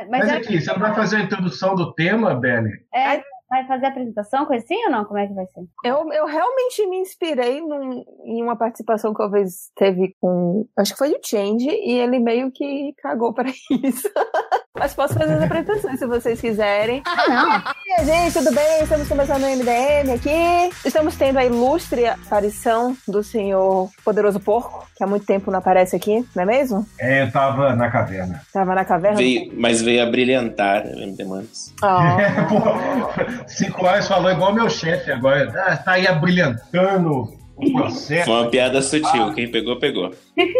É, mas, mas é... aqui, você não vai fazer a introdução do tema, Belly? É, vai fazer a apresentação, coisa assim ou não? Como é que vai ser? Eu, eu realmente me inspirei num, em uma participação que talvez teve com. Acho que foi o Change, e ele meio que cagou pra isso. Mas posso fazer as apresentações se vocês quiserem. Ah, não. E, gente, tudo bem? Estamos começando o MDM aqui. Estamos tendo a ilustre aparição do senhor Poderoso Porco, que há muito tempo não aparece aqui, não é mesmo? É, eu tava na caverna. Tava na caverna? Veio, mas veio a brilhantar o MD Manos. Oh. É, pô, cinco horas falou igual meu chefe agora. Ah, tá aí abrilhantando o processo. Foi uma piada sutil. Quem pegou, pegou.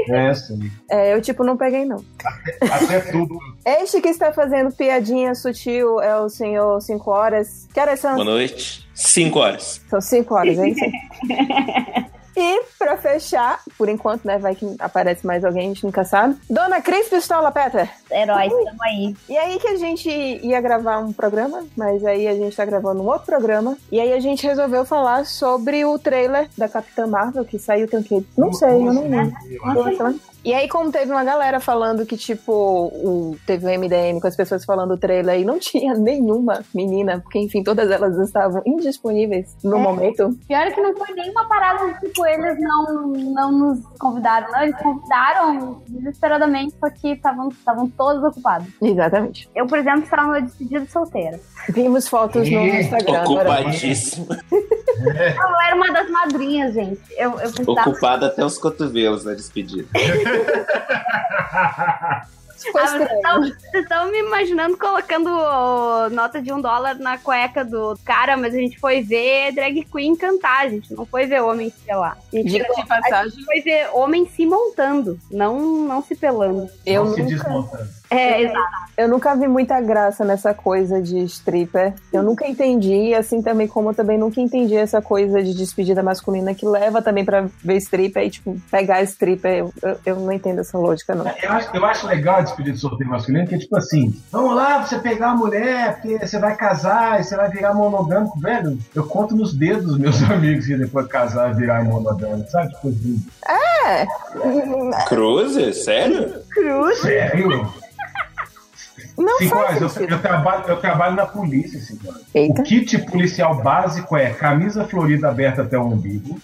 É, sim. É, eu tipo não peguei, não. Até tudo. Este que está fazendo piadinha sutil é o senhor 5 horas. Que horas são? Boa noite. Cinco horas. São 5 horas, é isso? E pra fechar, por enquanto, né? Vai que aparece mais alguém, a gente nunca sabe. Dona Cris Pistola Peter. Herói, tamo aí. E aí que a gente ia gravar um programa, mas aí a gente tá gravando um outro programa. E aí a gente resolveu falar sobre o trailer da Capitã Marvel, que saiu tem o quê? Não sei, eu não lembro. E aí, como teve uma galera falando que, tipo, o, teve um MDM com as pessoas falando o trailer e não tinha nenhuma menina, porque, enfim, todas elas estavam indisponíveis no É. momento. Pior que não foi nenhuma parada, tipo, eles não, não nos convidaram, não. Eles convidaram desesperadamente, só que estavam todos ocupados. Exatamente. Eu, por exemplo, estava numa despedida solteira. Vimos fotos no Instagram. Ocupadíssimo. Eu era uma das madrinhas, gente. Eu, eu precisava. Ocupado até os cotovelos na despedida. Ah, vocês estão- me imaginando colocando nota de um dólar na cueca do cara, mas a gente foi ver drag queen cantar, a gente não foi ver homem se pelar. A gente, Diga de a passagem, gente foi ver homem se montando, não, não se pelando. eu Não se nunca, desmontando. É, exato. eu nunca vi muita graça nessa coisa de stripper. Eu nunca entendi, assim também como eu também nunca entendi essa coisa de despedida masculina que leva também pra ver stripper e, tipo, pegar stripper. Eu, eu, eu não entendo essa lógica, não. Eu acho, eu acho legal a despedida de solteiro masculino, que é tipo assim: vamos lá você pegar a mulher, porque você vai casar e você vai virar monogâmico, velho. Eu conto nos dedos dos meus amigos que depois de casar virar monogâmico, sabe? Tipo assim, É, Cruze? Sério? Cruz. sério? Não Cinco faz horas, eu, eu trabalho, eu trabalho na polícia, cinco horas. Eita. O kit policial básico é camisa florida aberta até o umbigo,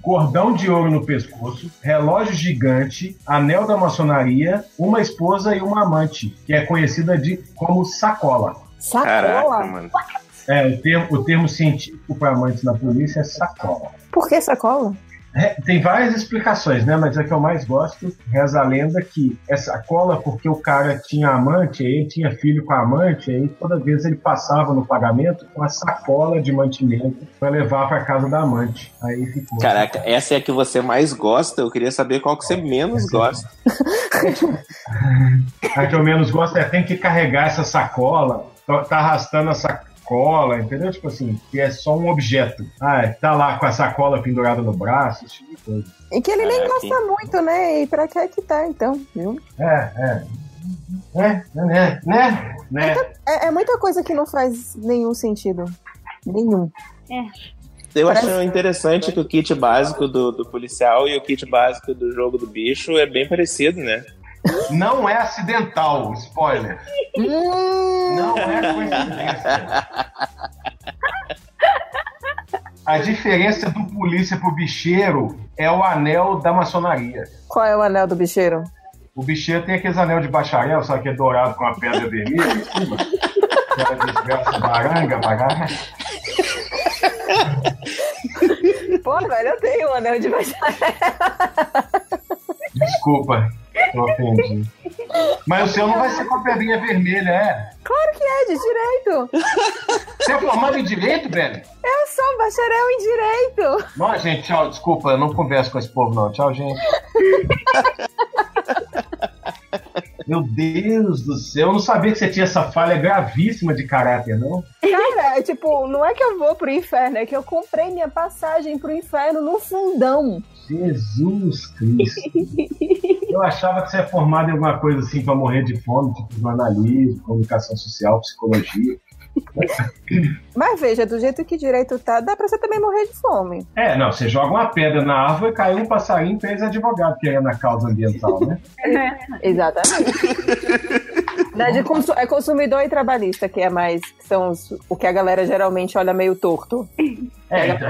cordão de ouro no pescoço, relógio gigante, anel da maçonaria, uma esposa e uma amante, que é conhecida de como sacola. Caraca, Sacola? mano. É, o termo, o termo científico para amantes na polícia é sacola. Por que sacola? É, tem várias explicações, né? Mas a que eu mais gosto reza a lenda que é sacola porque o cara tinha amante, aí ele tinha filho com a amante, aí toda vez ele passava no pagamento com a sacola de mantimento para levar para casa da amante. Aí ficou. Caraca, essa é a que você mais gosta. Eu queria saber qual que você menos gosta. A que eu menos gosto é tem que carregar essa sacola, tá arrastando a sacola, entendeu? Tipo assim, que é só um objeto. Ah, tá lá com a sacola pendurada no braço, esse tipo de coisa. E que ele nem Caraca, gosta muito, né? E pra que que tá, então, viu? É, é. É, né, né, né. É, é muita coisa que não faz nenhum sentido. Nenhum. Eu Parece- acho interessante que o kit básico do, do policial e o kit básico do jogo do bicho é bem parecido, né? Não é acidental, spoiler. Hum, Não é coincidência. A diferença do polícia pro bicheiro é o anel da maçonaria. qual é o anel do bicheiro? O bicheiro tem aqueles anel de bacharel, só que é dourado com a pedra vermelha em cima. Aquela desgraça baranga, baranga. Pô, velho, eu tenho um anel de bacharel. Desculpa, eu ofendi. Mas o seu não vai ser com a pedrinha vermelha, é? Claro que é, de direito. Você é formado em direito, velho? Eu sou bacharel em direito. Não, gente, tchau. Desculpa, eu não converso com esse povo, não. Tchau, gente. Meu Deus do céu, eu não sabia que você tinha essa falha gravíssima de caráter, não? Cara, é tipo, não é que eu vou pro inferno, é que eu comprei minha passagem pro inferno no fundão. Jesus Cristo. Eu achava que você é formado em alguma coisa assim pra morrer de fome, tipo jornalismo, comunicação social, psicologia. Mas veja, do jeito que direito tá, dá pra você também morrer de fome. É, não, você joga uma pedra na árvore, caiu um passarinho, fez advogado querendo a causa ambiental, né? Exatamente. verdade, é consumidor e trabalhista, que é mais. Que são os, o que a galera geralmente olha meio torto. É, então,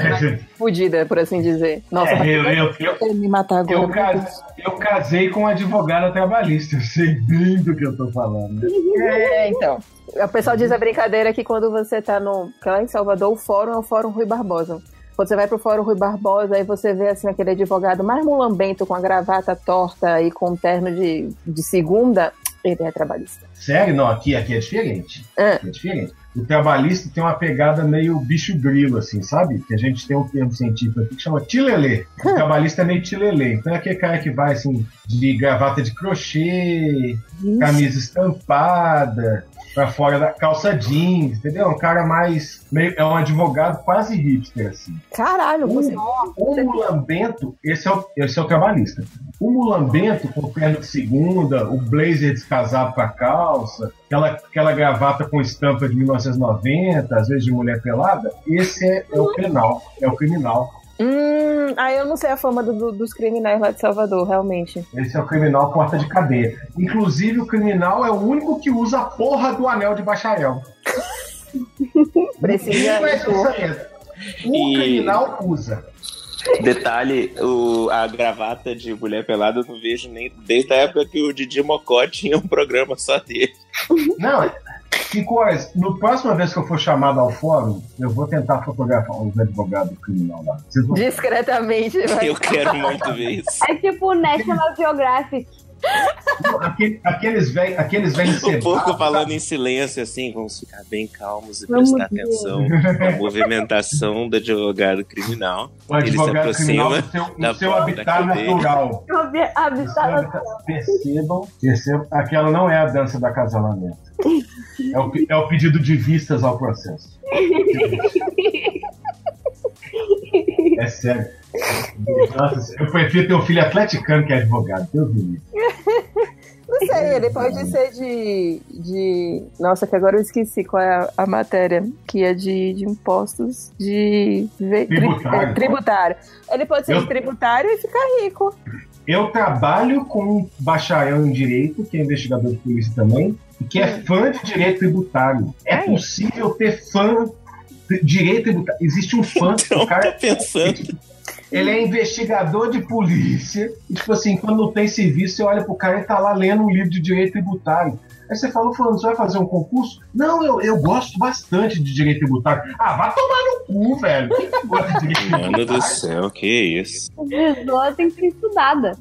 fudida, por assim dizer. Nossa, é, eu, eu, eu, eu, me matar agora. Eu, casei, eu casei com um advogada trabalhista, eu sei bem do que eu tô falando. É, então. O pessoal diz a brincadeira que quando você tá no. Lá em Salvador, o fórum é o Fórum Rui Barbosa. Quando você vai pro Fórum Rui Barbosa, aí você vê assim aquele advogado mais mulambento, com a gravata torta e com um terno de, de segunda, ele é trabalhista. Sério? Não, aqui, aqui é diferente. É. Aqui é diferente. O trabalhista tem uma pegada meio bicho grilo, assim, sabe? Que a gente tem um termo científico aqui que chama tilelê. O trabalhista é meio tilelê. Então é aquele cara que vai, assim, de gravata de crochê, camisa estampada, pra fora da calça jeans, entendeu? Um cara mais. Meio, é um advogado quase hipster, assim. Caralho, você. o mulambento, esse é o, esse é o trabalhista. O mulambento com perna de segunda, o blazer descasado com a calça, aquela, aquela gravata com estampa de 1990, às vezes de mulher pelada, esse é, é o criminal. É o criminal. Hum, aí eu não sei a fama do- do- dos criminais lá de Salvador, realmente. Esse é o criminal porta de cadeia. Inclusive, o criminal é o único que usa a porra do anel de bacharel. Precisa. É. O E- criminal usa. Detalhe, o, a gravata de mulher pelada eu não vejo nem desde a época que o Didi Mocó tinha um programa só dele. Não, que coisa. No próxima vez que eu for chamado ao fórum, eu vou tentar fotografar os advogados criminal lá. Vão Discretamente. vai. Eu quero muito ver isso. É tipo National Geographic. Aquele- aqueles velhos aqueles velhos O porco cebados, falando em silêncio, assim, vamos ficar bem calmos e Vamos prestar ver. atenção na movimentação do advogado criminal. O Ele se advogado criminal no aproxima seu, da no seu habitat natural. Habitat Percebam, percebam, aquela não é a dança do acasalamento. É o, é o pedido de vistas ao processo. É sério. Nossa, eu prefiro ter um filho atleticano que é advogado. Deus me livre. Não sei, ele pode ser de. de... Nossa, que agora eu esqueci qual é a, a matéria, que é de, de impostos de. ve- Tributário. é, tributário. Ele pode ser Eu- de tributário e ficar rico. Eu trabalho com um bacharel em direito, que é investigador de polícia também, e que é fã de direito tributário. É possível ter fã direito tributário. Existe um fã, Então, o cara tá pensando. ele é investigador de polícia, e tipo assim, quando não tem serviço, você olha pro cara e tá lá lendo um livro de direito tributário. Aí você fala, falando, você vai fazer um concurso? Não, eu, eu gosto bastante de direito tributário. Ah, vai tomar no cu, velho. Quem que gosta de direito Mano do tributário? céu, que isso? pessoa tem que ser estudada.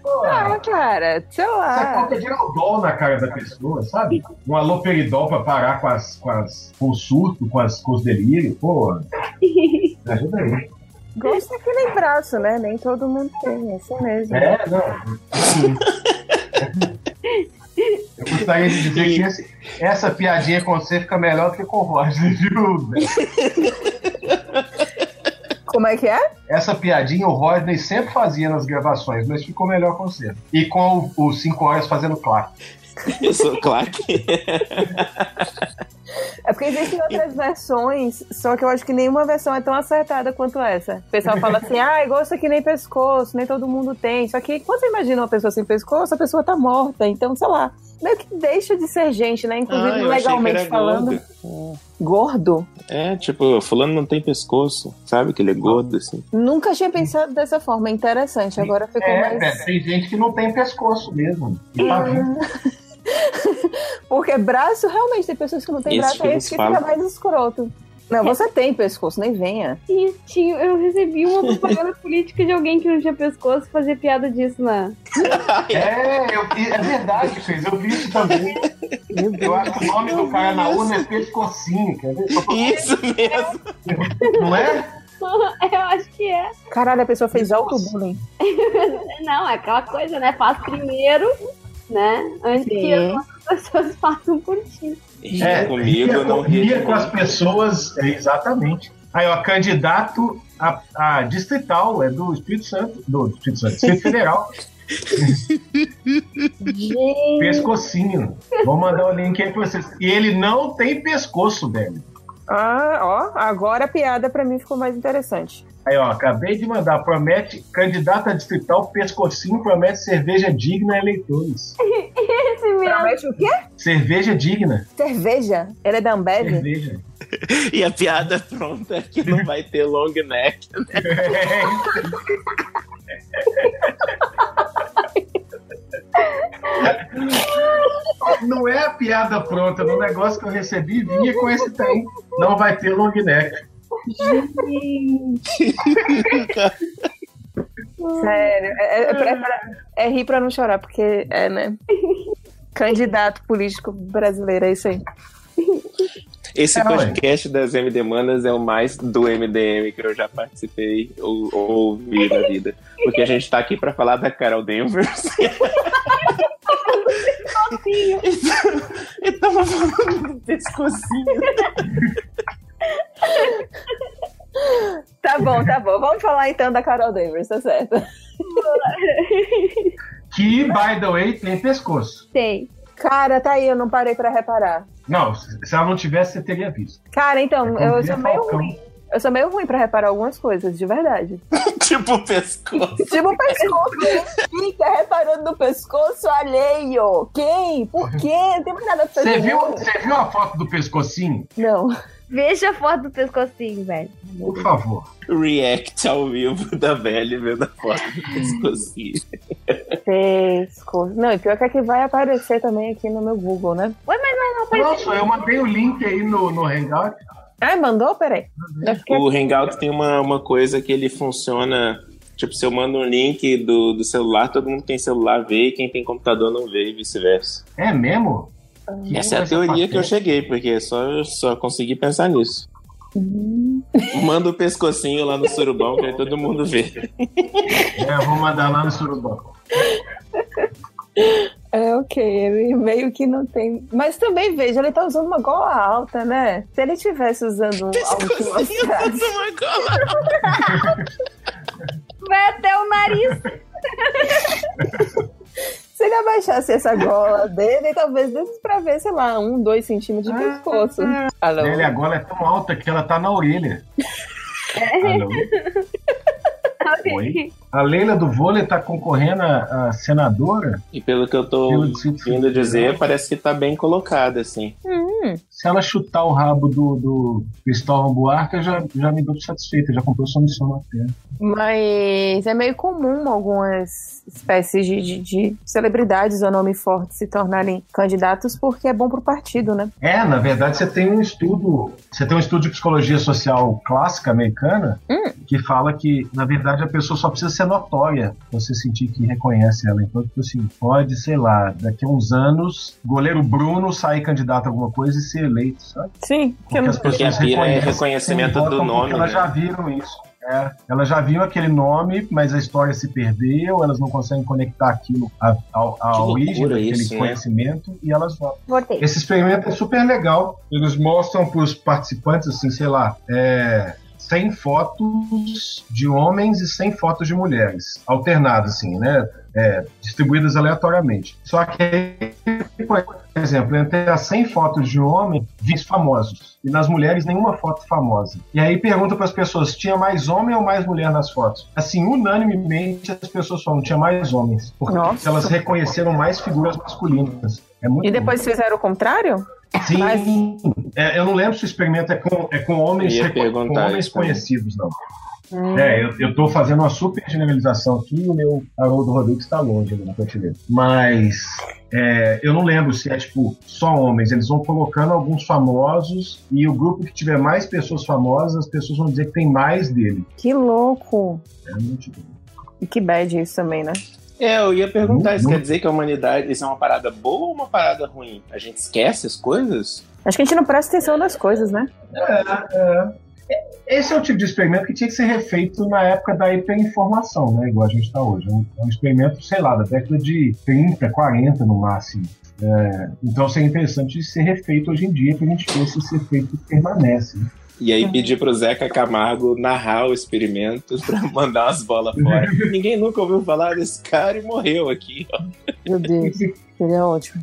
Pô, Ah, cara, sei Você lá. coloca Geraldol na cara da pessoa, sabe? Um aloperidol pra parar com, as, com, as, com o surto, com, as, com os delírios. Pô, me ajuda aí. Gosto é que nem braço, né? Nem todo mundo tem, é assim mesmo. É, não. Eu gostaria de dizer que esse- essa piadinha com você fica melhor do que com o Roger, viu? Como é que é? Essa piadinha o Rodney sempre fazia nas gravações, mas ficou melhor com você. E com os 5 horas fazendo claque. Eu sou Clark. É porque existem outras versões, só que eu acho que nenhuma versão é tão acertada quanto essa. O pessoal fala assim, ah, gosto que nem pescoço, nem todo mundo tem. Só que quando você imagina uma pessoa sem pescoço, a pessoa tá morta. Então, sei lá, meio que deixa de ser gente, né? Inclusive, Ah, legalmente falando. gordo. Gordo? É, tipo, fulano não tem pescoço, sabe? Que ele é gordo, assim. Nunca tinha pensado dessa forma. É interessante. Agora ficou É, mais. é, tem gente que não tem pescoço mesmo. Vivo. Porque braço, realmente, tem pessoas que não têm braço, que é isso que fica mais escroto. Não, você tem pescoço, nem venha. E tinha- eu recebi uma propaganda política de alguém que não tinha pescoço fazer piada disso na. É, eu, é verdade, fez. Eu vi isso também. Eu acho que o nome do cara na urna é pescocinho, quer ver? Isso mesmo. Não é? Eu acho que é. Caralho, a pessoa fez auto-bullying. Não, é aquela coisa, né? Faz primeiro, né? Antes que Sim. as outras pessoas façam por ti. Ria É, comigo, não ria com as pessoas, é, exatamente. Aí, ó, candidato a, a distrital, é do Espírito Santo, do Espírito Santo, Distrito Federal, pescocinho. Vou mandar o link aí pra vocês. E ele não tem pescoço, velho. Ah, ó, agora a piada pra mim ficou mais interessante. Aí, ó, acabei de mandar. Promete, candidata a distrital, pescocinho, promete cerveja digna a eleitores. Esse mesmo. Promete o quê? Cerveja digna. Cerveja? Ele é da Ambev? Cerveja. E a piada pronta é que não vai ter long neck. Não é a piada pronta, no negócio que eu recebi vinha com esse trem. Não vai ter long neck. Sério. É, é, pra- é pra- é rir pra não chorar, porque é, né? Candidato político brasileiro, é isso aí. Esse É, podcast das MD Manas é o mais do MDM que eu já participei ou, ou ouvi na vida. Porque a gente tá aqui pra falar da Carol Danvers. e tava falando do pescocinho. Tá bom, tá bom. Vamos falar então da Carol Danvers, tá certo. Que, by the way, tem pescoço. Tem. Cara, tá aí, eu não parei pra reparar. Não, se ela não tivesse, você teria visto. Cara, então, É eu sou meio Falcão. ruim. Eu sou meio ruim pra reparar algumas coisas, de verdade. tipo o pescoço. Tipo o pescoço. Quem fica reparando no pescoço alheio? Quem? Por quê? Não tem mais nada pra Você fazer. viu, você viu a foto do pescocinho? Não. Veja a foto do pescocinho, velho. Por favor. React ao vivo da Belle vendo a foto do pescocinho. Pescoço. Não, e pior que aqui vai aparecer também aqui no meu Google, né? Ué, mas não apareceu. Nossa, eu mandei o link aí no, no Hangout. Ah, mandou? Peraí. Fiquei O Hangout tem uma, uma coisa que ele funciona. Tipo, se eu mando um link do, do celular, todo mundo que tem celular vê, e quem tem computador não vê, e vice-versa. É mesmo? Essa é a teoria que eu cheguei, porque só, eu só consegui pensar nisso. Manda o pescocinho lá no surubão, que aí todo mundo vê. É, eu vou mandar lá no Surubão. É, ok, ele meio que não tem. Mas também veja, ele tá usando uma gola alta, né? Se ele tivesse usando um algo que mostrasse. Vai até o nariz. Se ele abaixasse essa gola dele, talvez desse pra ver, sei lá, um, dois centímetros de pescoço. Alô? Ele agora é tão alta que ela tá na orelha. Alô? Oi? A Leila do vôlei tá concorrendo a, a senadora. E pelo que eu tô Pelo Distrito vindo Federal. dizer, parece que tá bem colocada, assim. Hum, Se ela chutar o rabo do, do Cristóvão Buarque, eu já, já me dou satisfeita, já comprou sua missão na Terra. mas é meio comum algumas espécies de, de, de celebridades ou nome forte se tornarem candidatos porque é bom pro partido, né? É, na verdade, você tem um estudo, você tem um estudo de psicologia social clássica americana Hum. que fala que, na verdade, a pessoa só precisa ser notória pra você sentir que reconhece ela. Então, tipo assim, pode, sei lá, daqui a uns anos, goleiro Bruno sair candidato a alguma coisa e ser eleito, sabe? Sim, Porque as Porque a pessoas pira é reconhecimento do nome, elas né? já viram isso. É, elas já viram aquele nome, mas a história se perdeu, elas não conseguem conectar aquilo à, ao- à origem daquele isso, né? conhecimento e elas votam. Esse experimento é super legal. Eles mostram para os participantes, assim, sei lá, é, 100 fotos de homens e 100 fotos de mulheres, alternadas, assim, né? É, distribuídas aleatoriamente. Só que, aí, por exemplo, entre as 100 fotos de homem, 20 famosos. E nas mulheres, nenhuma foto famosa. E aí pergunta para as pessoas: tinha mais homem ou mais mulher nas fotos? Assim, unanimemente, as pessoas falam: tinha mais homens. Porque Nossa. elas reconheceram mais figuras masculinas. É muito E depois fizeram o contrário? Sim, Mas- É, eu não lembro se o experimento é com, é com homens, com homens conhecidos, não. É, eu, eu tô fazendo uma super generalização aqui e o meu Haroldo Rodrigues está longe ali na prateleira. Mas é, eu não lembro se é tipo só homens. Eles vão colocando alguns famosos e o grupo que tiver mais pessoas famosas, as pessoas vão dizer que tem mais dele. Que louco. É muito E que bad isso também, né? É, eu ia perguntar, isso Não- quer dizer que a humanidade, isso é uma parada boa ou uma parada ruim? A gente esquece as coisas? Acho que a gente não presta atenção nas coisas, né? Esse é o tipo de experimento que tinha que ser refeito na época da hiperinformação, né? Igual a gente está hoje. É um, é um experimento, sei lá, da década de 30, 40 no máximo. É, então seria interessante ser refeito hoje em dia para a gente ver se esse efeito permanece. E aí pedir pro Zeca Camargo narrar o experimento pra mandar umas bolas fora. Ninguém nunca ouviu falar desse cara e morreu aqui, ó. Meu Deus. Seria ótimo.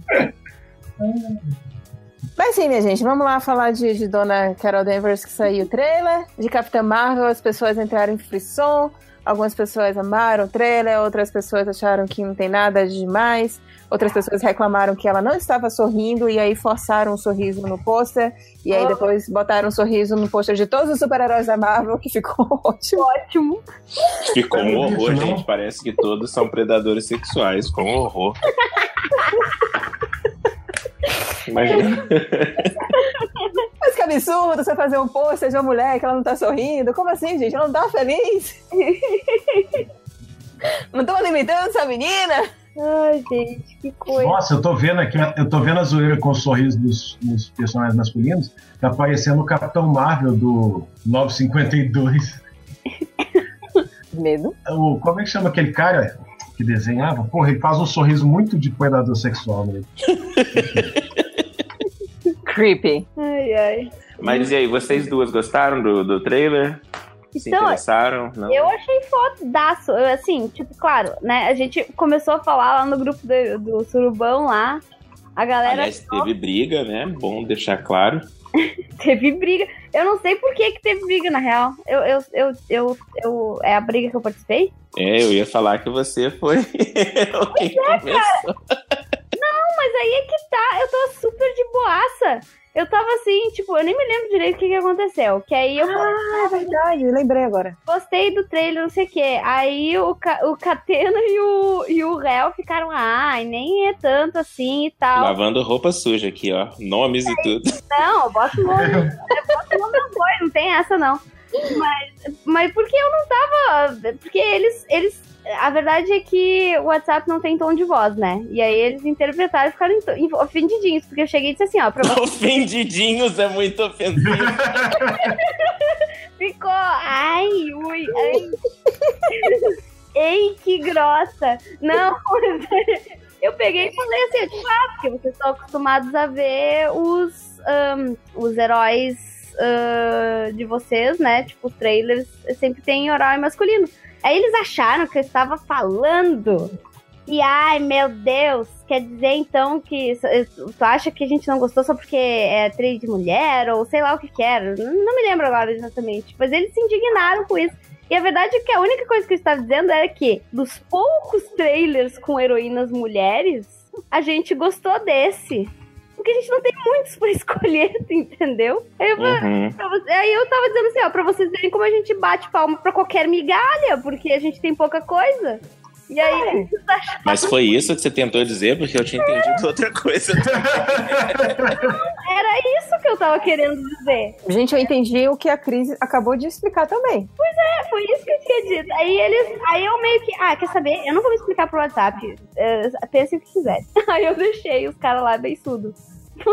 Mas sim, minha gente, vamos lá falar de, de Dona Carol Danvers que saiu o trailer. De Capitã Marvel, as pessoas entraram em frisson. Algumas pessoas amaram o trailer, outras pessoas acharam que não tem nada de demais. Outras pessoas reclamaram que ela não estava sorrindo e aí forçaram um sorriso no pôster. E aí depois botaram um sorriso no pôster de todos os super-heróis da Marvel, que ficou ótimo. Ótimo. Ficou um horror, gente. Parece que todos são predadores sexuais. Ficou um horror. Imagina. Mas que absurdo você fazer um pôster de uma mulher que ela não tá sorrindo. Como assim, gente? Ela não tá feliz? não tô limitando essa menina? Ai, gente, que coisa. Nossa, eu tô vendo aqui, eu tô vendo a zoeira com o sorriso dos, dos personagens masculinos. Tá parecendo o Capitão Marvel do 952. Medo. O, como é que chama aquele cara que desenhava? Porra, ele faz um sorriso muito de predador sexual, né? Creepy. Ai, ai. Mas e aí, vocês duas gostaram do, do trailer? Se Então, interessaram? Não? Eu achei fodaço. Eu, Assim, tipo, claro, né? A gente começou a falar lá no grupo do, do Surubão lá. A galera Aliás, teve briga, né? Bom deixar claro. teve briga. Eu não sei por que, que teve briga, na real. Eu, eu, eu, eu, eu- É a briga que eu participei? É, eu ia falar que você foi o que começou. Mas aí é que tá. Eu tô super de boaça. Eu tava assim, tipo, eu nem me lembro direito o que, que aconteceu. Que aí eu Ah, é verdade. Lembrei agora. gostei do trailer, não sei o quê. Aí o, Ca- o Catena e o, e o Réu ficaram, ai, nem é tanto assim e tal. Lavando roupa suja aqui, ó. Nomes e tudo. Não, eu boto o nome. eu boto o nome dos dois, não tem essa, não. Mas, mas porque eu não tava. Porque eles, eles. A verdade é que o WhatsApp não tem tom de voz, né? E aí eles interpretaram e ficaram em ofendidinhos. Porque eu cheguei e disse assim, ó, pra você Ofendidinhos é muito ofensivo. ficou. Ai, ui, ai. Ei, que grossa. Não, eu peguei e falei assim, ah, porque vocês estão acostumados a ver os, ahn, os heróis ah, de vocês, né? Tipo, os trailers sempre tem herói masculino. Aí eles acharam que eu estava falando. E ai, meu Deus, quer dizer então que tu acha que a gente não gostou só porque é atriz de mulher ou sei lá o que que era? Não me lembro agora exatamente. Mas eles se indignaram com isso. E a verdade é que a única coisa que eu estava dizendo era que dos poucos trailers com heroínas mulheres, a gente gostou desse. Porque a gente não tem muitos pra escolher, entendeu? Aí eu, Uhum. você- aí eu tava dizendo assim, ó, pra vocês verem como a gente bate palma pra qualquer migalha, porque a gente tem pouca coisa. E aí, acharam Mas foi isso que você tentou dizer, porque eu tinha entendido outra coisa. era isso que eu tava querendo dizer. Gente, eu entendi o que a Cris acabou de explicar também. É, foi isso que eu tinha dito. Aí eles. Aí eu meio que. Ah, quer saber? Eu não vou me explicar pro WhatsApp. É, pensem o que quiser. Aí eu deixei os caras lá bem surdo.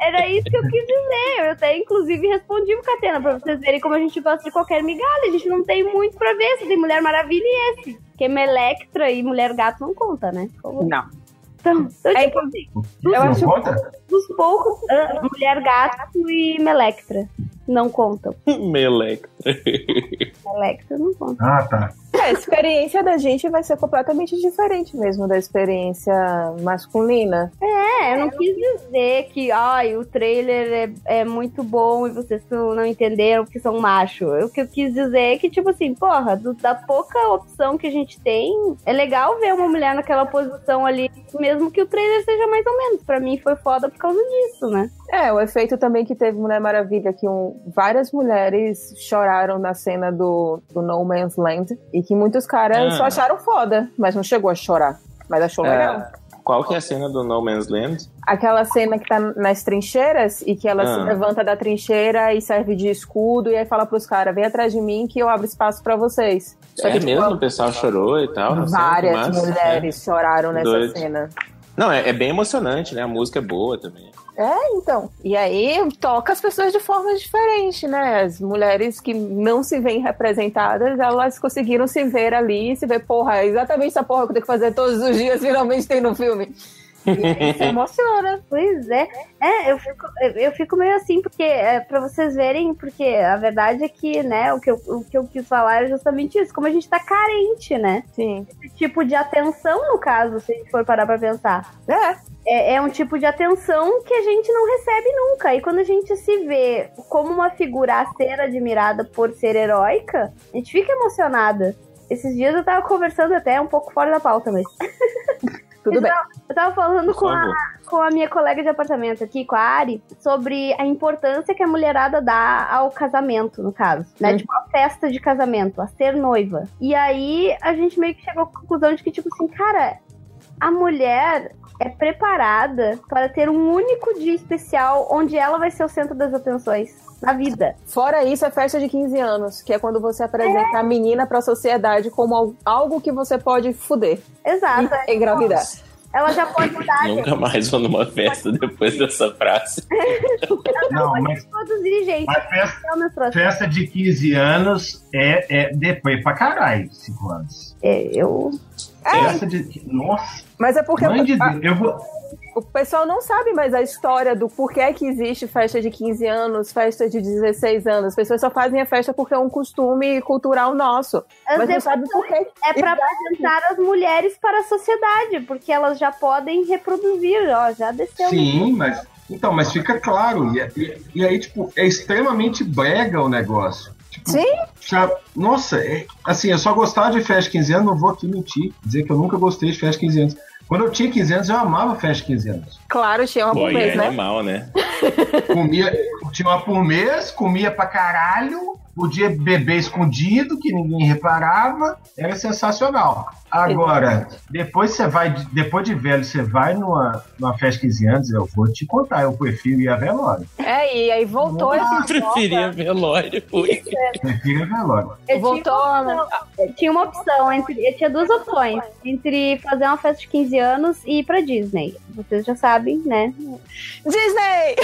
Era isso que eu quis dizer. Eu até, inclusive, respondi pro Catena pra vocês verem como a gente gosta de qualquer migalha. A gente não tem muito pra ver. Só tem Mulher Maravilha e esse. Porque Melectra e Mulher Gato não conta, né? Não. Então, então É tipo que- assim, Não acho- conta? dos poucos, ah, Mulher Gato e Melectra não contam. Melectra. Melectra não conta. Ah, tá. É, a experiência da gente vai ser completamente diferente mesmo da experiência masculina. É, eu não quis dizer que ai, o trailer é, é muito bom e vocês não entenderam porque são macho. O que eu quis dizer é que, tipo assim, porra, do- da pouca opção que a gente tem, é legal ver uma mulher naquela posição ali, mesmo que o trailer seja mais ou menos. Pra mim foi foda por causa disso, né? É, o efeito também que teve Mulher Maravilha, que um- várias mulheres choraram na cena do, do No Man's Land e que muitos caras Ah. só acharam foda, mas não chegou a chorar. Mas achou legal. Ah, qual que é a cena do No Man's Land? Aquela cena que tá nas trincheiras e que ela se Ah. levanta da trincheira e serve de escudo e aí fala pros caras, vem atrás de mim que eu abro espaço pra vocês. Só É que, tipo, mesmo? O pessoal chorou e tal? várias mulheres choraram nessa Doido. cena. Não, é, é bem emocionante, né? A música é boa também. Então, e aí toca as pessoas de formas diferentes, né? As mulheres que não se veem representadas, elas conseguiram se ver ali, se ver, porra, é exatamente essa porra que eu tenho que fazer todos os dias, finalmente tem no filme. Isso emociona. Pois é. É, eu fico, eu fico meio assim, porque, é, pra vocês verem, porque a verdade é que, né, o que, eu, o que eu quis falar é justamente isso, como a gente tá carente, né? Sim. Esse tipo de atenção, no caso, se a gente for parar pra pensar. É. É, é um tipo de atenção que a gente não recebe nunca. E quando a gente se vê como uma figura a ser admirada por ser heróica, a gente fica emocionada. Esses dias eu tava conversando até um pouco fora da pauta, mas. Tudo eu bem. Tava, eu tava falando com a, com a minha colega de apartamento aqui, com a Ari, sobre a importância que a mulherada dá ao casamento, no caso. Né? Hum. Tipo, a festa de casamento, a ser noiva. E aí a gente meio que chegou à conclusão de que, tipo assim, cara, a mulher é preparada para ter um único dia especial onde ela vai ser o centro das atenções na vida. Fora isso, é festa de 15 anos, que é quando você apresenta a menina pra sociedade como al- algo que você pode fuder Exato. e engravidar. Ela já pode dar, Nunca mais vou numa festa depois dessa frase. Não, mas, produzir, gente. mas festa, É festa de 15 anos é, é depois pra caralho, 5 anos. É, eu. Festa de. Nossa, Mas é porque mãe de a- Deus. Eu vou. o pessoal não sabe mais a história do porquê que existe festa de 15 anos, festa de 16 anos. As pessoas só fazem a festa porque é um costume cultural nosso. As Mas não sabe por quê. É pra apresentar as mulheres para a sociedade, porque elas já podem reproduzir, ó, já desceu. Sim, mas. Então, mas fica claro. E, e- e aí, tipo, é extremamente brega o negócio. Tipo, Sim. já- nossa, é- assim, eu só gostava de festa de 15 anos, não vou aqui mentir, dizer que eu nunca gostei de festa de 15 anos. Quando eu tinha 15 anos, eu amava festa de 15 anos. Claro, tinha uma Pô, por mês, é né? mal, né? Comia, tinha uma por mês, comia pra caralho, podia beber escondido, que ninguém reparava, era sensacional. Agora, depois você vai, de- depois de velho, você vai numa, numa festa de 15 anos, eu vou te contar, eu prefiro ir a velório. É, e aí voltou esse Eu preferia velório. Ui. Prefiro ir a velório. Eu Voltou tinha, uma opção, eu tinha uma opção entre. Eu tinha duas opções. Entre fazer uma festa de 15 anos e ir pra Disney. Vocês já sabem, né? Disney!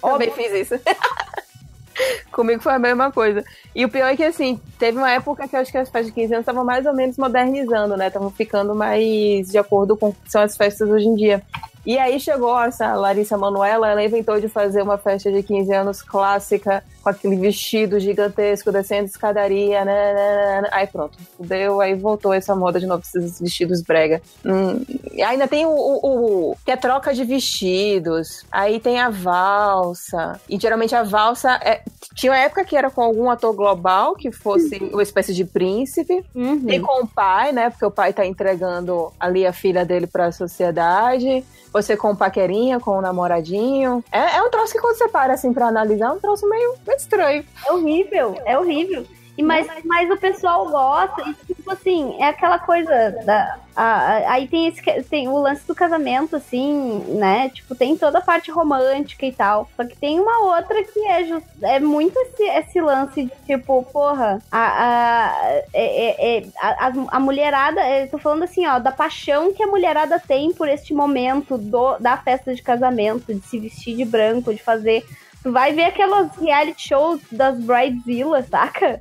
Também fiz isso. Comigo foi a mesma coisa. E o pior é que, assim, teve uma época que eu acho que as festas de 15 anos estavam mais ou menos modernizando, né? Estavam ficando mais de acordo com o que são as festas hoje em dia. E aí chegou essa Larissa Manoela, ela inventou de fazer uma festa de 15 anos clássica, com aquele vestido gigantesco, descendo escadaria, né, né, né, né. Aí pronto, deu, aí voltou essa moda de novo, esses vestidos brega. Hum, ainda tem o, o, o- que é troca de vestidos, aí tem a valsa, e geralmente a valsa é, tinha uma época que era com algum ator global, que fosse uma espécie de príncipe, Uhum. e com o pai, né? Porque o pai tá entregando ali a filha dele pra sociedade. Você com o paquerinha, com o namoradinho. É, é um troço que quando você para assim pra analisar, é um troço meio, meio estranho. É horrível, é horrível. E mas, mas o pessoal gosta, e tipo assim, é aquela coisa da. a- a- aí tem, esse, tem o lance do casamento, assim, né? Tipo, tem toda a parte romântica e tal. Só que tem uma outra que é, just, é muito esse, esse lance de tipo, porra, a, a, é- é- é- a, a- a mulherada, eu tô falando assim, ó, da paixão que a mulherada tem por este momento do, da festa de casamento, de se vestir de branco, de fazer Tu vai ver aquelas reality shows das Bridezilla, saca?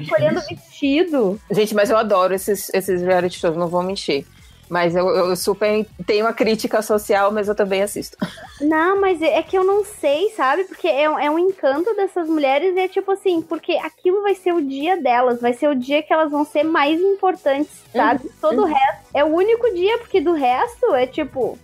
Escolhendo vestido. Gente, mas eu adoro esses, esses reality shows, não vou mentir. Mas eu, eu super tenho uma crítica social, mas eu também assisto. Não, mas é é que eu não sei, sabe? Porque é, um- é um encanto dessas mulheres, é tipo assim, porque aquilo vai ser o dia delas, vai ser o dia que elas vão ser mais importantes, sabe? Todo o resto. É o único dia, porque do resto é tipo.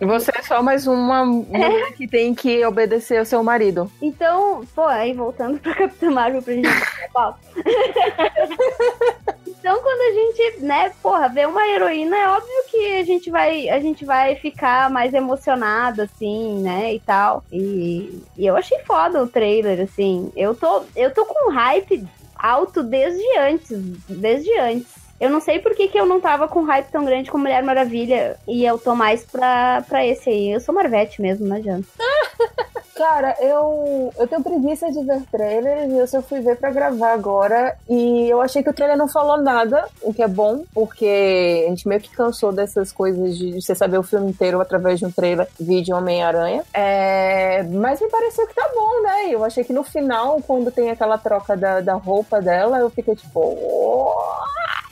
Você é só mais uma mulher que tem que obedecer ao seu marido. Então, pô, aí voltando pra Capitã Marvel pra gente. Então, quando a gente, né, porra, vê uma heroína, é óbvio que a gente vai, a gente vai ficar mais emocionada, assim, né, e tal. E, e eu achei foda o trailer, assim. Eu tô, eu tô com um hype alto desde antes, desde antes. Eu não sei por que, que eu não tava com hype tão grande com Mulher Maravilha e eu tô mais pra, pra esse aí. Eu sou Marvete mesmo, não adianta. Cara, eu, eu tenho preguiça de ver trailers e eu só fui ver pra gravar agora. E eu achei que o trailer não falou nada, o que é bom, porque a gente meio que cansou dessas coisas de você saber o filme inteiro através de um trailer, vídeo Homem-Aranha. É, mas me pareceu que tá bom, né? Eu achei que no final, quando tem aquela troca da, da roupa dela, eu fiquei tipo. "Oh,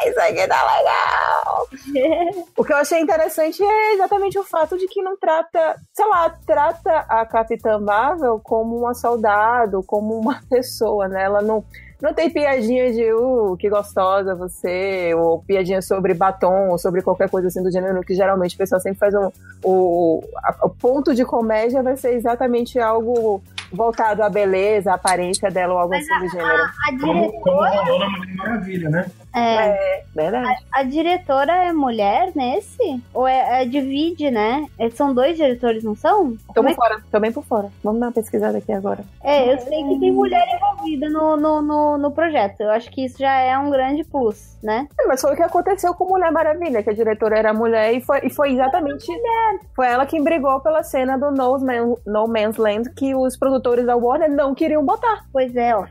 isso aqui tá legal. o que eu achei interessante é exatamente o fato de que não trata, sei lá, trata a Capitã Marvel como uma soldado, como uma pessoa, né? Ela não não tem piadinha de, uh, que gostosa você, ou piadinha sobre batom, ou sobre qualquer coisa assim do gênero, que geralmente o pessoal sempre faz um. O, a, o ponto de comédia vai ser exatamente algo voltado à beleza, à aparência dela ou algo Mas assim do gênero. A, a Como, como diretora. rolou na Mulher Maravilha, né? É, É, verdade. a diretora é mulher nesse? Ou é, é divide, né? É, São dois diretores, não são? Tô por é, fora, tô bem por fora. Vamos dar uma pesquisada aqui agora. é, eu sei que tem mulher envolvida no, no, no, no projeto. Eu acho que isso já é um grande plus, né? É, Mas foi o que aconteceu com Mulher Maravilha, que a diretora era mulher e foi, e foi exatamente. Foi ela quem brigou pela cena do no, Man, no Man's Land que os produtores da Warner não queriam botar. Pois é, ó.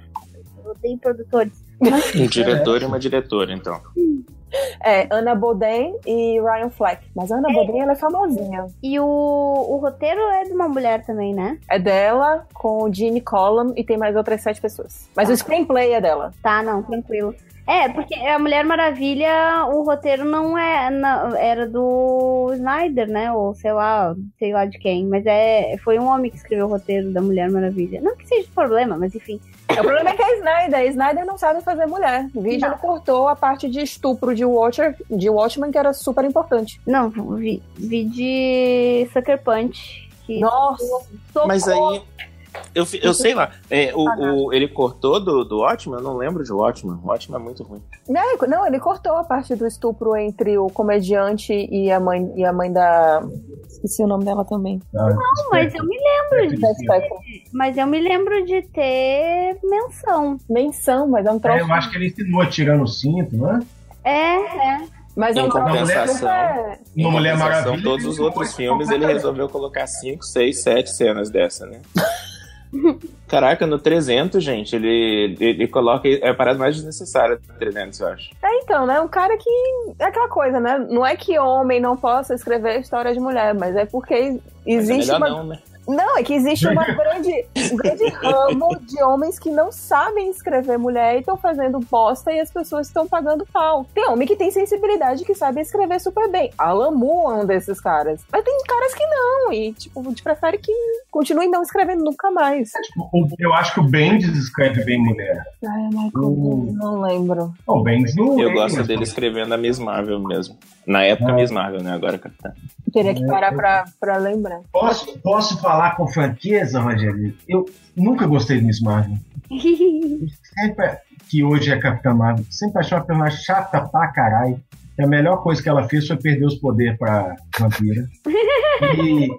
Eu odeio produtores. Um diretor e uma diretora, então. É, Anna Boden e Ryan Fleck. Mas a Anna Boden, ela é famosinha. E o, o roteiro é de uma mulher também, né? É dela, com o Gene Collum e tem mais outras sete pessoas. Mas o screenplay é dela. Tá, não, tranquilo. É, porque a Mulher Maravilha, o roteiro não é. não- era do Snyder, né? Ou sei lá, sei lá de quem. Mas é, foi um homem que escreveu o roteiro da Mulher Maravilha. Não que seja problema, mas enfim. O problema é que a Snyder, a Snyder não sabe fazer mulher. O vídeo Não. ele cortou a parte de estupro de, Watcher, de Watchmen, que era super importante. Não, vi, vi de Sucker Punch. Que Nossa! tocou- Mas aí. Eu, eu sei lá, é, o, o- ele cortou do, do Watchmen? Eu não lembro de Watchmen. O Watchmen é muito ruim. Não, não, ele cortou a parte do estupro entre o comediante e a mãe, e a mãe da. Esqueci o nome dela também. Não, mas eu me lembro Spectre. Mas eu me lembro de ter menção. Menção, mas é um troço. É, eu acho que ele ensinou tirando o cinto, né? É, é. Mas é Em um troço compensação, super- Em No Mulher Maravilha, todos os outros filmes ele resolveu colocar 5, 6, 7 cenas dessa, né? Caraca, no 300, gente, ele, ele, coloca. É a parada mais desnecessária do 300, eu acho. É, então, né? Um cara que. É aquela coisa, né? Não é que homem não possa escrever história de mulher, mas é porque Mas existe é melhor uma. não, né? Não, é que existe uma grande, um grande ramo de homens que não sabem escrever mulher e estão fazendo bosta e as pessoas estão pagando pau. Tem homem que tem sensibilidade que sabe escrever super bem. Alan Moore é um desses caras. Mas tem caras que não, e tipo, a gente prefere que continue não escrevendo nunca mais. O- Eu acho que o Bendis escreve bem mulher. Ai, Michael, Hum. não lembro. O Bendis não. Eu é gosto dele escrevendo a Miss Marvel mesmo. Na época, Ah. Miss Marvel, né? Agora, Capitã. Teria que parar pra, pra lembrar. Posso, posso falar com franqueza, Rogério? Eu nunca gostei de Miss Marvel. Sempre que hoje é Capitã Marvel, sempre achei uma personagem chata pra caralho. E a melhor coisa que ela fez foi perder os poderes pra vampira. E,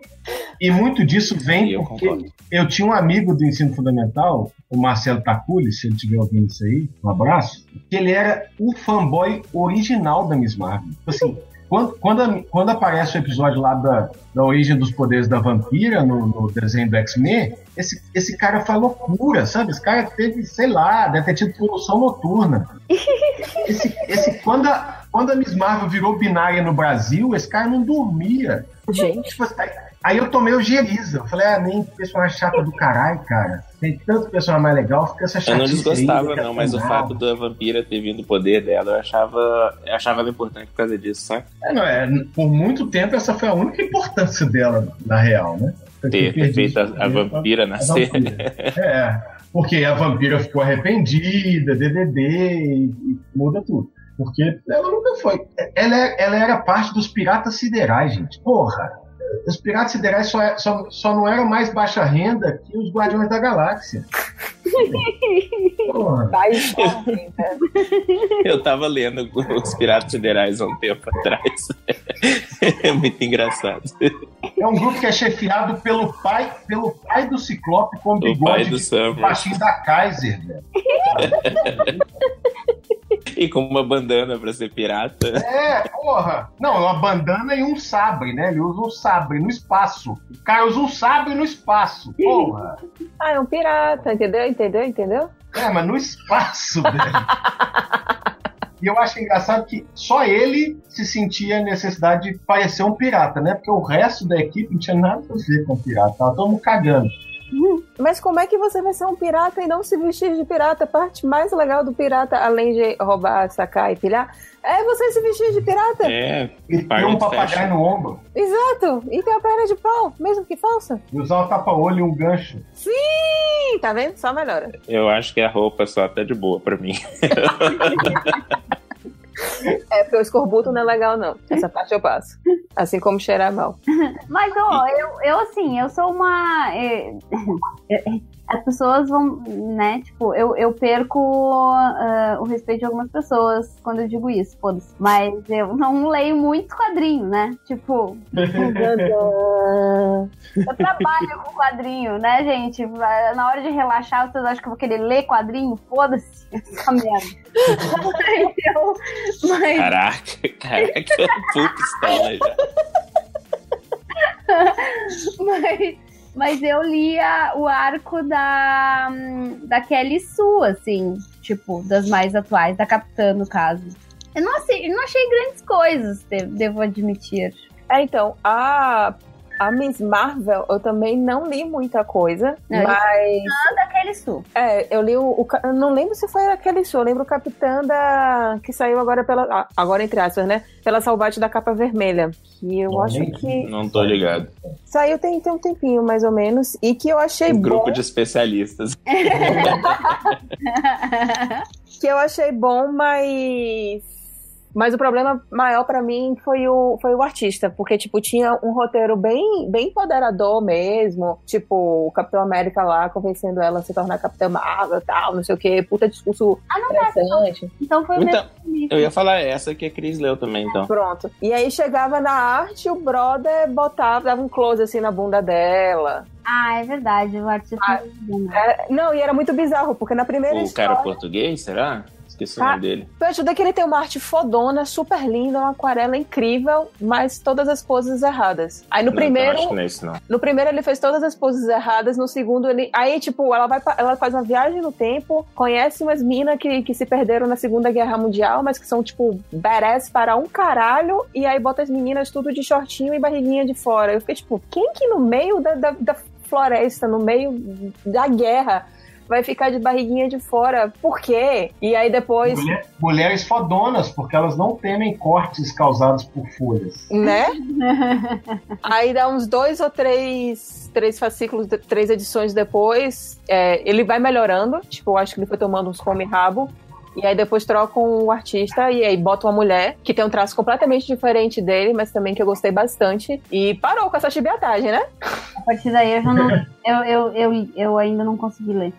e muito disso vem eu porque concordo. eu tinha um amigo do ensino fundamental, o Marcelo Taculi, se ele estiver ouvindo isso aí, um abraço, que ele era o fanboy original da Miss Marvel. Assim, quando, quando, a- quando aparece o episódio lá da, da origem dos poderes da vampira no, no desenho do X-Men, esse, esse cara foi loucura, sabe? Esse cara teve, sei lá, deve ter tido poluição noturna. Esse, esse, quando, a, quando a Miss Marvel virou binária no Brasil, esse cara não dormia. Gente, Tipo, aí- eu tomei o Geriza. Eu falei, ah, nem personagem chata do caralho, cara. Tem tanto personagem mais legal, fica essa Eu chatice não desgostava, aí, não, mas o fato mal. da vampira ter vindo o poder dela, eu achava, eu achava ela importante por causa disso, sabe? É, não, é, por muito tempo, essa foi a única importância dela, na real, né? Ter, ter feito a, a pra- vampira a nascer. É, porque a vampira ficou arrependida, DDD, e, e muda tudo. Porque ela nunca foi. Ela, ela era parte dos piratas siderais, gente. Porra! Os piratas siderais só, é- só, só não eram mais baixa renda que os Guardiões da Galáxia. Porra. Eu tava lendo os Piratas Federais há um tempo atrás. É muito engraçado. É um grupo que é chefiado pelo pai, pelo pai do Ciclope com O pai bigode do Sam. baixinho da Kaiser, velho. E com uma bandana pra ser pirata. É, porra. Não, uma bandana e um sabre, né? Ele usa um sabre no espaço. O cara usa um sabre no espaço. Porra. Ah, é um pirata, entendeu? Entendeu? Entendeu? É, mas no espaço, velho. E eu acho engraçado que só ele se sentia a necessidade de parecer um pirata, né? Porque o resto da equipe não tinha nada a ver com pirata. Tava todo mundo cagando. Mas como é que você vai ser um pirata e não se vestir de pirata? A parte mais legal do pirata, além de roubar, sacar e pilhar, é você se vestir de pirata. É, E ter um papagaio no ombro. Exato. E ter a perna de pau, mesmo que falsa. E usar um tapa-olho e um gancho. Sim, tá vendo? Só melhora. Eu acho que a roupa só tá de boa pra mim. É, porque o escorbuto não é legal, não. Essa parte eu passo. Assim como cheirar mal. Mas, ó, eu, eu assim, eu sou uma. é, as pessoas vão, né? Tipo, eu, eu perco ah, o respeito de algumas pessoas quando eu digo isso, foda-se. Mas eu não leio muito quadrinho, né? Tipo, eu trabalho com quadrinho, né, gente? Na hora de relaxar, vocês acham que eu vou querer ler quadrinho? Foda-se essa merda. Então, mas, Caraca, caraca, full pistola já. mas, mas eu lia o arco da, da Kelly Sue, assim, tipo, das mais atuais, da Capitã, no caso. Eu não, achei, eu não achei grandes coisas, de- devo admitir. É, então, a, a Miss Marvel, eu também não li muita coisa, Não, mas Não da Kelly Sue. é, eu li o, o eu não lembro se foi aquele show, eu lembro o Capitã da que saiu agora pela agora entre aspas, né? Pela Salvate da capa vermelha, que eu Não, acho que Não tô ligado. saiu tem, tem um tempinho mais ou menos e que eu achei Um bom, grupo de especialistas. que eu achei bom, mas mas o problema maior pra mim foi o, foi o artista, porque, tipo, tinha um roteiro bem, bem empoderador mesmo. Tipo, o Capitão América lá convencendo ela a se tornar Capitã Marvel e tal, não sei o quê. Puta discurso Ah, não é. interessante. Então foi o Então, mesmo. eu ia falar essa que a Cris leu também, então. Pronto. E aí chegava na arte, o brother botava, dava um close assim na bunda dela. Ah, é verdade, o artista. Ah, É, não, e era muito bizarro, porque na primeira O história. cara português, será? Esqueci o nome dele. Eu ajuda que ele tem uma arte fodona, super linda, uma aquarela incrível, mas todas as poses erradas. Aí no Não, primeiro. então acho que não é isso, não. No primeiro ele fez todas as poses erradas, no segundo ele. Aí, tipo, ela vai ela faz uma viagem no tempo, conhece umas minas que, que se perderam na Segunda Guerra Mundial, mas que são, tipo, badass para um caralho, e aí bota as meninas tudo de shortinho e barriguinha de fora. Eu fiquei, tipo, quem que no meio da, da, da floresta, no meio da guerra, vai ficar de barriguinha de fora? Por quê? E aí depois. Mulher- mulheres fodonas, porque elas não temem cortes causados por folhas. né? Aí dá uns dois ou três, três fascículos, três edições depois, é, ele vai melhorando. Tipo, eu acho que ele foi tomando uns come-rabo. E aí depois trocam o artista e aí bota uma mulher que tem um traço completamente diferente dele, mas também que eu gostei bastante. E parou com essa chibiatagem, né? A partir daí eu já não. Eu, eu, eu, eu ainda não consegui ler.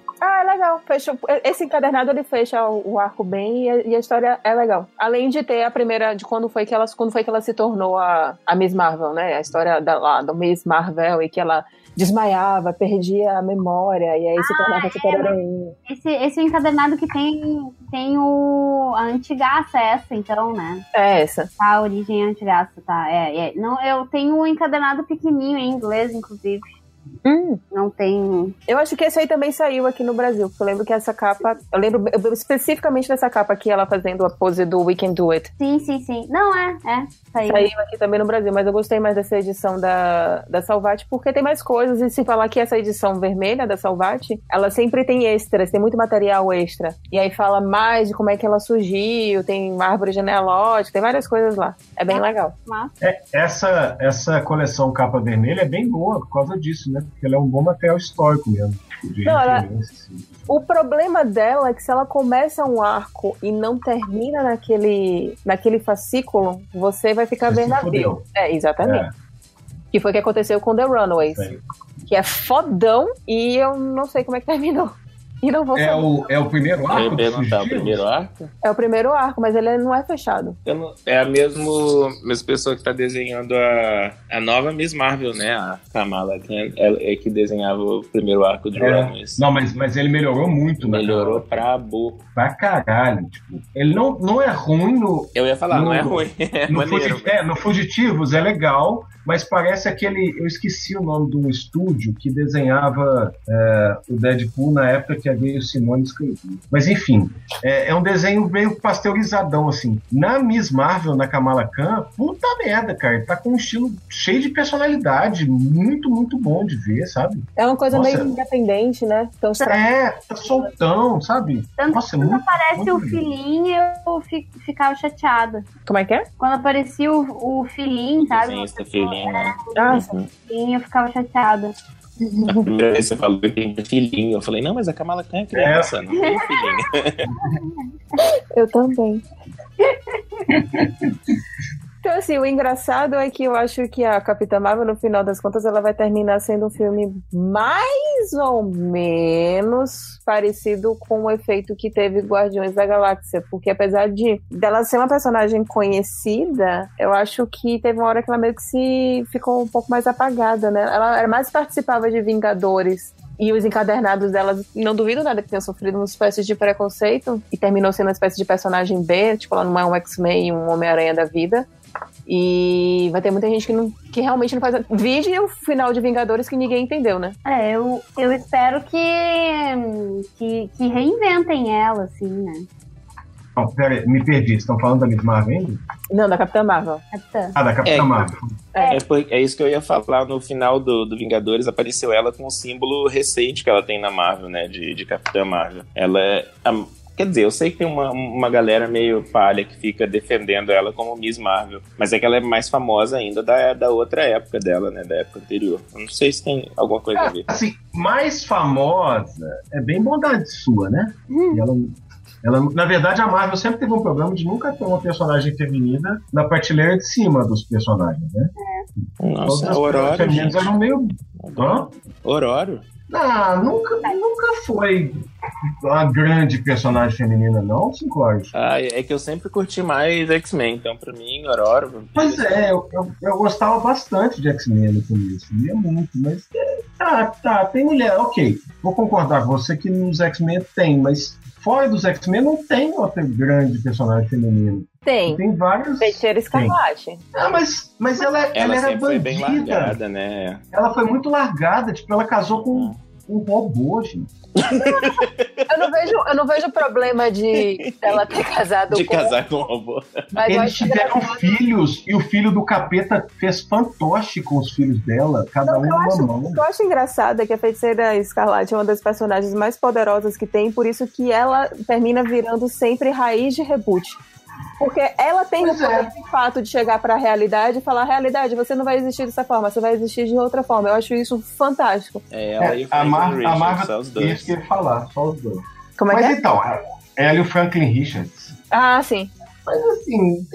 Ah, é legal. Fecha, esse encadernado ele fecha o, o arco bem e a, e a história é legal. Além de ter a primeira de quando foi que ela, quando foi que ela se tornou a, a Miss Marvel, né? A história da, lá, do Miss Marvel e que ela desmaiava, perdia a memória e aí se tornava super heroína. Esse, esse encadernado que tem, tem o, a antigaça, essa, então, né? É essa. A origem antigaça, tá. É, é. Não, eu tenho um encadernado pequenininho em inglês, inclusive. Hum, Não tem. eu acho que esse aí também saiu aqui no Brasil. porque Eu lembro que essa capa. Eu lembro especificamente dessa capa aqui, ela fazendo a pose do We Can Do It. Sim, sim, sim. Não, é, é. Saiu. Saiu aqui também no Brasil, mas eu gostei mais dessa edição da, da Salvati porque tem mais coisas. E se falar que essa edição vermelha da Salvati, ela sempre tem extras, tem muito material extra. E aí fala mais de como é que ela surgiu, tem árvore genealógica, tem várias coisas lá. É bem legal. Mas, É, essa, essa coleção capa vermelha é bem boa por causa disso, né? Porque ela é um bom material histórico mesmo. Não, ela- assim. O problema dela é que se ela começa um arco e não termina naquele, naquele fascículo, você vai ficar Você. É, exatamente. É, Que foi o que aconteceu com The Runaways. Que é fodão e eu não sei como é que terminou. E não vou É saber. o, é o primeiro arco perguntar, o primeiro arco? É o primeiro arco, mas ele não é fechado. Eu não- é a mesmo, mesma pessoa que tá desenhando a, a nova Miss Marvel, né? A Kamala, que é, é que desenhava o primeiro arco de É. Não, mas, mas ele melhorou muito, né? Melhorou pra burro. Pra caralho. Tipo, ele não, não é ruim no, Eu ia falar, não, No- é ruim. É no, maneiro. Fugi- é, no Fugitivos, é legal. Mas parece aquele. Eu esqueci o nome de um estúdio que desenhava é, o Deadpool na época que a Gayle Simone escrevia. Mas enfim, é, é, um desenho meio pasteurizadão, assim. Na Miss Marvel, na Kamala Khan, puta merda, cara. Tá com um estilo cheio de personalidade, muito, muito bom de ver, sabe? É uma coisa Nossa, meio independente, né? Então, é, tá soltão, sabe? Tanto Nossa, quando muito, aparece muito o filhinho, eu ficava chateada. Como é que é? Quando aparecia o, o filhinho, sabe? Sim, esse filhinho. Ah, sim. eu ficava chateada. A primeira vez você falou que tem filhinho. Eu falei, não, mas a Kamala Khan é criança, é. não tem filhinho. eu também. Então, assim, o engraçado é que eu acho que a Capitã Marvel, no final das contas, ela vai terminar sendo um filme mais ou menos parecido com o efeito que teve Guardiões da Galáxia. Porque apesar de dela ser uma personagem conhecida, eu acho que teve uma hora que ela meio que se ficou um pouco mais apagada, né? Ela mais participava de Vingadores e os encadernados delas, não duvido nada que tenham sofrido uma espécie de preconceito e terminou sendo uma espécie de personagem B, tipo, ela não é um X-Men, um Homem-Aranha da vida. E vai ter muita gente que, não, que realmente não faz. Vide o final de Vingadores que ninguém entendeu, né? É, eu, eu espero que, que, que reinventem ela, assim, né? Não, pera me perdi. Estão falando da Miss Marvel ainda? Não, da Capitã Marvel. Capitã. Ah, da Capitã é, Marvel. É. É, é, isso que eu ia falar. No final do, do Vingadores apareceu ela com o símbolo recente que ela tem na Marvel, né? De, de Capitã Marvel. Ela é. A, Quer dizer, eu sei que tem uma, uma galera meio palha que fica defendendo ela como Miss Marvel, mas é que ela é mais famosa ainda da, da outra época dela, né? Da época anterior. Eu não sei se tem alguma coisa é, a ver. Assim, mais famosa é bem bondade sua, né? Hum. Ela, ela, na verdade, a Marvel sempre teve um problema de nunca ter uma personagem feminina na prateleira de cima dos personagens, né? É. Nossa, Todas as Aurora. Femininas eram meio. Hã? Aurora? Ah, nunca, nunca foi uma grande personagem feminina, não, Simclóide? Ah, é que eu sempre curti mais X-Men, então pra mim, Aurora. Pois é, eu, eu, eu, gostava bastante de X-Men no começo, lia muito, mas é, tá, tá, tem mulher, ok. Vou concordar com você que nos X-Men tem, mas fora dos X-Men não tem outra grande personagem feminina. Tem. Tem vários. Feiticeira Escarlate. Ah, mas, mas ela, ela, ela era bandida. Foi bem largada, né? Ela foi muito largada, tipo, ela casou com um robô, gente. eu, não vejo, eu não vejo problema de ela ter casado de com... casar com um robô. Mas Eles tiveram filhos e o filho do capeta fez fantoche com os filhos dela, cada um numa mão. O que eu acho engraçado é que a feiticeira Escarlate é uma das personagens mais poderosas que tem, por isso que ela termina virando sempre raiz de reboot. Porque ela tem pois o é. fato de chegar para a realidade e falar: realidade, você não vai existir dessa forma, você vai existir de outra forma. Eu acho isso fantástico. É, ela é, e o a, Mar Richards, a Marvel, os dois. Isso que eu ia falar, só os dois. Como é Mas que é? então, ela e o Franklin Richards. Ah, sim. Mas assim.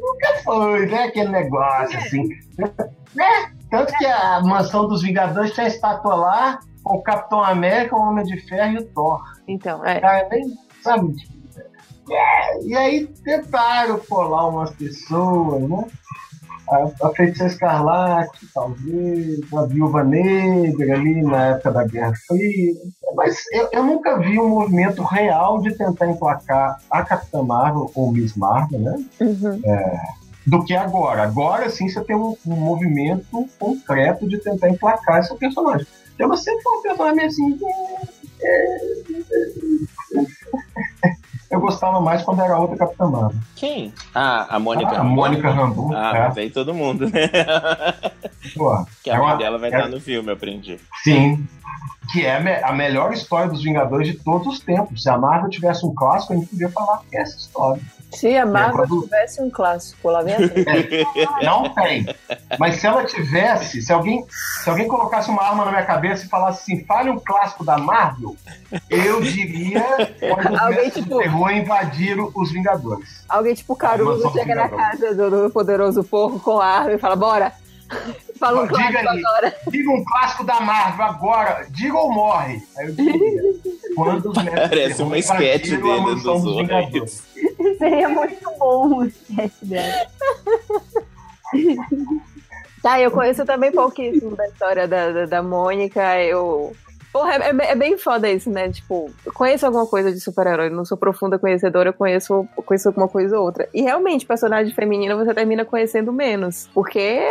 Nunca foi, né? Aquele negócio assim. Né? Tanto que a mansão dos Vingadores tem a estátua lá com o Capitão América, o Homem de Ferro e o Thor. Então, é. Cara, nem, sabe? É, e aí tentaram colar umas pessoas, né? A, a Feiticeira Escarlate, talvez, a Viúva Negra ali na época da Guerra Fria. Mas eu, eu nunca vi um movimento real de tentar emplacar a Capitã Marvel ou Miss Marvel, né? Uhum. É, do que agora. Agora sim você tem um, um movimento concreto de tentar emplacar essa personagem. Ela sempre foi uma personagem assim. Eu gostava mais quando era outra Capitã Marvel. Quem? Ah, a Mônica ah, A Mônica Rambo. Ah, é. vem todo mundo, né? Pô, que a é mãe dela vai é... estar no filme, eu aprendi. Sim. Que é a melhor história dos Vingadores de todos os tempos. Se a Marvel tivesse um clássico, a gente podia falar essa história. Se a Marvel é, quando... tivesse um clássico, lá é, Não tem. Mas se ela tivesse, se alguém, se alguém colocasse uma arma na minha cabeça e falasse assim, fale um clássico da Marvel, eu diria alguém, tipo, terror invadiram os Vingadores. Alguém tipo Caruso chega na casa do, do poderoso porco com a arma e fala, bora! Fala um diga clássico aí, agora. Diga um clássico da Marvel agora. Diga ou morre. Aí eu diria. Quando Parece uma sketch dele. Seria muito bom o sketch dela. tá, eu conheço também pouquíssimo da história da, da, da Mônica. Eu Porra, é, é, é bem foda isso, né? Tipo, eu conheço alguma coisa de super-herói, não sou profunda conhecedora, eu conheço, conheço alguma coisa ou outra. E realmente, personagem feminina você termina conhecendo menos, porque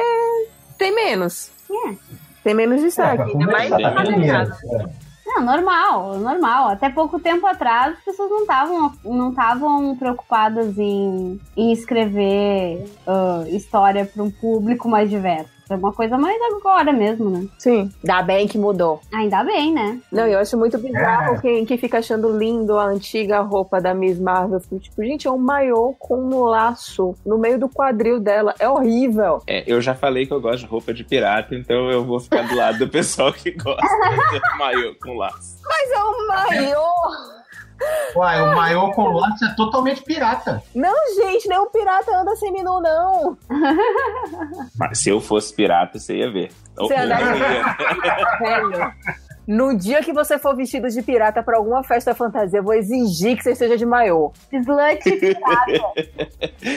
tem menos. É. Tem menos destaque, É, ainda mais mercado. menos, é. Não, normal, normal. Até pouco tempo atrás, as pessoas não estavam não estavam preocupadas em, em escrever ah, história para um público mais diverso. É uma coisa mais agora mesmo, né? Sim, dá bem que mudou. Ainda bem, né? Não, eu acho muito bizarro É. quem, quem fica achando lindo a antiga roupa da Miss Marvel. Tipo, gente, é um maiô com um laço no meio do quadril dela. É horrível. É, eu já falei que eu gosto de roupa de pirata, então eu vou ficar do lado do pessoal que gosta de maiô com laço. Mas é um maiô! Uai, o maior com laço é totalmente pirata. Não, gente, nem um pirata anda sem menu, não. Mas se eu fosse pirata, você ia ver. Você Ou- andar- ou ia- Velho. No dia que você for vestido de pirata pra alguma festa fantasia, eu vou exigir que você esteja de maiô. Slut pirata.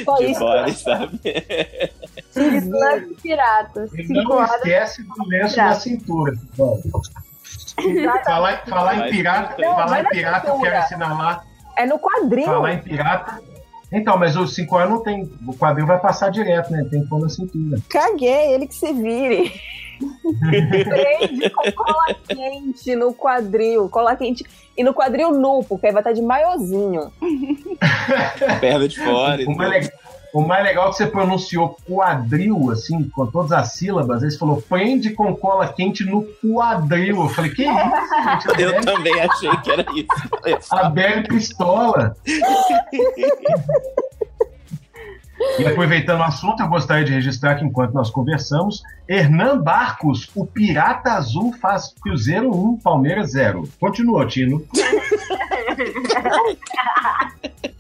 Só de isso. fora, sabe? Slut pirata. E não esquece do lenço Pirata. na cintura. Bom, falar, falar em pirata, Não, falar em na pirata, eu quero ensinar lá. É no quadril. Falar em pirata. Então, mas os 5 anos não tem. O quadril vai passar direto, né? Tem que pôr na cintura. Caguei, ele que se vire. Prende com cola quente no quadril. Cola quente. E no quadril nu, porque aí vai estar de maiozinho. Perna de fora. e O mais, tudo. le- o mais legal é que você pronunciou quadril, assim, com todas as sílabas. Aí você falou, prende com cola quente no quadril. Eu falei, que isso, gente? Eu também achei que era isso. A Belle Pistola. E aproveitando o assunto, eu gostaria de registrar que enquanto nós conversamos, Hernan Barcos, o Pirata Azul, faz Cruzeiro 1, Palmeiras 0. Continua, Tino.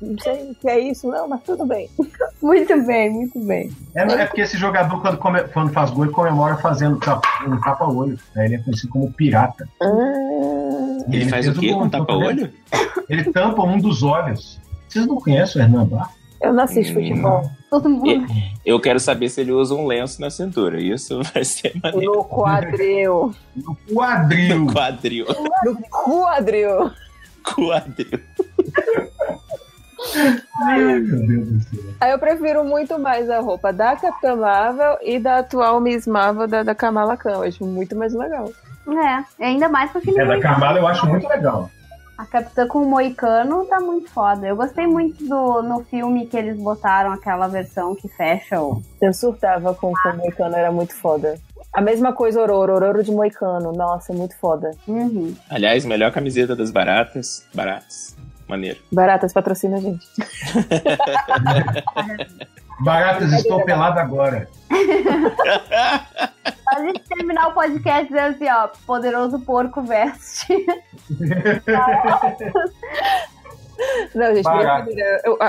Não sei o que é isso, não, mas tudo bem. Muito bem, muito bem. É, é porque esse jogador, quando, come- quando faz gol, ele comemora fazendo tapa- um tapa-olho. Né? Ele é conhecido como Pirata. Ah, E Ele faz o quê? Um tapa-olho? Ele tampa um dos olhos. Vocês não conhecem o Hernan Barcos? eu não assisto Hum. futebol. Todo mundo. Eu quero saber se ele usa um lenço na cintura. Isso vai ser maneiro. No quadril. No quadril. No quadril. No quadril. Quadril. Ai, meu Deus do céu. Aí eu prefiro muito mais a roupa da Capitã Marvel e da atual Miss Marvel da, da Kamala Khan. Eu acho muito mais legal. É, ainda mais aquele É, da Kamala eu acho muito legal. A Capitã com o Moicano tá muito foda. Eu gostei muito do no filme que eles botaram aquela versão que fecha o. Eu surtava com com o Moicano, era muito foda. A mesma coisa, Ororo, Ororo de Moicano. Nossa, muito foda. Uhum. Aliás, melhor camiseta das baratas. Baratas. Maneiro. Baratas patrocina a gente. Baratas, estou pelado agora. A gente terminar o podcast dizendo assim, ó, poderoso porco veste. Não, gente, Baratas.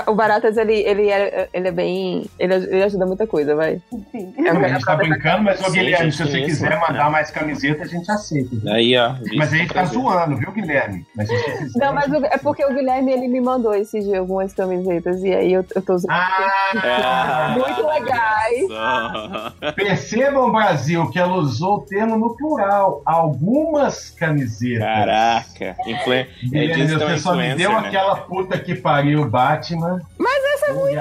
O, o Baratas, ele, ele, é, ele é bem. Ele, ele ajuda muita coisa, vai. Sim. É a gente tá brincando, mas, ô Guilherme, gente, se você isso, quiser né? mandar mais camiseta, a gente aceita. Aí, ó. Mas aí isso tá zoando, viu, Guilherme? Mas quiser. Não, mas o- é porque o Guilherme, ele me mandou esse dia algumas camisetas. E aí eu, eu tô usando. Ah, Muito legais. Percebam, Brasil, que ela usou o termo no plural. Algumas camisetas. Caraca. Influ... É Guilherme, é você só me deu né? aquela puta que pariu, Batman. Mas essa é muito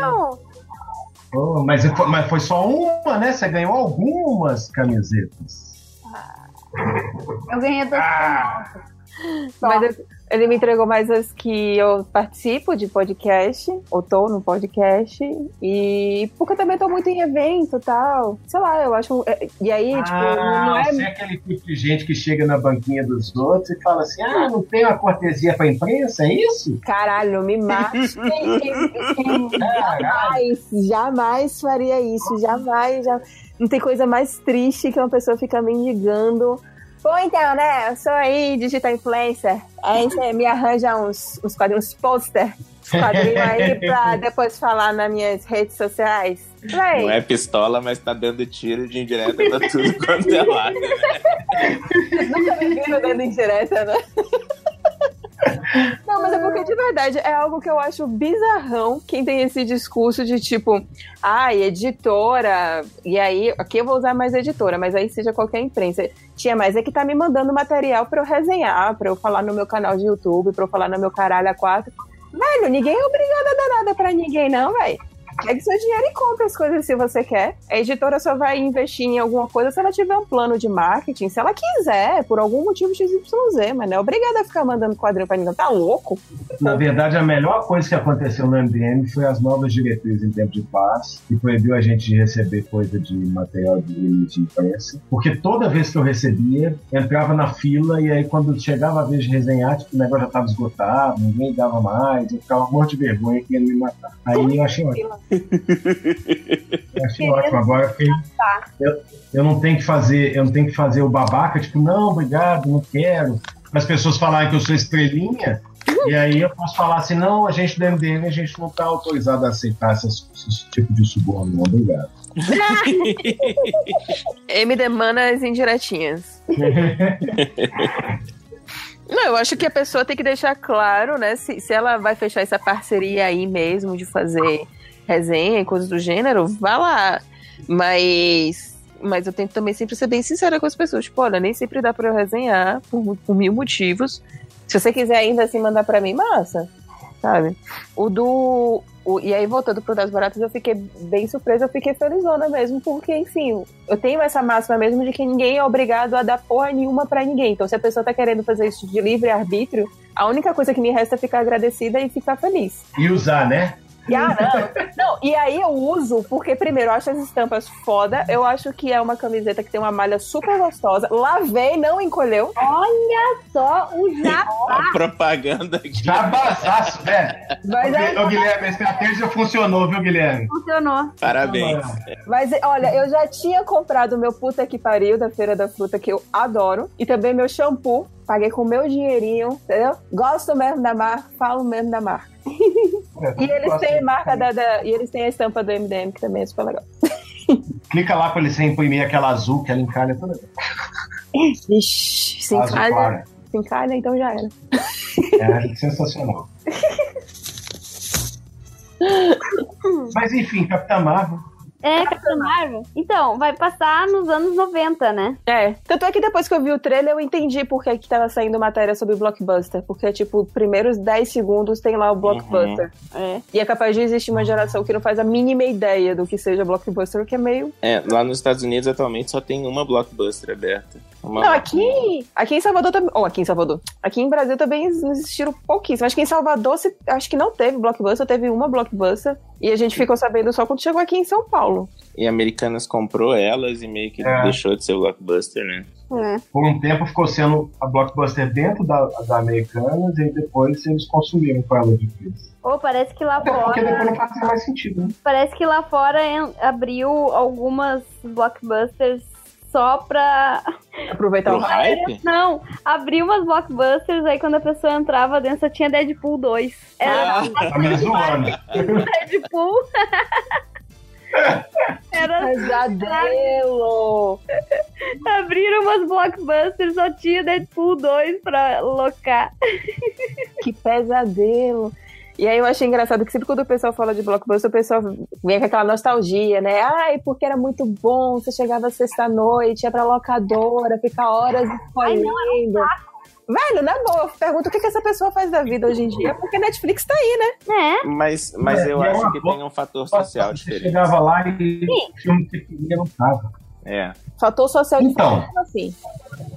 Não, Oh, mas, foi- mas foi só uma, né? Você ganhou algumas camisetas. Eu ganhei duas Ah. Mas eu- ele me entregou mais as que eu participo de podcast, ou tô no podcast, e porque eu também tô muito em evento e tal. Sei lá, eu acho. é, E aí, tipo, não Ah, é. você é aquele tipo de gente que chega na banquinha dos outros e fala assim: ah, não tem uma cortesia pra imprensa, é isso? Caralho, me mate. jamais, jamais faria isso, jamais. Já... Não tem coisa mais triste que uma pessoa ficar mendigando. Pô, então, né? Eu sou aí, digital influencer. Aí você me arranja uns, uns quadrinhos, uns pôster, uns quadrinhos aí pra depois falar nas minhas redes sociais. Véi, Não é pistola, mas tá dando tiro de indireta pra tudo quanto é lado. nunca me viram dando indireta, né? Não, mas é porque de verdade é algo que eu acho bizarrão quem tem esse discurso de tipo, ai, ah, editora, e aí, aqui eu vou usar mais editora, mas aí seja qualquer imprensa. Tinha mais é que tá me mandando material para eu resenhar, para eu falar no meu canal de YouTube, para eu falar no meu caralho a quatro. Velho, ninguém é obrigado a dar nada pra ninguém, não, velho. Pegue seu dinheiro e compre as coisas se você quer. A editora só vai investir em alguma coisa se ela tiver um plano de marketing, se ela quiser, por algum motivo XYZ, mas não é obrigada a ficar mandando quadrinho pra ninguém. Tá louco? Na verdade, a melhor coisa que aconteceu no MDM foi as novas diretrizes em tempo de paz, que proibiu a gente de receber coisa de material de, de imprensa. Porque toda vez que eu recebia, entrava na fila e aí quando chegava a vez de resenhar, tipo, o negócio já estava esgotado, ninguém dava mais, eu ficava morto de vergonha querendo me matar. Aí eu achei ótimo. Eu achei ótimo. Agora eu, eu não tenho que fazer, eu não tenho que fazer o babaca, tipo, não, obrigado, não quero. Para as pessoas falarem que eu sou estrelinha, e aí eu posso falar assim, não, a gente do MDM, a gente não está autorizado a aceitar essas, esse tipo de suborno, obrigado. MD Manas indiretinhas. Não, eu acho que a pessoa tem que deixar claro, né? Se, se ela vai fechar essa parceria aí mesmo de fazer resenha e coisas do gênero, vá lá. Mas. Mas eu tento também sempre ser bem sincera com as pessoas. Tipo, olha, nem sempre dá pra eu resenhar por, por mil motivos. Se você quiser ainda assim mandar pra mim, massa. Sabe? O do. O, e aí, voltando pro Das Baratas, eu fiquei bem surpresa, eu fiquei felizona mesmo, porque, enfim, eu tenho essa máxima mesmo de que ninguém é obrigado a dar porra nenhuma para ninguém. Então, se a pessoa tá querendo fazer isso de livre arbítrio, a única coisa que me resta é ficar agradecida e ficar feliz. E usar, né? Ah, não. não, e aí eu uso, porque primeiro eu acho as estampas foda. Eu acho que é uma camiseta que tem uma malha super gostosa. Lavei, não encolheu. Olha só o jabá. propaganda aqui. Jabazaço, velho. Mas aí, ô, Guilherme, a estratégia funcionou, viu, Guilherme? Funcionou. Parabéns. Mas olha, eu já tinha comprado meu puta que pariu da Feira da Fruta, que eu adoro. E também meu shampoo. Paguei com meu dinheirinho, entendeu? Gosto mesmo da marca, falo mesmo da marca. É, e eles têm marca da, da, E eles têm a estampa do MDM, que também é super legal. Clica lá pra ele sem imprimir aquela azul que ela encalha toda. Ixi, se encalha. Se encalha, então já era. É sensacional. Mas enfim, Capitã Marvel é, Capitã Marvel. Então, vai passar nos anos 90, né? É. Tanto é que depois que eu vi o trailer, eu entendi por que, que tava saindo matéria sobre blockbuster. Porque, tipo, primeiros 10 segundos tem lá o blockbuster. Uhum. É. E é capaz de existir uma geração que não faz a mínima ideia do que seja blockbuster, o que é meio. É, lá nos Estados Unidos atualmente só tem uma blockbuster aberta. Uma... Não, aqui, aqui em Salvador também. Ou oh, aqui em Salvador. Aqui em Brasil também existiram pouquíssimos. Acho que em Salvador, acho que não teve blockbuster, teve uma blockbuster. E a gente ficou sabendo só quando chegou aqui em São Paulo. E Americanas comprou elas e meio que é. deixou de ser blockbuster, né? É. Por um tempo ficou sendo a blockbuster dentro da, da Americanas e depois eles consumiram com ela de vez. Ou oh, parece que lá Até fora. Porque depois não faz mais sentido, né? Parece que lá fora abriu algumas blockbusters só pra. Aproveitar o hype? Não, abriu umas blockbusters, aí quando a pessoa entrava dentro só tinha Deadpool 2. Era ah, tá me zoando. Deadpool. Era pesadelo! Abriram umas blockbusters, só tinha Deadpool 2 pra locar. Que pesadelo! E aí eu achei engraçado que sempre quando o pessoal fala de blockbuster, o pessoal vem com aquela nostalgia, né? Ai, porque era muito bom, você chegava sexta-noite, ia pra locadora, ficar horas escolhendo. Velho, na boa, pergunta o que, que essa pessoa faz da vida hoje em dia, porque Netflix tá aí, né? É. Mas, mas é, eu acho que tem um fator social você diferente. chegava lá e o filme que queria não tava. É. Fator social então, assim.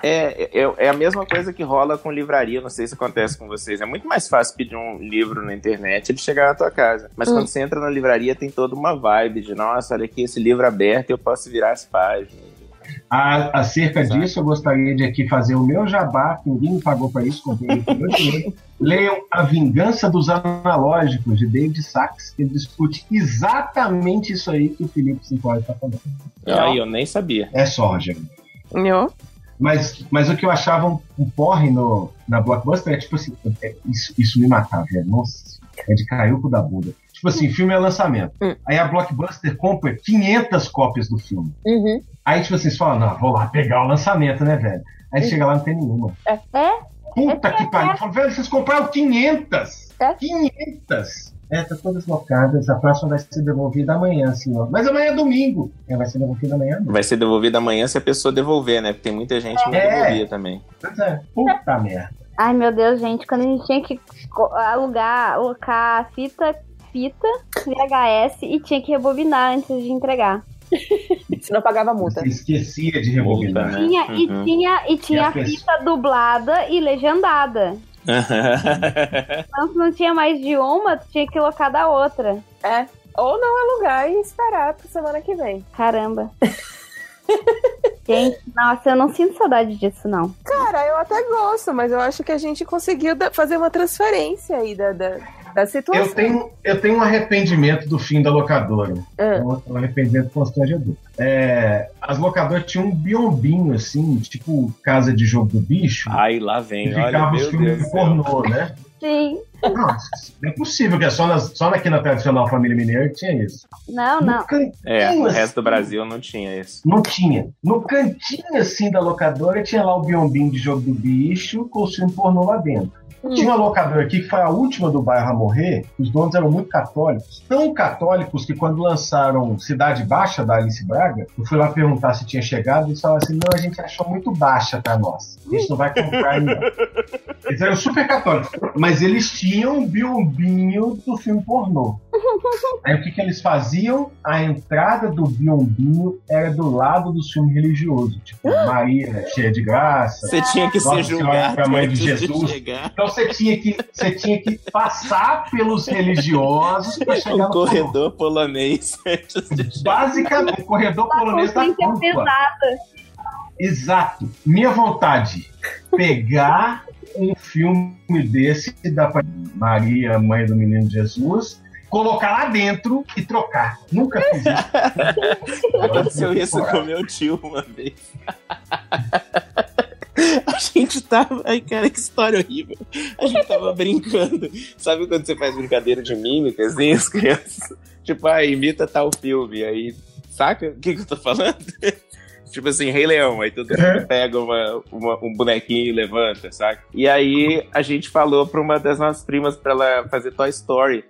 É, é, é, a mesma coisa que rola com livraria, não sei se acontece com vocês. É muito mais fácil pedir um livro na internet e ele chegar na tua casa. Mas hum. quando você entra na livraria, tem toda uma vibe de, nossa, olha aqui esse livro aberto eu posso virar as páginas. A, acerca Exato. disso, eu gostaria de aqui fazer o meu jabá, que ninguém me pagou para isso, comprei meu dinheiro. Leiam A Vingança dos Analógicos, de David Sachs, que discute exatamente isso aí que o Felipe Simplório está falando. Ah, eu nem sabia. É só. Não. Mas, mas o que eu achava um, um porre no, na Blockbuster é tipo assim, é, isso, isso me matava, velho. Nossa, é de o cu da bunda. Tipo assim, filme é lançamento. Hum. Aí a Blockbuster compra 500 cópias do filme. Uhum. Aí, tipo assim, você fala, não, vou lá pegar o lançamento, né, velho? Aí chega lá não tem nenhuma. É? é? Puta que pariu. Eu falo, velho, vocês compraram 500. É? 500. É, tá todas locadas. A próxima vai ser devolvida amanhã, senhor. Mas amanhã é domingo. É, vai ser devolvida amanhã. Vai ser devolvido amanhã se a pessoa devolver, né? Porque tem muita gente que não É. devolvia também. Pois é. Puta merda. Ai, meu Deus, gente, quando a gente tinha que alugar, alocar fita, fita, VHS e tinha que rebobinar antes de entregar. Se não pagava multa. Você esquecia de rebobinar. Multa, né? Tinha, Uhum. e tinha, e tinha a pessoa- fita dublada e legendada. Então, se não tinha mais de uma, tu tinha que alocar da outra. É. Ou não alugar e esperar pra semana que vem. Caramba. Gente, nossa, eu não sinto saudade disso, não. Cara, eu até gosto, mas eu acho que a gente conseguiu fazer uma transferência aí da, da, da situação. Eu tenho, eu tenho um arrependimento do fim da locadora. Ah. Um, um arrependimento constrangedor. É, as locadoras tinham um biombinho, assim, tipo casa de jogo do bicho. Ai, lá vem, olha, ficava os filmes Deus. pornô, né? Sim. Nossa, não é possível que é só, nas, só aqui na tradicional família mineira que tinha isso. Não, não. No cantinho, É, no assim, resto do Brasil não tinha isso. Não tinha. No cantinho assim da locadora tinha lá o biombinho de jogo do bicho com o filme pornô lá dentro. Hum. Tinha uma locadora aqui que foi a última do bairro a morrer. Os donos eram muito católicos. Tão católicos que quando lançaram Cidade Baixa da Alice Braga, eu fui lá perguntar se tinha chegado e eles falaram assim: não, a gente achou muito baixa pra nós. A gente não vai comprar ainda. Eles eram super católicos. Mas eles tinham um biombinho do filme pornô. Aí o que, que eles faziam? A entrada do biombinho era do lado do filme religioso. Tipo, Maria cheia de graça. Você tinha que Nossa ser julgado mãe de Jesus. chegar. Então você tinha que, você tinha que passar pelos religiosos para chegar Um no corredor polonês. Basicamente, o corredor polonês da culpa. pesada. Exato. Minha vontade, pegar um filme desse da Maria, mãe do menino Jesus, colocar lá dentro e trocar. Nunca fiz isso. Aconteceu isso com meu tio uma vez. A gente tava. Ai, cara, que história horrível. A gente tava brincando. Sabe quando você faz brincadeira de mímica, assim, as crianças? Tipo, ah, imita tal filme. Aí, saca o que, que eu tô falando? Tipo assim, Rei Leão. Aí todo mundo pega uma, uma- um bonequinho e levanta, saca? E aí a gente falou pra uma das nossas primas pra ela fazer Toy Story.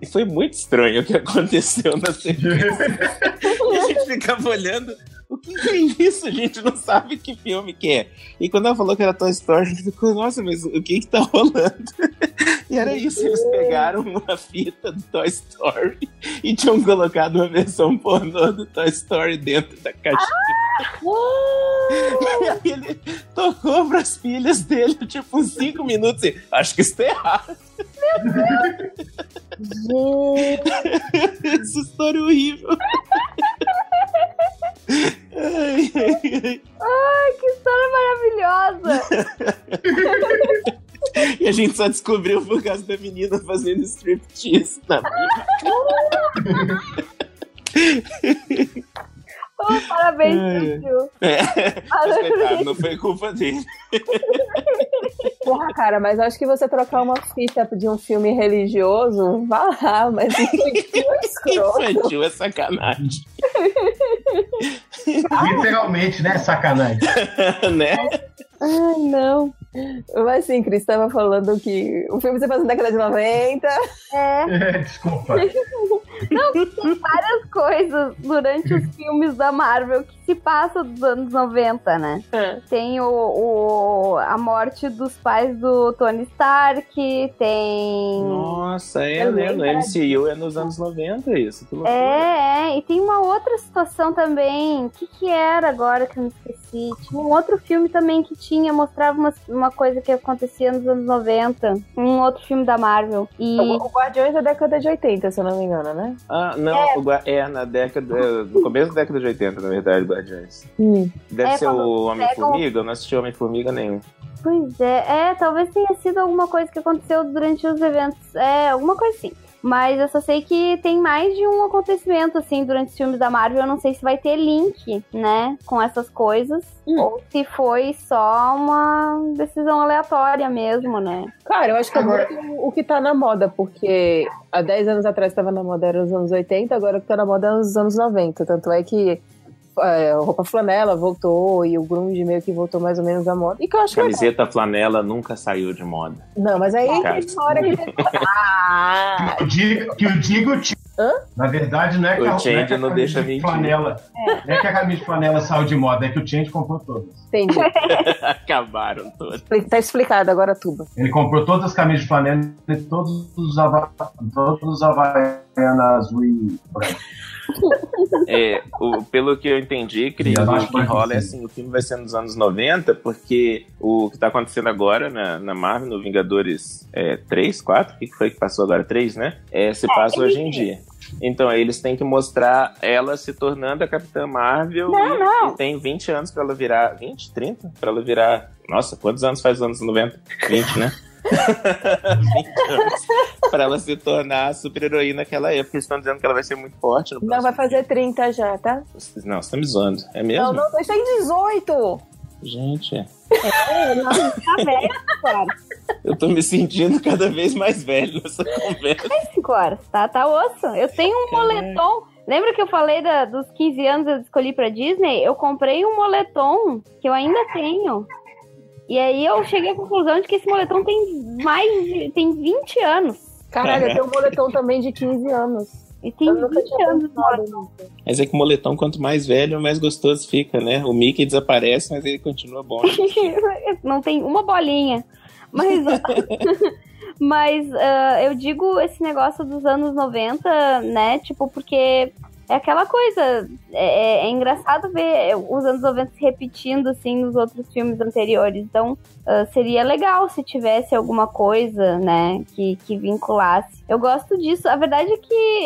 E foi muito estranho o que aconteceu na sequência. E a gente ficava olhando. O que, que é isso? A gente não sabe que filme que é. E quando ela falou que era Toy Story, a gente ficou, nossa, mas o que que tá rolando? E era isso, eles pegaram uma fita do Toy Story e tinham colocado uma versão pornô do Toy Story dentro da caixinha. E aí ele tocou pras filhas dele, tipo, uns 5 minutos e acho que isso tá errado. Essa história é horrível. Ai, ai, ai. Que história maravilhosa. E a gente só descobriu por causa da menina fazendo striptease na Oh, parabéns, tio. É, coitado, não foi culpa dele. Porra, cara, mas acho que você trocar uma fita de um filme religioso, vá lá, mas infantil é escroto. Infantil é sacanagem, Literalmente, né? Sacanagem. né? Ai, não. Mas sim, Cris, tava falando que o filme você faz na década de 90. É, Desculpa. várias coisas durante os filmes da Marvel que se passam dos anos 90, né? Tem o, o- a morte dos pais do Tony Stark, tem. Nossa, é, né? No MCU é nos anos 90 isso. Que loucura. É, é, e tem uma outra situação também. O que, que era agora que eu me esqueci? Tinha um outro filme também que tinha, mostrava uma, uma coisa que acontecia nos anos 90. Um outro filme da Marvel. E. O o Guardiões da década de 80, se eu não me engano, né? Ah, não, o Gua- é na década. No começo da década de 80, na verdade, Guardiões. Deve É, ser o pegam- Homem-Formiga, eu não assisti Homem-Formiga nenhum. Pois é, é, talvez tenha sido alguma coisa que aconteceu durante os eventos. É, alguma coisa assim. Mas eu só sei que tem mais de um acontecimento, assim, durante os filmes da Marvel. Eu não sei se vai ter link, né, com essas coisas. Hum. Ou se foi só uma decisão aleatória mesmo, né? Cara, eu acho que Agora- o que tá na moda, porque há 10 anos atrás estava na moda era os anos 80, agora o que tá na moda é os anos 90. Tanto é que é, roupa flanela voltou e o grunge meio que voltou mais ou menos à moda. E que eu acho Camiseta legal. flanela nunca saiu de moda. Não, mas aí tem hora que... ah! Que eu digo, que Hã? Na verdade, não é que, o a, não, é que a não deixa de flanela. É. Não é que a camisa de flanela saiu de moda, é que o Change comprou todas. Entendi. Acabaram todas. Tá explicado agora tudo. Ele comprou todas as camisas de flanela e todos os, ava... todos os havaianas azul e branco. É, o, pelo que eu entendi, Cris, o que rola é assim, o filme vai ser nos anos 90, porque o que tá acontecendo agora na, na Marvel, no Vingadores é, 3, 4, o que foi que passou agora? 3, né? É, se é, passa hoje em dia. Então, eles têm que mostrar ela se tornando a Capitã Marvel não, e, não. e, tem 20 anos para ela virar. 20, 30? Para ela virar. Nossa, quantos anos faz os anos 90? 20, né? 20 anos pra ela se tornar a super-heroína que ela é. Porque estão dizendo que ela vai ser muito forte. não, vai fazer 30 já, tá? Não, você tá me zoando. É mesmo? Não, não, você tem 18. Gente. É, não, tá velho, cara. Eu tô me sentindo cada vez mais velho nessa conversa. 5 horas, tá, tá osso. Eu tenho um moletom. Lembra que eu falei da, dos 15 anos eu escolhi pra Disney? Eu comprei um moletom que eu ainda tenho. E aí eu cheguei à conclusão de que esse moletom tem mais de. tem 20 anos. Caralho, eu tenho um moletom também de 15 anos. E tem 20 anos Mas é que o moletom, quanto mais velho, mais gostoso fica, né? O Mickey desaparece, mas ele continua bom. Não tem uma bolinha. Mas, mas uh, eu digo esse negócio dos anos 90, né? Tipo, porque é aquela coisa. É, é, é, engraçado ver os anos 90 se repetindo assim nos outros filmes anteriores. Então, uh, seria legal se tivesse alguma coisa, né, que, que vinculasse. Eu gosto disso. A verdade é que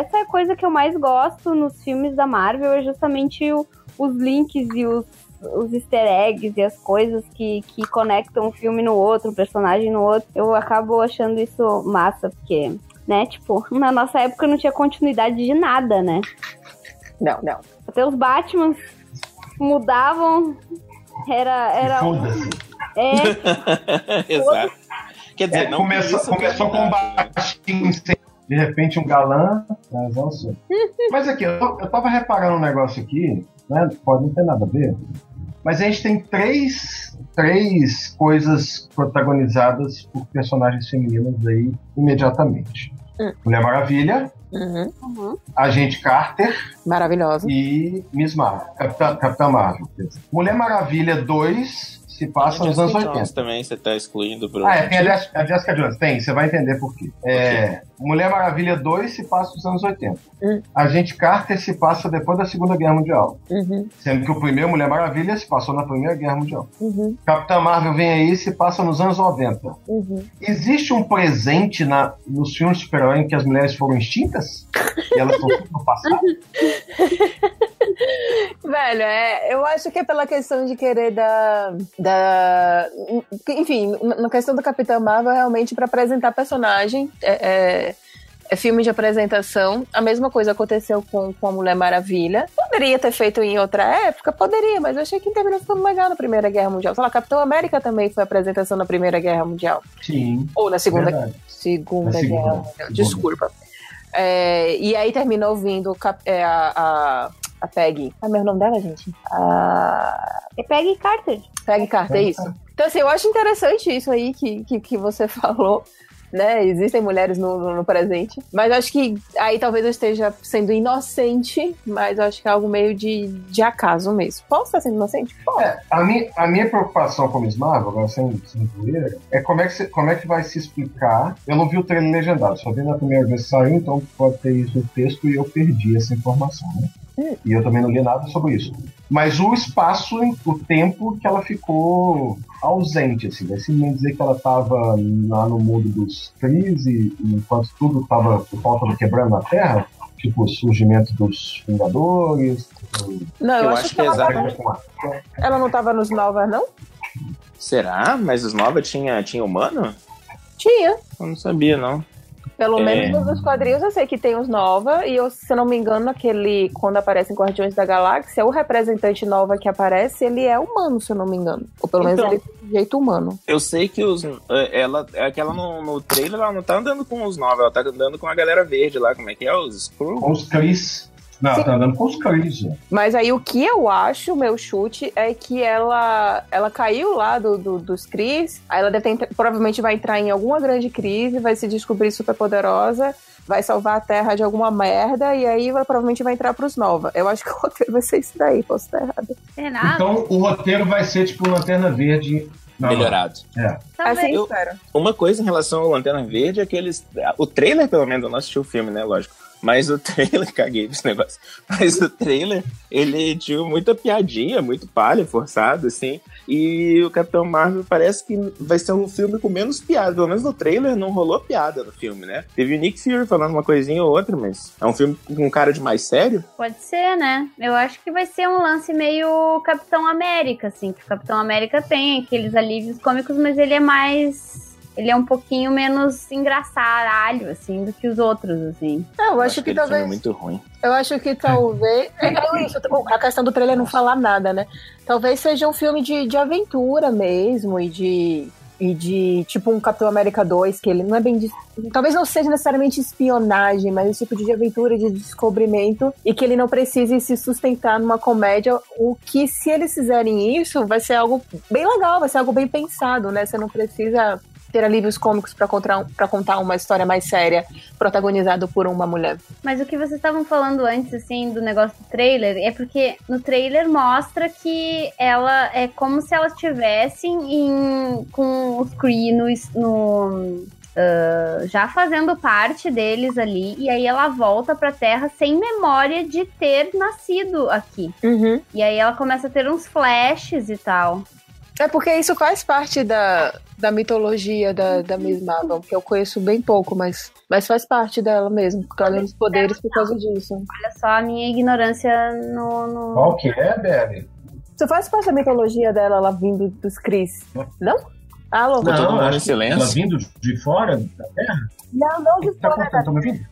essa é a coisa que eu mais gosto nos filmes da Marvel, é justamente o, os links e os, os easter eggs e as coisas que, que conectam um filme no outro, um personagem no outro. Eu acabo achando isso massa, porque né? Tipo, na nossa época não tinha continuidade de nada, né? Não, não. Até os Batmans mudavam. Era. era Foda-se. É. Exato. Quer dizer, é, não começou, isso, começou com um baixinho, de repente um galã, mas assim. Mas aqui, eu, eu tava reparando um negócio aqui, né? Pode não ter nada a ver. Mas a gente tem três, três coisas protagonizadas por personagens femininas aí imediatamente. Hum. Mulher Maravilha, uhum. Uhum. Agente Carter. Maravilhosa. E Miss Marvel, Capitã, Capitã Marvel. Mulher Maravilha 2 se passa nos anos 80. Jones também você está excluindo pro. Ah, é, tem a, a Jessica Jones, tem, você vai entender por quê. É, okay. Mulher Maravilha 2 se passa nos anos 80. Uhum. Agente Carter se passa depois da Segunda Guerra Mundial. Uhum. Sendo que o primeiro Mulher Maravilha se passou na Primeira Guerra Mundial. Uhum. Capitã Marvel vem aí e se passa nos anos 90. Uhum. Existe um presente na, nos filmes de super em que as mulheres foram extintas? e elas estão tudo no passado? Velho, é, eu acho que é pela questão de querer da. da enfim, na questão do Capitão Marvel, realmente, para apresentar personagem. É, é, é, filme de apresentação. A mesma coisa aconteceu com, com a Mulher Maravilha. Poderia ter feito em outra época? Poderia, mas eu achei que terminou ficando legal na Primeira Guerra Mundial. Sei lá, Capitão América também foi apresentação na Primeira Guerra Mundial. Sim. Ou na Segunda, segunda, segunda Guerra Mundial. Desculpa. É, e aí terminou vindo é, a, a a Peggy. Qual é o nome dela, gente? A... É Peggy Carter. Peggy Carter, é isso. Então, assim, eu acho interessante isso aí que, que, que você falou. Né? Existem mulheres no, no, no, presente. Mas acho que aí talvez eu esteja sendo inocente, mas acho que é algo meio de, de acaso mesmo. Posso estar sendo inocente? É, a, minha, a minha preocupação com Miss Marvel, agora sem, sem é como é, que se, como é que vai se explicar. Eu não vi o trailer legendado, só vi na primeira vez que saiu, então pode ter isso no texto e eu perdi essa informação, né? E eu também não li nada sobre isso. Mas o espaço, o tempo que ela ficou ausente, assim, vai simplesmente dizer que ela estava lá no mundo dos Cris e, enquanto tudo estava por falta do quebrando a Terra, tipo o surgimento dos Vingadores. Não, eu, eu acho, acho, que, ela, ela, tava... ela não estava nos Nova, não? Será? Mas os Nova tinha, tinha humano? Tinha. Eu não sabia, não. Pelo é... menos nos quadrinhos eu sei que tem os Nova, e eu, se não me engano, aquele, quando aparece em Guardiões da Galáxia, o representante Nova que aparece, ele é humano, se eu não me engano. Ou pelo então, menos ele tem jeito humano. Eu sei que os. É, ela, é que ela no, no trailer ela não tá andando com os Nova, ela tá andando com a galera verde lá, como é que é? Os Skrull? Os Chris. Não, Sim. tá andando com os cães. Mas aí o que eu acho, meu chute, é que ela, ela caiu lá do, do dos Cris, aí ela deve ter, provavelmente vai entrar em alguma grande crise, vai se descobrir super poderosa vai salvar a Terra de alguma merda e aí vai, provavelmente vai entrar pros Nova. Eu acho que o roteiro vai ser isso daí, posso estar errado. É nada. Então o roteiro vai ser tipo Lanterna Verde melhorado. É. Assim, eu, uma coisa em relação ao Lanterna Verde é que eles. O trailer, pelo menos, eu não assisti o filme, né? Lógico. Mas o trailer, caguei esse negócio. Mas o trailer, ele tinha muita piadinha, muito palha, forçado, assim. E o Capitão Marvel parece que vai ser um filme com menos piada. Pelo menos no trailer não rolou piada no filme, né? Teve o Nick Fury falando uma coisinha ou outra, mas é um filme com um cara de mais sério? Pode ser, né? Eu acho que vai ser um lance meio Capitão América, assim. Que o Capitão América tem aqueles alívios cômicos, mas ele é mais ele é um pouquinho menos engraçado, assim, do que os outros, assim. É, eu, eu acho, acho, que, que talvez. É muito ruim. Eu acho que talvez. É, é isso, a questão do trailer não falar nada, né? Talvez seja um filme de, de aventura mesmo e de. E de tipo um Capitão América 2, que ele não é bem. De, talvez não seja necessariamente espionagem, mas esse tipo de aventura, de descobrimento, e que ele não precise se sustentar numa comédia. O que, se eles fizerem isso, vai ser algo bem legal, vai ser algo bem pensado, né? Você não precisa ter alívios cômicos para contar, contar uma história mais séria, protagonizado por uma mulher. Mas o que vocês estavam falando antes, assim, do negócio do trailer, é porque no trailer mostra que ela é como se elas estivessem em, com os Kree no, no Uh, já fazendo parte deles ali, e aí ela volta pra Terra sem memória de ter nascido aqui. Uhum. E aí ela começa a ter uns flashes e tal. É porque isso faz parte da, da mitologia da, da Miss Marvel, que eu conheço bem pouco, mas, mas faz parte dela mesmo, porque ela tem os poderes por causa disso. Olha só a minha ignorância no. no... Qual que é, Bebe? Você faz parte da mitologia dela, ela vindo dos Cris. Não? Ah, louco. Não, todo mundo em silêncio. Ela vindo de fora da Terra? Não, não de tá fora. Me ouvindo?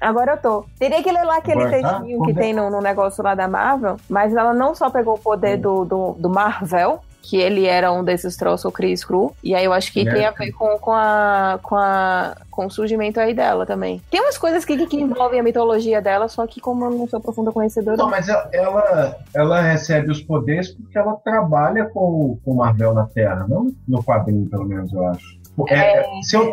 Agora eu tô. Teria que ler lá aquele Agora, tá? textinho tá? que tem no, no, negócio lá da Marvel, mas ela não só pegou o poder hum. do, do, do Marvel, que ele era um desses troços, o Chris Cru. E aí eu acho que é. tem a ver com, com, a, com, a, com o surgimento aí dela também. Tem umas coisas que, que envolvem a mitologia dela, só que como eu não sou profunda conhecedora. Não, mas ela, ela recebe os poderes porque ela trabalha com, com o Marvel na Terra, não no quadrinho, pelo menos, eu acho. É, é, se eu,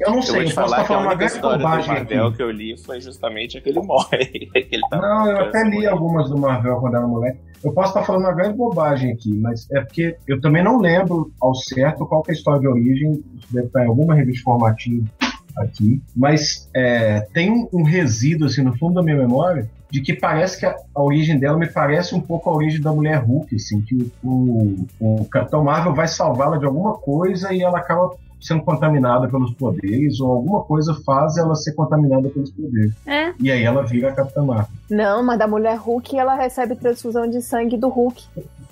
eu não sei, eu, eu falando uma grande bobagem aqui. Marvel que eu li foi justamente aquele morre. não, eu até li algumas do Marvel quando era moleque. Eu posso estar falando uma grande bobagem aqui, mas é porque eu também não lembro ao certo qual é a história de origem. deve estar em alguma revista formativa aqui. Mas é, tem um resíduo assim no fundo da minha memória de que parece que a, a, origem dela me parece um pouco a origem da mulher Hulk, assim, que o, o Capitão Marvel vai salvá-la de alguma coisa e ela acaba sendo contaminada pelos poderes, ou alguma coisa faz ela ser contaminada pelos poderes. É. E aí ela vira a Capitã Marvel. Não, mas da mulher Hulk ela recebe transfusão de sangue do Hulk.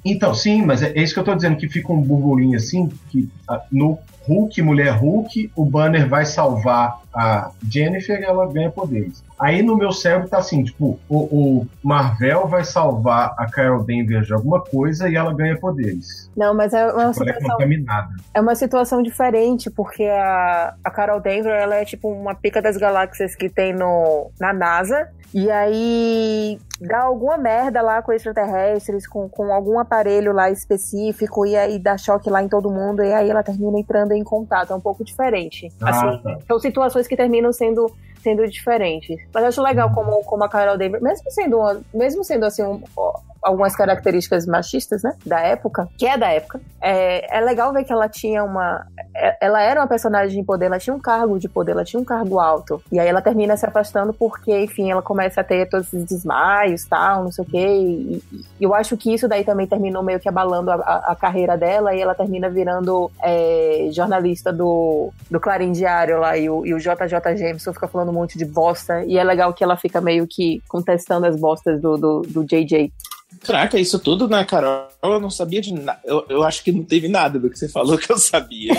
Então, sim, mas é, é isso que eu tô dizendo, que fica um burburinho assim, que no Hulk, mulher Hulk, o Banner vai salvar a Jennifer e ela ganha poderes. Aí no meu cérebro tá assim, tipo, o, o, Marvel vai salvar a Carol Danvers de alguma coisa e ela ganha poderes. Não, mas é uma tipo, situação... É, é uma situação diferente, porque a, a Carol Danvers, ela é tipo uma pica das galáxias que tem no, na NASA, e aí dá alguma merda lá com extraterrestres, com, com algum aparelho lá específico, e aí dá choque lá em todo mundo, e aí ela termina entrando em contato. É um pouco diferente. Ah, assim, tá. São situações que terminam sendo sendo diferentes. Mas eu acho legal como, como a Carol Davis, mesmo sendo uma, mesmo sendo assim um, algumas características machistas, né, da época, que é da época, é, é legal ver que ela tinha uma, é, ela era uma personagem de poder, ela tinha um cargo de poder, ela tinha um cargo alto, e aí ela termina se afastando porque, enfim, ela começa a ter todos esses desmaios, tal, não sei o quê, e, e eu acho que isso daí também terminou meio que abalando a, a, carreira dela, e ela termina virando é, jornalista do, do Clarim Diário lá, e o, e o JJ Jameson fica falando um monte de bosta, e é legal que ela fica meio que contestando as bostas do, do, do JJ. Caraca, isso tudo, né, Carol? Eu não sabia de nada. Eu, eu acho que não teve nada do que você falou que eu sabia.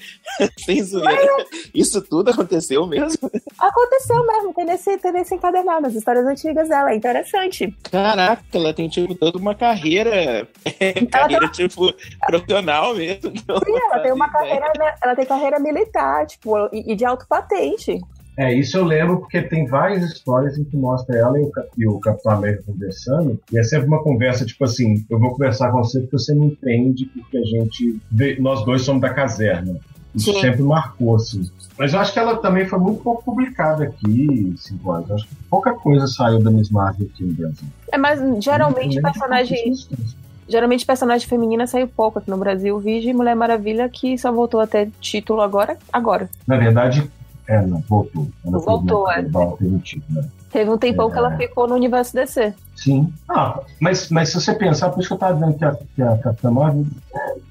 Sem zoeira. Isso tudo aconteceu mesmo? Aconteceu mesmo. Tem nesse, tem nesse encadernado, as histórias antigas dela. É interessante. Caraca, ela tem, tipo, toda uma carreira. carreira, tem... tipo, profissional mesmo. Sim, ela tem uma carreira. Ela tem carreira militar, tipo, e, e de alto patente. É, isso eu lembro porque tem várias histórias em que mostra ela e o, e o Capitão América conversando, e é sempre uma conversa tipo assim: eu vou conversar com você porque você me entende, porque a gente. Nós dois somos da caserna. Isso Sim. sempre marcou, assim. Mas eu acho que ela também foi muito pouco publicada aqui, cinco anos. Eu acho que pouca coisa saiu da Miss Marvel aqui no Brasil. É, mas geralmente personagem. Geralmente personagem feminina saiu pouco aqui no Brasil. Vige Mulher Maravilha, que só voltou até título agora. agora. Na verdade, é, não, voltou. Ela voltou, é. Título, né? Teve um tempão é... que ela ficou no universo DC. Sim. Ah, mas, mas se você pensar, por isso que eu estava dizendo que a, que a Capitã Marvel,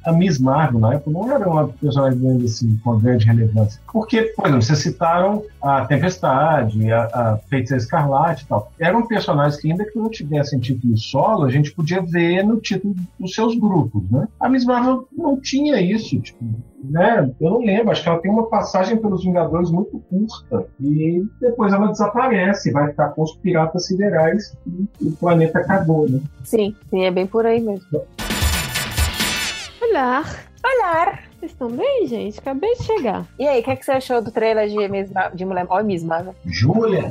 a Miss Marvel na época não era uma personagem assim, com grande relevância. Porque, por exemplo, vocês citaram a Tempestade, a, a Feiticeira Escarlate e tal. Eram personagens que, ainda que não tivessem título solo, a gente podia ver no título dos seus grupos, né? A Miss Marvel não tinha isso, tipo, né? Eu não lembro, acho que ela tem uma passagem pelos Vingadores muito curta e depois ela desaparece, vai ficar com os piratas siderais e, o planeta acabou, né? Sim, sim, é bem por aí mesmo. Olá! Olá! Vocês estão bem, gente? Acabei de chegar. E aí, o que, é que você achou do trailer de, Miss de Mulher Olha, Miss Marvel? Júlia!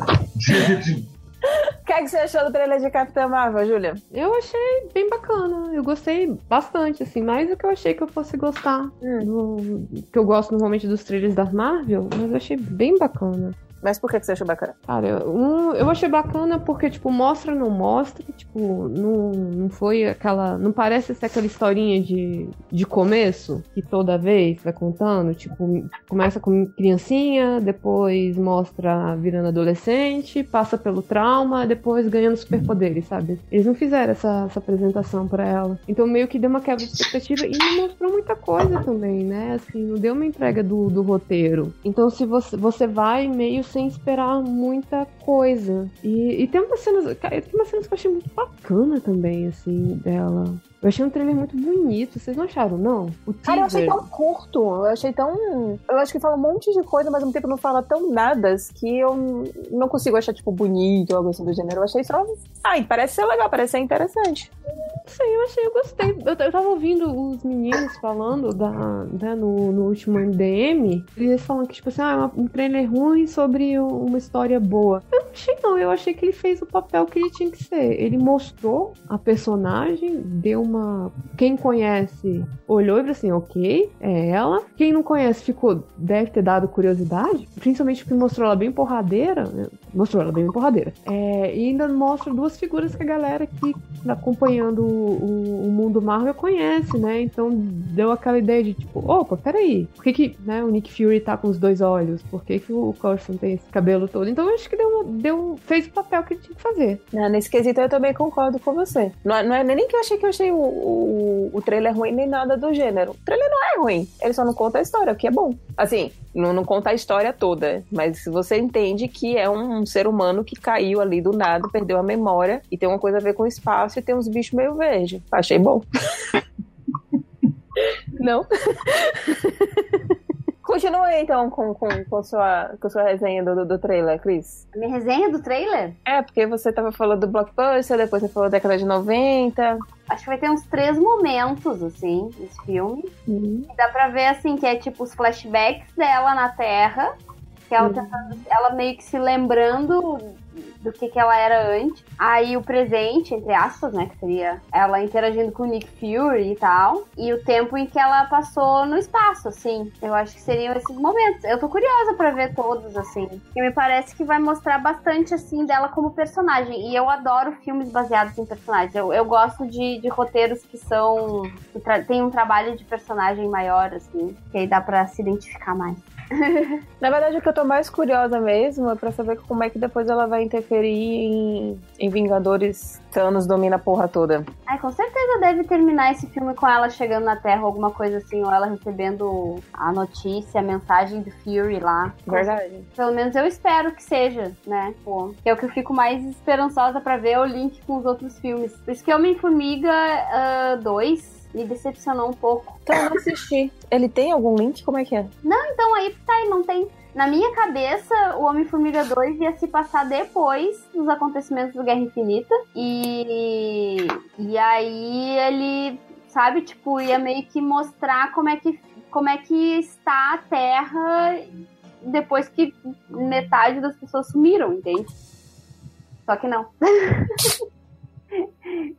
O que, é que você achou do trailer de Capitã Marvel, Júlia? Eu achei bem bacana. Eu gostei bastante, assim, mais do que eu achei que eu fosse gostar. Hum. Do, que eu gosto normalmente dos trailers da Marvel, mas eu achei bem bacana. Mas por que você achou bacana? Cara, um, eu achei bacana porque, tipo, mostra, não mostra. Tipo, não, não foi aquela. Não parece ser aquela historinha de, de começo que toda vez vai contando. Tipo, começa com criancinha, depois mostra virando adolescente, passa pelo trauma, depois ganhando superpoderes, sabe? Eles não fizeram essa, essa apresentação para ela. Então meio que deu uma quebra de expectativa e não mostrou muita coisa também, né? Assim, não deu uma entrega do, do roteiro. Então se você, você vai meio sem esperar muita coisa. E, e tem umas cenas. Tem umas cenas que eu achei muito bacana também, assim, dela. Eu achei um trailer muito bonito. Vocês não acharam, não? O teaser... Cara, eu achei tão curto. Eu achei tão. Eu acho que fala um monte de coisa, mas ao mesmo tempo não fala tão nada que eu não consigo achar, tipo, bonito ou algo assim do gênero. Eu achei só. Ai, parece ser legal, parece ser interessante. Sei, eu achei, eu gostei. Eu, eu tava ouvindo os meninos falando da, né, no, no último MDM, eles falando que, tipo assim, ah, é um trailer ruim sobre uma história boa. Eu não achei, não. Eu achei que ele fez o papel que ele tinha que ser. Ele mostrou a personagem, deu uma. Quem conhece olhou e falou assim: ok, é ela. Quem não conhece ficou, deve ter dado curiosidade, principalmente porque mostrou ela bem porradeira. Né? Mostrou ela bem porradeira. É, e ainda mostra duas figuras que a galera que acompanhando o, o, mundo Marvel conhece, né? Então deu aquela ideia de tipo, opa, peraí, por que, que né, o Nick Fury tá com os dois olhos? Por que, que o Coulson tem esse cabelo todo? Então eu acho que deu, deu, fez o papel que ele tinha que fazer. Não, nesse quesito eu também concordo com você. Não, não é nem que eu achei que eu achei o, o, o trailer ruim nem nada do gênero. O trailer não é ruim, ele só não conta a história, o que é bom. Assim, não, não conta a história toda, mas você entende que é um, um, ser humano que caiu ali do nada, perdeu a memória e tem uma coisa a ver com o espaço e tem uns bichos meio verde. Achei bom. não? Continua aí, então com, com, com, sua, com sua resenha do, do, trailer, Cris. Minha resenha do trailer? É, porque você tava falando do blockbuster, depois você falou da década de 90. Acho que vai ter uns três momentos, assim, nesse filme. Uhum. Dá pra ver, assim, que é tipo os flashbacks dela na Terra. Que ela, uhum. ela meio que se lembrando do que, que ela era antes. Aí o presente, entre aspas, né? Que seria ela interagindo com o Nick Fury e tal. E o tempo em que ela passou no espaço, assim. Eu acho que seriam esses momentos. Eu tô curiosa para ver todos, assim. E me parece que vai mostrar bastante, assim, dela como personagem. E eu adoro filmes baseados em personagens. Eu, eu gosto de, de roteiros que são. que tem um trabalho de personagem maior, assim. Que aí dá pra se identificar mais. Na verdade, o que eu tô mais curiosa mesmo é pra saber como é que depois ela vai interferir em, em Vingadores Thanos domina a porra toda. Ai, com certeza deve terminar esse filme com ela chegando na Terra, alguma coisa assim, ou ela recebendo a notícia, a mensagem do Fury lá. Verdade. Pelo menos eu espero que seja, né? Pô, que é o que eu fico mais esperançosa para ver o link com os outros filmes. Por isso que Homem-Formiga 2 uh, me decepcionou um pouco. Então eu não assisti. Ele tem algum link? Como é que é? Não, então aí tá aí, não tem. Na minha cabeça, o Homem-Formiga 2 ia se passar depois dos acontecimentos do Guerra Infinita. E. E aí ele, sabe, tipo, ia meio que mostrar como é que, como é que está a Terra depois que metade das pessoas sumiram, entende? Só que não.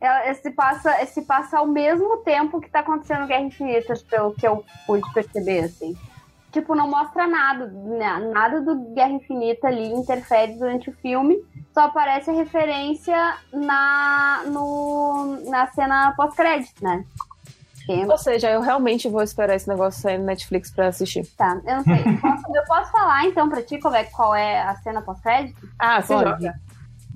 Ela- se, passa, se passa ao mesmo tempo que tá acontecendo Guerra Infinita, pelo que eu pude perceber, assim. Tipo, não mostra nada, né? nada do Guerra Infinita ali interfere durante o filme, só aparece a referência na, no, na cena pós-crédito, né? Ou seja, eu realmente vou esperar esse negócio sair no Netflix pra assistir. Tá, eu não sei. Posso- eu posso falar então pra ti qual é, qual é a cena pós-crédito? Ah, você Pode. joga.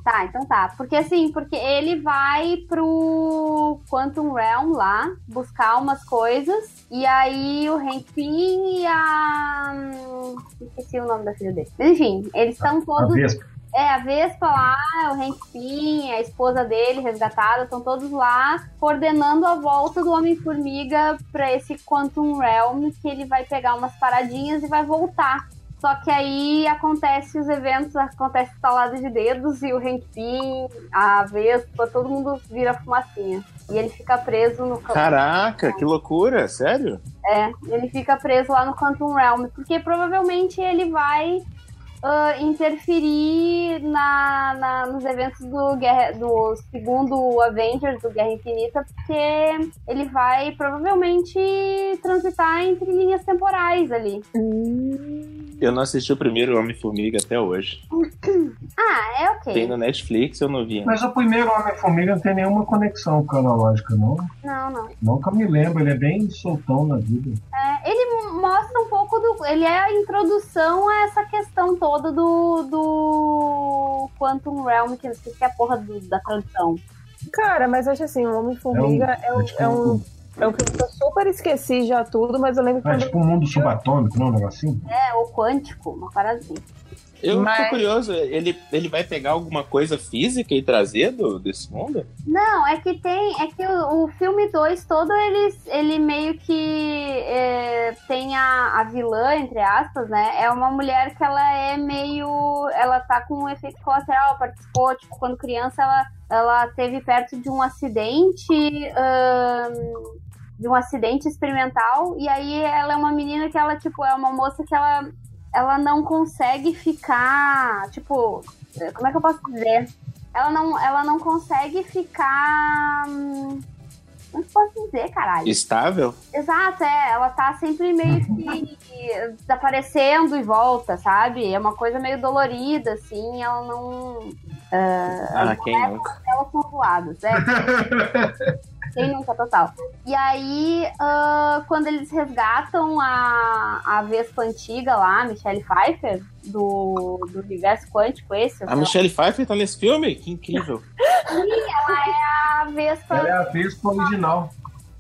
Tá, então tá. Porque assim, porque ele vai pro Quantum Realm lá buscar umas coisas. E aí o Hank Pym e a. hum, Esqueci o nome da filha dele. Mas enfim, eles estão A todos. Vespa. É, a Vespa lá, o Hank Pym, a esposa dele resgatada, estão todos lá coordenando a volta do Homem-Formiga pra esse Quantum Realm, que ele vai pegar umas paradinhas e vai voltar. Só que aí acontece os eventos, acontece estalada de dedos e o Pym, a Vespa, todo mundo vira fumacinha. E ele fica preso no ca- Caraca, que loucura, sério? é, ele fica preso lá no Quantum Realm, porque provavelmente ele vai ah, interferir na, na- nos eventos do, Guerra, do segundo Avengers, do Guerra Infinita, porque ele vai provavelmente transitar entre linhas temporais ali. Eu não assisti o primeiro Homem-Formiga até hoje. Ah, é ok. Tem no Netflix, eu não vi. Mas o primeiro Homem-Formiga não tem nenhuma conexão cronológica, não. Não, não. Eu me lembro, ele é bem soltão na vida. É, ele mostra um pouco do. Ele é a introdução a essa questão toda do, do Quantum Realm, que eu esqueci a porra do- da tradução. Cara, mas acho assim, o Homem-Formiga é, um, é tipo é, um, um- é um filme que eu super esqueci já tudo, mas eu lembro É quando. tipo um mundo subatômico, não? Um negocinho? É, o quântico, uma parada assim. Eu Mas- tô curioso, ele, ele vai pegar alguma coisa física e trazer do, desse mundo? Não, é que tem. É que o, o filme 2 todo ele, ele meio que é, tem a, a vilã, entre aspas, né? É uma mulher que ela é meio. Ela tá com um efeito colateral, ela participou, tipo, quando criança ela, ela teve perto de um acidente. de um acidente experimental, e aí ela é uma menina que ela, tipo, é uma moça que ela, ela não consegue ficar, tipo, como é que eu posso dizer? ela não, ela não consegue ficar. hum, Como que eu posso dizer, caralho? Estável? Exato, é. Ela tá sempre meio que desaparecendo e volta, sabe? É uma coisa meio dolorida, assim. Ela não. Ah, quem nunca? Elas são voadas, é. Quem nunca, total. E aí, ah, quando eles resgatam a, a Vespa antiga lá, a Michelle Pfeiffer, do, do universo quântico, esse, A Michelle Pfeiffer tá nesse filme? Que incrível. a Vespa. Ela é a Vespa original.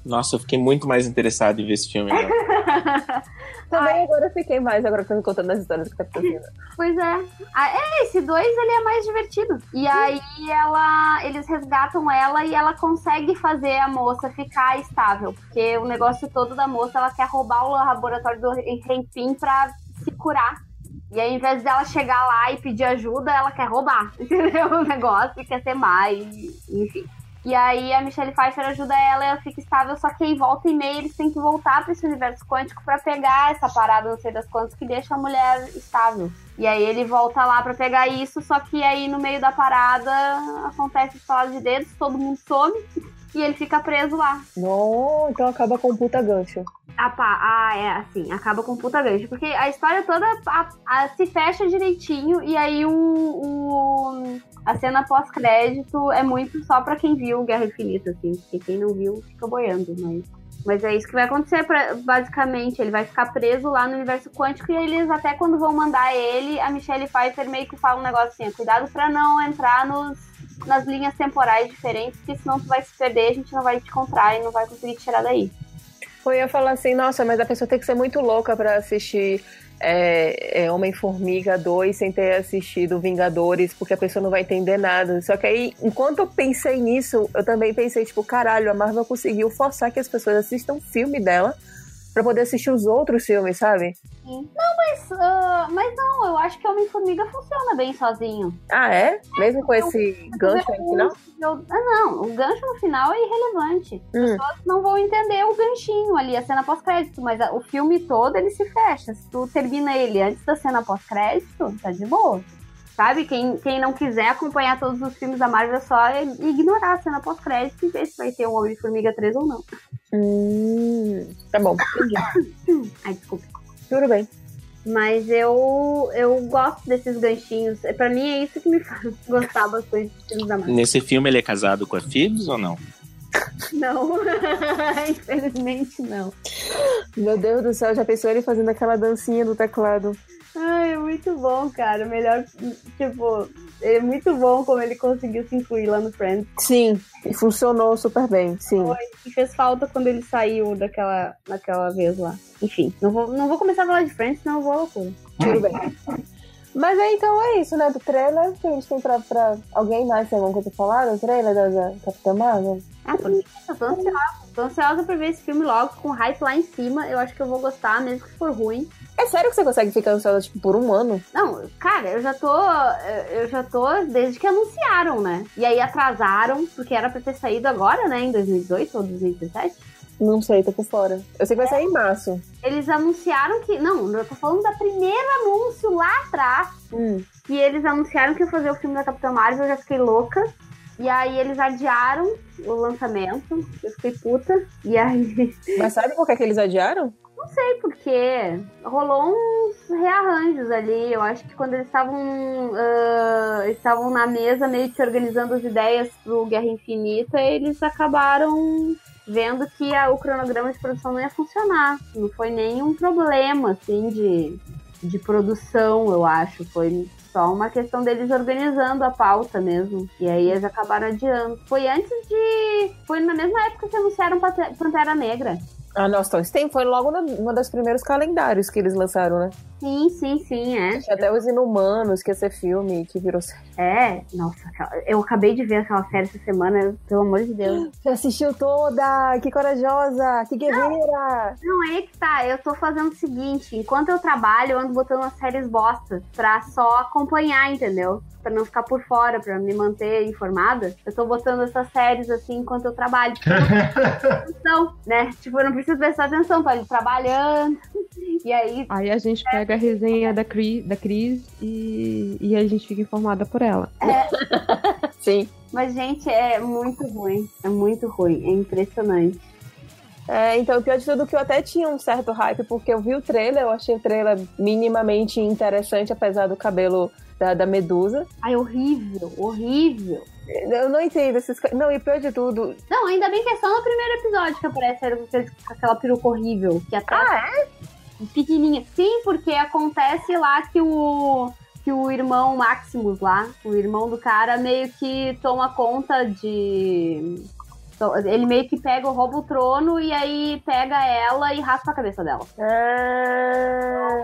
Nossa, eu fiquei muito mais interessado em ver esse filme Também agora eu fiquei mais, agora que eu tô contando as histórias que tá acontecendo. Pois é. Ah, é, esse dois ele é mais divertido. E aí ela, eles resgatam ela e ela consegue fazer a moça ficar estável. Porque o negócio todo da moça, ela quer roubar o laboratório do Renpin pra se curar. E aí, ao invés dela chegar lá e pedir ajuda, ela quer roubar, entendeu? O negócio e quer ser mais, enfim. E aí a Michelle Pfeiffer ajuda ela ela fica estável, só que aí volta e meia eles têm que voltar para esse universo quântico pra pegar essa parada, não sei das quantas, que deixa a mulher estável. E aí ele volta lá pra pegar isso, só que aí no meio da parada acontece estalada de dedos, todo mundo some e ele fica preso lá. Não, então acaba com puta gancho. Ah, pá, ah, é assim, acaba com puta gancho. Porque a história toda a- a- se fecha direitinho e aí o, o- a cena pós-crédito é muito só pra quem viu Guerra Infinita, assim. Porque quem não viu fica boiando, mas. Mas é isso que vai acontecer, basicamente. Ele vai ficar preso lá no universo quântico e eles, até quando vão mandar ele, a Michelle Pfeiffer meio que fala um negócio assim: cuidado pra não entrar nos, nas linhas temporais diferentes, porque senão tu vai se perder, a gente não vai te encontrar e não vai conseguir te tirar daí. Eu falar assim, nossa, mas a pessoa tem que ser muito louca pra assistir é, é, Homem-Formiga 2 sem ter assistido Vingadores, porque a pessoa não vai entender nada. Só que aí, enquanto eu pensei nisso, eu também pensei, tipo, caralho, a Marvel conseguiu forçar que as pessoas assistam o filme dela pra poder assistir os outros filmes, sabe? Não, mas, ah, mas não, eu acho que Homem-Formiga funciona bem sozinho. Ah, é? Mesmo com esse gancho no final? Eu- ah, não, o gancho no final é irrelevante. As Hum. pessoas não vão entender o ganchinho ali, a cena pós-crédito, mas a- o filme todo ele se fecha. Se tu termina ele antes da cena pós-crédito, tá de boa. Sabe? Quem, quem não quiser acompanhar todos os filmes da Marvel é só ignorar a cena pós-crédito e ver se vai ter um Homem-Formiga 3 ou não. Hum, tá bom. Ai, desculpa. Tudo bem. Mas eu, eu gosto desses ganchinhos. Pra mim é isso que me faz gostar bastante dos filmes da Marvel. Nesse filme ele é casado com a Phoebs ou não? Não, infelizmente não. Meu Deus do céu, já pensou ele fazendo aquela dancinha do teclado? Ai, é muito bom, cara. Melhor, tipo, é muito bom como ele conseguiu se incluir lá no Friends. Sim, e funcionou super bem, sim. E fez falta quando ele saiu daquela, daquela vez lá. Enfim, não vou, não vou começar a falar de Friends, senão eu vou à loucura. Tudo bem. Mas aí, então é isso, né? Do trailer que a gente tem pra, pra... Alguém mais tem alguma coisa pra falar do trailer da, da Capitã Marvel? Ah, por mim, eu tô ansiosa. Tô ansiosa pra ver esse filme logo, com o hype lá em cima. Eu acho que eu vou gostar, mesmo que for ruim. É sério que você consegue ficar ansiosa, tipo, por um ano? Não, cara, eu já tô. Eu já tô desde que anunciaram, né? E aí atrasaram, porque era pra ter saído agora, né? Em 2018 ou 2017. Não sei, tô por fora. Eu sei que vai sair em março. Eles anunciaram que. Não, eu tô falando da primeira anúncio lá atrás. Hum. Que eles anunciaram que ia fazer o filme da Capitã Marvel, eu já fiquei louca. E aí eles adiaram o lançamento. Eu fiquei puta. E aí. Mas sabe por que, que eles adiaram? Não sei porque rolou uns rearranjos ali. Eu acho que quando eles estavam ah, estavam na mesa meio que organizando as ideias pro Guerra Infinita, eles acabaram vendo que a- o cronograma de produção não ia funcionar. Não foi nenhum problema, assim, de, de produção, eu acho. Foi só uma questão deles organizando a pauta mesmo. E aí eles acabaram adiando. Foi antes de. Foi na mesma época que anunciaram Pante- Pantera Negra. Ah, nossa, então tempo foi logo na, uma dos primeiros calendários que eles lançaram, né? Sim, sim, sim, é. Tinha até os Inumanos, que ia ser filme, que virou série. É, nossa, eu acabei de ver aquela série essa semana, pelo amor de Deus. Você assistiu toda! Que corajosa! Que guerreira! Não, é que tá, eu tô fazendo o seguinte, enquanto eu trabalho, eu ando botando as séries bosta pra só acompanhar, entendeu? Pra não ficar por fora, pra me manter informada. Eu tô botando essas séries assim enquanto eu trabalho. Prestar atenção, né? Tipo, eu não preciso prestar atenção, tô ali trabalhando. E aí, Aí a gente pega a resenha da Cris, da Cris e, e a gente fica informada por ela. Sim. mas gente, é muito ruim. É muito ruim, é impressionante. É, então, o pior de tudo que eu até tinha um certo hype, porque eu vi o trailer, eu achei o trailer minimamente interessante, apesar do cabelo da, da Medusa. Ai, horrível, horrível. Eu não entendo esses. Não, e pior de tudo. Não, ainda bem que é só no primeiro episódio que aparece aquela peruca horrível. Que até Ah, é? pequenininha. Sim, porque acontece lá que o que o irmão Maximus lá, o irmão do cara, meio que toma conta de. To- Ele meio que pega, rouba o trono e aí pega ela e raspa a cabeça dela. Ah.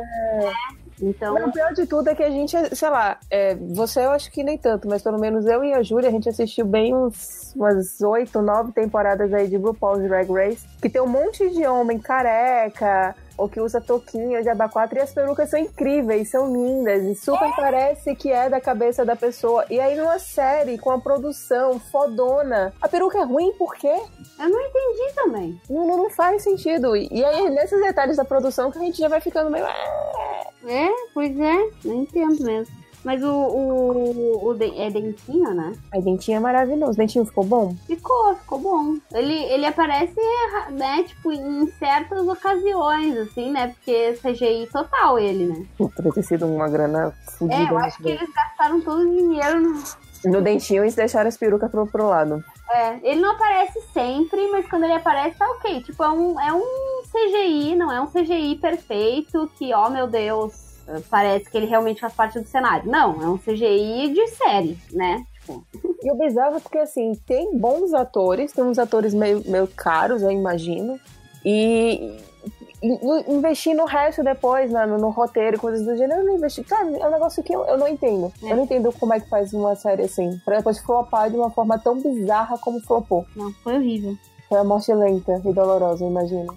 Então, Não, o pior de tudo é que a gente, sei lá, é, você eu acho que nem tanto, mas pelo menos eu e a Júlia, a gente assistiu bem uns, umas oito, nove temporadas aí de RuPaul's Drag Race, que tem um monte de homem careca, ou que usa touquinha de aba 4 e as perucas são incríveis, são lindas, e super parece que é da cabeça da pessoa. E aí numa série com a produção fodona, a peruca é ruim por quê? eu não entendi também. Não, não, não faz sentido. E, e aí nesses detalhes da produção que a gente já vai ficando meio... É, pois é, não entendo mesmo. Mas o, o, o de- é dentinho, né? Ai, dentinho é maravilhoso. Dentinho ficou bom? Ficou, ficou bom. Ele, ele aparece, né, tipo, em certas ocasiões, assim, né? Porque é CGI total ele, né? Deve ter sido uma grana fodida. É, eu acho que eles gastaram todo o dinheiro no. No dentinho eles deixaram as perucas pro, pro lado. É, ele não aparece sempre, mas quando ele aparece tá ok. Tipo, é um, é um CGI, não é um CGI perfeito que, ó meu Deus, parece que ele realmente faz parte do cenário. Não, é um CGI de série, né? Tipo, E o bizarro é porque, assim, tem bons atores, tem uns atores meio, meio caros, eu imagino. E, e- investir no resto depois, né, no, no roteiro coisas do gênero, eu não investi. Cara, é um negócio que eu, eu não entendo. É. Eu não entendo como é que faz uma série assim. Pra depois flopar de uma forma tão bizarra como flopou. não, foi horrível. Foi a morte lenta e dolorosa, eu imagino.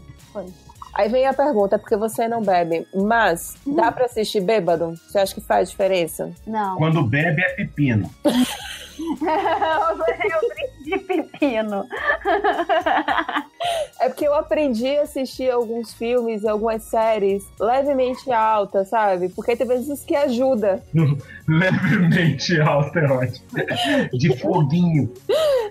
Aí vem a pergunta, porque você não bebe, mas dá pra assistir bêbado? Você acha que faz diferença? Não. Quando bebe é pepino. eu brinco de pepino. É porque eu aprendi a assistir alguns filmes e algumas séries levemente altas, sabe? Porque tem vezes que ajuda. Levemente alto é ótimo. De foguinho.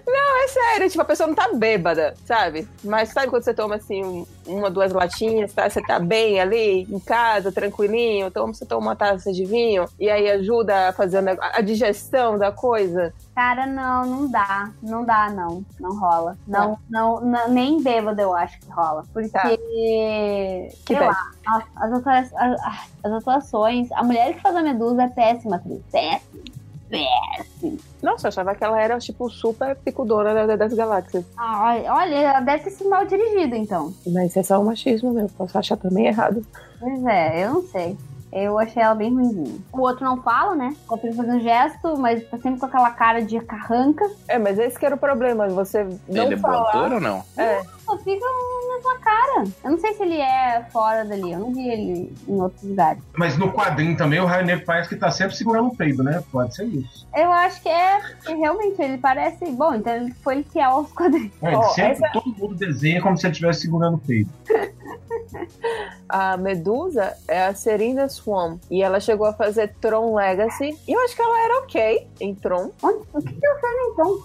Não, é sério, tipo, a pessoa não tá bêbada, sabe? Mas sabe quando você toma assim um- uma, duas latinhas, tá? Você tá bem ali, em casa, tranquilinho, então você toma uma taça de vinho e aí ajuda a fazer a digestão da coisa. Cara, não, não dá. Não dá, não. Não rola. Não, não, não- nem bêbado eu acho que rola. Porque. Tá. Sei lá. Nossa, As, atua- as- as atuações. A mulher que faz a medusa é péssima, atriz. Péssima. Péssima. Nossa, eu achava que ela era, tipo, super picudona da- das galáxias. Olha, ela deve ter sido mal dirigido, então. Mas isso é só um machismo meu, posso achar também errado. Pois é, eu não sei. Eu achei ela bem ruimzinha. O outro não fala, né? O outro faz um gesto, mas tá sempre com aquela cara de carranca. É, mas esse que era o problema, você não Ele é bom falar... ator ou não? É, Só fica na sua cara. Eu não sei se ele é fora dali. Eu não vi ele em outros lugares. Mas no quadrinho também o Raio Negro parece que tá sempre segurando o peido, né? Pode ser isso. Eu acho que é. que Realmente, ele parece. Bom, então ele foi fiel aos quadrinhos. É, ele Ó, sempre, essa- todo mundo desenha como se ele estivesse segurando o peido. a Medusa é a Serena Swan. E ela chegou a fazer Tron Legacy. E eu acho que ela era ok em Tron. Onde- O que, que ela fez em Tron?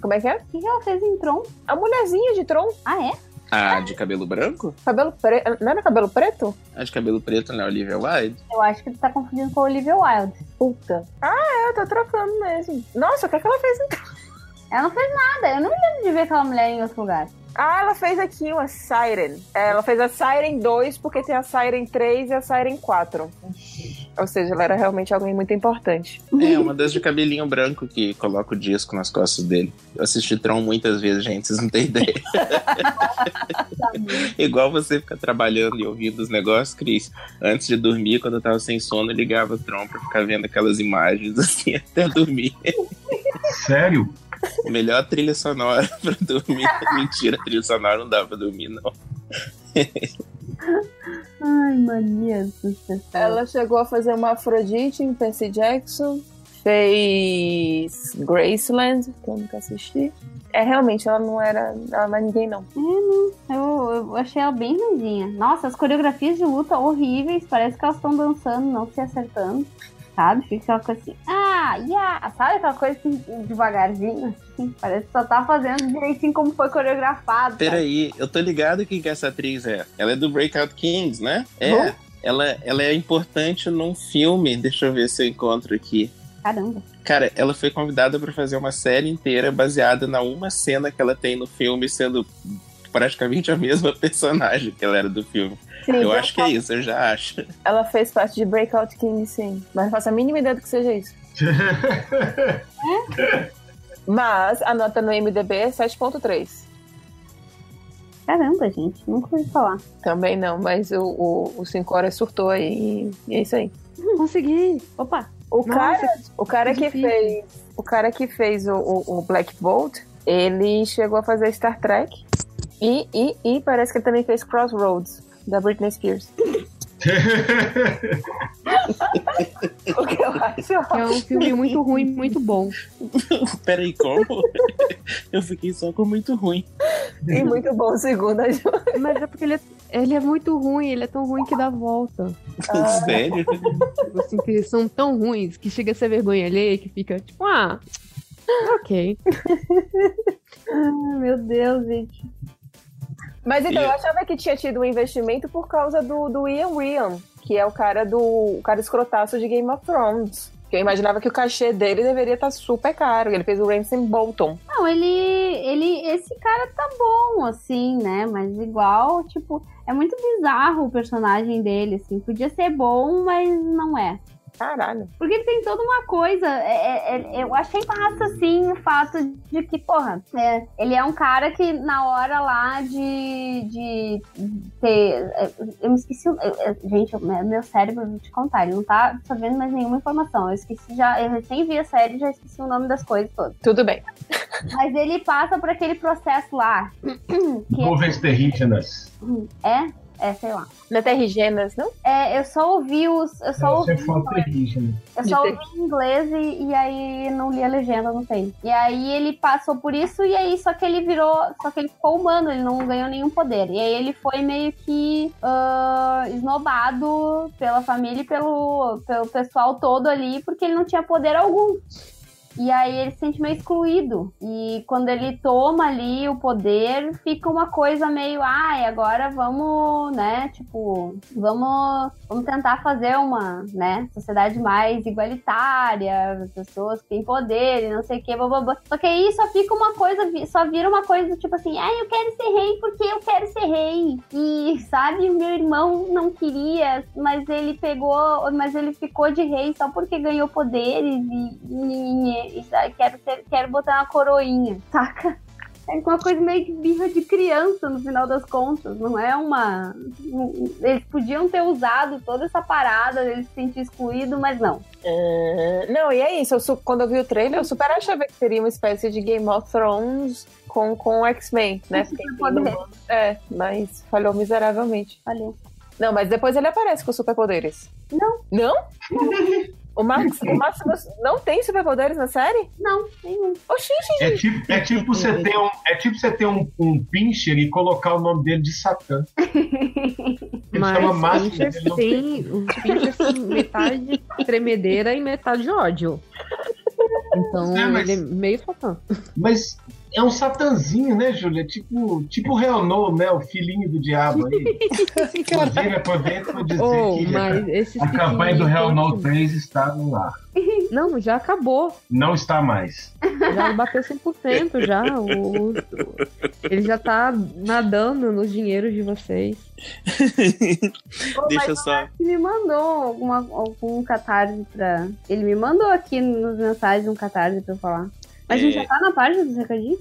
Como é que é? O que, que ela fez em Tron? A mulherzinha de Tron. Ah, é? Ah, de cabelo branco? Cabelo preto. Não era cabelo preto? Ah, de cabelo preto, né? Olivia Wilde. Eu acho que tu tá confundindo com a Olivia Wilde. Puta. Ah, é, tá trocando mesmo. Nossa, o que, é que ela fez em Tron? Ela não fez nada. Eu não me lembro de ver aquela mulher em outro lugar. Ah, ela fez aqui uma Siren. É, ela fez a Siren 2 porque tem a Siren 3 e a Siren 4. Ou seja, ela era realmente alguém muito importante. É, uma das de cabelinho branco que coloca o disco nas costas dele. Eu assisti Tron muitas vezes, gente, vocês não têm ideia. Igual você ficar trabalhando e ouvindo os negócios, Cris. Antes de dormir, quando eu tava sem sono, eu ligava o Tron pra ficar vendo aquelas imagens assim até dormir. Sério? Melhor trilha sonora pra dormir. Mentira, trilha sonora não dá pra dormir, não. Ai, mania. Ela chegou a fazer uma Afrodite em Percy Jackson. Fez Graceland, que eu nunca assisti. É, realmente, ela não era. Ela não é ninguém, não. Eu, eu achei ela bem ruimzinha. Nossa, as coreografias de luta horríveis. Parece que elas estão dançando, não se acertando. Sabe? Fica aquela coisa assim. Ah, yeah! Sabe aquela coisa assim, devagarzinho? Assim, parece que só tá fazendo direitinho como foi coreografado. sabe? Peraí, eu tô ligado quem que essa atriz é. Ela é do Breakout Kings, né? É. Ela, ela é importante num filme. Deixa eu ver se eu encontro aqui. Caramba. Cara, ela foi convidada pra fazer uma série inteira baseada na uma cena que ela tem no filme, sendo praticamente a mesma personagem que ela era do filme. Sim, Eu acho que é isso, eu já acho. Ela fez parte de Breakout King, sim. Mas não faço a mínima ideia do que seja isso. Mas a nota no MDB é 7.3. Caramba, gente. Nunca ouvi falar. Também não, mas o, o, o 5 horas surtou aí e é isso aí. Consegui. Opa. O Nossa, cara, o cara que que fez. O cara que fez o, o, o Black Bolt, ele chegou a fazer Star Trek. E, e, e parece que ele também fez Crossroads, da Britney Spears. o que eu acho É um filme muito ruim, muito bom. Peraí, como? eu fiquei só com muito ruim. e muito bom, segundo a Ju. Mas é porque ele é, ele é muito ruim, ele é tão ruim que dá volta. Sério? Tipo Assim, que eles são tão ruins que chega a ser vergonha alheia, que fica tipo, ah, ok. Ah, meu Deus, gente. Mas então, E- eu achava que tinha tido um investimento por causa do, do Ian William, que é o cara do o cara escrotaço de Game of Thrones. Que eu imaginava que o cachê dele deveria estar super caro. Ele fez o Ramsay Bolton. Não, ele, ele. Esse cara tá bom, assim, né? Mas igual, tipo, é muito bizarro o personagem dele, assim. Podia ser bom, mas não é. Caralho. Porque ele tem toda uma coisa. é- é- é- eu achei massa, assim, o fato de que, porra, é, ele é um cara que na hora lá de, de ter. é, Eu me esqueci. o- é, é, gente, o meu cérebro, vou te contar, ele não tá sabendo mais nenhuma informação. Eu esqueci já. Eu recém vi a série e já esqueci o nome das coisas todas. Tudo bem. Mas ele passa por aquele processo lá. Que Movens Terrígenas. é, É, sei lá. Não é Terrigenas, não? É, eu só ouvi os. Eu só ouvi. Eu só ouvi em inglês e, e aí não li a legenda, não tem. E aí ele passou por isso e aí só que ele virou. Só que ele ficou humano, ele não ganhou nenhum poder. E aí ele foi meio que ah, esnobado pela família e pelo, pelo pessoal todo ali, porque ele não tinha poder algum. E aí ele se sente meio excluído. E quando ele toma ali o poder, fica uma coisa meio, ai, agora vamos, né, tipo, vamos, vamos tentar fazer uma, né, sociedade mais igualitária, pessoas que têm poder e não sei o que, blá. Só que aí só fica uma coisa, só vira uma coisa tipo assim, ai, eu quero ser rei porque eu quero ser rei. E, sabe, meu irmão não queria, mas ele pegou, mas ele ficou de rei só porque ganhou poderes e, e, e, quero, ter, quero botar uma coroinha, saca? É uma coisa meio que birra de criança no final das contas, não é uma. Eles podiam ter usado toda essa parada, ele se sentir excluído, mas não. Ah, não, e é isso. Eu quando eu vi o trailer, eu super achava que seria uma espécie de Game of Thrones com, com X-Men, né? Não- É, mas falhou miseravelmente. Valeu. Não, mas depois ele aparece com superpoderes. Não. Não? O Max, o Maximus não tem superpoderes na série? Não, nenhum. Oxi, É tipo, é tipo você ter um, é tipo você ter um, um pincher e colocar o nome dele de Satã. Ele chama Mas Máximo, Pinchers ele não tem. Os Pinchers têm metade tremedeira e metade ódio. Então É, mas- ele é meio satã. Mas é um satanzinho, né, Júlia? Tipo, tipo o Reonô, né? O filhinho do diabo aí. Inclusive, aproveito para dizer Oh, que mas esses a campanha do pequenininhos Real No continuam. 3 está no ar. Não, já acabou. Não está mais. Já bateu 100% já. O, o- ele já tá nadando nos dinheiros de vocês. Deixa eu só. Ele me mandou alguma, algum catarse pra. Ele me mandou aqui nos mensagens um catarse pra eu falar. A gente É. já tá na página dos recadinhos?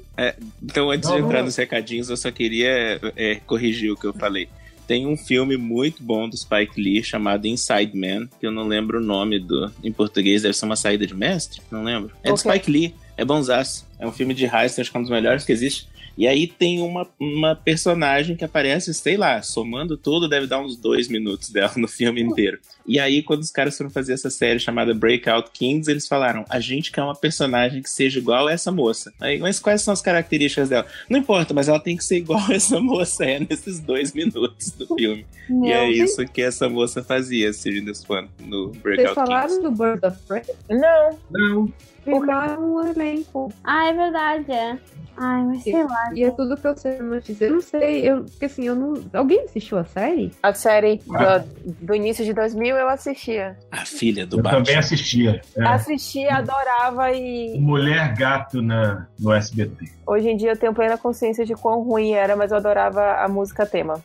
Então, antes Não, de entrar não. nos recadinhos, eu só queria é, corrigir o que eu falei. Tem um filme muito bom do Spike Lee chamado Inside Man, que eu não lembro o nome do. Em português deve ser uma saída de mestre? Não lembro. É do Ok. Spike Lee, é bonzaço. É um filme de heist, acho que é um dos melhores que existe. E aí tem uma, uma personagem que aparece, sei lá, somando tudo, deve dar uns dois minutos dela no filme inteiro. E aí, quando os caras foram fazer essa série chamada Breakout Kings, eles falaram: a gente quer uma personagem que seja igual a essa moça. Aí, mas quais são as características dela? Não importa, mas ela tem que ser igual a essa moça é nesses dois minutos do filme. e é isso que essa moça fazia, Sirius Swan, no Vocês Breakout falaram Kings. do Bird of Prey? Não. Não. Firmaram um elenco. Ah, é verdade, é. Ai, mas sei lá. E é tudo que eu sei notícia. Eu não sei, eu, porque assim, eu não. Alguém assistiu a série? A série Ah. do, do início de 2000 eu assistia. A filha do Eu também Batman. assistia. É. Assistia, adorava e Mulher Gato na, no SBT. hoje em dia eu tenho plena consciência de quão ruim era, mas eu adorava a música tema.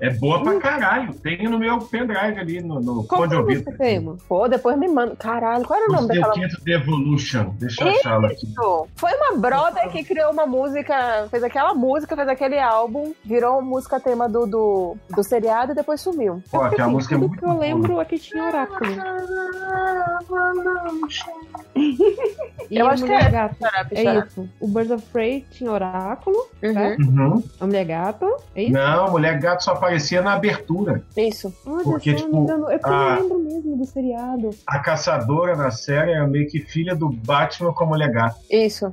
É boa pra caralho. Tem no meu pendrive ali no, no Qual fone de ouvido. música? Pô, depois me manda. Caralho, qual era o nome Você daquela quinto The Evolution. Deixa eu achá-la aqui. música? Foi uma brother que criou uma música, fez aquela música, fez aquele álbum, virou música tema do, do, do seriado e depois sumiu. Pô, aquela assim, música é tudo muito que eu boa. lembro é que tinha oráculo. Eu acho que mulher é. gato. Xarope, É isso. O Birds of Prey tinha oráculo, Uhum. Uhum. a mulher gato. É isso? Não, Mulher Gato só aparecia na abertura. Isso. Olha Porque, só, tipo, engano. É porque a- eu lembro mesmo do seriado. A caçadora na série era meio que filha do Batman com a Mulher Gato. Isso.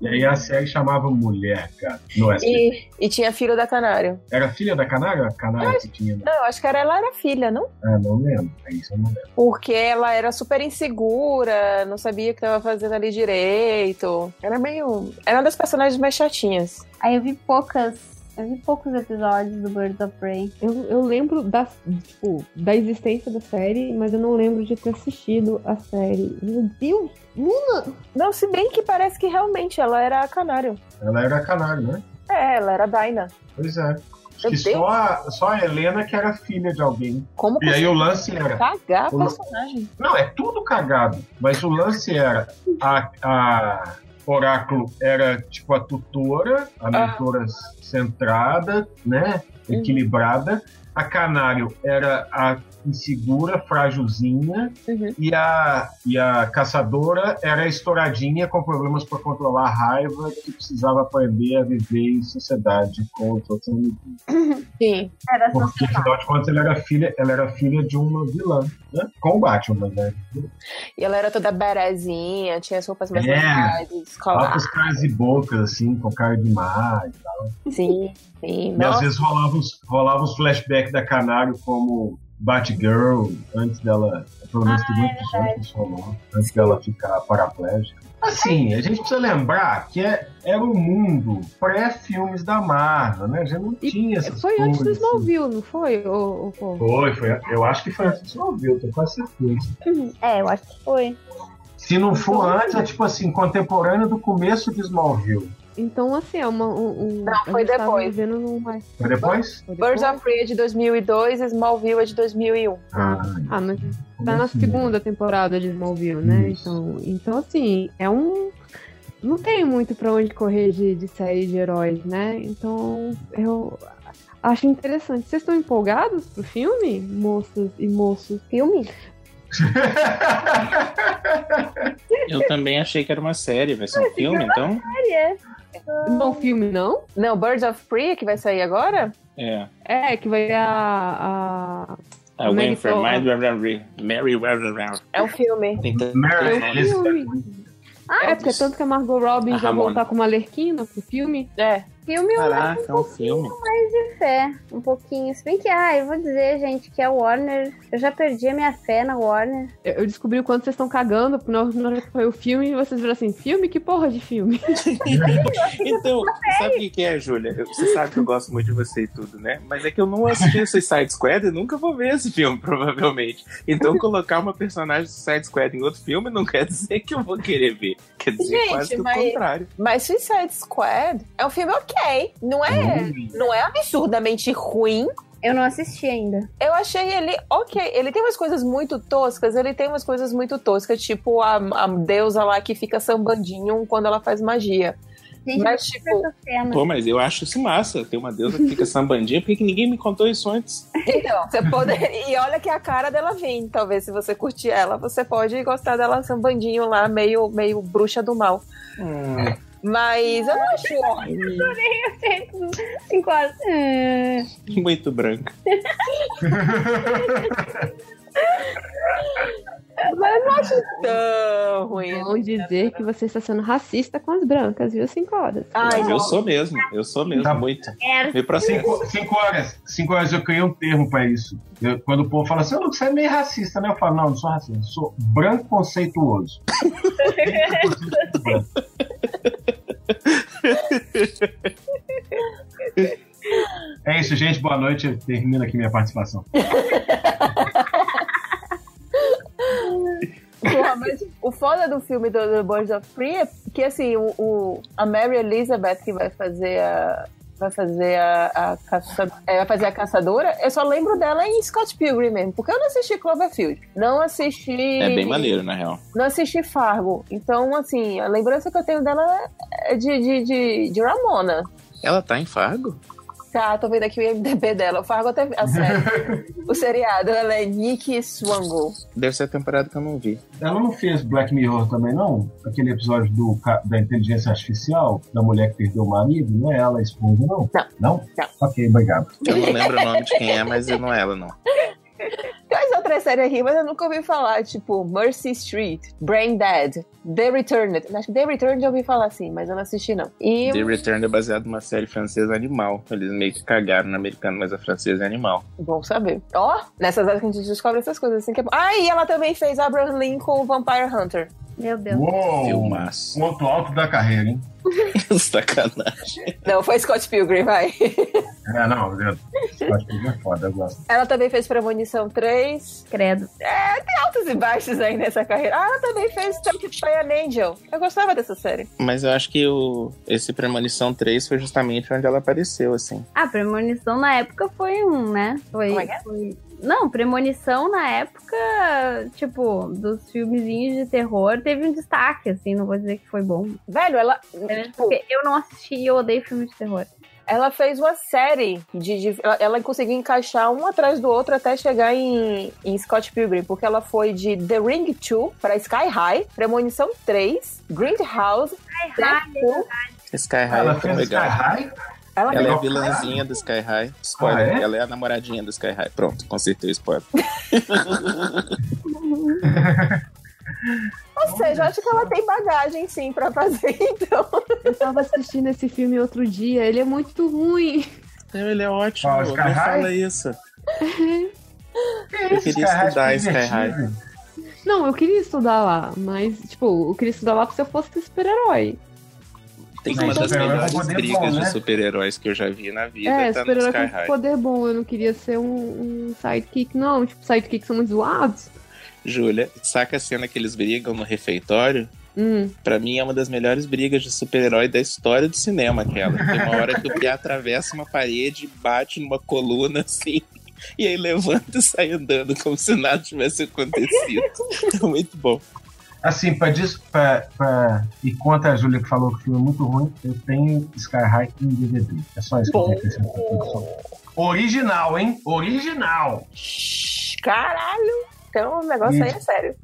E aí a série chamava Mulher Gato no SBT. E, e tinha filho da Canário. Era filha da Canária? A Canária que tinha. Não, eu acho que era, ela era filha, não? Ah, não lembro. É isso eu não lembro. Porque ela era super insegura, não sabia o que tava fazendo ali direito. Era meio. Era uma das personagens mais chatinhas. Aí eu vi poucas. Eu vi poucos episódios do Birds of Prey. Eu, eu lembro da, tipo, da existência da série, mas eu não lembro de ter assistido a série. Meu Deus! Luna! Não, se bem que parece que realmente ela era a Canário. Ela era a Canária, né? É, ela era a Dinah. Pois é. Meu que Deus. só a, só a Helena que era filha de alguém. Como E aí o lance era. cagar a O- personagem? Não, é tudo cagado. Mas o lance era. A, a Oráculo era tipo a tutora, a Ah. mentora centrada, né? Uhum. Equilibrada. A Canário era a insegura, frágilzinha. Uhum. E a, e a caçadora era a estouradinha com problemas para controlar a raiva que precisava aprender a viver em sociedade com os outros amiguinhos. Sim. Era Porque, afinal de contas, ela era filha, ela era filha de uma vilã, né? Com o Batman, né? E ela era toda berezinha, tinha as roupas mais É. legais, escolar. caras e bocas, assim, com cara de mar e tal. Sim, sim. E às Nossa, vezes rolava os, rolava os flashbacks da Canário como Batgirl, antes dela, pelo menos tem muitos que rolou, antes dela ficar paraplégica. Assim, a gente precisa lembrar que é, era o mundo pré-filmes da Marvel, né? Já não E tinha essas Foi antes do coisas. assim. Smallville, não foi? Foi, foi. Eu acho que foi antes do Smallville, tô quase certeza. É, eu acho que foi. Se não for antes, é tipo assim, contemporâneo do começo de Smallville. Então, assim, é uma. Um, um, Não, foi tava depois. vivendo numa. Foi depois? foi Birds depois? of Prey é de 2002 e Smallville é de 2001. Ah, Ah, mas tá na segunda temporada de Smallville, né? Isso. Então, então, assim, é um. Não tem muito pra onde correr de, de série de heróis, né? Então, eu acho interessante. Vocês estão empolgados pro filme, moças e moços? Filme? Eu também achei que era uma série, vai ser um filme, então? É. Não, filme não? Não, Birds of Prey que vai sair agora? É. É, que vai a. a... A é Winfrey? Mind, Mary, Mary, É um filme. Mary É, Elizabeth. Ah, é, porque tanto que a Margot Robbie A Ramona. voltar como Alerquina pro filme. É. filme eu Caraca, é um filme. de fé, um pouquinho. Se bem que, ah, eu vou dizer, gente, que a Warner. Eu já perdi a minha fé na Warner. Eu eu descobri o quanto vocês estão cagando na na hora que foi o filme e vocês viram assim: filme? Que porra de filme? Então, sabe o que, que é, Júlia? Você sabe que eu gosto muito de você e tudo, né? Mas é que eu não assisti o Suicide Squad e nunca vou ver esse filme, provavelmente. Então, colocar uma personagem do Suicide Squad em outro filme não quer dizer que eu vou querer ver. Quer dizer Gente, quase que mas- o contrário. Mas Suicide Squad é um filme ok. Não é, não é absurdamente ruim. Eu não assisti ainda. Eu achei ele ok. Ele tem umas coisas muito toscas. Ele tem umas coisas muito toscas, tipo a, a deusa lá que fica sambandinho quando ela faz magia. Gente, Mas, eu tipo. Pô, mas eu acho isso massa. Tem uma deusa que fica sambandinha. Por que que ninguém me contou isso antes? Então, você pode. E olha que a cara dela vem. Talvez se você curtir ela, você pode gostar dela sambandinho lá, meio, meio bruxa do mal. Hum, Mas eu não acho horrível. Cinco horas. É. muito branca. Mas eu não acho tão ruim. Vão dizer que você está sendo racista com as brancas, viu? Cinco horas. Ai, Mas não. eu sou mesmo. Eu sou mesmo, Tá. muito. Quero. Me processo. Cinco, cinco horas. Cinco horas eu criei um termo pra isso. Eu- quando o povo fala assim, "Ô, você é meio racista, né? Eu falo, não, não sou racista, eu sou branco conceituoso. É isso, gente. Boa noite. Eu termino aqui minha participação. Porra, mas o foda do filme do, do Birds of Prey é que, assim, o, o- a Mary Elizabeth que vai fazer a... Vai fazer a, a caça, é, vai fazer a caçadora. Eu só lembro dela em Scott Pilgrim mesmo, porque eu não assisti Cloverfield, não assisti. É bem maneiro, na real. Não assisti Fargo. Então, assim, a lembrança que eu tenho dela é de, de, de, de Ramona. Ela tá em Fargo? Tá, tô vendo aqui o IMDB dela. O Fargo até a série. o seriado, ela é Nick Swango. Deve ser a temporada que eu não vi. Ela não fez Black Mirror também, não? Aquele episódio do, da inteligência artificial, da mulher que perdeu o marido, não é ela a esposa, não? Não. Não? Não. Ok, obrigado. Eu não lembro o nome de quem é, mas não é ela, não. Tem umas outras séries aqui, mas eu nunca ouvi falar, tipo Mercy Street, Brain Dead, The Returned. Acho que The Returned eu ouvi falar assim, mas eu não assisti não. E The Return é baseado numa série francesa animal. Eles meio que cagaram no americano, mas a francesa é animal. bom saber. Ó, nessas horas que a gente descobre essas coisas assim que é bom. Ah, e ela também fez Abraham Lincoln Vampire Hunter. Meu Deus. Uou! Filmaço. Ponto alto da carreira, hein? Sacanagem. Não, foi Scott Pilgrim, vai. É, não, eu acho que é foda, eu gosto. Ela também fez Premonição 3. Credo. É, tem altos e baixos aí nessa carreira. Ah, ela também fez Tempted by an Angel. Eu gostava dessa série. Mas eu acho que o, esse Premonição 3 foi justamente onde ela apareceu, assim. Ah, Premonição na época foi um, né? Foi, Como é que é? foi- Não, Premonição na época, tipo, dos filmezinhos de terror, teve um destaque, assim, não vou dizer que foi bom. Velho, ela, tipo, Porque eu não assisti e eu odeio filme de terror. ela fez uma série de. de- ela, ela conseguiu encaixar um atrás do outro até chegar em, em Scott Pilgrim, porque ela foi de The Ring 2 para Sky High, Premonição 3, Grindhouse, Death Proof. Sky High Ela é fez Sky legal. High? Ela, Ela é a vilãzinha do Sky High. Spoiler, Ah, é? ela é a namoradinha do Sky High. Pronto, consertei o spoiler. Ou seja, acho que ela tem bagagem sim pra fazer, então. Eu tava assistindo esse filme outro dia, ele é muito ruim. Não, ele é ótimo, não Sky High? fala isso. Eu queria Sky estudar é Sky High. Não, eu queria estudar lá, mas, tipo, eu queria estudar lá porque eu fosse super-herói. Tem uma das melhores brigas bom, de né? super-heróis que eu já vi na vida. É, tá super-herói com High. poder bom. Eu não queria ser um, um sidekick, não. Tipo, sidekicks são muito zoados. Júlia, saca a cena que eles brigam no refeitório? Hum. Pra mim é uma das melhores brigas de super-herói da história do cinema, aquela. Tem uma hora que o Pia atravessa uma parede, bate numa coluna assim, e aí levanta e sai andando como se nada tivesse acontecido. É muito bom. Assim, pra, dis- pra, pra... e contra a Júlia que falou que o filme é muito ruim, eu tenho Sky High em DVD. É só isso que eu tenho. Original, hein? Original! Caralho! Então o negócio aí é sério.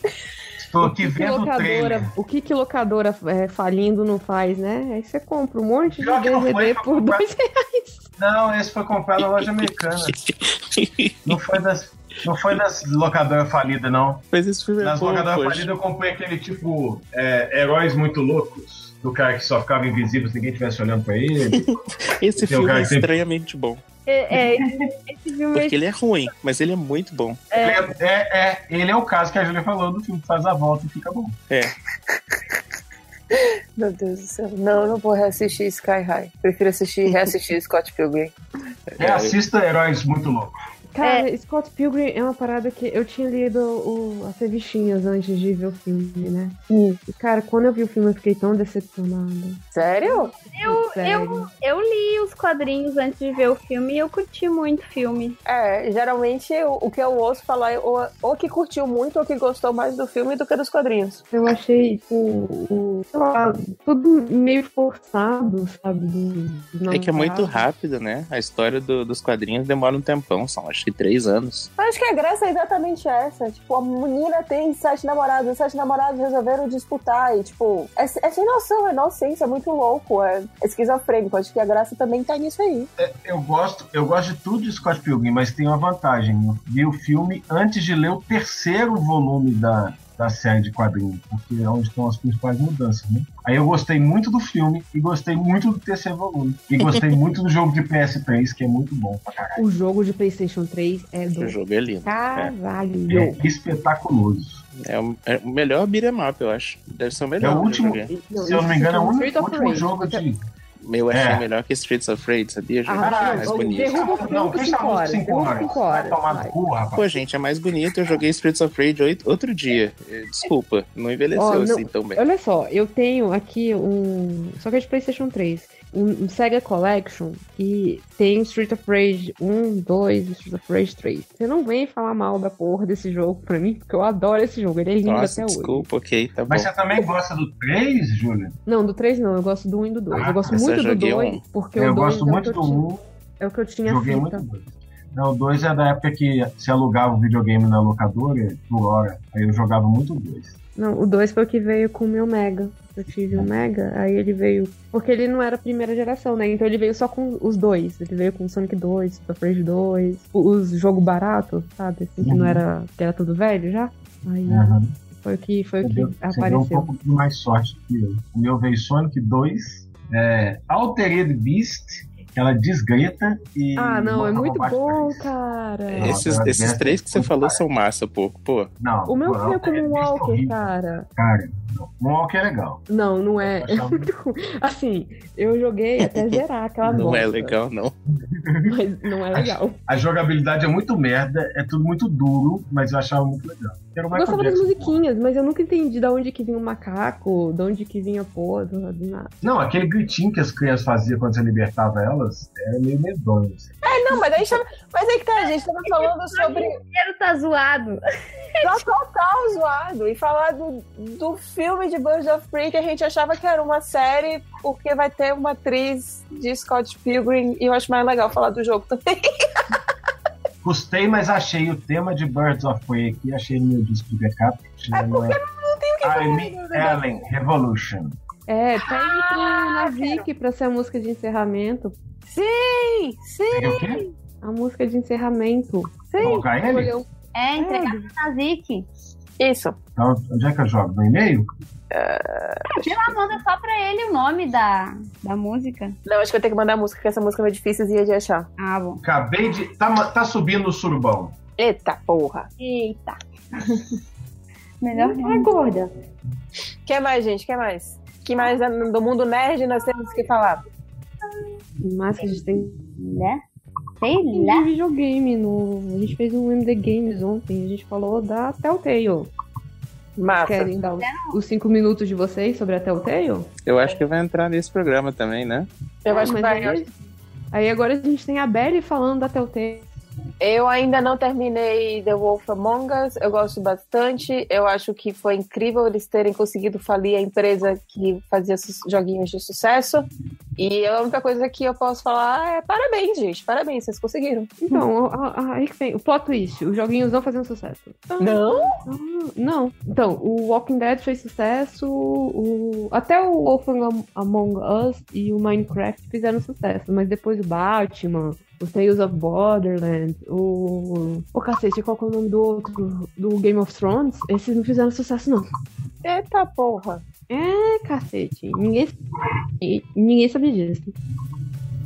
Estou aqui que vendo o locadora, trailer. o que que locadora é, falindo não faz, né? Aí você compra um monte de Pior foi, DVD foi por comprar- dois reais. Não, esse foi comprado na loja americana. Não foi das, não foi das locadoras falidas, não. Mas esse filme é Nas bom, locadoras falidas eu comprei aquele tipo é, Heróis Muito Loucos. Do cara que só ficava invisível se ninguém estivesse olhando pra ele. Esse filme cara é estranhamente bom. É, é, esse, filme Porque ele é ruim, mas ele é muito bom. Ele é, é, é- ele é o caso que a Júlia falou do filme que faz a volta e fica bom. É. Meu Deus do céu. Não, eu não vou reassistir Sky High. Prefiro assistir reassistir Scott Pilgrim. Reassista Heróis Muito Loucos. Cara, Scott Pilgrim é uma parada que eu tinha lido o- as revistinhas antes de ver o filme, né? E, cara, quando eu vi o filme eu fiquei tão decepcionada. Sério? eu, Sério. eu, eu li os quadrinhos antes de ver o filme e eu curti muito o filme. É, geralmente o, o que eu ouço falar é ou, ou que curtiu muito ou que gostou mais do filme do que dos quadrinhos. Eu achei, tipo, o, sei lá, tudo meio forçado, sabe? do- do É que é muito rápido, né? A história do- dos quadrinhos demora um tempão, são acho que três anos. Eu acho que a graça é exatamente essa. Tipo, a menina tem sete namorados, os sete namorados resolveram disputar. E, tipo, é, é sem noção, é inocência, é muito louco, é esquizofrênico. Acho que a graça também tá nisso aí. Eu gosto, eu gosto de tudo de Scott Pilgrim, mas tem uma vantagem. Eu vi o filme antes de ler o terceiro volume da, da série de quadrinhos, porque é onde estão as principais mudanças, né? Aí eu gostei muito do filme e gostei muito do terceiro volume. E gostei muito do jogo de PS3, que é muito bom pra caralho. O jogo de PlayStation 3 é O do jogo é lindo. caralho. É espetaculoso. É o, é o melhor beat'em up, eu acho. Deve ser o melhor. É o último-. Se eu não me engano, é o único, último jogo de. Eu achei É. melhor que Streets of Rage, sabia? Jogo Ah, mais não, bonito. derruba- Não, derruba chamou de horas, 5 derruba horas? cinco Vai horas, tomar vai. no cu, rapaz. Pô, gente, é mais bonito. Eu joguei Streets of Rage outro dia. Eh, Desculpa, não envelheceu Ó, não- assim tão bem. Olha só, eu tenho aqui um. Só que é de PlayStation 3. Um, um Sega Collection que tem Street of Rage 1, 2 e Street of Rage 3. Você não vem falar mal da porra desse jogo pra mim, porque eu adoro esse jogo. Ele é lindo Nossa, até hoje. desculpa, ok, tá bom. Mas você também gosta do 3, Júlia? Não, do 3 não, eu gosto do 1 e do 2. Ah, eu gosto muito do joguei 2, um. porque Eu o 2 gosto é, muito do tinha, 1, é o que eu tinha joguei fita. muito do 2. Não, o 2 é da época que se alugava o videogame na locadora por hora. Aí eu jogava muito o 2. Não, o 2 foi o que veio com o meu Mega. Eu tive um Mega, aí ele veio. Porque ele não era a primeira geração, né? Então ele veio só com os dois. Ele veio com Sonic 2, Super Rage 2, os jogo barato, sabe? Assim, que não Uhum. era. que era tudo velho já. Aí Uhum. foi o que, foi o que você deu um apareceu. pouco mais sorte que eu. O meu veio Sonic 2, é, Altered Beast, aquela desgreta e. Ah, não, é muito bom, 3. cara. É. Esses, esses três que você falou são massa, pô. Pô, Não, O meu pô, veio como Altered um é Walker, horrível. cara. Cara, não. Walker é legal. Não, não é. Assim, eu joguei até zerar aquela não é bosta, legal, não. Mas não é legal. A jogabilidade é muito merda, é tudo muito duro, mas eu achava muito legal. Eu gostava das musiquinhas, mas eu nunca entendi de onde que vinha o macaco, de onde que vinha a porra, do nada. Não, aquele gritinho que as crianças faziam quando você libertava elas era meio medonho. assim. É, não, mas aí chama- Mas aí que tá, a gente tava falando sobre O cheiro tá zoado. tá total zoado. E falar do, do filme de Birds of Prey que a gente achava que era uma série, porque vai ter uma atriz de Scott Pilgrim, e eu acho mais legal falar do jogo também. Custei, mas achei o tema de Birds of Prey aqui, achei no meu disco de backup. É porque não tem o que falar I'm do- Ellen Revolution. É, pede pro Nazik pra ser a música de encerramento. Sim, sim. É o quê? A música de encerramento. Sim. Colocar ele? É, entregar pro Nazik. Isso. Então, onde é que eu jogo? No e-mail? Sei lá, manda só pra ele o nome da, da música. Não, acho que eu tenho que mandar a música, porque essa música é difícil de achar. Ah, bom. Acabei de. Tá, tá subindo o surubão. Eita porra. Eita. Melhor Ai, gorda. Quer mais, gente? Quer mais? Que mais do mundo nerd nós temos que falar? Mas que a gente tem né? Sei de lá. videogame. No... A gente fez um MD Games ontem. A gente falou da Telltale. Massa. Querem dar os- cinco minutos de vocês sobre a Telltale? Eu acho que vai entrar nesse programa também, né? Eu Ah, acho que mas vai. aí, aí agora a gente tem a Belly falando da Telltale. Eu ainda não terminei The Wolf Among Us, eu gosto bastante. Eu acho que foi incrível eles terem conseguido falir a empresa que fazia su- joguinhos de sucesso. E a única coisa que eu posso falar é parabéns, gente. Parabéns, vocês conseguiram. Então, aí que vem o plot twist. Os joguinhos não faziam sucesso. Não? Ah, Não. Então, o Walking Dead fez sucesso, o... até o Wolfgang Am- Among Us e o Minecraft fizeram sucesso, mas depois o Batman, o Tales of Borderlands, o... O cacete, qual que é o nome do outro? Do Game of Thrones? Esses não fizeram sucesso, não. Eita porra. É, cacete. Ninguém, ninguém sabia disso.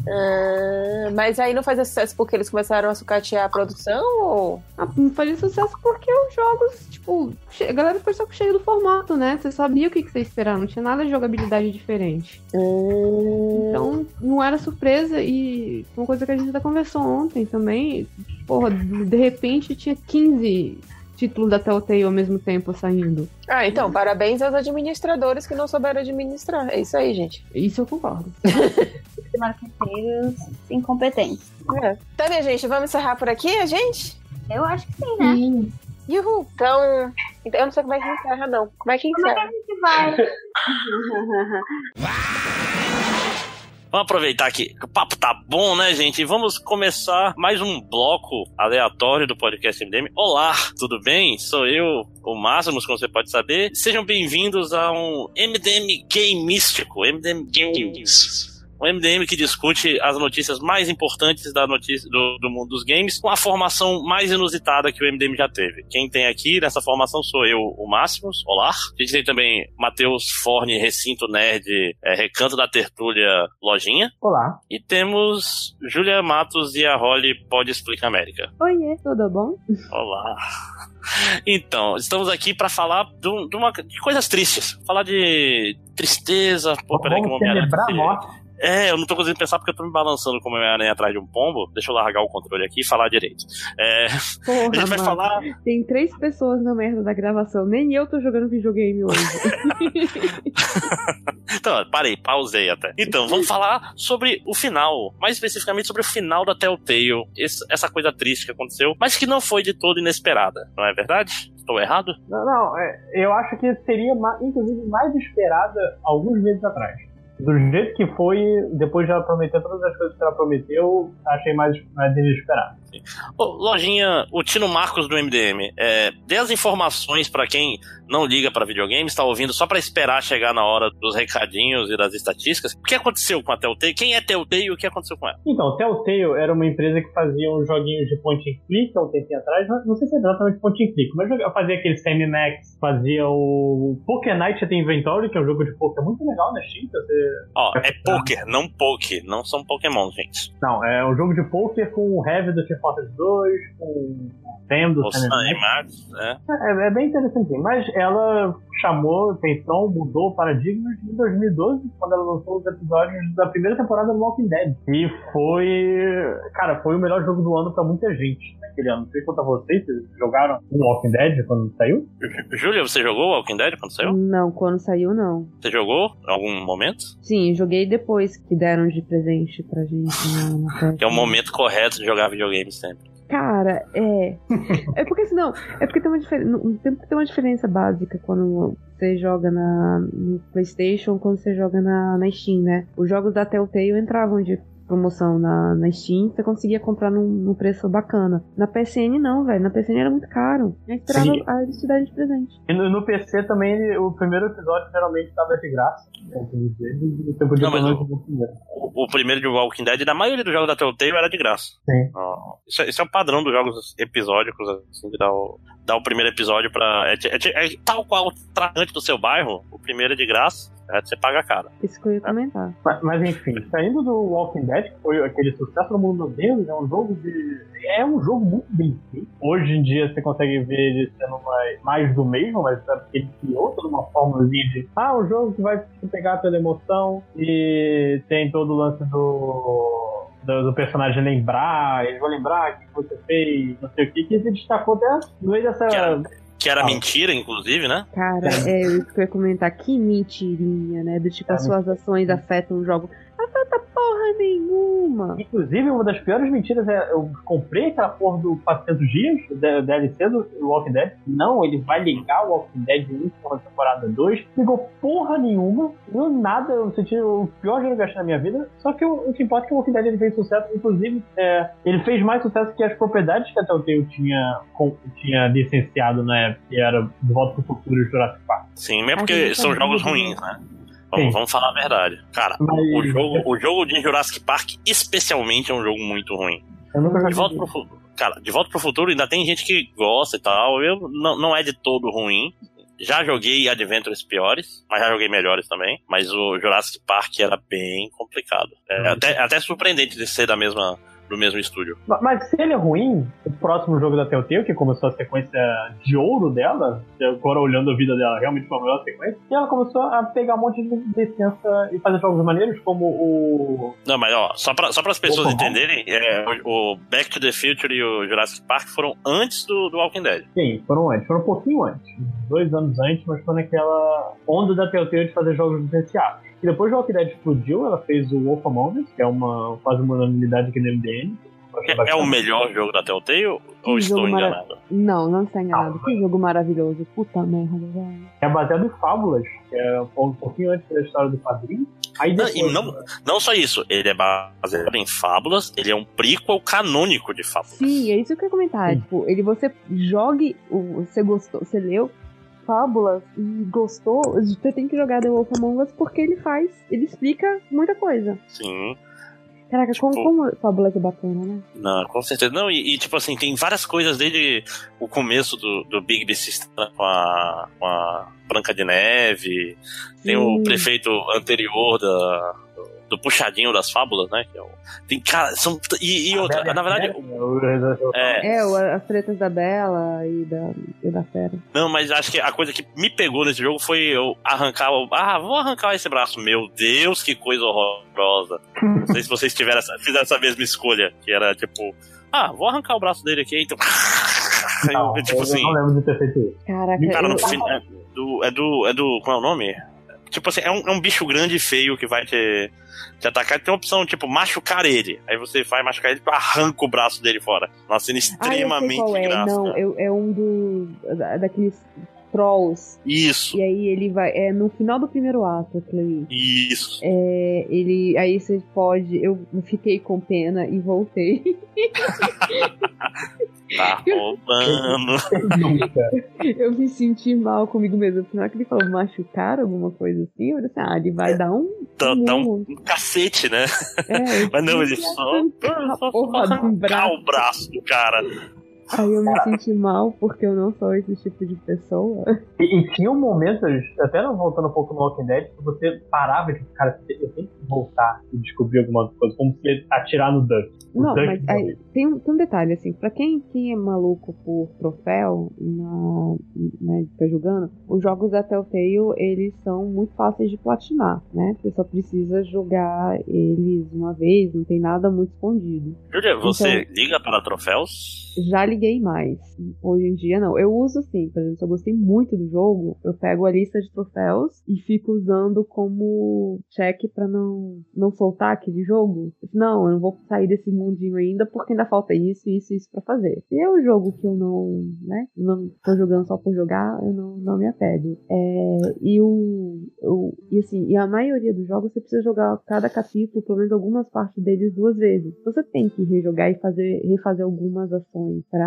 Ah, mas aí não fazia sucesso porque eles começaram a sucatear a produção ou. Ah, Não fazia sucesso porque os jogos, tipo, a galera ficou só cheio do formato, né? Você sabia o que, que você esperava, não tinha nada de jogabilidade diferente. Hum, Então, não era surpresa e uma coisa que a gente até conversou ontem também, porra, de repente tinha 15 títulos da Telltale ao mesmo tempo saindo. Ah, então, parabéns aos administradores que não souberam administrar. É isso aí, gente. Isso eu concordo. Marqueteiros incompetentes. É. Então, minha gente, vamos encerrar por aqui, a gente? Eu acho que sim, né? Sim. Uhul. Então, então, eu não sei como é que encerra, não. Como é que Como é que encerra? a gente vai? Vamos aproveitar que o papo tá bom, né, gente? E vamos começar mais um bloco aleatório do podcast MDM. Olá, tudo bem? Sou eu, o Máximos, como você pode saber. Sejam bem-vindos a um MDM Game Místico, MDM Games. Um MDM que discute as notícias mais importantes da notícia, do, do mundo dos games com a formação mais inusitada que o MDM já teve. Quem tem aqui nessa formação sou eu, o Máximos. Olá. A gente tem também Matheus Forne, Recinto Nerd, é, Recanto da Tertúlia Lojinha. Olá. E temos Júlia Matos e a Holly Pode Explicar América. Oiê, tudo bom? Olá. Então, estamos aqui para falar de, um- de uma, de coisas tristes. Falar de tristeza. Pô, peraí que Vamos Homem-Aranha. celebrar a morte. É, eu não tô conseguindo pensar porque eu tô me balançando como Homem-Aranha atrás de um pombo. Deixa eu largar o controle aqui e falar direito. É, Porra, a gente vai mano. falar. Tem três pessoas na merda da gravação. Nem eu tô jogando videogame hoje. Então, parei, pausei até. Então, vamos falar sobre o final. Mais especificamente sobre o final da Telltale. Esse- essa coisa triste que aconteceu, mas que não foi de todo inesperada. Não é verdade? Estou errado? Não, não, é, eu acho que seria, inclusive, mais esperada alguns meses atrás. Do jeito que foi, depois de ela prometer todas as coisas que ela prometeu, achei mais, mais inesperado. Ô, Lojinha, o Tino Marcos do MDM, é, dê as informações pra quem não liga pra videogame, está ouvindo só pra esperar chegar na hora dos recadinhos e das estatísticas. O que aconteceu com a Telltale? Quem é Telltale e o que aconteceu com ela? Então, Telltale era uma empresa que fazia uns joguinhos de point and click há um tempinho atrás, não, sei se é exatamente point and click, mas joga- fazia aquele Semi-Max, fazia o Poker Night at Inventory, que é um jogo de poker muito legal na Steam, você Ó, é poker, não poke, não são Pokémon, gente. Não, é um jogo de poker com o Heavy do Team Fortress 2, com Sam do O Sam Sam e Max, né? É, é bem interessante, mas ela chamou atenção, mudou paradigmas em 2012, quando ela lançou os episódios da primeira temporada do Walking Dead. E foi. Cara, foi o melhor jogo do ano pra muita gente naquele ano. Não sei quanto a vocês, vocês jogaram o Walking Dead quando saiu? Júlia, você jogou Walking Dead quando saiu? não, quando saiu, não. Você jogou em algum momento? Sim, joguei depois que deram de presente pra gente. Que é o momento correto de jogar videogame sempre. Cara, é. É porque senão. É porque tem uma, difer... não, tem, tem uma diferença básica quando você joga na, no PlayStation quando você joga na, na Steam, né? Os jogos da Telltale entravam de promoção na, na Steam, você conseguia comprar num, num preço bacana. Na PSN não, velho. Na PSN era muito caro. Eu esperava Sim. a eles te darem de presente. E no, no PC também, ele- o primeiro episódio geralmente estava de graça. Então, Você podia Não, mas o- o primeiro. O, primeiro de Walking Dead, na maioria dos jogos da Telltale, era de graça. Sim. Isso, é- isso é o padrão dos jogos episódicos, assim, de dar o, dar o primeiro episódio pra. É, é- é tal qual o traficante do seu bairro, o primeiro é de graça, é, você paga caro. Isso que eu ia comentar. Mas, mas, enfim, saindo do Walking Dead, que foi aquele sucesso no mundo deles, é um jogo de. É um jogo muito bem feito. Hoje em dia você consegue ver ele sendo mais, mais do mesmo, mas é porque ele criou toda uma formulazinha de ah, um jogo que vai te pegar pela emoção e tem todo o lance do. Do, do personagem lembrar, ele vai lembrar o que você fez, não sei o que, que se destacou até no meio dessa. Que era, que era Ah. mentira, inclusive, né? Cara, é isso que eu ia comentar. Que mentirinha, né? Do tipo, É, as suas ações afetam o jogo. Afeta porra nenhuma. Inclusive, uma das piores mentiras é eu comprei aquela porra do 400 dias, o D- DLC do Walking Dead. Não, ele vai ligar o Walking Dead 1 com a temporada 2. Ligou porra nenhuma, não nada. Eu senti o pior dinheiro que eu gastei na minha vida. Só que o, o que importa é que o Walking Dead ele fez sucesso. Inclusive, é, ele fez mais sucesso que as propriedades que a Telltale tinha, com- tinha licenciado na época, que era De Volta pro Futuro e Jurassic Park. Sim, mesmo porque são jogos ruins, né? Vamos, vamos falar a verdade. Cara, Mas- o, jogo, o jogo de Jurassic Park, especialmente, é um jogo muito ruim. Eu nunca De volta pro futuro. Cara, de volta pro futuro ainda tem gente que gosta e tal. Eu não, não é de todo ruim. Já joguei Adventures piores, mas já joguei melhores também. Mas o Jurassic Park era bem complicado. É até, até surpreendente de ser da mesma, do mesmo estúdio. Ma- Mas se ele é ruim, o próximo jogo da Telltale, que começou a sequência de ouro dela, agora olhando a vida dela, realmente foi a melhor sequência, e ela começou a pegar um monte de licença e fazer jogos maneiros, como o. Não, mas ó, só para só as pessoas Opa, entenderem, é, o, o Back to the Future e o Jurassic Park foram antes do, do Walking Dead. Sim, foram antes, foram um pouquinho antes. Dois anos antes, mas foi naquela onda da Telltale de fazer jogos licenciados. E depois o Walking Dead explodiu, ela fez o Wolf Among Us, que é uma quase uma unanimidade aqui no MDN. É, é o melhor jogo da Telltale ou Que estou jogo mara- enganado? Não, não está enganado. Ah, Que jogo maravilhoso. Puta merda, velho. É baseado em fábulas, que é um pouquinho antes da história do quadrinho. Aí Não, depois, e não, não só isso, ele é baseado em fábulas, ele é um prequel canônico de fábulas. Sim, é isso que eu ia comentar. Sim. Tipo, ele você jogue, o- você gostou, você leu Fábulas e gostou, você tem que jogar The Wolf Among Us porque ele faz, ele explica muita coisa. Sim. Caraca, Tipo- como, como Fábulas é bacana, né? Não, com certeza. Não, e, e, tipo assim, tem várias coisas desde o começo do, do Big System com a, com a Branca de Neve, tem o Sim. prefeito anterior da, do, puxadinho das fábulas, né? que é o- tem, cara, são. E, e outra, na verdade, é, É, o- as tretas da Bela e da, e da Fera. Não, mas acho que a coisa que me pegou nesse jogo foi eu arrancar o. Ah, vou arrancar esse braço. Meu Deus, que coisa horrorosa. Não sei se vocês tiveram essa, fizeram essa mesma escolha, que era tipo. Ah, vou arrancar o braço dele aqui, então. Não, Eu, tipo eu assim. não lembro de ter feito isso. Caraca, Cara, eu, no fim. É do, é do. É do. Qual é o nome? Tipo assim, é um, é um bicho grande e feio que vai te, te atacar. Tem uma opção, tipo, machucar ele. Aí você vai machucar ele e arranca o braço dele fora. Uma cena ah, eu sei extremamente qual é. Não, eu, é um do, da- daqueles trolls. Isso, E aí ele vai, é no final do primeiro ato, aquilo aí. isso. É, ele, aí você pode, eu fiquei com pena e voltei. Tá roubando. Eu me senti mal comigo mesmo. No final que ele falou machucar, alguma coisa assim, eu disse, ah, ele vai dar um. Dá, dá um, um cacete, né? É, Mas não, ele só, só porra do arrancar braço. o braço do cara. Aí eu me senti mal porque eu não sou esse tipo de pessoa. E, e tinha momentos, até não voltando um pouco no Walking Dead, que você parava e tipo, cara, eu tenho que voltar e descobrir alguma coisa, como se atirar no Duck. Não, Duck mas aí, tem, um, tem um detalhe, assim, pra quem, quem é maluco por troféu, na, né, fica jogando, os jogos da Telltale, eles são muito fáceis de platinar, né? Você só precisa jogar eles uma vez, não tem nada muito escondido. Júlia, você Então- liga para troféus? Já liguei mais. Hoje em dia, não. Eu uso sim, por exemplo, se eu gostei muito do jogo, eu pego a lista de troféus e fico usando como check para não, não soltar aquele jogo. Não, eu não vou sair desse mundinho ainda porque ainda falta isso, isso e isso pra fazer. Se é um jogo que eu não, né, não tô jogando só por jogar, eu não, não me apego. É, e o, o, e assim, e a maioria dos jogos você precisa jogar cada capítulo, pelo menos algumas partes deles duas vezes. Você tem que rejogar e fazer, refazer algumas ações para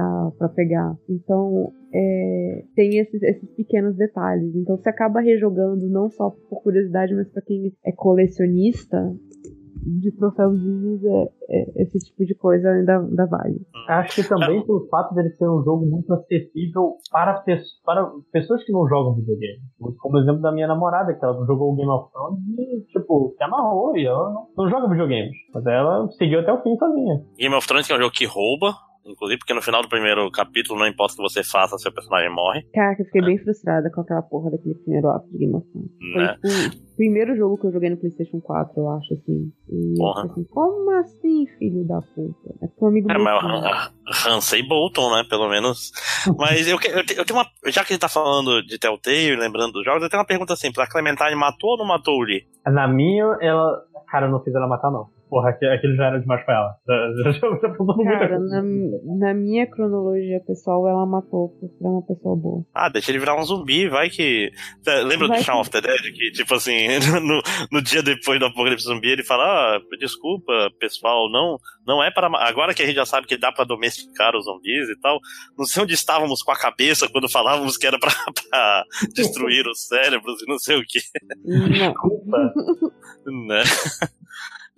pegar. Então, é, tem esses, esses pequenos detalhes. Então, você acaba rejogando não só por curiosidade, mas para quem é colecionista, de troféuzinhos, é, é, esse tipo de coisa ainda, ainda vale. Acho que também pelo fato dele ser um jogo muito acessível para, pe para pessoas que não jogam videogame. Como exemplo da minha namorada, que ela jogou o Game of Thrones e, tipo, se amarrou e ela não, não joga videogames. Mas ela seguiu até o fim sozinha. Game of Thrones que é um jogo que rouba, Inclusive, porque no final do primeiro capítulo, não importa o que você faça, seu personagem morre. Caraca, eu fiquei é. bem frustrada com aquela porra daquele primeiro ato de Game of Thrones. Né? Foi tipo, o primeiro jogo que eu joguei no PlayStation 4, eu acho, assim. E porra. assim, como assim, filho da puta? É pro amigo É, mas Hansei Bolton, né? Pelo menos. mas eu, eu, eu, tenho uma. Já que a gente tá falando de Telltale, lembrando dos jogos, eu tenho uma pergunta assim: a Clementine matou ou não matou o Lee? Na minha, ela. Cara, eu não fiz ela matar, não porra, aquele já era demais pra ela. Já, já, já Cara, na, na, minha cronologia pessoal, ela matou porque era uma pessoa boa. Ah, deixa ele virar um zumbi, vai que. Lembra vai do Shaun of the Dead? Que, tipo assim, no, no dia depois do apocalipse zumbi, ele fala: Ah, desculpa, pessoal, não, não é para. Agora que a gente já sabe que dá pra domesticar os zumbis e tal, não sei onde estávamos com a cabeça quando falávamos que era pra, pra destruir os cérebros e não sei o que. Não. Desculpa. né?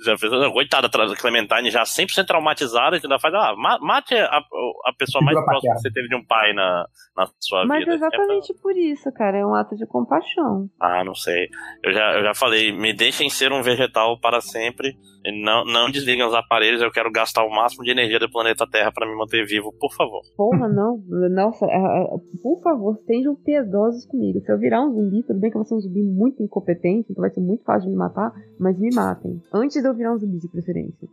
Já fez, coitada, a Clementine já 100% traumatizada, e ainda faz, ah, mate a, a pessoa mais próxima que você teve de um pai na, na sua Mas vida. Mas exatamente é pra... por isso, cara, é um ato de compaixão. Ah, não sei. Eu já, eu já falei, me deixem ser um vegetal para sempre, não, não desliguem os aparelhos, eu quero gastar o máximo de energia do planeta Terra para me manter vivo, por favor. Porra, não. Nossa, é, é, por favor, sejam piedosos comigo. Se eu virar um zumbi, tudo bem que eu vou ser um zumbi muito incompetente, então vai ser muito fácil de me matar, mas me matem. Antes de eu virar um zumbi de preferência.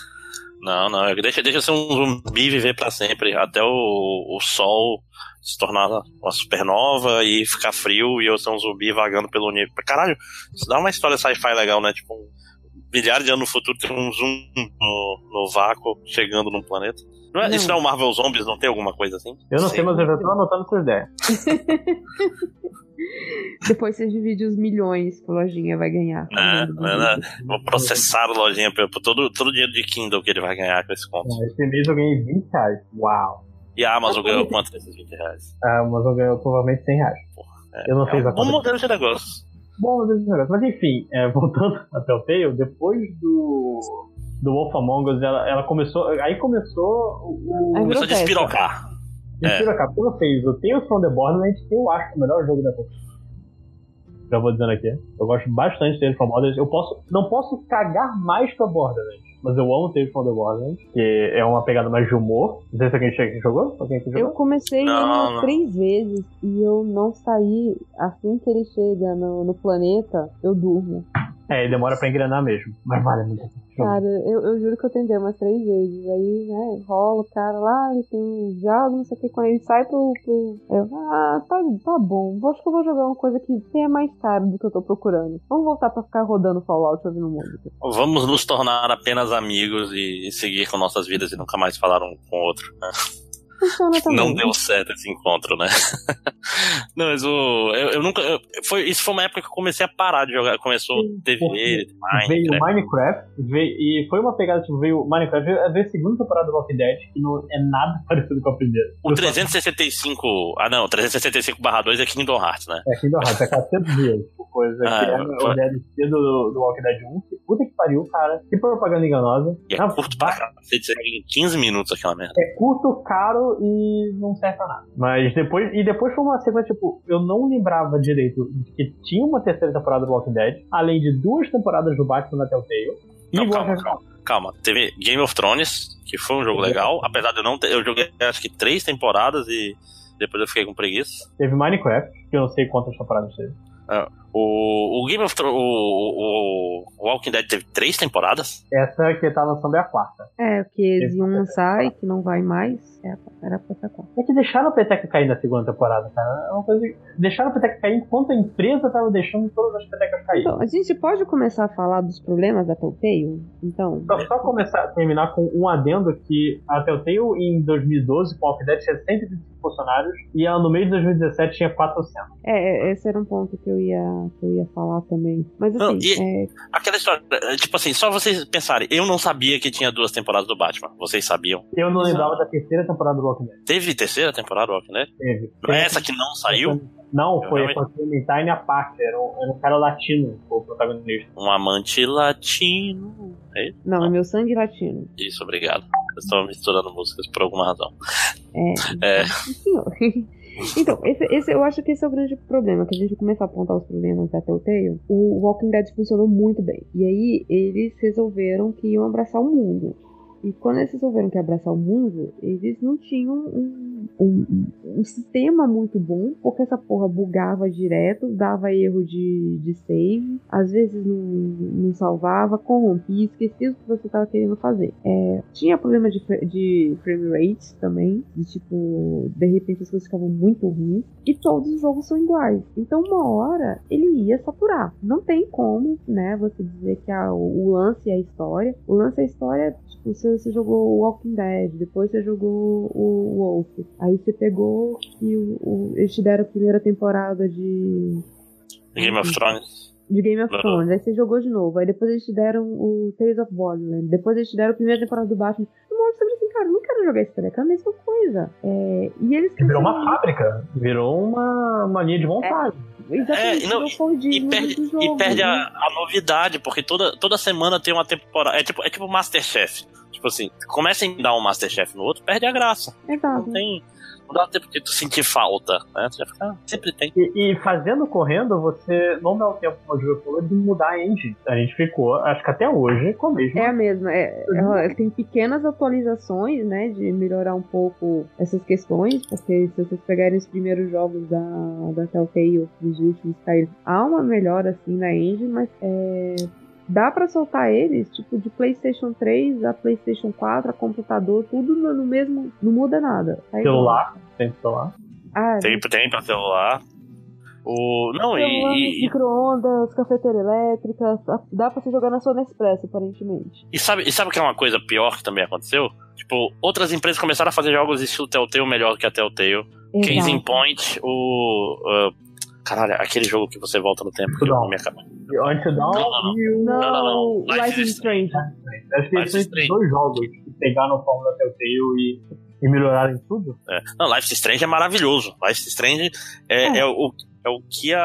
não, não, deixa, deixa ser um zumbi viver para sempre, até o, o sol se tornar uma supernova e ficar frio e eu ser um zumbi vagando pelo universo. Caralho, isso dá uma história sci-fi legal, né? Tipo, um milhares de anos no futuro tem um zoom no, no vácuo chegando num planeta. Não é, não. Isso não é o Marvel Zombies? Não tem alguma coisa assim? Eu não sei, sei mas eu já tô anotando sua ideia. Depois você divide os milhões que a lojinha vai ganhar. Não, não, não. Vou processar a lojinha por todo, todo o dinheiro de Kindle que ele vai ganhar com esse conto. esse mês eu ganhei 20 reais. Uau! E a Amazon ganhou quanto desses 20 reais? A Amazon ganhou provavelmente 100 reais. Porra, é, eu não sei exatamente. Um modelo de negócio. Bom, mas enfim, é, voltando a Telltale, depois do, do Wolf Among Us, ela, ela começou. Aí começou o. Começou a despirocar. Despirocar. É. Porque fez o Tales from the Borderlands, que eu acho o melhor jogo da Telltale. Já vou dizendo aqui. Eu gosto bastante de Tales from Borderlands. Eu posso, não posso cagar mais pra Borderlands mas eu amo Tales from the Borderlands, que é uma pegada mais de humor. Não sei se alguém jogou? Alguém jogou? Eu comecei não, três vezes e eu não saí. Assim que ele chega no, no planeta, eu durmo. É, demora pra engrenar mesmo, mas vale muito. Cara, eu, eu juro que eu tentei umas três vezes. Aí, né, rola o cara lá, ele tem um diálogo, não sei o que, quando ele sai pro. pro eu, ah, tá, tá bom. Acho que eu vou jogar uma coisa que tenha mais caro do que eu tô procurando. Vamos voltar pra ficar rodando Fallout ouvindo música. Vamos nos tornar apenas amigos e, e seguir com nossas vidas e nunca mais falar um com o outro. Né? Funciona também. Não deu certo esse encontro, né? não, mas o. Eu, eu nunca. Eu, foi, isso foi uma época que eu comecei a parar de jogar. Começou TV, Minecraft. Veio Minecraft veio, e foi uma pegada, tipo, veio Minecraft, veio, veio a segunda temporada do Walking Dead, que não é nada parecido com a primeira. O 365. Ah, não, 365/2 é Kingdom Hearts, né? É Kingdom Hearts, é 400 dias. Tipo, coisa ah, que é, o DLC do, do Walking Dead 1. Que puta que pariu, cara. Que propaganda enganosa. E é ah, curto pra. Você em 15 minutos aquela merda. É curto, caro e não serve pra nada. Mas depois. E depois foi uma sequência, tipo, eu não lembrava direito de que tinha uma terceira temporada do Walking Dead, além de duas temporadas do Batman na Telltale. Não, calma, calma, calma. Teve Game of Thrones, que foi um jogo legal, apesar de eu não ter. Eu joguei acho que três temporadas e depois eu fiquei com preguiça. Teve Minecraft, que eu não sei quantas temporadas teve. É, o, o Game of Thrones. O, o, o Walking Dead teve três temporadas? Essa que tá lançando é a quarta. É, porque eles iam lançar e que não vai mais. É, era pra ser quarta. É que deixaram a peteca cair na segunda temporada, cara. É uma coisa. que- Deixaram a peteca cair enquanto a empresa tava deixando todas as petecas cair. Então, a gente pode começar a falar dos problemas da Telltale? Então, Só, só começar, terminar com um adendo que a Telltale em 2012, com o Walking Dead, tinha 125 funcionários e ela no mês de 2017 tinha 400. é, é, esse era um ponto que eu ia, que eu ia falar também. Mas Não, assim, e- é, Aquela história, é, tipo assim, só vocês pensarem, eu não sabia que tinha duas temporadas do Batman. Vocês sabiam? Eu não lembrava da terceira temporada do Walking Dead. Teve terceira temporada do Walking Dead? Teve. Não é essa que não saiu? Não, Eu foi realmente- a Clementine a parte. Era um, era um cara latino, o protagonista. Um amante latino. É isso? não, é meu sangue latino. Isso, obrigado. Eu estou misturando músicas por alguma razão. É, É. Então, esse, esse- eu acho que esse é o grande problema, que a gente começa a apontar os problemas da Telltale. O Walking Dead funcionou muito bem. E aí, eles resolveram que iam abraçar o mundo. E quando eles resolveram que abraçar o mundo, eles não tinham um, um- um sistema muito bom, porque essa porra bugava direto, dava erro de, de save, às vezes não, não salvava, corrompia, esquecia o que você estava querendo fazer. É, tinha problema de, de frame rate também, de tipo, de repente as coisas ficavam muito ruins, e todos os jogos são iguais. Então, uma hora ele ia saturar. Não tem como, né, você dizer que o, o lance é a história. O lance é a história, tipo, você, você jogou o Walking Dead, depois você jogou o Wolf, aí você pegou e o, o- eles te deram a primeira temporada de Game of Thrones. de Game of. Thrones. Aí você jogou de novo. Aí depois eles te deram o Tales of Borderlands. Depois eles te deram a primeira temporada do Batman. E hora você fala assim, cara, eu não quero jogar esse treco. É a mesma coisa. É, e eles Virou uma fábrica. Virou uma, uma linha de montagem. Exatamente, É, não, Fordismo E perde, jogo, e perde né? a, a novidade, porque toda, toda semana tem uma temporada. É tipo, é tipo Masterchef. Tipo assim, começa a dar um Masterchef no outro, perde a graça. Exato. Não tem. Não dá tempo de tu sentir falta, né? Tu já fica, ah, sempre tem. E, e fazendo correndo, você não dá o tempo, como o Júlio falou, de mudar a engine. A gente ficou, acho que até hoje, com a mesma. É a mesma. É, ela tem pequenas atualizações, né? De melhorar um pouco essas questões. Porque se vocês pegarem os primeiros jogos da, da Telltale, os últimos saíram, há uma melhora assim na engine, mas é, dá pra soltar eles, tipo, de PlayStation 3 a PlayStation 4, a computador, tudo no, no mesmo. Não muda nada. Tá celular. Tem celular. Ah, Tem, tem pra celular. O. Não, celular, e, e, micro-ondas, cafeteira elétrica, dá pra você jogar na sua Nespresso, aparentemente. e sabe, e sabe o que é uma coisa pior que também aconteceu? Tipo, outras empresas começaram a fazer jogos estilo Telltale melhor que a Telltale. Case in Exato. Point, o. ah, caralho, aquele jogo que você volta no tempo que eu Não. me acaba. Until Dawn Não, não, não. e o. Não, Não, não, não. Life is Strange. Acho que Life is esses Strange. dois jogos que pegaram a fórmula Telltale e, e melhoraram em tudo. É. Não, Life is Strange é maravilhoso. Life is Strange é, É. é o, é o que a,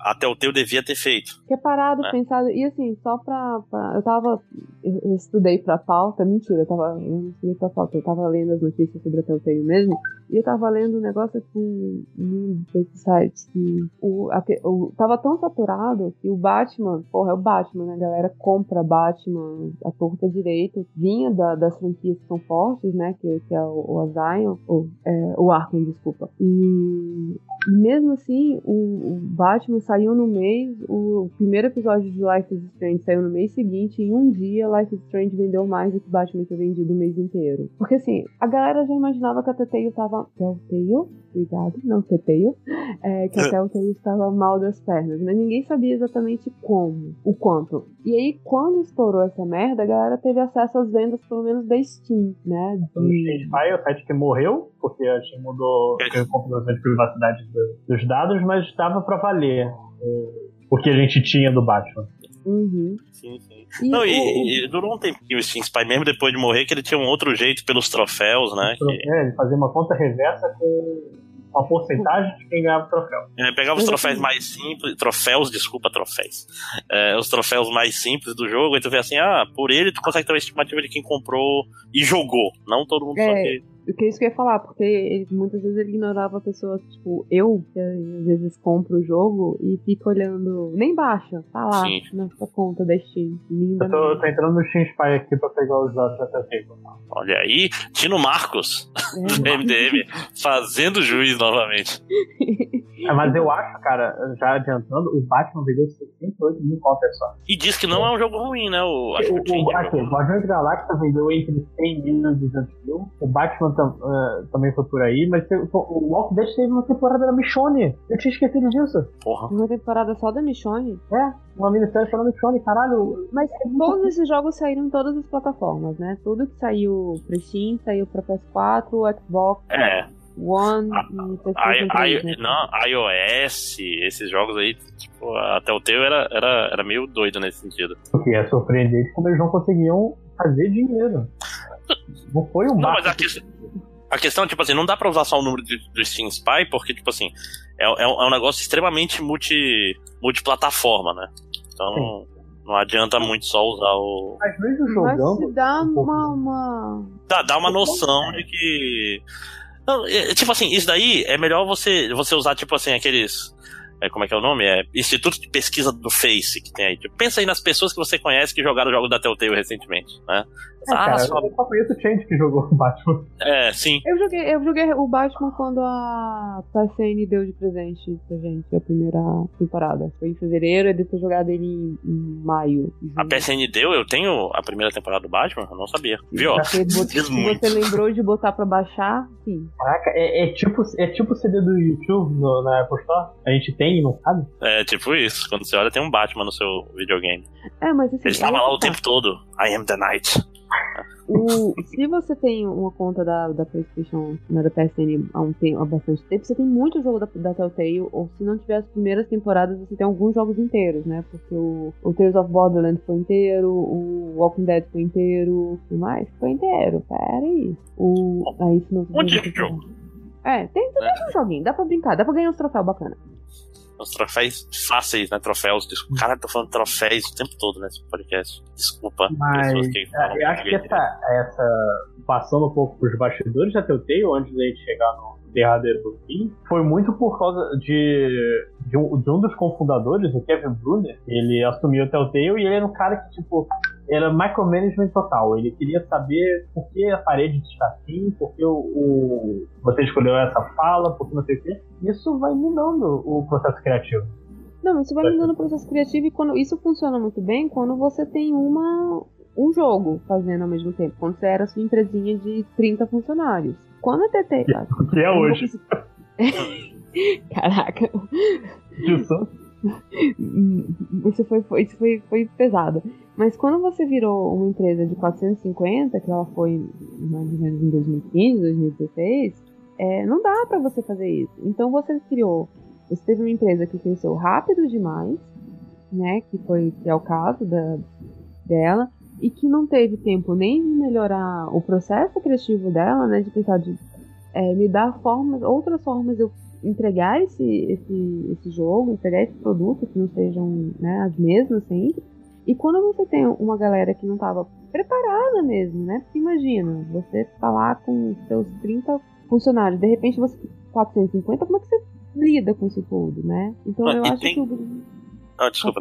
a Telltale devia ter feito. Que é parado, É. pensado. E assim, só pra, pra- Eu tava. Eu eu estudei pra pauta. Mentira, eu tava. Eu não estudei pra pauta. Eu tava lendo as notícias sobre a Telltale mesmo. E eu tava lendo um negócio assim. Num desses sites. Que o, aque- o, tava tão saturado que o Batman. Porra, é o Batman, né? A galera compra Batman a torta direito. Vinha da- das franquias que são fortes, né? Que, que é o, o. Ou, é, o Arkham, desculpa. E. E mesmo assim, o, o Batman saiu no mês, o primeiro episódio de Life is Strange saiu no mês seguinte, e em um dia Life is Strange vendeu mais do que Batman tinha vendido o mês inteiro. Porque assim, a galera já imaginava que a Telltale tava. Telltale? Obrigado, não Telltale. É, que a Telltale estava mal das pernas, mas ninguém sabia exatamente como, o quanto. E aí, quando estourou essa merda, a galera teve acesso às vendas, pelo menos da Steam, né? No De- Fire, o site que morreu, porque a gente mudou a configuração de privacidade do- dos dados, mas estava para valer o, o que a gente tinha do Batman. Uhum. Sim, sim. E Não, o- e, e durou um tempinho o Steam Spy, mesmo depois de morrer, que ele tinha um outro jeito pelos troféus, né? que- É, ele fazia uma conta reversa com uma porcentagem de quem ganhava o troféu. É, pegava os Exatamente. troféus mais simples, troféus, desculpa, troféus. É, os troféus mais simples do jogo, e tu vê assim, ah, por ele tu consegue ter uma estimativa de quem comprou e jogou. Não todo mundo É, sabe. O que é isso que eu ia falar, porque ele- muitas vezes ele ignorava pessoas, tipo, eu, que às vezes compro o jogo e fico olhando, nem baixa, tá lá, Sim. na sua conta da Steam. Linda. Eu tô, tô entrando no Steam Spy aqui pra pegar os dados da Telltale. Olha aí, Tino Marcos, É. MDM, fazendo juiz novamente. É, mas eu acho, cara, já adiantando, o Batman vendeu 68 mil cópias só. E diz que não é um jogo ruim, né? O, acho O, que o, aqui, o Guardiões da Galáxia vendeu entre 100 mil e 200 mil. O Batman tam- eh, também foi por aí, mas teve- o Walking Dead teve uma temporada da Michonne. Eu tinha esquecido disso. Porra. Uma temporada só da Michonne. É, uma minissérie só da Michonne, caralho. Mas todos esses jogos saíram em todas as plataformas, né? Tudo que saiu pro Steam, saiu pra PS4, Xbox É, One Ah, e I, PlayStation 3, I, né? não, iOS, esses jogos aí, tipo, até o teu era, era, era meio doido nesse sentido. O que é surpreendente como eles não conseguiam fazer dinheiro. Não foi um Não, mas a questão, a questão, tipo assim, não dá pra usar só o número de- do Steam Spy, porque, tipo assim, é, é um, é um negócio extremamente multi, multiplataforma, né? Então, não adianta muito só usar o. Mas mesmo Mas jogando. se dá um uma, uma... Dá, dá uma noção de que. Não, é, tipo assim, isso daí é melhor você, você usar, tipo assim, aqueles. É, como é que é o nome? É Instituto de Pesquisa do Face que tem aí. Tipo, pensa aí nas pessoas que você conhece que jogaram jogos da Telltale recentemente, né? É, ah, cara, só- eu só conheço o Change que jogou o Batman. é, sim. Eu joguei, eu joguei o Batman quando a PSN deu de presente pra gente a primeira temporada. Foi em fevereiro, e depois jogado ele em, em maio. A. PSN deu, eu tenho a primeira temporada do Batman, eu não sabia. Viu? Diz muito. você lembrou de botar pra baixar, sim. Caraca, é, é tipo, é tipo o CD do YouTube no- na Apple Store? A gente tem sabe? É tipo isso. Quando você olha, tem um Batman no seu videogame. É, mas assim. Ele estava lá o tá. tempo todo. I am the night. O, se você tem uma conta da, da PlayStation, né, da PSN há, um tempo, há bastante tempo, você tem muito jogo da, da Telltale, ou se não tiver as primeiras temporadas, você tem alguns jogos inteiros, né? Porque o, o Tales of Borderlands foi inteiro, o Walking Dead foi inteiro, e mais? Foi inteiro, pera aí. O, aí, se não, Um tipo de jogo. É, tem, tem um joguinho, dá pra brincar, dá pra ganhar uns troféus bacanas. Os troféus fáceis, né? Troféus. Desculpa. Cara, eu tô falando troféus o tempo todo nesse podcast. Desculpa. Mas que falam é, eu acho que essa, essa. Passando um pouco pros bastidores da Telltale, antes da gente chegar no derradeiro do fim, foi muito por causa de, de, um, de um dos cofundadores, o Kevin Brunner. Ele assumiu a Telltale e ele era um cara que, tipo, era micromanagement total. Ele queria saber por que a parede está assim, por que o, o- você escolheu essa fala, por que não sei o quê. Isso vai minando o processo criativo. Não, isso vai mudando o processo criativo e quando isso funciona muito bem quando você tem uma um jogo fazendo ao mesmo tempo. Quando você era sua empresinha de 30 funcionários. Quando a TT. O que é hoje. Caraca, Isso. isso foi, foi- isso foi, foi pesado. Mas quando você virou uma empresa de 450, que ela foi mais ou menos em 2015, 2016, é, não dá pra você fazer isso. Então você criou, você teve uma empresa que cresceu rápido demais, né? Que foi que é o caso da, dela, e que não teve tempo nem de melhorar o processo criativo dela, né? De pensar de é, me dar formas, outras formas eu entregar esse, esse, esse jogo, entregar esse produto que não sejam né, as mesmas sempre. E quando você tem uma galera que não estava preparada mesmo, né? Porque imagina, você tá lá com seus 30 funcionários, de repente você tem 450, como é que você lida com isso tudo, né? Então Ah, eu acho tem- que o. Ah, desculpa.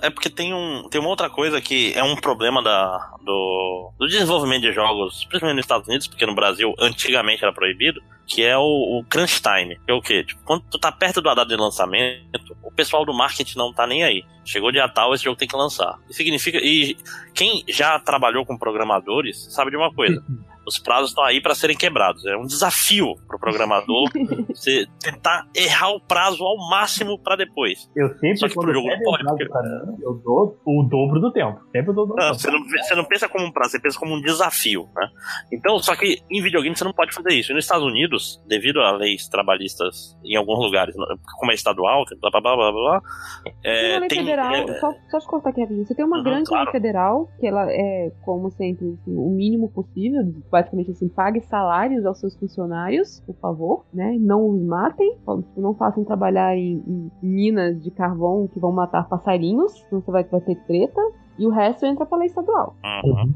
É porque tem, um, tem uma outra coisa que é um problema da, do, do desenvolvimento de jogos, principalmente nos Estados Unidos, porque no Brasil antigamente era proibido, que é o, o crunch time. Que é o quê? Tipo, quando tu tá perto da data de lançamento, o pessoal do marketing não tá nem aí. Chegou dia tal, esse jogo tem que lançar. Isso significa. E quem já trabalhou com programadores sabe de uma coisa. Os prazos estão aí para serem quebrados. É um desafio pro programador você tentar errar o prazo ao máximo para depois. Eu sempre, Só que pro jogo não pode, porque- mim, eu dou o dobro do tempo. Sempre eu dou o dobro Não, do você, tempo. não, você não pensa como um prazo, você pensa como um desafio, né? Então, só que em videogame você não pode fazer isso. E nos Estados Unidos, devido a leis trabalhistas em alguns lugares, como é estadual, blá blá blá blá blá, Tem é, uma lei tem, federal, é, só, só te cortar aqui rapidinho. Você tem uma Uhum, grande claro. lei federal, que ela é, como sempre, assim, o mínimo possível. Basicamente, assim, pague salários aos seus funcionários, por favor, né? Não os matem, tipo, não façam trabalhar em, em minas de carvão que vão matar passarinhos, senão você vai, vai ter treta. E o resto entra pra lei estadual. Uhum.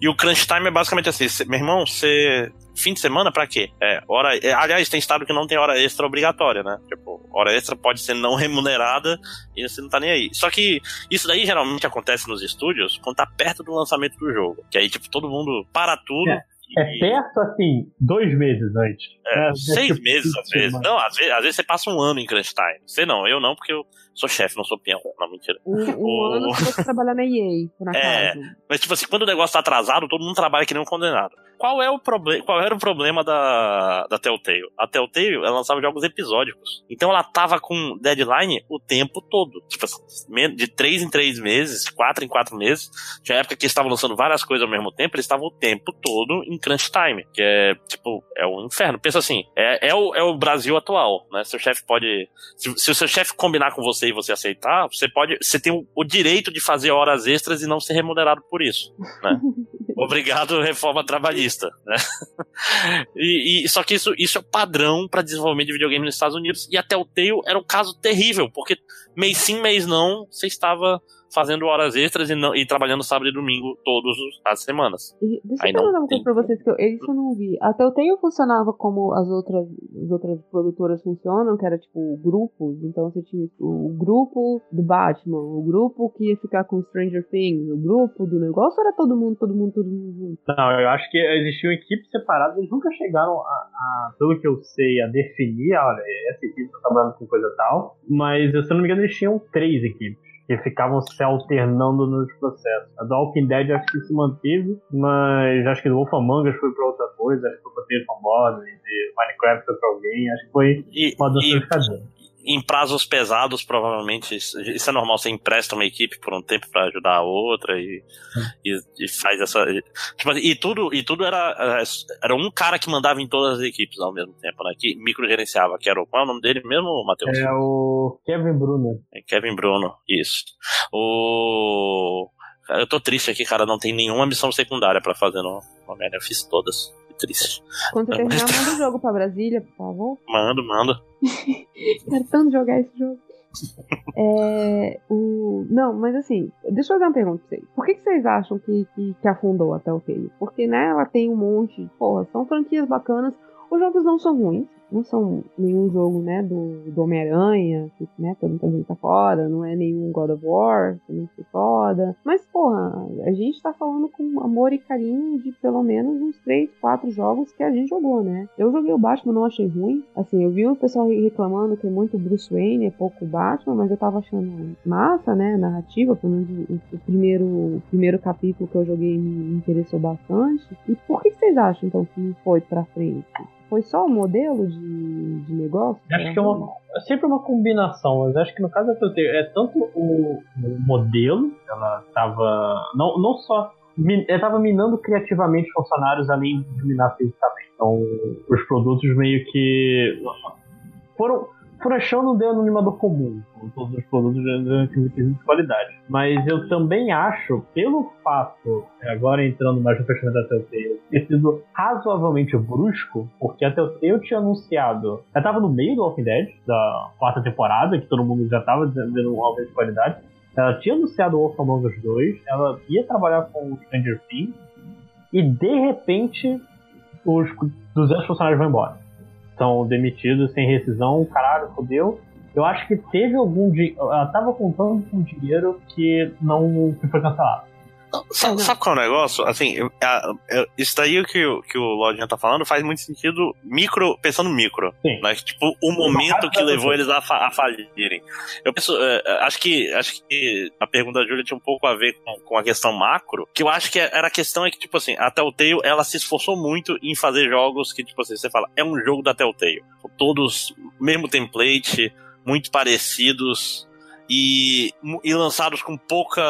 E o crunch time é basicamente assim, cê- meu irmão, você. Fim de semana pra quê? É, hora. é, aliás, tem estado que não tem hora extra obrigatória, né? Tipo, hora extra pode ser não remunerada e você não tá nem aí. Só que isso daí geralmente acontece nos estúdios quando tá perto do lançamento do jogo. Que aí, tipo, todo mundo para tudo É. É perto, assim, dois meses antes. É, É, seis tipo, meses, às vezes. Não, às vezes, às vezes você passa um ano em crunch time. Você não, eu não, porque eu sou chefe, não sou peão. Não, mentira. Um, um O- ano se você trabalhar na EA, por É. acaso. Mas, tipo assim, quando o negócio tá atrasado, todo mundo trabalha que nem um condenado. Qual, é o proble qual era o problema da, da Telltale? A Telltale, ela lançava jogos episódicos. Então ela tava com deadline o tempo todo. Tipo assim, de três em três meses, quatro em quatro meses. Tinha época que eles estavam lançando várias coisas ao mesmo tempo, eles estavam o tempo todo em crunch time. Que é, tipo, é um inferno. Pensa assim, é, é, o, é o Brasil atual, né? Seu chefe pode... Se, se o seu chefe combinar com você e você aceitar, você pode... Você tem o, o direito de fazer horas extras e não ser remunerado por isso, né? Obrigado, reforma trabalhista. Né? E, e- só que isso, isso é o padrão para desenvolvimento de videogame nos Estados Unidos. E a Telltale era um caso terrível, porque mês sim, mês não, você estava fazendo horas extras e, não- e trabalhando sábado e domingo todas as semanas. E deixa Aí eu não perguntar uma coisa pra vocês que eu, isso eu não vi. A Telltale funcionava como as outras, as outras produtoras funcionam, que era tipo grupos. Então você tinha o grupo do Batman, o grupo que ia ficar com Stranger Things, o grupo do negócio, ou era todo mundo, todo mundo, todo mundo junto? Não, eu acho que existiam equipes separadas, eles nunca chegaram a, a, pelo que eu sei, a definir, olha, essa equipe tá trabalhando com coisa tal, mas se eu não me engano eles tinham três equipes. Que ficavam se alternando nos processos. A do Walking Dead acho que se manteve, mas acho que do Wolf Among Us foi pra outra coisa, acho que foi pra Tales e Minecraft foi pra alguém, acho que foi E, uma dança e de. Em prazos pesados, provavelmente, isso, é normal. Você empresta uma equipe por um tempo para ajudar a outra e, e, e faz essa. e- tipo assim, e tudo, e tudo era, era um cara que mandava em todas as equipes ao mesmo tempo, né? Que microgerenciava, que era o. Qual é o nome dele mesmo, Matheus? É o Kevin Brunner. É Kevin Bruno, isso. O. Eu tô triste aqui, cara. Não tem nenhuma missão secundária pra fazer no no Homem-Aranha. Eu fiz todas. Triste. Quando você mas- terminar, manda o jogo pra Brasília, por favor. Mando, mando. Quero tanto jogar esse jogo. É, o... Não, mas assim, deixa eu fazer uma pergunta pra vocês. Por que, que vocês acham que, que, que afundou a Telltale? Porque, né, ela tem um monte, porra, são franquias bacanas. Os jogos não são ruins, não são nenhum jogo, né, do, do Homem-Aranha, que, né, todo mundo tá foda, não é nenhum God of War, também foi foda. Mas, porra, a gente tá falando com amor e carinho de pelo menos uns 3, 4 jogos que a gente jogou, né? Eu joguei o Batman, não achei ruim. Assim, eu vi o pessoal reclamando que é muito Bruce Wayne, é pouco Batman, mas eu tava achando massa, né, narrativa, pelo menos o, o primeiro, o primeiro capítulo que eu joguei me interessou bastante. E por que que vocês acham, então, que não foi pra frente? Foi só o modelo de, de negócio? Acho que é, uma, é sempre uma combinação, mas acho que no caso da Telltale é tanto o, o modelo, ela tava não, não só ela tava minando criativamente funcionários além de minar fisicamente. Então os produtos meio que foram foram achando um denominador comum, como todos os produtos de de qualidade. Mas eu também acho, pelo fato, agora entrando mais no fechamento da Telltale, ter sido razoavelmente brusco, porque a Telltale tinha anunciado. Ela tava no meio do Walking Dead, da quarta temporada, que todo mundo já tava dizendo um aumento de qualidade. Ela tinha anunciado o Wolf Among Us 2, ela ia trabalhar com o Stranger Things, e de repente os 200 funcionários vão embora. São demitidos sem rescisão, caralho, fodeu. Eu acho que teve algum dinheiro. Ela tava contando com dinheiro que não que foi cancelado. Sabe, sabe qual é o negócio? Assim, a- eu- isso daí que, o- que o Lodinha tá falando faz muito sentido micro, pensando micro. Sim. Né? Tipo, o momento que levou eles a, a falirem. Eu penso, é, é, acho que acho que a pergunta da Júlia tinha um pouco a ver com, com a questão macro, que eu acho que era a questão é que, tipo assim, a Telltale, ela se esforçou muito em fazer jogos que, tipo assim, você fala, é um jogo da Telltale. Todos, mesmo template, muito parecidos e, e lançados com pouca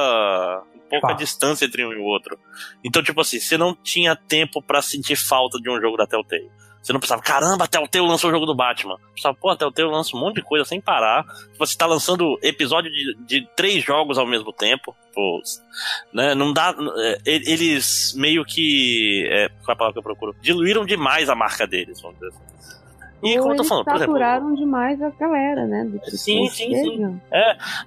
pouca Tá. distância entre um e o outro. Então, tipo assim, você não tinha tempo pra sentir falta de um jogo da Telltale. Você não pensava, caramba, a Telltale lançou o jogo do Batman. Você pensava, pô, a Telltale lança um monte de coisa sem parar. Você tá lançando episódio de, de três jogos ao mesmo tempo. Pô, né? Não dá. é, Eles meio que. É, qual é a palavra que eu procuro? Diluíram demais a marca deles, vamos dizer assim. E Ou como eu tô eles falando, por exemplo. saturaram demais a galera, né? do Sim, sim, sim. chega.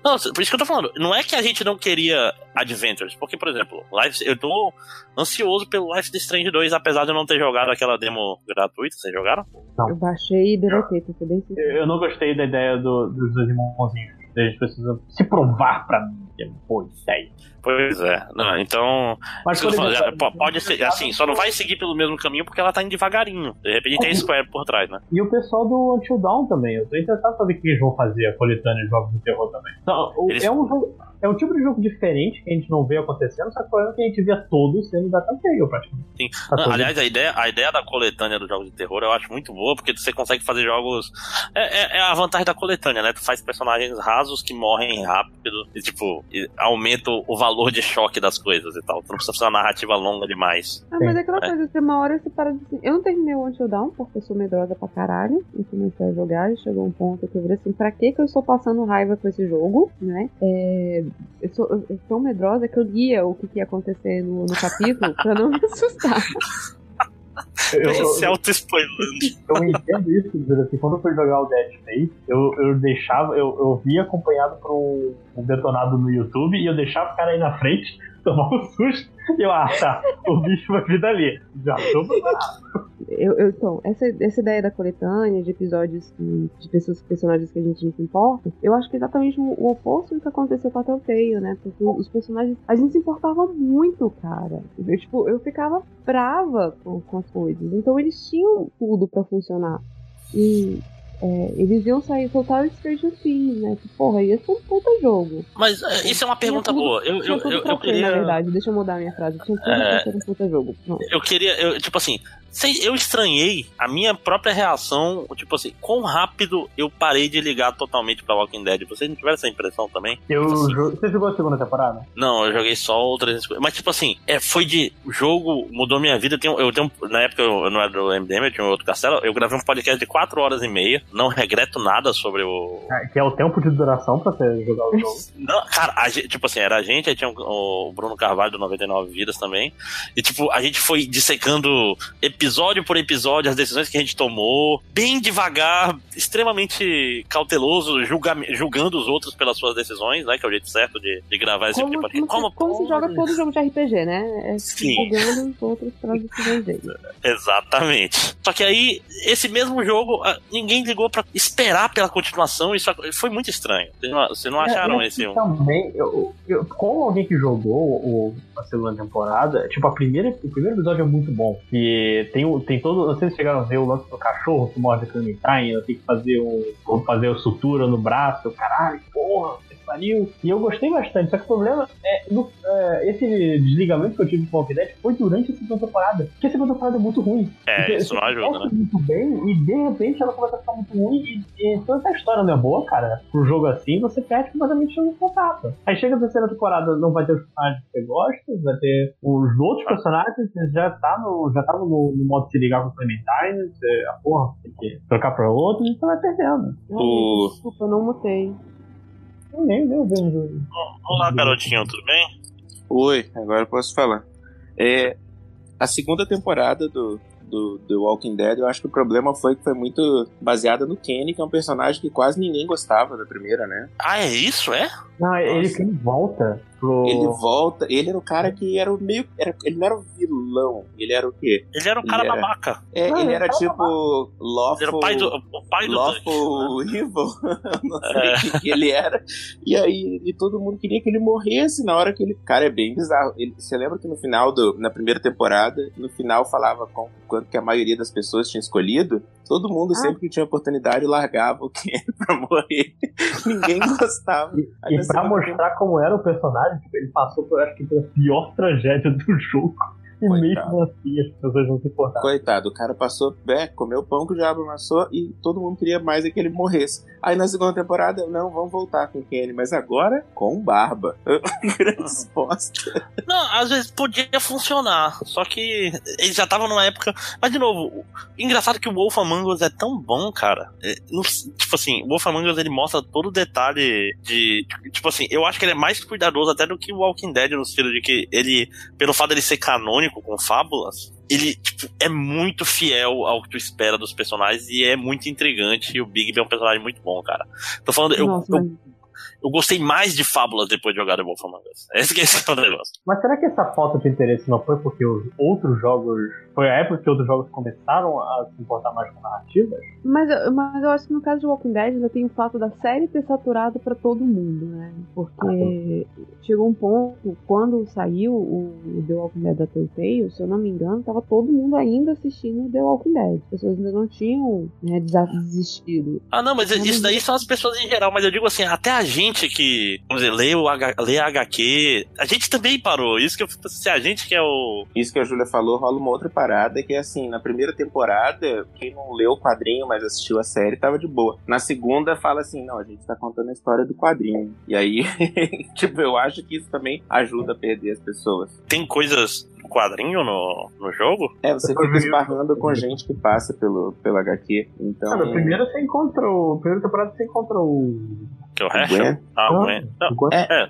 Não, por isso que eu tô falando. Não é que a gente não queria Adventures, porque, por exemplo, Life, eu tô ansioso pelo Life is Strange 2, apesar de eu não ter jogado aquela demo gratuita. Vocês jogaram? Eu baixei e deletei, sincero. Eu não gostei da ideia do- dos dois irmãozinhos. Eles precisam se provar pra mim. É boa ideia. Pois é. Não, então. Mas, falando, é, pode ser, assim, só não vai seguir pelo mesmo caminho porque ela tá indo devagarinho. De repente tem Square por trás, né? E o pessoal do Until Dawn também. Eu tô interessado em saber o que eles vão fazer a coletânea de jogos de terror também. Então, Eles- é, um jogo, é um tipo de jogo diferente que a gente não vê acontecendo, só que o problema é que a gente vê todos sendo da Telltale, praticamente. Sim. Tá Não, aliás, a ideia, a ideia da coletânea dos jogos de terror eu acho muito boa, porque você consegue fazer jogos. É, é- é a vantagem da coletânea, né? Tu faz personagens rasos que morrem rápido e, tipo, aumenta o valor de choque das coisas e tal. Tu não precisa fazer uma narrativa longa demais. Ah, mas é aquela É. coisa, tem uma hora você para de. assim, Eu não terminei o Until Dawn porque eu sou medrosa pra caralho. E comecei a jogar e chegou um ponto que eu virei assim: pra que que eu estou passando raiva com esse jogo, né? É, eu, sou, eu eu sou medrosa que eu lia o que, que ia acontecer no, no capítulo pra não me assustar. Eu, eu, Se auto-spoilando. eu entendo isso, dizer, assim, quando eu fui jogar o Dead Space, eu, eu deixava, eu, eu via acompanhado por um, um detonado no YouTube e eu deixava o cara aí na frente, tomar um susto, e eu, ah, tá, o bicho vai vir dali. Já tô preparado. Eu, eu- então, essa, essa ideia da coletânea, de episódios que- de pessoas, personagens que a gente não se importa, eu acho que é exatamente o, o oposto do que aconteceu com a Telltale, né? Porque os personagens. A gente se importava muito, cara. Eu, tipo, eu ficava brava com, com as coisas. Então eles tinham tudo pra funcionar. E. é, eles iam sair, soltar o Stranger Things, né? Que, porra, ia ser um puta jogo. Mas é, isso é uma pergunta tudo- boa. Eu, eu, eu, eu ser, na queria. verdade. Deixa eu mudar a minha frase. Tinha tudo É. pra ser um puta jogo. Não. Eu queria, eu, tipo assim, eu estranhei a minha própria reação, tipo assim, quão rápido eu parei de ligar totalmente pra Walking Dead. Vocês não tiveram essa impressão também? Eu, Assim. jo- Você jogou a segunda temporada? Não, eu joguei só o 350. Mas, tipo assim, é, foi de. Jogo mudou minha vida. Eu tenho, eu tenho, na época eu, eu não era do MDM, eu tinha outro castelo. Eu gravei um podcast de 4 horas e meia. Não regreto nada sobre o. É, Que é o tempo de duração pra você jogar o jogo. Não, cara, a gente- tipo assim, era a gente, aí tinha o Bruno Carvalho do 99 Vidas também. E, tipo, a gente foi dissecando episódio por episódio as decisões que a gente tomou, bem devagar, extremamente cauteloso, julga, julgando os outros pelas suas decisões, né? Que é o jeito certo de, de gravar esse Como, tipo de podcast. como, como se joga todo jogo de RPG, né? É Sim. os outros pelas decisões dele. Exatamente. Só que aí, esse mesmo jogo, ninguém ligou pra esperar pela continuação. Isso foi muito estranho. Vocês não, vocês não acharam É, esse um? Também, eu, eu, como alguém que jogou o, a segunda temporada, tipo, a primeira, o primeiro episódio é muito bom. E tem, o- tem todo. Se chegaram a ver o lance do cachorro que morde a Clementine, eu tenho que fazer um. Vou fazer a sutura no braço, caralho, porra, pariu. E eu gostei bastante, só que o problema é, no- é, esse desligamento que eu tive com o Walking Dead foi durante a segunda temporada. Porque a segunda temporada é muito ruim. É, Porque isso não ajuda, né? muito bem e de repente ela começa a ficar muito ruim e, e toda essa história não é boa, cara. Pro jogo assim, você perde completamente o contato. Aí chega a terceira temporada, não vai ter os personagens que você gosta, vai ter os outros personagens, você já tá no, já tava no, no modo de se ligar com o Clementine, você, a porra, tem que trocar pra outro e você vai perdendo. O- Desculpa, eu não mutei. Nem. Olá, garotinho, tudo bem? Oi, agora eu posso falar. É, a segunda temporada do, do, do Walking Dead, eu acho que o problema foi que foi muito baseada no Kenny, que é um personagem que quase ninguém gostava da primeira, né? Ah, é isso, é? Não, ele, Nossa. ele volta pro. Ele volta, ele era o cara que era o meio. Era, ele não era o vilão, ele era o quê? Ele era um cara Ele era. babaca. É, Não, ele ele era tava tipo Ele era o pai do, lawful, o pai do lawful evil, não sei É. o que, que ele era. E aí e todo mundo queria que ele morresse na hora que ele. Cara, é bem bizarro. Ele, você lembra que no final do. Na primeira temporada, no final falava com, quanto que a maioria das pessoas tinha escolhido? Todo mundo, Ah. sempre que tinha oportunidade, largava o Ken pra morrer. Ninguém gostava. Aí E pra mostrar como era o personagem, tipo, ele passou por, acho que, pela pior tragédia do jogo. E Coitado. mesmo assim as pessoas não se importaram. Coitado, o cara passou, é, comeu o pão que o diabo amassou e todo mundo queria mais é que ele morresse. Aí na segunda temporada, não, vamos voltar com o Kenny, mas agora com barba. Grande resposta. Não, às vezes podia funcionar. Só que ele já tava numa época. Mas, de novo, o- engraçado que o Wolf Among Us é tão bom, cara. É, não- tipo assim, o Wolf Among Us ele mostra todo o detalhe de. Tipo assim, eu acho que ele é mais cuidadoso até do que o Walking Dead, no sentido de que ele, pelo fato dele ser canônico com fábulas, ele tipo, é muito fiel ao que tu espera dos personagens e é muito intrigante. E o Big é um personagem muito bom, cara. Tô falando, eu, Nossa, eu eu gostei mais de Fábulas depois de jogar The Wolf Among Us. Esse que esse é o negócio. Mas será que essa falta de interesse não foi porque os outros jogos. Foi a época que outros jogos começaram a se importar mais com narrativas? Mas, eu- mas eu acho que no caso de Walking Dead ainda tem o fato da série ter saturado pra todo mundo, né? Porque chegou um ponto, quando saiu o The Walking Dead da Telltale, se eu não me engano, tava todo mundo ainda assistindo The Walking Dead. As pessoas ainda não tinham né, desistido. Ah, não, mas isso daí são as pessoas em geral, mas eu digo assim, até a gente que, vamos dizer, lê, o H, lê a HQ, a gente também parou. Isso que eu se a gente que é o. Isso que a Júlia falou, rola uma outra parada que é assim, na primeira temporada, quem não leu o quadrinho, mas assistiu a série, tava de boa. Na segunda, fala assim, não, a gente tá contando a história do quadrinho. E aí, tipo, eu acho que isso também ajuda a perder as pessoas. Tem coisas do quadrinho no, no jogo? É, você fica esbarrando com gente que passa pelo, pelo HQ. Então. Ah, na primeira você encontrou. Na primeira temporada você encontrou o. Que é o resto? Gwen. Ah, o Gwen. Não, o- é.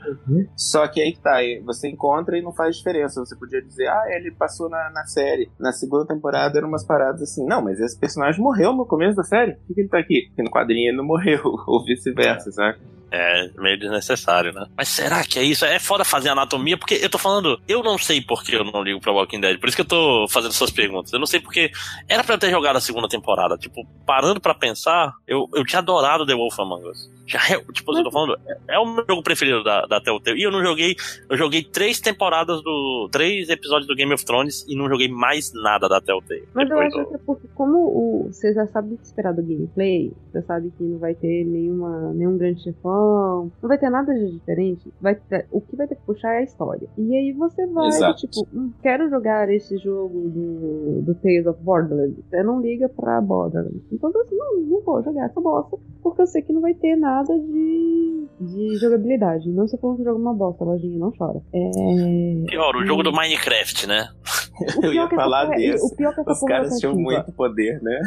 Só que aí que tá, você encontra e não faz diferença. Você podia dizer, ah, ele passou na, na série. Na segunda temporada eram umas paradas assim, não, mas esse personagem morreu no começo da série. Por que que ele tá aqui? Porque no quadrinho ele não morreu, ou vice-versa, sabe? É meio desnecessário, né? Mas será que é isso? É foda fazer anatomia, porque eu tô falando, eu não sei por que eu não ligo pra Walking Dead, por isso que eu tô fazendo essas perguntas. Eu não sei porque era pra eu ter jogado a segunda temporada. Tipo, parando pra pensar, eu, eu tinha adorado The Wolf Among Us. Já é, tipo, eu tô falando, é, é o meu jogo preferido da, da Telltale. E eu não joguei, eu joguei três temporadas do. três episódios do Game of Thrones e não joguei mais nada da Telltale. Mas eu acho do- que é porque, como o, você já sabe o que esperar do gameplay, você sabe que não vai ter nenhuma, nenhum grande chefão, não vai ter nada de diferente, vai ter- o que vai ter que puxar é a história. E aí você vai, Exato. tipo, hum, quero jogar esse jogo do, do Tales of Borderlands. Você não liga pra Borderlands. Então você não, não vou jogar essa bosta, porque eu sei que não vai ter nada de, de jogabilidade. Não estou falando que uma bosta, lojinha, não chora. É... Pior, o jogo do Minecraft, né? O Eu ia falar porra- desse. O pior que essa Os é caras tinham muito poder, né?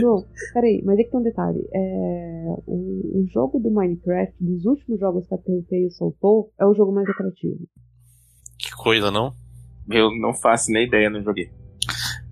Não, peraí, mas é que tem um detalhe. É, o, o jogo do Minecraft, dos últimos jogos que a Telltale soltou, é o jogo mais atrativo. Que coisa, não? Eu não faço nem ideia, não joguei.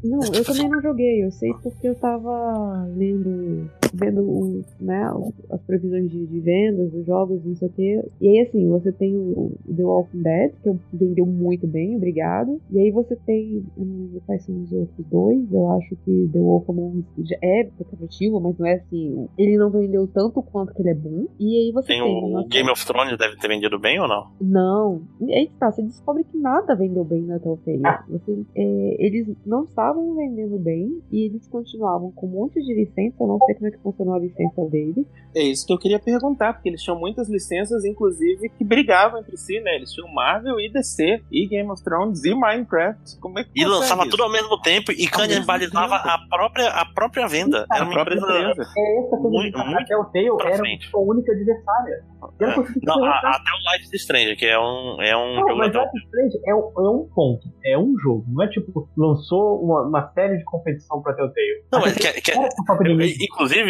Não, eu também não joguei, eu sei porque eu tava lendo, vendo o, né, as previsões de, de vendas dos jogos, não sei o quê. E aí, assim, você tem o The Walking Dead, que vendeu muito bem, obrigado. E aí você tem, eu não lembro quais são os outros dois, eu acho que The Wolf Among Us é atrativo, mas não é assim, ele não vendeu tanto quanto que ele é bom. E aí você Tem tem, o, Game of Thrones deve ter vendido bem ou não? não. E aí tá, você descobre que nada vendeu bem na Telltale. Você, é, eles não estavam vendendo bem e eles continuavam com um monte de licença. Eu não sei como é que funcionou a licença deles. É isso que eu queria perguntar, porque eles tinham muitas licenças, inclusive, que brigavam entre si, né? Eles tinham Marvel e DC, e Game of Thrones e Minecraft. Como é que E lançava isso? tudo ao mesmo tempo e canibalizava a própria, a própria venda. Era A uma própria empresa. empresa. É essa coisa Muito- de muito a Telltale pra era frente. a única adversária. É. Não, a- até o Life is Strange, que é um, é um Não, jogo mas Life is Strange é, um- é um ponto. É um jogo. Não é tipo, lançou uma, uma série de competição pra Telltale. Não, mas Telltale que- que- era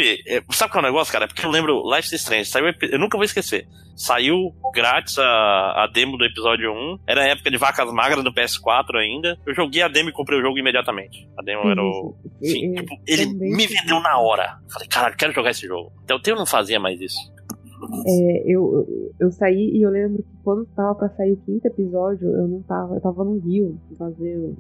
inclusive, é, sabe qual é o negócio, cara? É porque eu lembro Life is Strange, saiu, eu nunca vou esquecer. Saiu grátis a, a demo do episódio 1. Era a época de vacas magras do PS4 ainda. Eu joguei a demo e comprei o jogo imediatamente. A demo era o. Sim, E- tipo, ele me vendeu na hora. Falei, caralho, quero jogar esse jogo. Então eu não fazia mais isso. É, eu, eu, eu saí e eu lembro que quando tava pra sair o quinto episódio, eu não tava, eu tava no Rio fazer.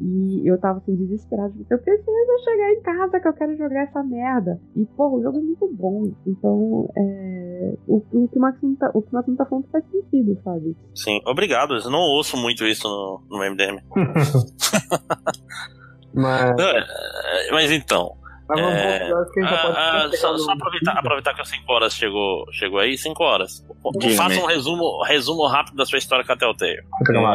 E eu tava assim, desesperado. Eu preciso chegar em casa que eu quero jogar essa merda. E, pô, o jogo é muito bom. Então, é, o, o, que o Max não tá, o que o Max não tá falando faz sentido, sabe? Sim, obrigado. Eu não ouço muito isso no, no MDM. Mas, É, Mas então. Mas vamos É, acho que a gente já pode Ah, só, só aproveitar, aproveitar que as 5 horas chegou, chegou aí, 5 horas. Diga, Faça um resumo, resumo rápido da sua história com a Telltale.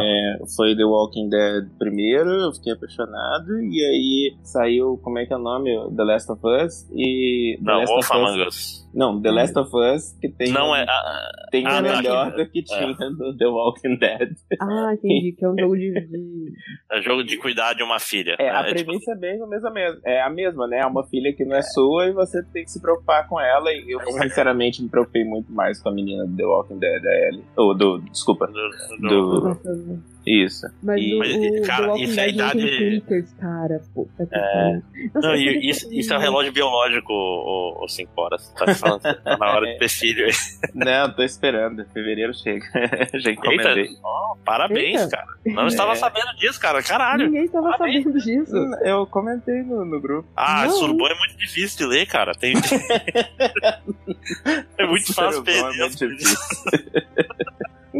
É, foi The Walking Dead primeiro, eu fiquei apaixonado, e aí saiu, como é que é o nome? The Last of Us e... The Não, Last Wolf of Us- Among Us. Não, The Last of Us, que tem, Não um- é. ah, tem ah, um tá. melhor do que tinha no The Walking Dead. Ah, entendi. Que é um jogo de. de- É jogo de cuidar de uma filha. É, a É, tipo, premissa é bem a mesma, mesmo. é a mesma, né? É uma filha que não é sua e você tem que se preocupar com ela. E eu, sinceramente, me preocupei muito mais com a menina do The Walking Dead, a Ellie. Ou do, desculpa, do- do- do, Isso. Mas E- o, Mas, o cara, isso é tem idade- clickers, cara. Puta que É. pariu. Nossa, Não, e isso, ter isso é um relógio biológico, o 5 horas. Tá falando tá na hora de ter filho. Não, tô esperando. Fevereiro chega. Já encomendei. Ó, parabéns, Eita. cara. Não estava É. sabendo disso, cara. Caralho. Ninguém tava Parabéns. sabendo disso. Eu comentei no, no grupo. Ah, Não. Surubom é muito difícil de ler, cara. Tem... é muito fácil é perder. muito difícil.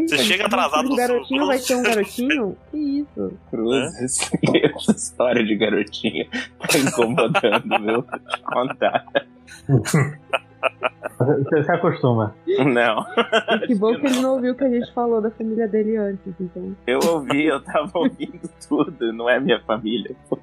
Eita, chega atrasado O no garotinho vai ser um garotinho? Que isso? Cruzes. Essa história de garotinha tá incomodando, viu? Vou te contar. Você se acostuma. Não. E que bom que ele não ouviu o que a gente falou da família dele antes, então. Eu ouvi, eu tava ouvindo tudo. Não é minha família.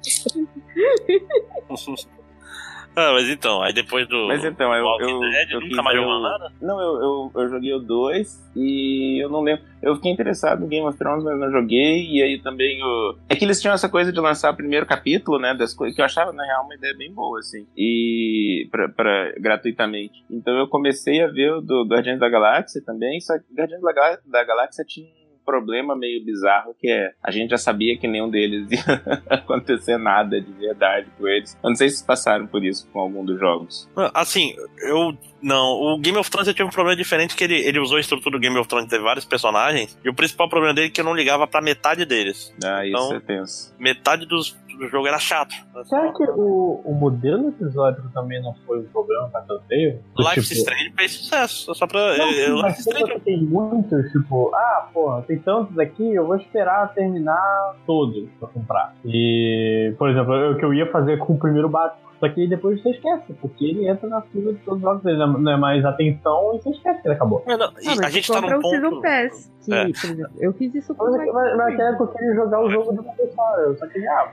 ah, mas então, aí depois do. Mas então, eu. Eu, Dead, eu nunca mais jogou nada? Não, eu, eu, eu joguei o 2 e eu não lembro. Eu fiquei interessado no Game of Thrones, mas não joguei. E aí também o. É que eles tinham essa coisa de lançar o primeiro capítulo, né? Das coisas que eu achava, na real, uma ideia bem boa, assim. E. Pra, pra- gratuitamente. Então eu comecei a ver o do Guardiões da Galáxia também. Só que o Guardiões da, Galá- da Galáxia tinha problema meio bizarro que é a gente já sabia que nenhum deles ia acontecer nada de verdade com eles. Eu não sei se vocês passaram por isso com algum dos jogos. Assim, eu. Não, o Game of Thrones eu tive um problema diferente que ele, ele usou a estrutura do Game of Thrones, teve vários personagens, e o principal problema dele é que eu não ligava pra metade deles. Ah, isso Então- é tenso. Metade dos, do jogo era chato. Será que o, o modelo episódico também não foi um problema pra Telltale? Life Tipo, Strange fez sucesso, só pra. Não, eu- eu- sim, mas Life Strange tem muitos, tipo, ah, porra, tem tantos aqui, eu vou esperar terminar todos pra comprar. E, por exemplo, é o que eu ia fazer com o primeiro Batman. Só que depois você esquece, porque ele entra na fila de todos os jogos, ele não é- não é mais atenção e você esquece que ele acabou. É, não, e Ah, mas a gente tá num ponto. Pass. Que, É. por exemplo, eu fiz isso com Mas, o mas, mas naquela época eu queria jogar o jogo do pessoal, eu só queria, ah,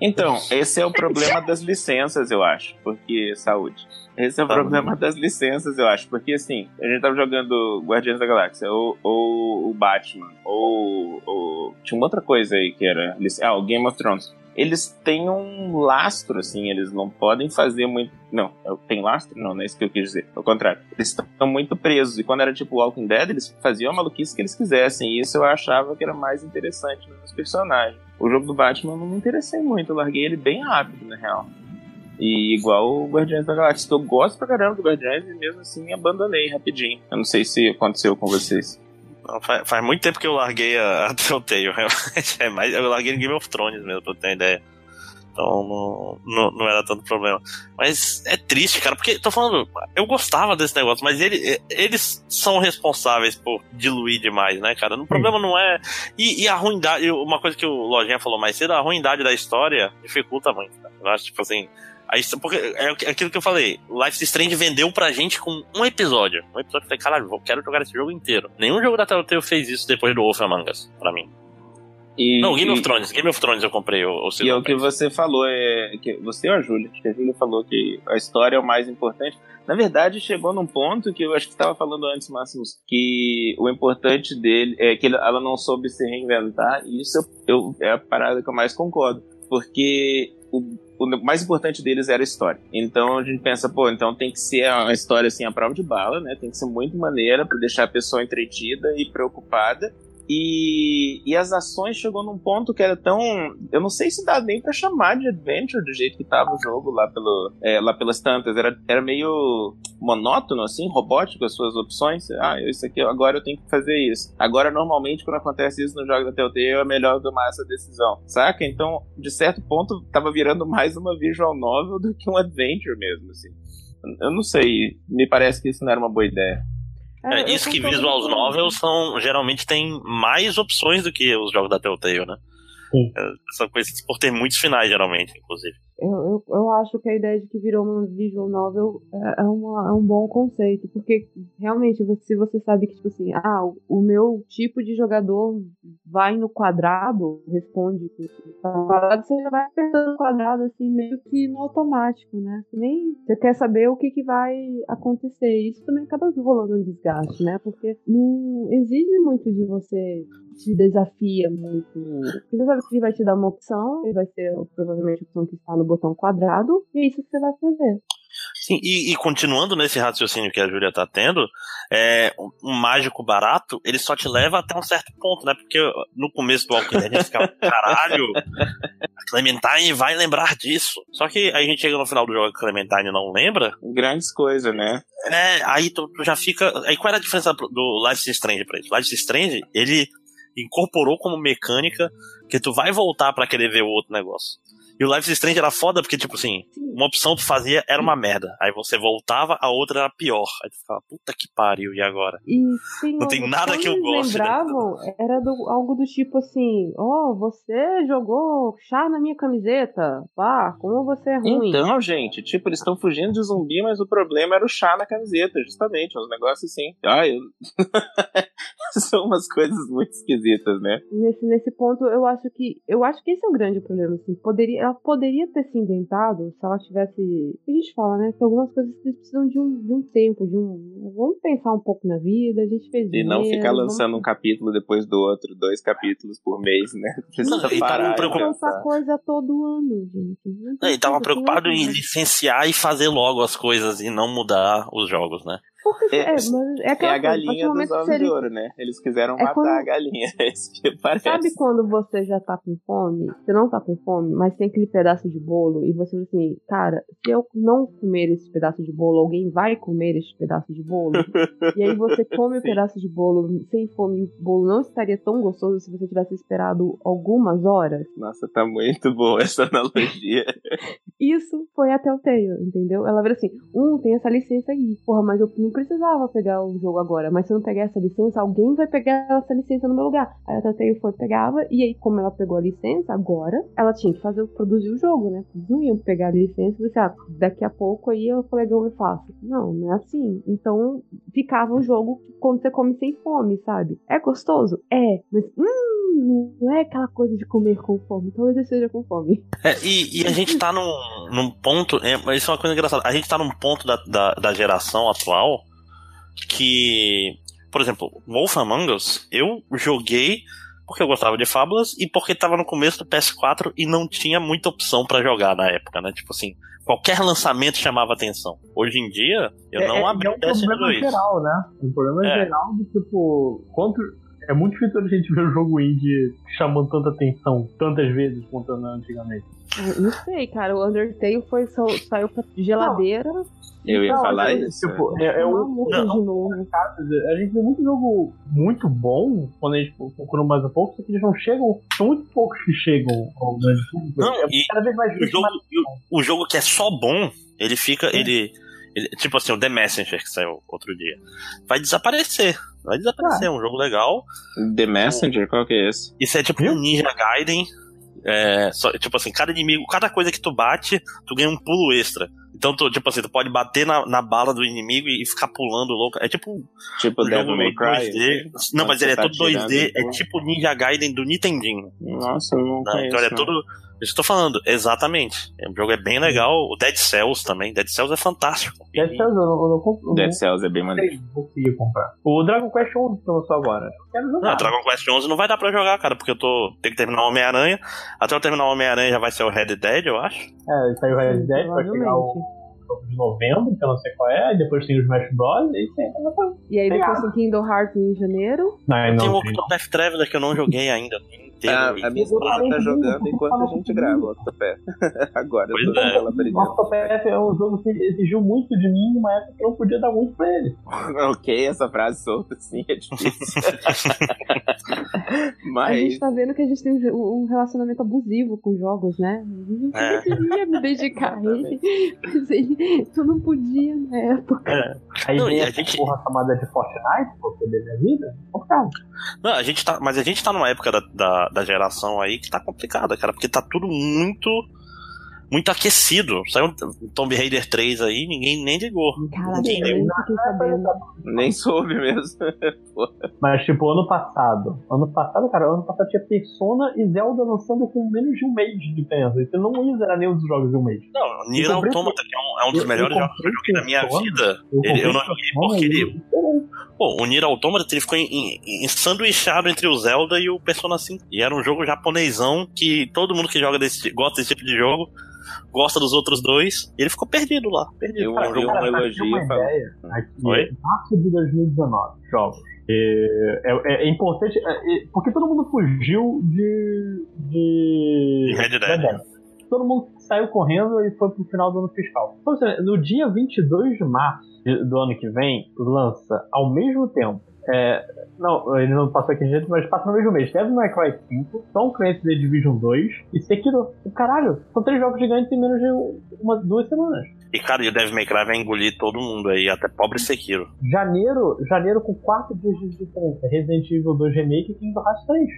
Então, esse é o problema das licenças, eu acho. Porque. Saúde. Esse é o Tá. problema das licenças, eu acho. Porque assim, a gente tava jogando Guardiões da Galáxia, ou, ou o Batman, ou, ou. Tinha uma outra coisa aí que era. Ah, o Game of Thrones. Eles têm um lastro, assim, eles não podem fazer muito. Não, tem lastro? Não, não é isso que eu quis dizer. Ao contrário, eles estão muito presos. E quando era tipo Walking Dead, eles faziam a maluquice que eles quisessem. E isso eu achava que era mais interessante nos personagens. O jogo do Batman eu não me interessei muito, eu larguei ele bem rápido, na real. E igual o Guardiões da Galáxia, eu gosto pra caramba do Guardiões e mesmo assim abandonei rapidinho. Eu não sei se aconteceu com vocês. Faz, faz muito tempo que eu larguei a, a Telltale, realmente. É mais, eu larguei no Game of Thrones mesmo, pra ter uma ideia. Então não, não, não era tanto problema. Mas é triste, cara, porque tô falando, eu gostava desse negócio, mas ele, eles são responsáveis por diluir demais, né, cara? O problema não é. E, e a ruindade, uma coisa que o Lojinha falou mais cedo, a ruindade da história dificulta muito. Eu acho, tipo assim. Porque é aquilo que eu falei, Life is Strange vendeu pra gente com um episódio. Um episódio eu falei, caralho, eu quero jogar esse jogo inteiro. Nenhum jogo da Telltale fez isso depois do Wolf Among Us, pra mim. E, Não, Game e, of Thrones. Game of Thrones eu comprei o, o E é o que você falou, é que você ou a Júlia, acho que a Júlia falou que a história é o mais importante. Na verdade, chegou num ponto que eu acho que estava falando antes, Máximos, que o importante dele é que ela não soube se reinventar, e isso eu, é a parada que eu mais concordo. Porque o, o mais importante deles era a história. Então a gente pensa, pô, então tem que ser uma história assim, a prova de bala, né? Tem que ser muito maneira para deixar a pessoa entretida e preocupada. E, e as ações chegou num ponto que era tão. Eu não sei se dá nem pra chamar de adventure do jeito que tava o jogo lá, pelo, é, lá pelas tantas. Era, era meio monótono, assim, robótico as suas opções. Ah, isso aqui, agora eu tenho que fazer isso. Agora, normalmente, quando acontece isso no jogo da Telltale, é melhor tomar essa decisão, saca? Então, de certo ponto, tava virando mais uma visual novel do que um adventure mesmo, assim. Eu não sei, me parece que isso não era uma boa ideia. É, eu isso que com- novels são, geralmente tem mais opções do que os jogos da Telltale, né? Sim. É, são conhecidos por ter muitos finais, geralmente, inclusive. Eu, eu, eu acho que a ideia de que virou uma visual novel é, é, uma, é um bom conceito, porque realmente, se você sabe que, tipo assim, ah, o, o meu tipo de jogador vai no quadrado, responde no quadrado, você já vai apertando o quadrado, assim, meio que no automático, né? Você Nem, você quer saber o que, que vai acontecer. Isso também acaba rolando um desgaste, né? Porque não exige muito de você, te desafia muito. Você sabe que ele vai te dar uma opção, e vai ser provavelmente a opção que está no botão quadrado, e é isso que você vai fazer. Sim, e, e continuando nesse raciocínio que a Júlia tá tendo, é, um, mágico barato, ele só te leva até um certo ponto, né? Porque no começo do Walking Dead a gente ficava, caralho, a Clementine vai lembrar disso. Só que aí a gente chega no final do jogo, a Clementine não lembra, Grandes coisas, né? é, aí tu, tu já fica. Aí qual era a diferença do Life is Strange pra isso? Life is Strange, ele incorporou como mecânica que tu vai voltar pra querer ver o outro negócio. E o Life is Strange era foda porque, tipo assim, uma opção tu fazia era uma merda. Aí você voltava, a outra era pior. Aí tu ficava, puta que pariu, e agora? E Não tem nada que eu eles goste, né? lembravam, era do, algo do tipo assim: Ó, você jogou chá na minha camiseta. Pá, como você é ruim. Então, gente, tipo, eles estão fugindo de zumbi, mas o problema era o chá na camiseta, justamente. Uns negócios assim. Ah, eu... São umas coisas muito esquisitas, né? Nesse, nesse ponto, eu acho que. Eu acho que esse é o grande problema, assim. Poderia, ela poderia ter se inventado se ela tivesse. A gente fala, né? Que algumas coisas precisam de um, de um tempo, de um. Vamos pensar um pouco na vida, a gente fez E não ficar vamos lançando um capítulo depois do outro, dois capítulos por mês, né? Precisa Não, parar um e lançar pensar. coisa todo ano, gente. Não Não, Ele tava tem preocupado em licenciar e fazer logo as coisas e não mudar os jogos, né? É, é, mas é É aquela a coisa, partir galinha do dos ovos de ouro, né? Eles quiseram É matar quando- a galinha, é isso que parece. Sabe quando você já tá com fome? Você não tá com fome, mas tem aquele pedaço de bolo e você fala assim, cara, se eu não comer esse pedaço de bolo, alguém vai comer esse pedaço de bolo? e aí você come o Sim. pedaço de bolo sem fome e o bolo não estaria tão gostoso se você tivesse esperado algumas horas? Nossa, tá muito boa essa analogia. Isso foi até o Telltale, entendeu? Ela vira assim, um, tem essa licença aí. Porra, mas eu não precisava pegar o jogo agora. Mas se eu não pegar essa licença, alguém vai pegar essa licença no meu lugar. Aí a Telltale foi, pegava, e aí como ela pegou a licença, agora, ela tinha que fazer, produzir o jogo, né? Eles não iam pegar a licença e ah, daqui a pouco aí o colegão eu faço. Não, não é assim. Então, ficava o jogo quando você come sem fome, sabe? É gostoso? É, mas, hum, não é aquela coisa de comer com fome. Talvez eu seja com fome. É, e, e a gente tá num, num ponto. É, isso é uma coisa engraçada. A gente tá num ponto da, da, da geração atual que. Por exemplo, Wolf Among Us, eu joguei porque eu gostava de fábulas e porque tava no começo do PS4 e não tinha muita opção pra jogar na época, né? Tipo assim, qualquer lançamento chamava atenção. Hoje em dia, eu não é, abri é um problema PS2. geral, né? Um problema É. geral do tipo. Quanto, é muito difícil a gente ver um jogo indie chamando tanta atenção tantas vezes quanto antigamente. Eu Não sei, cara. O Undertale foi, só, saiu pra geladeira. Eu ia Não, falar é, isso. Tipo, é, é um, novo. a gente vê muito jogo muito bom quando a gente procura mais um pouco, só que eles não chegam, são muito poucos que chegam ao grande público. Não, é e cada vez mais O jogo, o jogo que é só bom, ele fica. Ele, ele- Tipo assim, o The Messenger que saiu outro dia. Vai desaparecer. Vai desaparecer. É um jogo legal. The Messenger, qual que é esse? Isso é tipo um Ninja Gaiden. É, só- tipo assim, cada inimigo, cada coisa que tu bate, tu ganha um pulo extra. Então, tu, tipo assim, tu pode bater na, na bala do inimigo e ficar pulando louco. É tipo um Tipo jogo Devil May Cry? 2D. Não, mas ele é tá todo 2D. tirando, É tipo Ninja Gaiden do Nintendinho. Nossa, eu não né? conheço. Então ele é todo. Isso que eu tô falando, exatamente. O jogo é bem legal. O Dead Cells também. Dead Cells é fantástico. Dead Cells eu não, eu compro. Dead Cells é bem maneiro. comprar. O Dragon Quest 11 que lançou agora. Eu quero jogar. Não, Dragon Quest 11 não vai dar pra jogar, cara, porque eu tô. Tenho que terminar o Homem-Aranha. Até eu terminar o Homem-Aranha já vai ser o Red Dead, eu acho. É, saiu o Red Dead, vai chegar o de novembro, que eu não sei qual é, e depois tem o Smash Bros. E tem coisa. E aí depois tem Kingdom Hearts em janeiro. Não, tem o não, Octopath Traveler que eu não joguei ainda. Inteiro. A, a minha esposa tá jogando enquanto a gente grava o Octopath. Agora eu tô Pois é. ela aprendendo. Octopath é um jogo que exigiu muito de mim numa época que eu não podia dar muito pra ele. ok, essa frase solta assim é difícil. A Mas gente tá vendo que a gente tem um um relacionamento abusivo com jogos, né? É. Eu queria me dedicar a ele, mas ele, eu não podia na época. Aí Não, vem a essa gente- porra chamada de Fortnite, pra poder minha vida. Complicado. Não, a gente tá, mas a gente tá numa época da, da, da geração aí que tá complicada, cara, porque tá tudo muito. Muito aquecido. Saiu um Tomb Raider 3 aí, ninguém nem ligou. Caraca, nem fiquei sabendo. nem soube mesmo. Mas, tipo, ano passado. Ano passado, cara, ano passado tinha Persona e Zelda lançando com menos de um mês de diferença. Então não ia zerar nenhum dos jogos de um mês. Não, Nier Automata, que é um, é um dos eu- melhores eu jogos que eu joguei na minha Persona, vida. Eu, Ele- eu não joguei porque ele. Pô, o Nier Automata ele ficou em, em, ensanduichado entre o Zelda e o Persona 5. E era um jogo japonesão que todo mundo que joga desse, gosta desse tipo de jogo gosta dos outros dois. E ele ficou perdido lá. Perdido. Eu- Cara, eu- pra ter elogio, uma ideia, aqui, Oi? março de 2019, jogos. É, é- é importante, é- é- porque todo mundo fugiu de. de. Red Dead. Todo mundo saiu correndo e foi pro final do ano fiscal. Então, assim, no dia 22 de março do ano que vem, lança ao mesmo tempo. É, não, ele não passou aqui de jeito, mas passa no mesmo mês. Devil May Cry 5, Tom Clancy The Division 2 e Sekiro. Caralho, são três jogos gigantes em menos de uma, duas semanas. E, cara, e o Devil May Cry vai engolir todo mundo aí, até pobre Sekiro. Janeiro, janeiro com 4 dias de diferença. Resident Evil 2 Remake e Kingdom Hearts 3.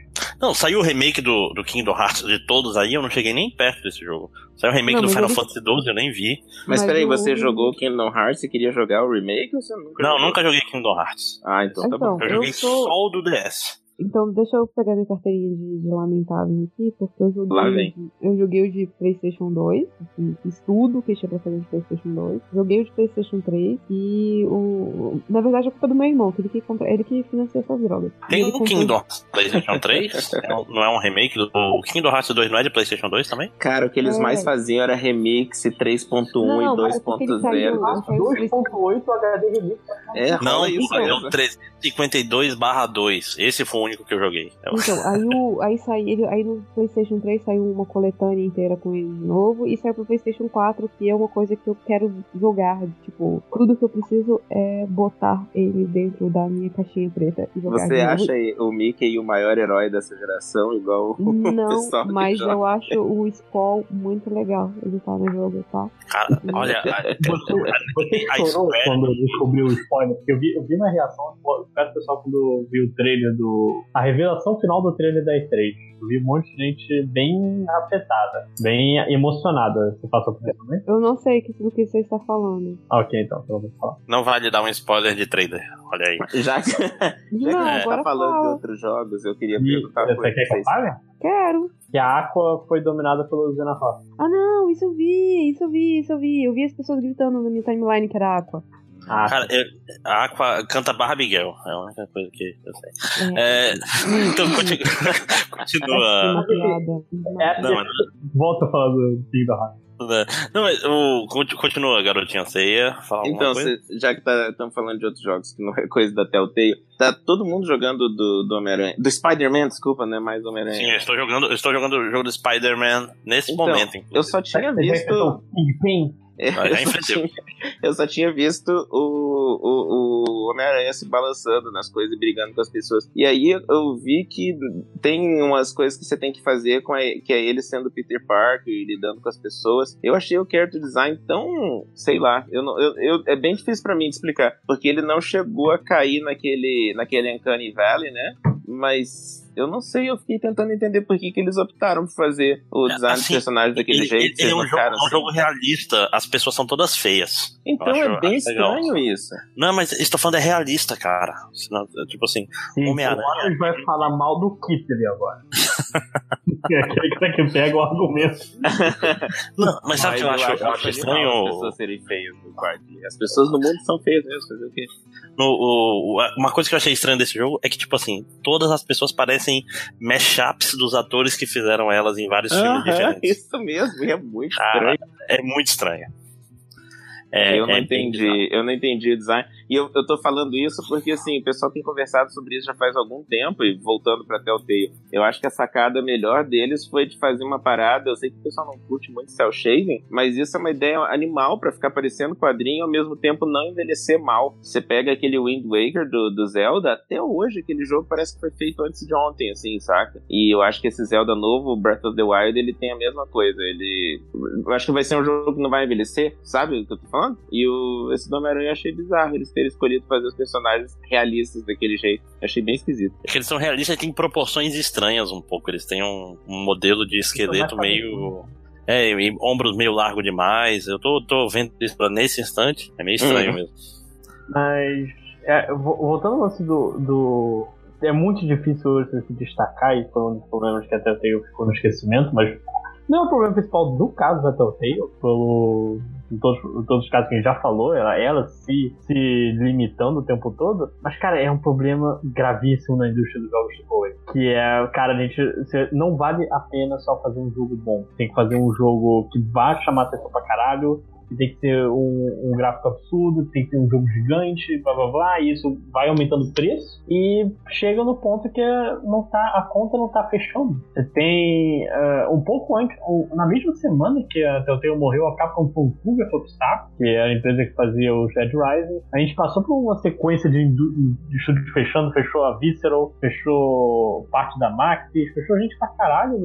Não, saiu o remake do, do Kingdom Hearts de todos aí, eu não cheguei nem perto desse jogo. Saiu o remake Não, do Final ele- Fantasy XII, eu nem vi. Mas Mas peraí, você jogou Kingdom Hearts e queria jogar o remake ou você nunca Não, jogou? nunca joguei Kingdom Hearts. Ah, então tá bom. Então, Eu joguei eu sou- só o do DS. Então, deixa eu pegar minha carteirinha de, de lamentável aqui, porque eu joguei, Lá o vem. de- eu joguei o de PlayStation 2, assim, fiz tudo que tinha pra fazer de PlayStation 2. Joguei o de PlayStation 3 e o. Na verdade, a culpa é do meu irmão, que ele que, compra, ele que financia essas drogas. Tem o Kingdom Hearts PlayStation 3, é um- não é um remake do. O Kingdom Hearts 2 não é de PlayStation 2 também? Cara, o que eles É. mais faziam era remix 3.1 Não, e mas é porque ele 2.0. saiu- Ah, saiu 2.8 HD Remake. É, Não, isso é o 352/2. Esse foi o único que eu joguei. É Então, aí, o, aí, sai, ele, aí no PlayStation 3 saiu uma coletânea inteira com ele de novo, e saiu pro PlayStation 4, que é uma coisa que eu quero jogar. Tipo, tudo que eu preciso é botar ele dentro da minha caixinha preta e jogar Você acha o Mickey o maior herói dessa geração, igual o Não, pessoal que mas joga? eu acho o Skull muito legal. Ele tá no jogo, tá? Cara, olha. a- Você, chorou quando descobriu o spoiler? Porque eu vi, eu vi na reação, o pessoal quando viu o trailer do. A revelação final do trailer da E3. Eu vi um monte de gente bem afetada, bem emocionada. Você passou por isso também? Eu não sei do que você está falando. Ah, ok, então, então eu vou falar. Não vale dar um spoiler de trailer. Olha aí. Já que, já que Não, a gente agora tá falando de fala. outros jogos, eu queria E perguntar você pra quer que eu fale? Quero. Que a Aqua foi dominada pelo Xenophobia. Ah, não, isso eu vi, isso eu vi, isso eu vi. Eu vi as pessoas gritando na minha timeline que era Aqua. Ah, Cara, eu- a Aqua canta Barra Miguel. É a única coisa que eu sei. É, É, então, continua. continua. piada. é, Não, mas- volta a falar do Kingdom Hearts. Não, mas o, conti- continua, garotinha. Você ia falar Então, coisa? cê- já que estamos falando de outros jogos que não é coisa da Telltale, tá todo mundo jogando do, do Homem-Aranha. Do Spider-Man, desculpa, né? Mais Sim, eu Homem-Aranha. estou jogando, eu estou jogando o jogo do Spider-Man nesse Então, momento, inclusive. Eu só tinha visto. É, Ah, eu, só tinha, eu só tinha visto o, o, o Homem-Aranha se balançando nas coisas e brigando com as pessoas. E aí eu vi que tem umas coisas que você tem que fazer com a, que é ele sendo Peter Parker e lidando com as pessoas. Eu achei o character design tão, sei lá, eu não, eu, eu- é bem difícil pra mim de explicar, porque ele não chegou a cair naquele naquele Uncanny Valley, né? Mas eu não sei, eu fiquei tentando entender por que, que eles optaram por fazer o É, design assim, dos personagens daquele Ele, jeito. ele- é um, jogo, é um assim? jogo realista, as pessoas são todas feias. Então é bem acho legal. estranho isso. Não, mas estou falando é realista, cara. Senão, tipo assim, Sim, Homem-Aranha. o Warren vai falar mal do Kittley agora. é aquele cara que pega o argumento. Não, mas sabe o que eu acho, eu acho as estranho? pessoas serem feias no quarto. As pessoas no mundo são feias mesmo, fazer o quê? No, o- uma coisa que eu achei estranha desse jogo é que, tipo assim, todas as pessoas parecem mashups dos atores que fizeram elas em vários filmes diferentes. isso mesmo, e é muito estranho. é muito estranho. É, eu não é bem entendi, eu não entendi o design. E eu, eu tô falando isso porque, assim, o pessoal tem conversado sobre isso já faz algum tempo, e voltando pra Telltale, eu acho que a sacada melhor deles foi de fazer uma parada, eu sei que o pessoal não curte muito cel shading, mas isso é uma ideia animal pra ficar parecendo quadrinho e ao mesmo tempo não envelhecer mal. Você pega aquele Wind Waker do, do Zelda, até hoje aquele jogo parece que foi feito antes de ontem, assim, saca? E eu acho que esse Zelda novo, Breath of the Wild, ele tem a mesma coisa, ele... Eu acho que vai ser um jogo que não vai envelhecer, sabe o que eu tô falando? E o, esse Homem-Aranha eu achei bizarro eles terem escolhido fazer os personagens realistas daquele jeito. Achei bem esquisito. É que eles são realistas e têm proporções estranhas um pouco. Eles têm um, um modelo de esqueleto meio. É, e ombros meio largo demais. Eu tô, tô vendo isso nesse instante. É meio estranho Uhum. mesmo. Mas, é, vo- voltando ao lance do, do. É muito difícil hoje se destacar, e foi um dos problemas que até eu ficou no esquecimento, mas Não é o problema principal do caso da Telltale, pelo em todos, em todos os casos que a gente já falou, ela, ela se, se limitando o tempo todo. Mas, cara, é um problema gravíssimo na indústria dos jogos AAA. Que é, cara, a gente não vale a pena só fazer um jogo bom. Tem que fazer um jogo que vá chamar atenção pra caralho. Que tem que ter um, um gráfico absurdo, tem que ter um jogo gigante, blá blá blá, e isso vai aumentando o preço e chega no ponto que não tá, a conta não tá fechando. Você tem eh, um pouco antes, um- na mesma semana que a Telltale morreu, a Capcom um foi pro que é a empresa que fazia os Dead Rising. A gente passou por uma sequência de, de estúdios fechando, fechou a Visceral, fechou parte da Maxis, fechou gente pra caralho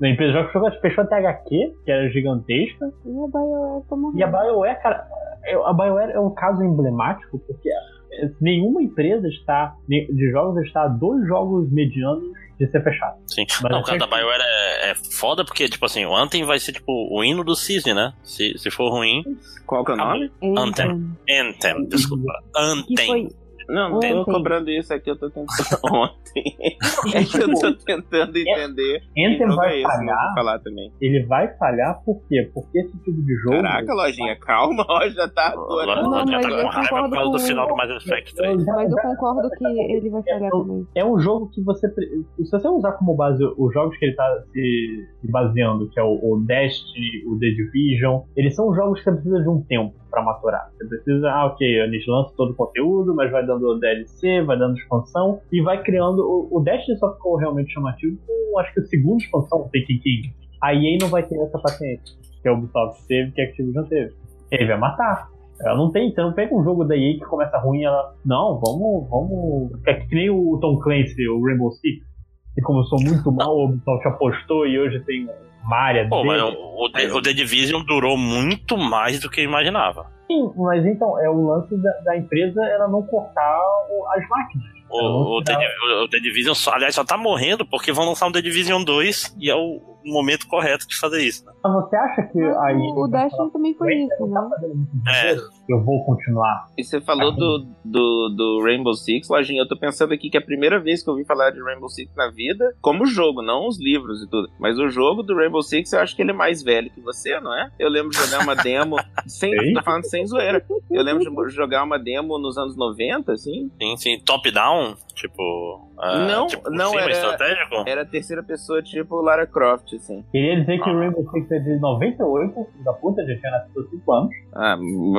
na empresa. Fechou, fechou a THQ, que era gigantesca. E a BioWare morrendo. E a BioWare, cara, é- a BioWare é um caso emblemático porque nenhuma empresa está de jogos está a dois jogos medianos de ser fechado. Sim. Mas não, o caso da BioWare é, é foda porque, tipo assim, o Anthem vai ser tipo o hino do Cisne, né? Se, se for ruim. Qual que é o nome? Anthem. Anthem, desculpa. Que Anthem. Não, não tô cobrando isso aqui, eu tô tentando. Ontem. É que eu tô tentando entender. que Anthem jogo vai é esse, não falhar. falar também. Ele vai falhar por quê? Porque esse tipo de jogo. Caraca, lojinha, calma, ó, já tá adorando. Não, já mas tá eu com raiva por concordo causa do com- final do Mass Effect 3. já- mas eu concordo que ele vai falhar também. é um jogo que você. Se você usar como base os jogos que ele tá se, se baseando, que é o, o Destiny, o The Division, eles são jogos que você precisa de um tempo pra maturar. Você precisa, ah, ok, a gente lança todo o conteúdo, mas vai dando DLC, vai dando expansão e vai criando. O, o Destiny só ficou realmente chamativo com, acho que a segunda expansão, o Taken King. A EA não vai ter essa paciência que a Ubisoft teve, que a Activision teve. Ele vai matar. Ela não tem, você não pega um jogo da EA que começa ruim ela. Não, vamos. vamos. É que nem o Tom Clancy, o Rainbow Six, que começou muito mal, a Ubisoft apostou e hoje tem área Pô, mas o, The- o The Division durou muito mais do que eu imaginava. Sim, mas então, é o lance da, da empresa ela não cortar o- as máquinas. O, o, The, o The Division, só, aliás, só tá morrendo porque vão lançar um The Division 2 e é o momento correto de fazer isso. Né? Mas você acha que Mas aí. o Destiny também foi isso, né? É. Eu vou continuar. E você falou do, do, do Rainbow Six, Lojinha, eu tô pensando aqui que é a primeira vez que eu ouvi falar de Rainbow Six na vida, como jogo, não os livros e tudo. Mas o jogo do Rainbow Six, eu acho que ele é mais velho que você, não é? Eu lembro de jogar uma demo, sem, Ei. tô falando sem zoeira. Eu lembro de jogar uma demo nos anos 90, assim. Sim, sim, top-down, tipo. Ah, Não, tipo, não, era- estratégico. Era a terceira pessoa, tipo Lara Croft, assim. Queria dizer que Ah. o Rainbow Six é de 98, filho da puta, já tinha nascido 5 anos. Ah,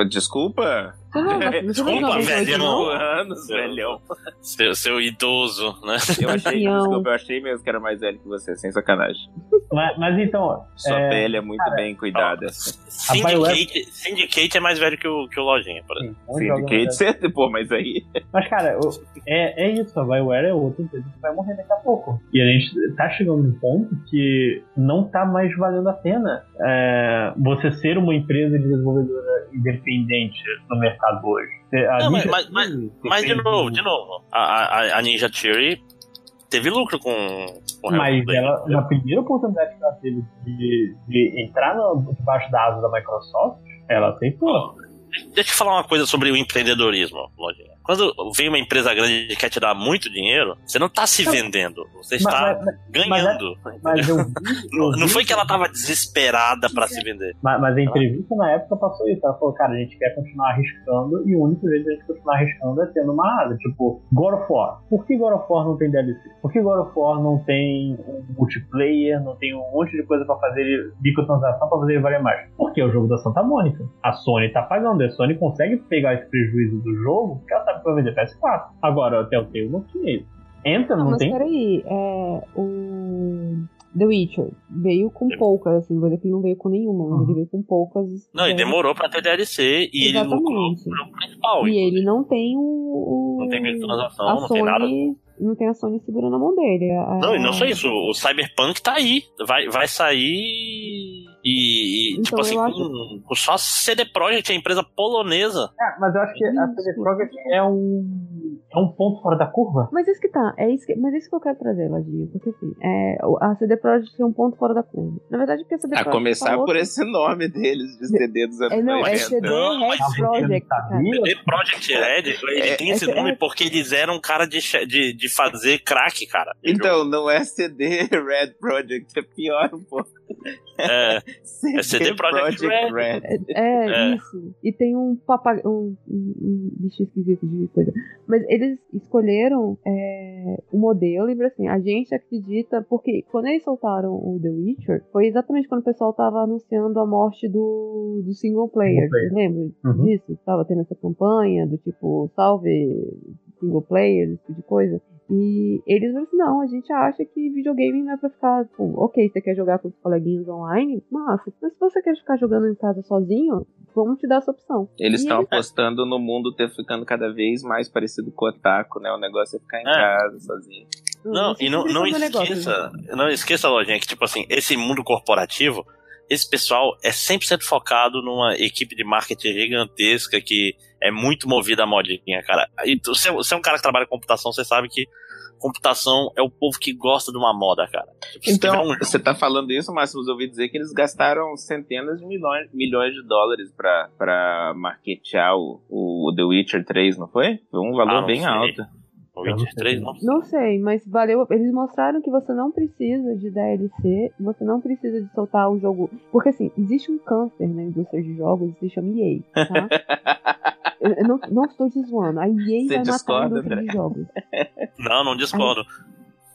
desculpa. Não, não Desculpa, velho, não, anos, velhão. Seu, seu idoso, né? Eu achei, desculpa, eu achei mesmo que era mais velho que você, sem sacanagem. Mas, mas então, Sua É, pele é muito bem cuidada. Syndicate, Syndicate é mais velho que o, que o Lojinha, por exemplo. sim, jogo- Syndicate, você, pô, mas aí. Mas, cara, é, é isso, a BioWare é outra empresa que vai morrer daqui a pouco. E a gente tá chegando num ponto que não tá mais valendo a pena é, você ser uma empresa de desenvolvedora independente no mercado hoje. A Não, mas- mas- mas- Mas de novo, de novo, a, a, a Ninja Theory teve lucro com, com Mas ela, na primeira oportunidade que ela teve de, de entrar no, debaixo da asa da Microsoft, ela aceitou. Deixa eu te falar uma coisa sobre o empreendedorismo. Quando vem uma empresa grande e quer te dar muito dinheiro, você não está se vendendo, você está Mas, mas- ganhando. mas eu vi, Não, eu não vi- foi que ela tava desesperada para se vender. Mas, a entrevista na época passou isso. Ela falou, cara, a gente quer continuar arriscando e o único jeito de a gente continuar arriscando é tendo uma asa. Tipo, God of War. Por que God of War não tem DLC? Por que God of War não tem um multiplayer, não tem um monte de coisa pra fazer ele, microtransação pra fazer ele valer mais? Porque é o jogo da Santa Mônica. A Sony tá pagando. A Sony consegue pegar esse prejuízo do jogo porque ela sabe que vai vender PS4. Agora, o Telltale não tinha isso. Entra, não Mas tem. peraí, é, o The Witcher veio com poucas, assim, não vou dizer que ele não veio com nenhuma, mas Uhum. ele veio com poucas. Não, e né? demorou pra ter DLC e ele lucrou Exatamente. pro principal. E ele não tem o. o Não tem microtransação, a não tem nada. Não tem a Sony segurando a mão dele. A- Não, e não só isso, o Cyberpunk tá aí. Vai, vai sair e, e, Então, tipo assim, eu acho- com, com só CD Projekt, a empresa polonesa. É, mas eu acho que a Isso. CD Projekt é um, é um ponto fora da curva. Mas isso que tá, é isso que, mas isso que eu quero trazer, Ladinho, porque assim, é, o- a CD Projekt é um ponto fora da curva. Na verdade, porque a CD A Projekt começar falou por esse nome deles, de CD dos anos É, não, é 90. CD Red cara. sabia? CD Projekt Red, ele É, tem esse é- nome porque eles eram um cara de, de, de fazer crack, cara. Então, não é CD Red Project, é pior um pouco. É, é CD Projekt Red. É, é, isso. E tem um papagaio. Um, um, um, bicho esquisito de coisa. Mas eles escolheram é, o modelo e assim, a gente acredita. Porque quando eles soltaram o The Witcher, foi exatamente quando o pessoal tava anunciando a morte do, do single player. Você lembra uhum. disso? Tava tendo essa campanha do tipo, salve single player, esse tipo de coisa. E eles falaram assim, não, a gente acha que videogame não é pra ficar, tipo, ok, você quer jogar com os coleguinhas online, massa. Mas se você quer ficar jogando em casa sozinho, vamos te dar essa opção. Eles estão eles... apostando no mundo ter ficando cada vez mais parecido com o Otaku, né? O negócio é ficar em é. casa sozinho. Não, e não, não esqueça, negócio, não esqueça, Lojinha, que tipo assim, esse mundo corporativo, esse pessoal é 100% focado numa equipe de marketing gigantesca que é muito movida a modinha, cara. E você, você é um cara que trabalha com computação, você sabe que computação é o povo que gosta de uma moda, cara. Tipo, então, um... você tá falando isso, mas eu ouvi dizer que eles gastaram centenas de milhões, milhões de dólares pra, pra marketear o, o The Witcher 3, não foi? Foi um valor ah, bem sei. alto. O Witcher 3, não? Não sei, mas valeu. Eles mostraram que você não precisa de DLC, você não precisa de soltar o jogo. Porque assim, existe um câncer na indústria de jogos que se chama EA, tá? Eu não, não estou te zoando. A EA Você vai discorda, matar a indústria de jogos. Não, não discordo.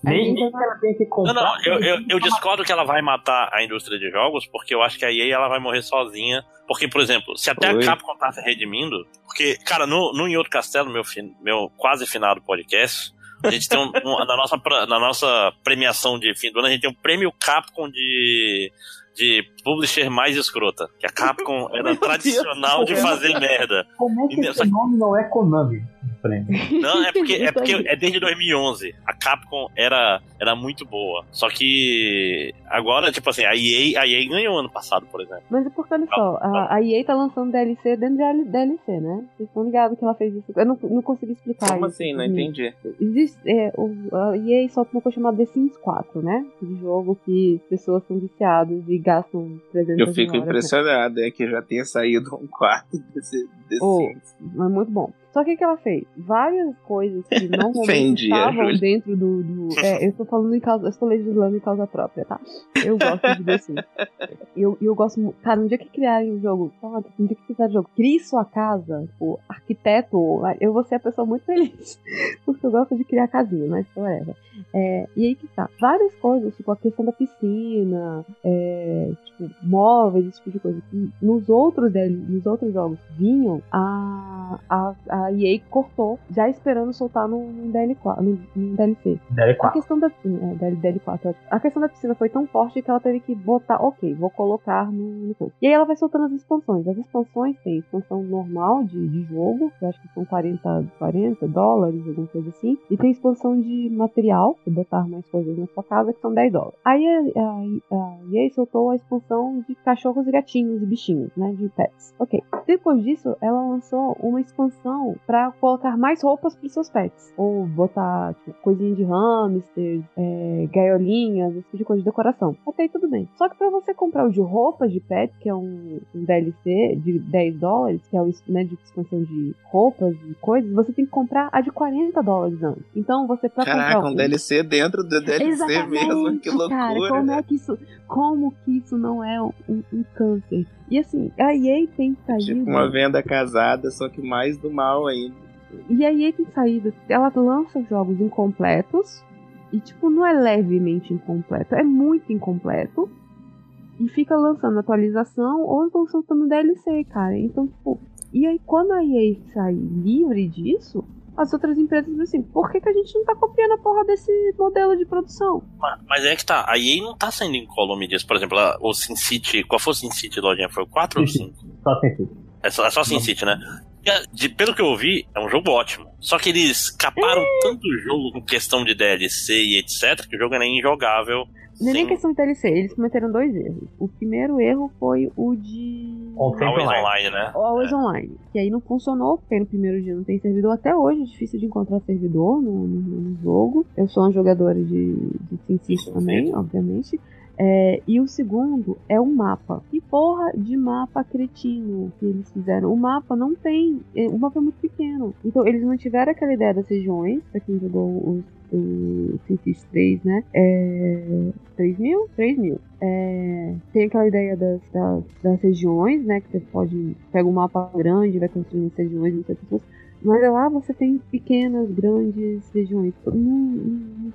Nem ela tem que comprar. Não, não, eu, eu, eu, discordo que ela vai matar a indústria de jogos, porque eu acho que a EA ela vai morrer sozinha. Porque, por exemplo, se até Oi. a Capcom tá se redimindo. Porque, cara, no, no Em Outro Castelo, meu, meu quase finado podcast, a gente tem um, um, na, nossa, na nossa premiação de fim do ano, a gente tem um prêmio Capcom de de publisher mais escrota. Que a Capcom era tradicional de fazer merda. Como é que esse nome não é Konami? Não, é porque, é porque é desde 2011. A Capcom era, era muito boa. Só que agora, tipo assim, a EA, a EA ganhou ano passado, por exemplo. Mas é porque, olha só, a, a EA tá lançando DLC dentro de DLC, né? Vocês estão ligados que ela fez isso. Eu não, não consegui explicar Como isso. assim? Não entendi. Existe, é, o, a EA solta uma coisa chamada The Sims 4, né? De jogo que pessoas são viciadas e gastam 300 Eu fico impressionado, é que já tenha saído um quarto desse, desse oh, É muito bom. Só que o que ela fez? Várias coisas que normalmente estavam dentro do. do é, eu estou falando em causa. Eu estou legislando em causa própria, tá? Eu gosto de The Sims. Eu, eu gosto. Cara, um dia que criarem um jogo, um dia que fizerem um jogo, crie sua casa, o arquiteto, eu vou ser a pessoa muito feliz. Porque eu gosto de criar casinha, mas whatever. É, e aí que tá. Várias coisas, tipo a questão da piscina, é, tipo, móveis, esse tipo de coisa. Nos outros, nos outros jogos vinham, a, a, a a EA cortou, já esperando soltar no, no, DL4, no, no DLC. DL4. A questão da é, DL4, a questão da piscina foi tão forte que ela teve que botar, ok, vou colocar no, no E aí ela vai soltando as expansões. As expansões tem expansão normal de, de jogo, que eu acho que são 40, 40 dólares, alguma coisa assim. E tem expansão de material, pra botar mais coisas na sua casa, que são 10 dólares. Aí a, a, a EA soltou a expansão de cachorros e gatinhos e bichinhos, né? De pets. Ok. Depois disso, ela lançou uma expansão para colocar mais roupas para seus pets. Ou botar tipo, coisinha de hamster, é, gaiolinhas, esse tipo de coisa de decoração. Até aí tudo bem. Só que para você comprar o de roupas de pet, que é um, um DLC de 10 dólares, que é o né, de expansão de roupas e coisas, você tem que comprar a de 40 dólares antes. Então você pra Caraca, comprar um DLC dentro do DLC Exatamente, mesmo, que loucura. Cara, como é que isso, como que isso não é um, um câncer? E assim, a EA tem saído. Tipo uma venda casada, só que mais do mal ainda. E a EA tem saído. Ela lança jogos incompletos. E, tipo, não é levemente incompleto, é muito incompleto. E fica lançando atualização ou vão soltando DLC, cara. Então, tipo. E aí, quando a EA sai livre disso, as outras empresas dizem assim, por que, que a gente não tá copiando a porra desse modelo de produção? Mas, mas é que tá, a EA não tá saindo incólume disso. Por exemplo, a, o SimCity, qual foi o SimCity, Lojinha? Foi o 4 ou 5? Só SimCity. É só, é só SimCity, né? De, pelo que eu ouvi, é um jogo ótimo. Só que eles caparam tanto o jogo com questão de DLC e etc, que o jogo era injogável não é nem questão de DLC, eles cometeram dois erros. O primeiro erro foi o de. Always online. online, né? Always é. Online. Que aí não funcionou, porque no primeiro dia não tem servidor. Até hoje é difícil de encontrar servidor no, no, no jogo. Eu sou uma jogadora de, de SimCity também, obviamente. É, e o segundo é o mapa. Que porra de mapa cretino que eles fizeram? O mapa não tem. É, o mapa é muito pequeno. Então eles mantiveram aquela ideia das regiões, pra quem jogou o SimCity 3, né? É, 3 mil? 3 mil. É, tem aquela ideia das, das, das, regiões, né? Que você pode pega um mapa grande, vai construindo regiões, não sei pessoas. Mas lá você tem pequenas, grandes regiões.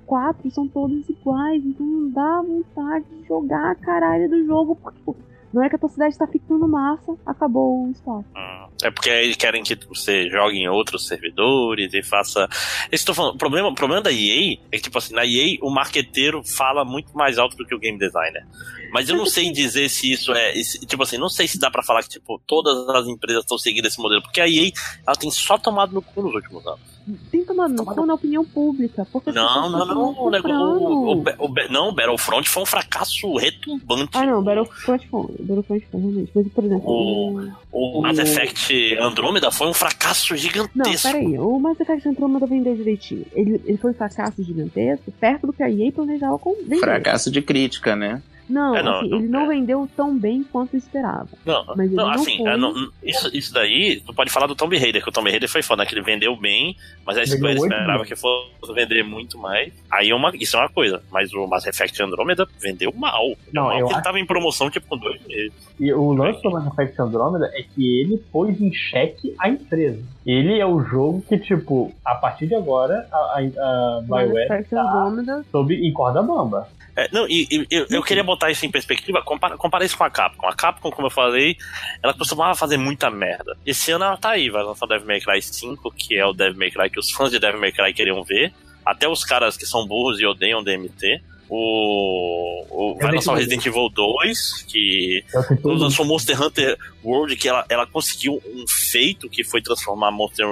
4 são todas iguais, então não dá vontade de jogar a caralho do jogo, porque tipo, na hora que a tua cidade tá ficando massa, acabou o espaço. Hum, é porque eles querem que você jogue em outros servidores e faça. Estou falando, o problema, o problema da EA é que, tipo assim, na EA o marqueteiro fala muito mais alto do que o game designer. Mas eu não sei dizer se isso é. Tipo assim, não sei se dá pra falar que, tipo, todas as empresas estão seguindo esse modelo. Porque a EA, ela tem só tomado no cu nos últimos anos. Tem tomado no cu na opinião pública. Porque não, não, não. O, o, o, o, não, o Battlefront foi um fracasso retumbante. Ah, não, Battlefront foi. Battlefront foi realmente. Mas, por exemplo. O, o, Mass Effect Andromeda foi um fracasso gigantesco. Não, peraí. O Mass Effect Andromeda vendeu direitinho. Ele, ele foi um fracasso gigantesco, perto do que a EA planejava com vender. Fracasso de crítica, né? Não, é, não, assim, não, ele não é. vendeu tão bem quanto esperava. Não, mas não, assim, foi... é, isso, isso daí, tu pode falar do Tomb Raider, que o Tomb Raider foi foda, né, que ele vendeu bem, mas a Square esperava que fosse vender muito mais. Aí é uma, isso é uma coisa, mas o Mass Effect Andromeda vendeu mal. Não, mal, eu ele acho... tava em promoção tipo com dois meses. E o lance do Mass Effect Andromeda é que ele pôs em xeque a empresa. Ele é o jogo que, tipo, a partir de agora, a, a, a BioWare tá sob em corda bamba. É, não, e, e eu, eu, queria botar isso em perspectiva, compara, compara isso com a Capcom. A Capcom, como eu falei, ela costumava fazer muita merda. Esse ano ela tá aí, vai lançar o Devil May Cry 5, que é o Devil May Cry que os fãs de Devil May Cry queriam ver. Até os caras que são burros e odeiam DMT. O, o vai lançar o Resident Evil 2, que lançou Monster Hunter World, que ela, ela conseguiu um feito que foi transformar Monster,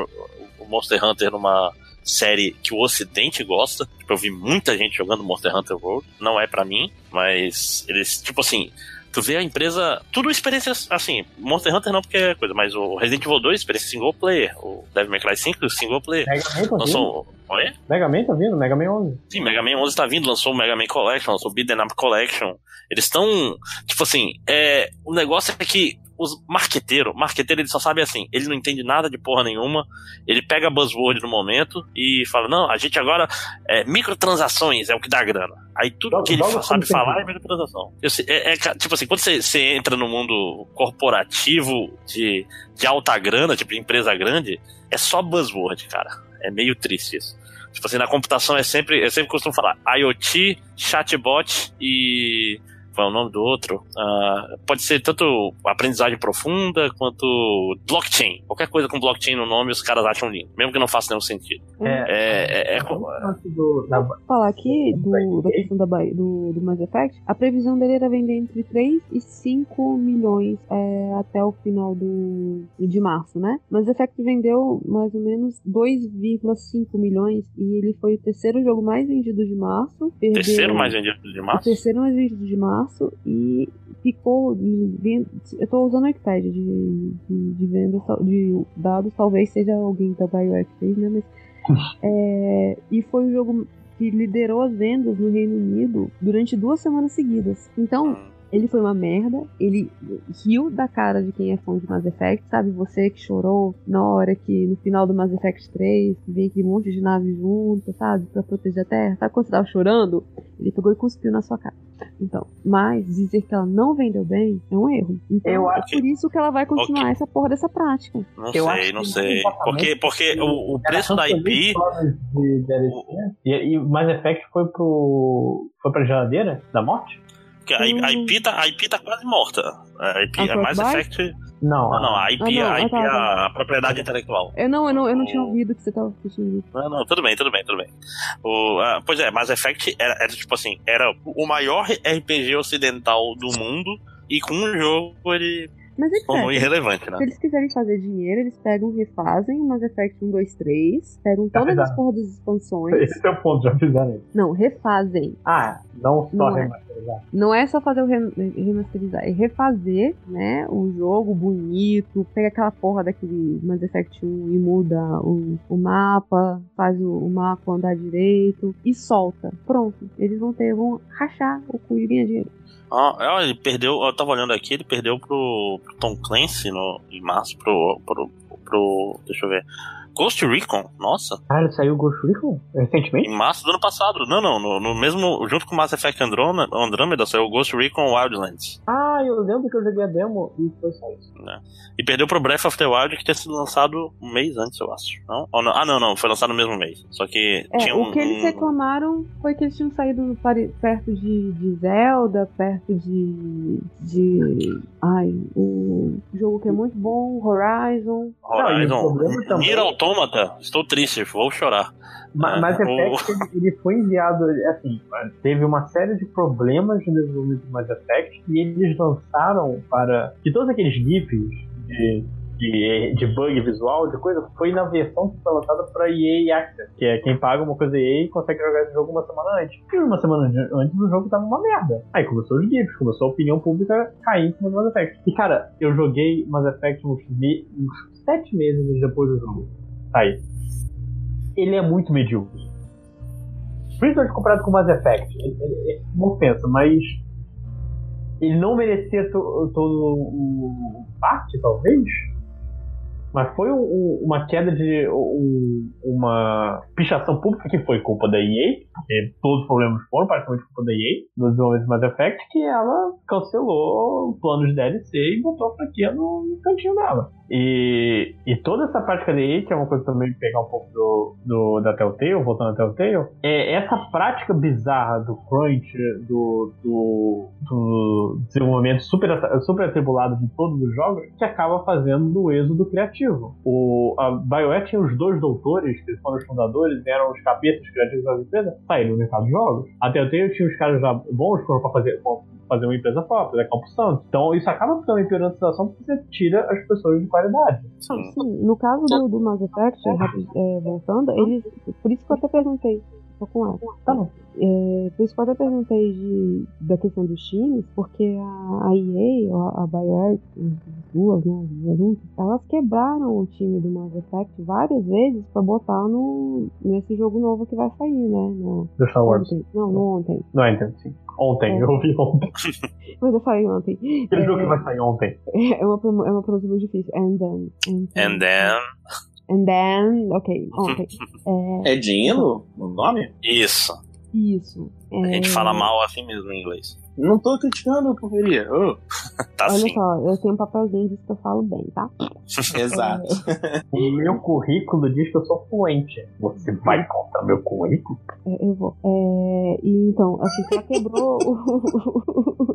o Monster Hunter numa série que o Ocidente gosta. Tipo, eu vi muita gente jogando Monster Hunter World. Não é para mim, mas eles, tipo assim, tu vê a empresa. Tudo experiências assim. Monster Hunter não porque é coisa, mas o Resident Evil 2, experiência single player. O Devil May Cry 5, single player. Mega Man tá lançou. Oi? Mega Man tá vindo? Mega Man 11. Sim, Mega Man 11 tá vindo, lançou o Mega Man Collection, lançou o Beat'em Up Collection. Eles estão. Tipo assim, é, o negócio é que os marqueteiro, marqueteiro ele só sabe assim, ele não entende nada de porra nenhuma, ele pega buzzword no momento e fala, não, a gente agora, é, microtransações é o que dá grana. Aí tudo que ele sabe falar é microtransação. Eu, é, é, tipo assim, quando você, você, entra no mundo corporativo de, de alta grana, tipo de empresa grande, é só buzzword, cara. É meio triste isso. Tipo assim, na computação é sempre, eu sempre costumo falar IoT, chatbot e qual é o nome do outro? Uh, pode ser tanto aprendizagem profunda quanto blockchain. Qualquer coisa com blockchain no nome os caras acham lindo, mesmo que não faça nenhum sentido. É, é, é, é, é do, da... falar aqui do, da questão da, do, do Mass Effect, a previsão dele era vender entre 3 e 5 milhões é, até o final do, de março, né? Mass Effect vendeu mais ou menos 2,5 milhões e ele foi o terceiro jogo mais vendido de março. Perdeu... Terceiro mais vendido de março? O terceiro mais vendido de março março e ficou. Eu estou usando o Wikipedia de, de, de venda de dados, talvez seja alguém da BioWare que fez, né? Mas, é, e foi o jogo que liderou as vendas no Reino Unido durante duas semanas seguidas. Então, ele foi uma merda, ele riu da cara de quem é fã de Mass Effect, sabe? Você que chorou na hora que, no final do Mass Effect 3, vem aquele monte de nave junto, sabe? Pra proteger a Terra. Sabe quando você tava chorando? Ele pegou e cuspiu na sua cara. Então, mas dizer que ela não vendeu bem é um erro. Então, eu é por isso que ela vai continuar okay. essa porra dessa prática. Não eu sei, não sei. Porque, porque o, o preço da IP. De, de o... E, e Mass Effect foi pro. Foi pra geladeira da morte? Porque a, a, IP tá, a IP tá quase morta. A IP é mais Effect. Não, não, não, a IP, ah, não, a, IP tá, tá. a propriedade intelectual. Eu não, eu não, eu não tinha ouvido que você tava assistindo Não, não, tudo bem, tudo bem, tudo bem. O, uh, pois é, Mass Effect era, era, tipo assim, era o maior RPG ocidental do mundo e com um jogo ele mas é que irrelevante, né? Se eles quiserem fazer dinheiro, eles pegam, refazem o Mass Effect 1, 2, 3, pegam todas as porras das expansões. Esse é o ponto, já fizeram isso. Não, refazem. Ah, não só não é. remasterizar. É. Não é só fazer o remasterizar, é refazer, né, o jogo bonito, pega aquela porra daquele Mass Effect 1 e muda o, o mapa, faz o, o mapa andar direito e solta. Pronto, eles vão ter, vão rachar o cu e ganhar dinheiro. Ah, ele perdeu, eu tava olhando aqui, ele perdeu pro, pro Tom Clancy no, em março pro, pro, pro. Deixa eu ver. Ghost Recon? Nossa. Ah, ele saiu Ghost Recon recentemente? Em março do ano passado. Não, não. No, no mesmo. Junto com Mass Effect Andromeda, Andromeda saiu Ghost Recon Wildlands. Ah, eu lembro que eu joguei a demo e foi só isso. E perdeu pro Breath of the Wild que tinha sido lançado um mês antes, eu acho. Não? Ou não? Ah, não, não. Foi lançado no mesmo mês. Só que É, tinha um. o que eles um- reclamaram foi que eles tinham saído pare- perto de, de Zelda, perto de. de. Ai, o jogo que é muito bom, Horizon. Não, e o Horizon. problema também- Automata. Estou triste, vou chorar. Ma- Ah, Mass o- Effect, ele, foi enviado, assim, teve uma série de problemas no desenvolvimento do Mass Effect e eles lançaram para... De todos aqueles GIFs de, de, de bug visual, de coisa, foi na versão que foi lançada para EA Access, que é quem paga uma coisa EA e consegue jogar esse jogo uma semana antes. E uma semana antes o jogo tava uma merda. Aí começou os GIFs, começou a opinião pública cair em cima do Mass Effect. E cara, eu joguei Mass Effect uns, me- uns sete meses depois do jogo. Aí ele é muito medíocre. Principalmente comparado com o Mass Effect. Ele, ele, ofensa, mas ele não merecia to- todo o parte, talvez. Mas foi um- um- uma queda de um- uma pichação pública que foi culpa da EA, porque todos os problemas foram praticamente culpa da EA no desenvolvimento do Mass Effect, que ela cancelou planos de DLC e botou a franquia no, no cantinho dela. E, e toda essa prática da EA, que é uma coisa também pegar um pouco do, do, da Telltale, voltando à Telltale, é essa prática bizarra do crunch, do, do, do desenvolvimento super, super atribulado de todos os jogos, que acaba fazendo do êxodo criativo. O, a BioWare tinha os dois doutores, que foram os fundadores, eram os cabeças criativos das empresas, saíram no mercado de jogos. A Telltale tinha os caras já bons que foram para fazer, pra fazer uma empresa própria, da Campo Santo. Então isso acaba piorando a situação porque você tira as pessoas de qualidade. Sim, no caso do, do Mass Effect, rapi- é, voltando, eles. Por isso que eu até perguntei. Tô com ela. Tá bom. É, por isso que eu até perguntei de, da questão dos times, porque a, a EA, a, a BioWare, as duas, né, as duas juntas, elas quebraram o time do Mass Effect várias vezes pra botar no, nesse jogo novo que vai sair, né? No, Do Star Wars. ontem. Não, no ontem. Não, então, sim. Ontem, É. eu ouvi ontem. Mas eu falei ontem. Aquele É, jogo que vai sair ontem. É uma, é uma pronúncia muito difícil. And then. And then. And then. And then. Ok, ontem. É, É Dino o nome? Isso. isso. A gente É, fala mal assim mesmo em inglês. Não tô criticando, porcaria. Oh, Tá Olha assim. só, eu tenho um papelzinho disso que eu falo bem, tá? exato. O meu currículo diz que eu sou fluente. Você vai contar meu currículo? É, eu vou. É, e então, assim, ela quebrou o,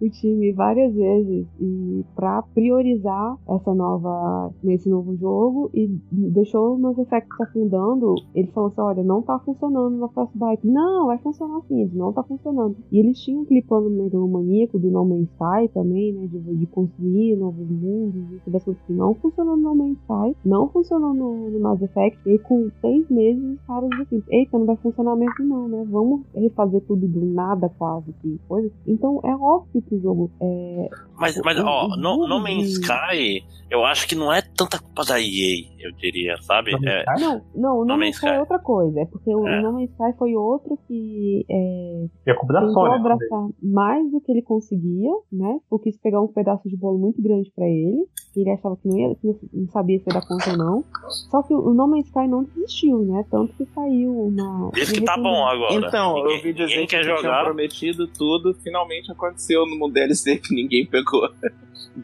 o time várias vezes e para priorizar essa nova nesse novo jogo e deixou o Mass Effect afundando, ele falou assim, olha, não tá funcionando na Frostbite. Não, vai funcionar sim, não tá funcionando. E eles tinham aquele plano megalomaníaco do No Man's Sky também, né, de, de construir novos mundos e tudo aquilo que não funcionou no No Man's Sky, não funcionou no, no Mass Effect, e com seis meses os caras assim, eita, não vai funcionar mesmo não, né, vamos refazer tudo do nada quase, que coisa. Então é óbvio que o jogo é, Mas, mas o- ó, o no, no Man's Sky, eu acho que não é tanta culpa da EA, eu diria, sabe? No É? Não, não, o No No Man's Sky é outra coisa. É porque o É. No Man's Sky foi outro que é, a culpa da tentou Sony. né? abraçar mais do que ele conseguia, né? Porque quis pegar um pedaço de bolo muito grande pra ele. Ele achava que não, ia, que não sabia se ia dar conta ou não. Só que o No Man's Sky não desistiu, né? Tanto que saiu uma. diz que tá bom agora. Então, ninguém, eu vi dizer ninguém que quer jogar. prometido tudo, finalmente aconteceu no DLC que ninguém pegou.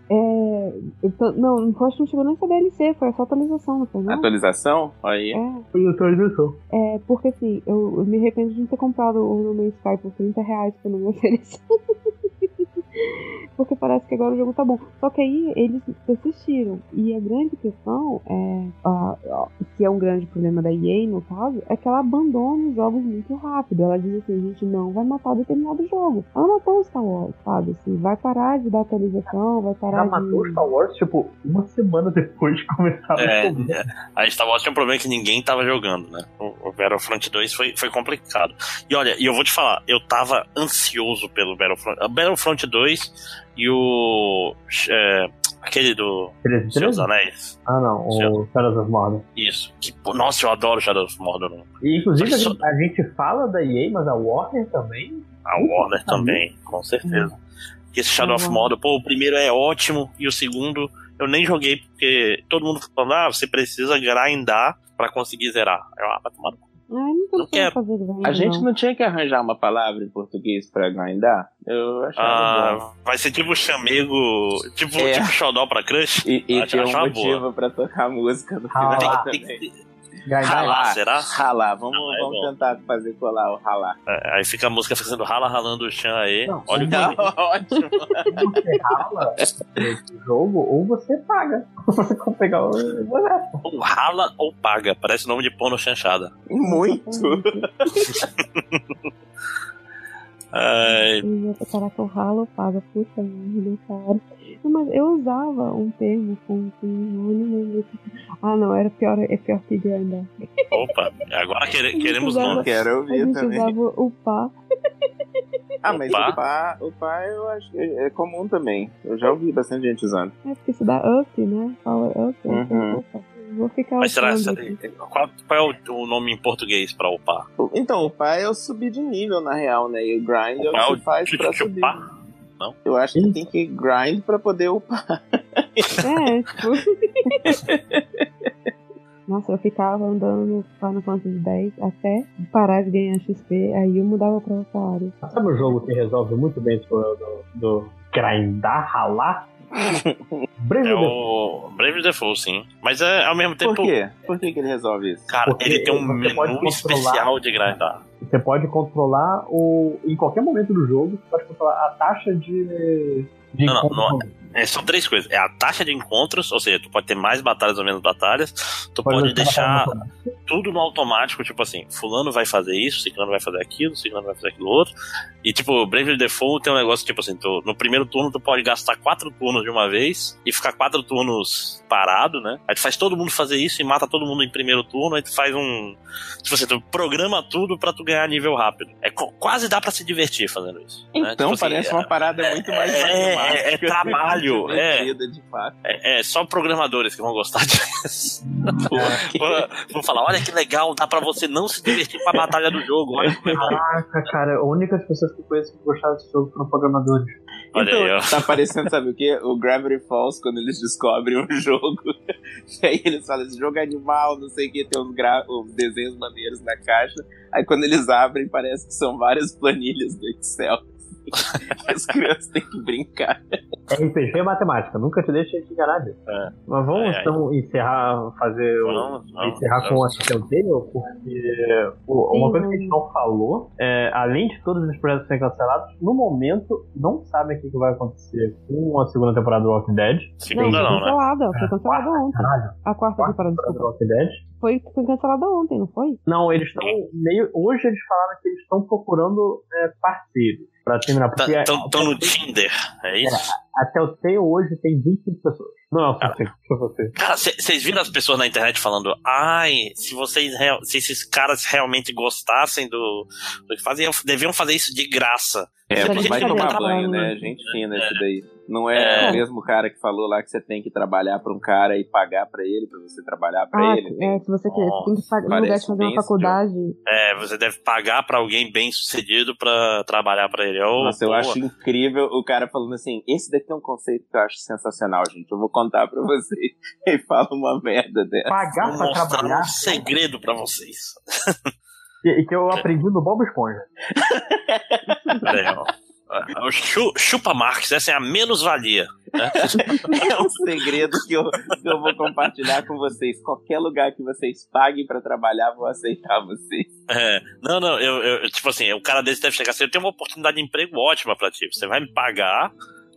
É, eu tô- não, não foi, acho que não chegou nem essa DLC, foi só atualização, não foi? Não? Atualização? Aí. É, Foi atualização. é, porque assim, eu, eu me arrependo de não ter comprado o No Man's Sky por 30 reais que eu não me ofereceu. Porque parece que agora o jogo tá bom. Só que aí eles persistiram. E a grande questão é. ah, ah, que é um grande problema da EA, no caso, é que ela abandona os jogos muito rápido. Ela diz assim: a gente não vai matar determinado jogo. Ela matou o Star Wars, sabe? Assim, vai parar de dar atualização, vai parar Já de. matou Star Wars, tipo, uma semana depois de começar É, o jogo. é. A Star Wars tinha um problema que ninguém tava jogando, né? O, o Battlefront 2 foi, foi complicado. E olha, e eu vou te falar, eu tava ansioso pelo Battlefront. A Battlefront 2 e o. é, aquele do 13, Senhor dos 13? Anéis. Ah, não. O Shadows of Mordor. Isso. Que, nossa, eu adoro Shadow of Mordor. E, inclusive, a Só- gente, a gente fala da EA, mas a Warner também. A Warner também, com certeza. que esse Shadow of Uhum. Mordor, pô, o primeiro é ótimo e o segundo eu nem joguei porque todo mundo falando, ah, você precisa grindar pra conseguir zerar. Eu, ah, vai tomar no cu. Ai, não quero. fazer grind, A gente não. não tinha que arranjar uma palavra em português pra grindar? Eu achava bom. Ah, vai ser tipo chamego, tipo, É. tipo xodó pra crush. E, e acho- ter um motivo pra tocar música no Ah, final. Tem, tem ralar, será? Ralar, vamos, Ah, é vamos bom. tentar fazer colar o ralar. É, aí fica a música fazendo rala ralando o chão aí. Não, Olha o Não, ótimo. você rala esse jogo ou você paga. Você pegar o boneco. ou rala ou paga. Parece nome de porno chanchada. Muito. Ai, eu- Caraca, o ralo paga, puta merda, cara. Não, mas eu usava um termo com, com um. Ah, não, era pior, é pior que grindar. opa, agora quere- queremos Usava- nome. Quero A ouvir gente também. usava o pá. Ah, mas Opa. o pá, o pá eu acho que é comum também. Eu já ouvi bastante gente usando. É porque se dá up, né? Fala up. Uhum. Opa, vou ficar Mas será aqui. qual, qual é o, o nome em português pra upar? Então, o pá é o subir de nível, na real, né? E o grind é Upar é o o que faz pra subir. Chupar? Eu acho que tem que grind pra poder upar. É, tipo. Nossa, eu ficava andando no Final Fantasy X até parar de ganhar XP, aí eu mudava pra outra área. Sabe um jogo que resolve muito bem esse problema do, do grindar, ralar? Brave É Default. o Brave Default, sim. Mas é ao mesmo tempo. Por quê? Por que, que ele resolve isso? Cara, Porque ele tem um pode menu especial de grindar. Você pode controlar o. Em qualquer momento do jogo, você pode controlar a taxa de. de Não, não, encontro. É, são três coisas. É a taxa de encontros, ou seja, tu pode ter mais batalhas ou menos batalhas. Tu pode, deixar batalha no tudo no automático, tipo assim, fulano vai fazer isso, ciclano vai fazer aquilo, ciclano vai fazer aquilo outro. E tipo, Brave Default tem um negócio tipo assim, tu, no primeiro turno tu pode gastar quatro turnos de uma vez e ficar quatro turnos parado, né? Aí tu faz todo mundo fazer isso e mata todo mundo em primeiro turno, aí tu faz um. Tipo assim, tu programa tudo pra tu ganhar nível rápido. É quase dá pra se divertir fazendo isso. né? Então, Tipo assim, parece uma parada muito mais é- é- matemática, é trabalho, é. divertida, de fato. É, é só programadores que vão gostar disso. É. Vão- Vão falar, olha que legal, dá pra você não se divertir com a batalha do jogo. Olha que legal. Caraca, cara, a única pessoas que eu conheço que gostaram desse jogo foram programadores. Olha então, aí, ó. tá parecendo, sabe o quê? O Gravity Falls, quando eles descobrem um jogo. e aí eles falam, esse jogo é animal, não sei o que, tem uns, gra... uns desenhos maneiros na caixa. Aí quando eles abrem, parece que são várias planilhas do Excel. As crianças têm que brincar. RPG é matemática, nunca te deixa te enganar disso. É. Mas vamos É, é. então encerrar, fazer o. Vamos, vamos, encerrar com vamos. a Telltale, porque uma coisa que a gente não falou, é, além de todos os projetos serem cancelados, no momento não sabem o que, que vai acontecer com a segunda temporada do Walking Dead. Segunda foi não, né? cancelada, foi cancelada ontem. Caralho, A quarta quarta temporada, temporada do. Walking Dead. Foi, foi cancelada ontem, não foi? Não, eles estão meio. Hoje eles falaram que eles estão procurando é, parceiros pra terminar. Estão Tá, no Tinder, é isso? A Telltale hoje tem 25 pessoas. Não o Ah. pra você. Cara, vocês viram as pessoas na internet falando, ai, se vocês real- se esses caras realmente gostassem do, do que fazem, deviam fazer isso de graça. É, Mas a gente vai tomar banho, né? né? Gente fina isso daí. Não é, É. o mesmo cara que falou lá que você tem que trabalhar pra um cara e pagar pra ele, pra você trabalhar pra Ah, ele. é, se você quer, você tem que pagar, no lugar de fazer uma faculdade. É, você deve pagar pra alguém bem sucedido pra trabalhar pra ele. Ô, Nossa, eu boa. acho incrível o cara falando assim: esse daqui é um conceito que eu acho sensacional, gente. Eu vou contar pra vocês. E fala uma merda dessa. Pagar Vou pra trabalhar. um segredo pra vocês. E, que eu aprendi no Bob Esponja. É o chu- Chupa Marx, essa é a menos-valia. né? É um segredo que eu, que eu vou compartilhar com vocês. Qualquer lugar que vocês paguem pra trabalhar, vou aceitar vocês. É, não, não, eu, eu- tipo assim, o cara desse deve chegar assim, eu tenho uma oportunidade de emprego ótima pra ti, você vai me pagar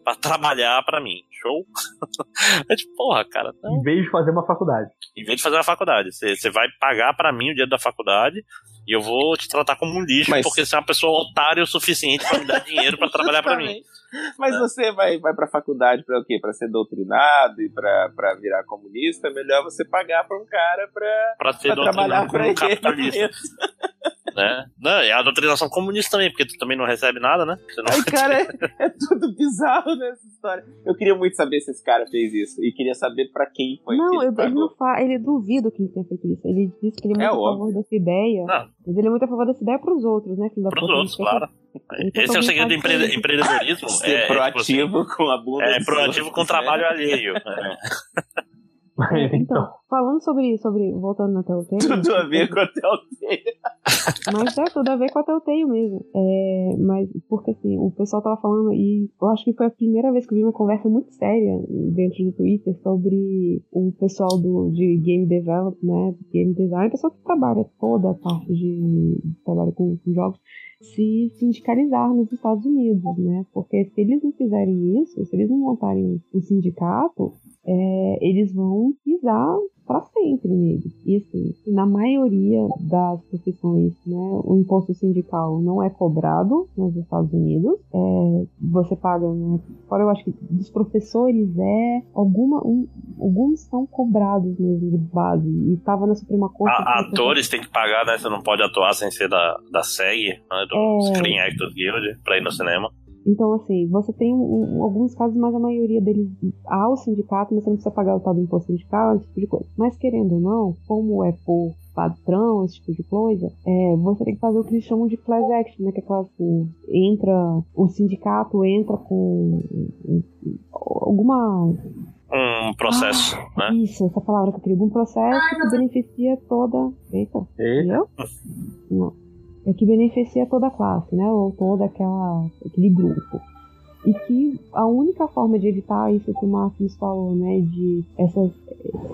pra trabalhar pra mim, show? é tipo, porra, cara, não. Em vez de fazer uma faculdade. Em vez de fazer uma faculdade, você, você vai pagar pra mim o dinheiro da faculdade e eu vou te tratar como um lixo, Mas- porque você é uma pessoa otária o suficiente pra me dar dinheiro pra trabalhar pra mim. Mas você vai, vai pra faculdade pra o quê? Pra ser doutrinado e pra, pra virar comunista? É melhor você pagar pra um cara pra, Pra ser pra trabalhar como ele. capitalista. né? Não, e a doutrinação comunista também, porque tu também não recebe nada, né? Você não... Ai, cara, é, é tudo bizarro nessa história. Eu queria muito saber se esse cara fez isso. E queria saber pra quem foi Não, que ele eu- ele não fa... ele duvida que ele tenha feito isso. Ele disse que ele é É muito a óbvio. favor dessa ideia. Não. Mas ele é muito a favor dessa ideia pros outros, né? Pros puta? outros, claro. Esse é o segredo do empre- isso. empreendedorismo. Ser é, proativo com a É, bunda. tipo assim, é dos proativo outros, com né? trabalho alheio. É. Mas, É, então, então, falando sobre, sobre. Voltando na Telltale. Tudo a ver com a Telltale. Mas é tudo a ver com a Telltale mesmo. É, mas, porque assim, o pessoal tava falando, e eu acho que foi a primeira vez que eu vi uma conversa muito séria dentro do Twitter sobre o pessoal do, de game develop, né? Game design, o pessoal que trabalha toda a parte de. trabalha com, com jogos, se sindicalizar nos Estados Unidos, né? Porque se eles não fizerem isso, se eles não montarem um sindicato, é, eles vão pisar para sempre nele. E assim, na maioria das profissões, né, o imposto sindical não é cobrado nos Estados Unidos. É, você paga, né? Fora eu acho que dos professores é alguma, um- alguns são cobrados mesmo de base. E estava na Suprema Corte. A- atores tem que pagar, né? Você não pode atuar sem ser da, da SEG, né? Do É. Screen Actors Guild, pra ir no cinema. Então, assim, você tem um- um- alguns casos, mas a maioria deles há o sindicato, mas você não precisa pagar o tal do imposto sindical, esse tipo de coisa. Mas querendo ou não, como é por padrão, esse tipo de coisa, é, você tem que fazer o que eles chamam de class action, né? Que é aquela assim, entra, o sindicato entra com um- alguma Um processo, né? Isso, essa palavra que eu queria. Algum processo que beneficia toda. Eita, entendeu? Não. É que beneficia toda a classe, né? Ou toda aquela, aquele grupo. E que a única forma de evitar isso que o Marcos falou, né? De essas,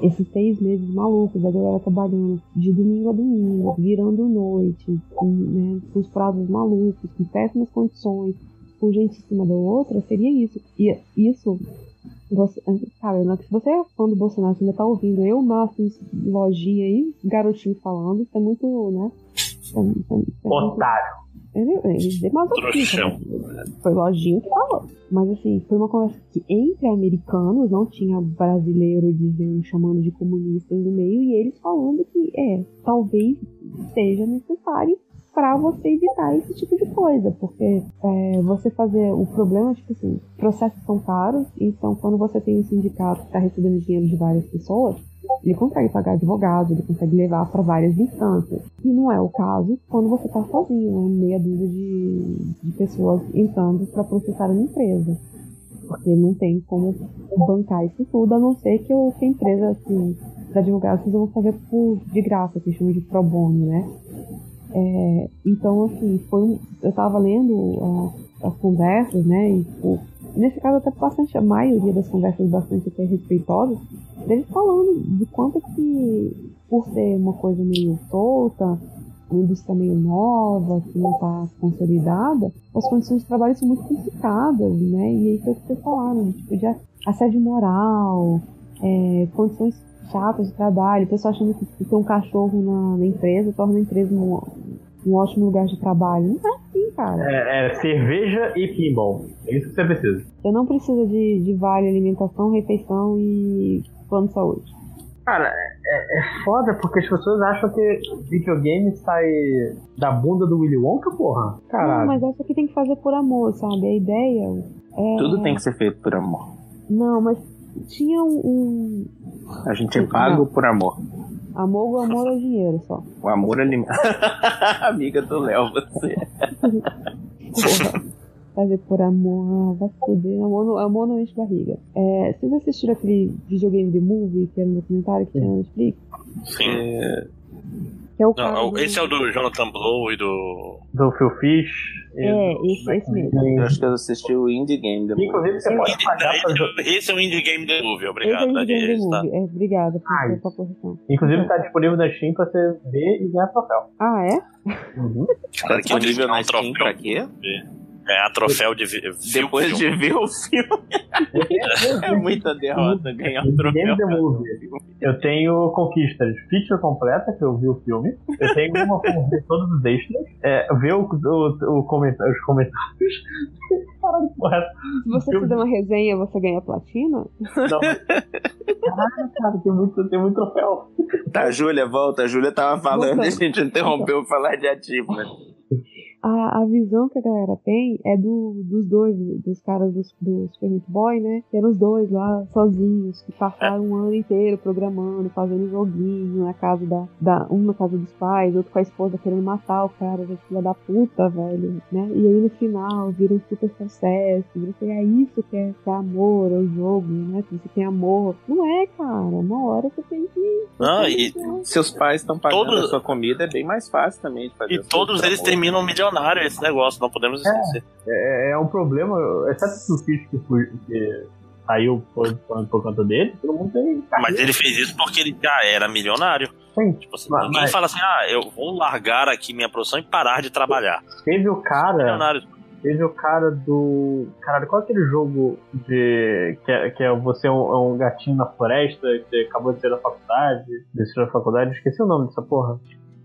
esses seis meses malucos, da galera trabalhando de domingo a domingo, virando noite, com, né, com os prazos malucos, com péssimas condições, com gente em cima da outra, seria isso. E isso você, cara, não- se você é fã do Bolsonaro, você ainda tá ouvindo eu, Márcio, lojinha aí, garotinho falando, isso é muito, né? Otário. ele, ele é né? Foi lojinho que falou. Mas assim, foi uma conversa que entre americanos, não tinha brasileiro dizendo, chamando de comunistas no meio, e eles falando que é, talvez seja necessário pra você evitar esse tipo de coisa, porque é, você fazer o problema, tipo assim, processos são caros, então quando você tem um sindicato que tá recebendo dinheiro de várias pessoas, ele consegue pagar advogado, ele consegue levar para várias instâncias. E não é o caso quando você está sozinho, né? meia dúzia de, de pessoas entrando para processar uma empresa. Porque não tem como bancar isso tudo, a não ser que, o, que a empresa, assim, os advogados vão fazer por, de graça, que chamam de pro bono, né? É, então, assim, foi eu tava lendo ah, as conversas, né? E, tipo, nesse caso, até bastante, a maioria das conversas bastante até respeitosas, deles falando de quanto que, por ser uma coisa meio solta, uma indústria meio nova, que não está consolidada, as condições de trabalho são muito complicadas, né? E aí foi o que vocês falaram, tipo, de assédio moral, é, condições chatas de trabalho, o pessoal achando que ter um cachorro na, na empresa torna a empresa um ótimo lugar de trabalho. Não é assim, cara. É, é cerveja e pinball. É isso que você precisa. Você não precisa de, de vale alimentação, refeição e plano de saúde. Cara, é, é foda porque as pessoas acham que videogame sai da bunda do Willy Wonka, porra. Não, Caralho. mas essa aqui tem que fazer por amor, sabe? A ideia é. Tudo tem que ser feito por amor. Não, mas tinha um. um- A gente é pago por amor. Amor, o amor é dinheiro só. O amor alimenta. Amiga do Léo, você. Porra. Fazer por amor, vai se fuder. Amor, não- amor não enche barriga. É, vocês assistiram aquele videogame The Movie, que era um documentário que tinha na Netflix? Sim. Que é o Não, do- esse é o do Jonathan Blow e do. Do Phil Fish. É, do- esse, esse mesmo. Eu acho que eu assisti o Indie Game da Inclusive, você pode pagar pra jogar. Esse é o Indie Game The Movie, Esse é obrigado. o videogame The Esse tá- Movie. É, obrigada por, correção. Inclusive, tá disponível na Steam pra você ver e ganhar troféu. Ah, é? Uhum. Cara, que disponível na Steam troféu. pra quê? É a troféu de vi- Depois filme. de ver o filme. é muita derrota ganhar um troféu. Game The Movie. Eu tenho conquistas feature completa, que eu vi o filme. Eu tenho uma com ver todos os extras. É, ver o, o, o comenta- os comentários. Porra. Se você fizer uma resenha, você ganha platina? Não. Caralho, cara, tem muito, tem muito troféu. Tá, Júlia, volta. A Júlia tava falando e a gente interrompeu pra falar de ativo, né? A, a visão que a galera tem é do, dos dois, dos caras do, do Super Meat Boy, né? Que eram os dois lá, sozinhos, que passaram um ano inteiro programando, fazendo joguinho na casa da, da. Um na casa dos pais, outro com a esposa querendo matar o cara, da filha da puta, velho, né? E aí no final vira um super sucesso, vira assim, é isso que é, que é amor, é o jogo, né? Se você tem amor. Não é, cara. Uma hora você tem que. Não, e, Seus pais estão pagando Todos- a sua comida, é bem mais fácil também de fazer. e todos eles amor. terminam milionário esse negócio, não podemos esquecer. É, é um problema, exceto o Fish que, que saiu por, por, por conta dele, todo mundo tem. Mas ele fez isso porque ele já era milionário. Sim. Tipo assim, Mas- ninguém mas- fala assim, ah, eu vou largar aqui minha profissão e parar de trabalhar. Teve o cara. Teve o cara do. Caralho, qual é aquele jogo de. que é, que é você é um, é um gatinho na floresta, que acabou de sair da faculdade, desistiu da faculdade, esqueci o nome dessa porra.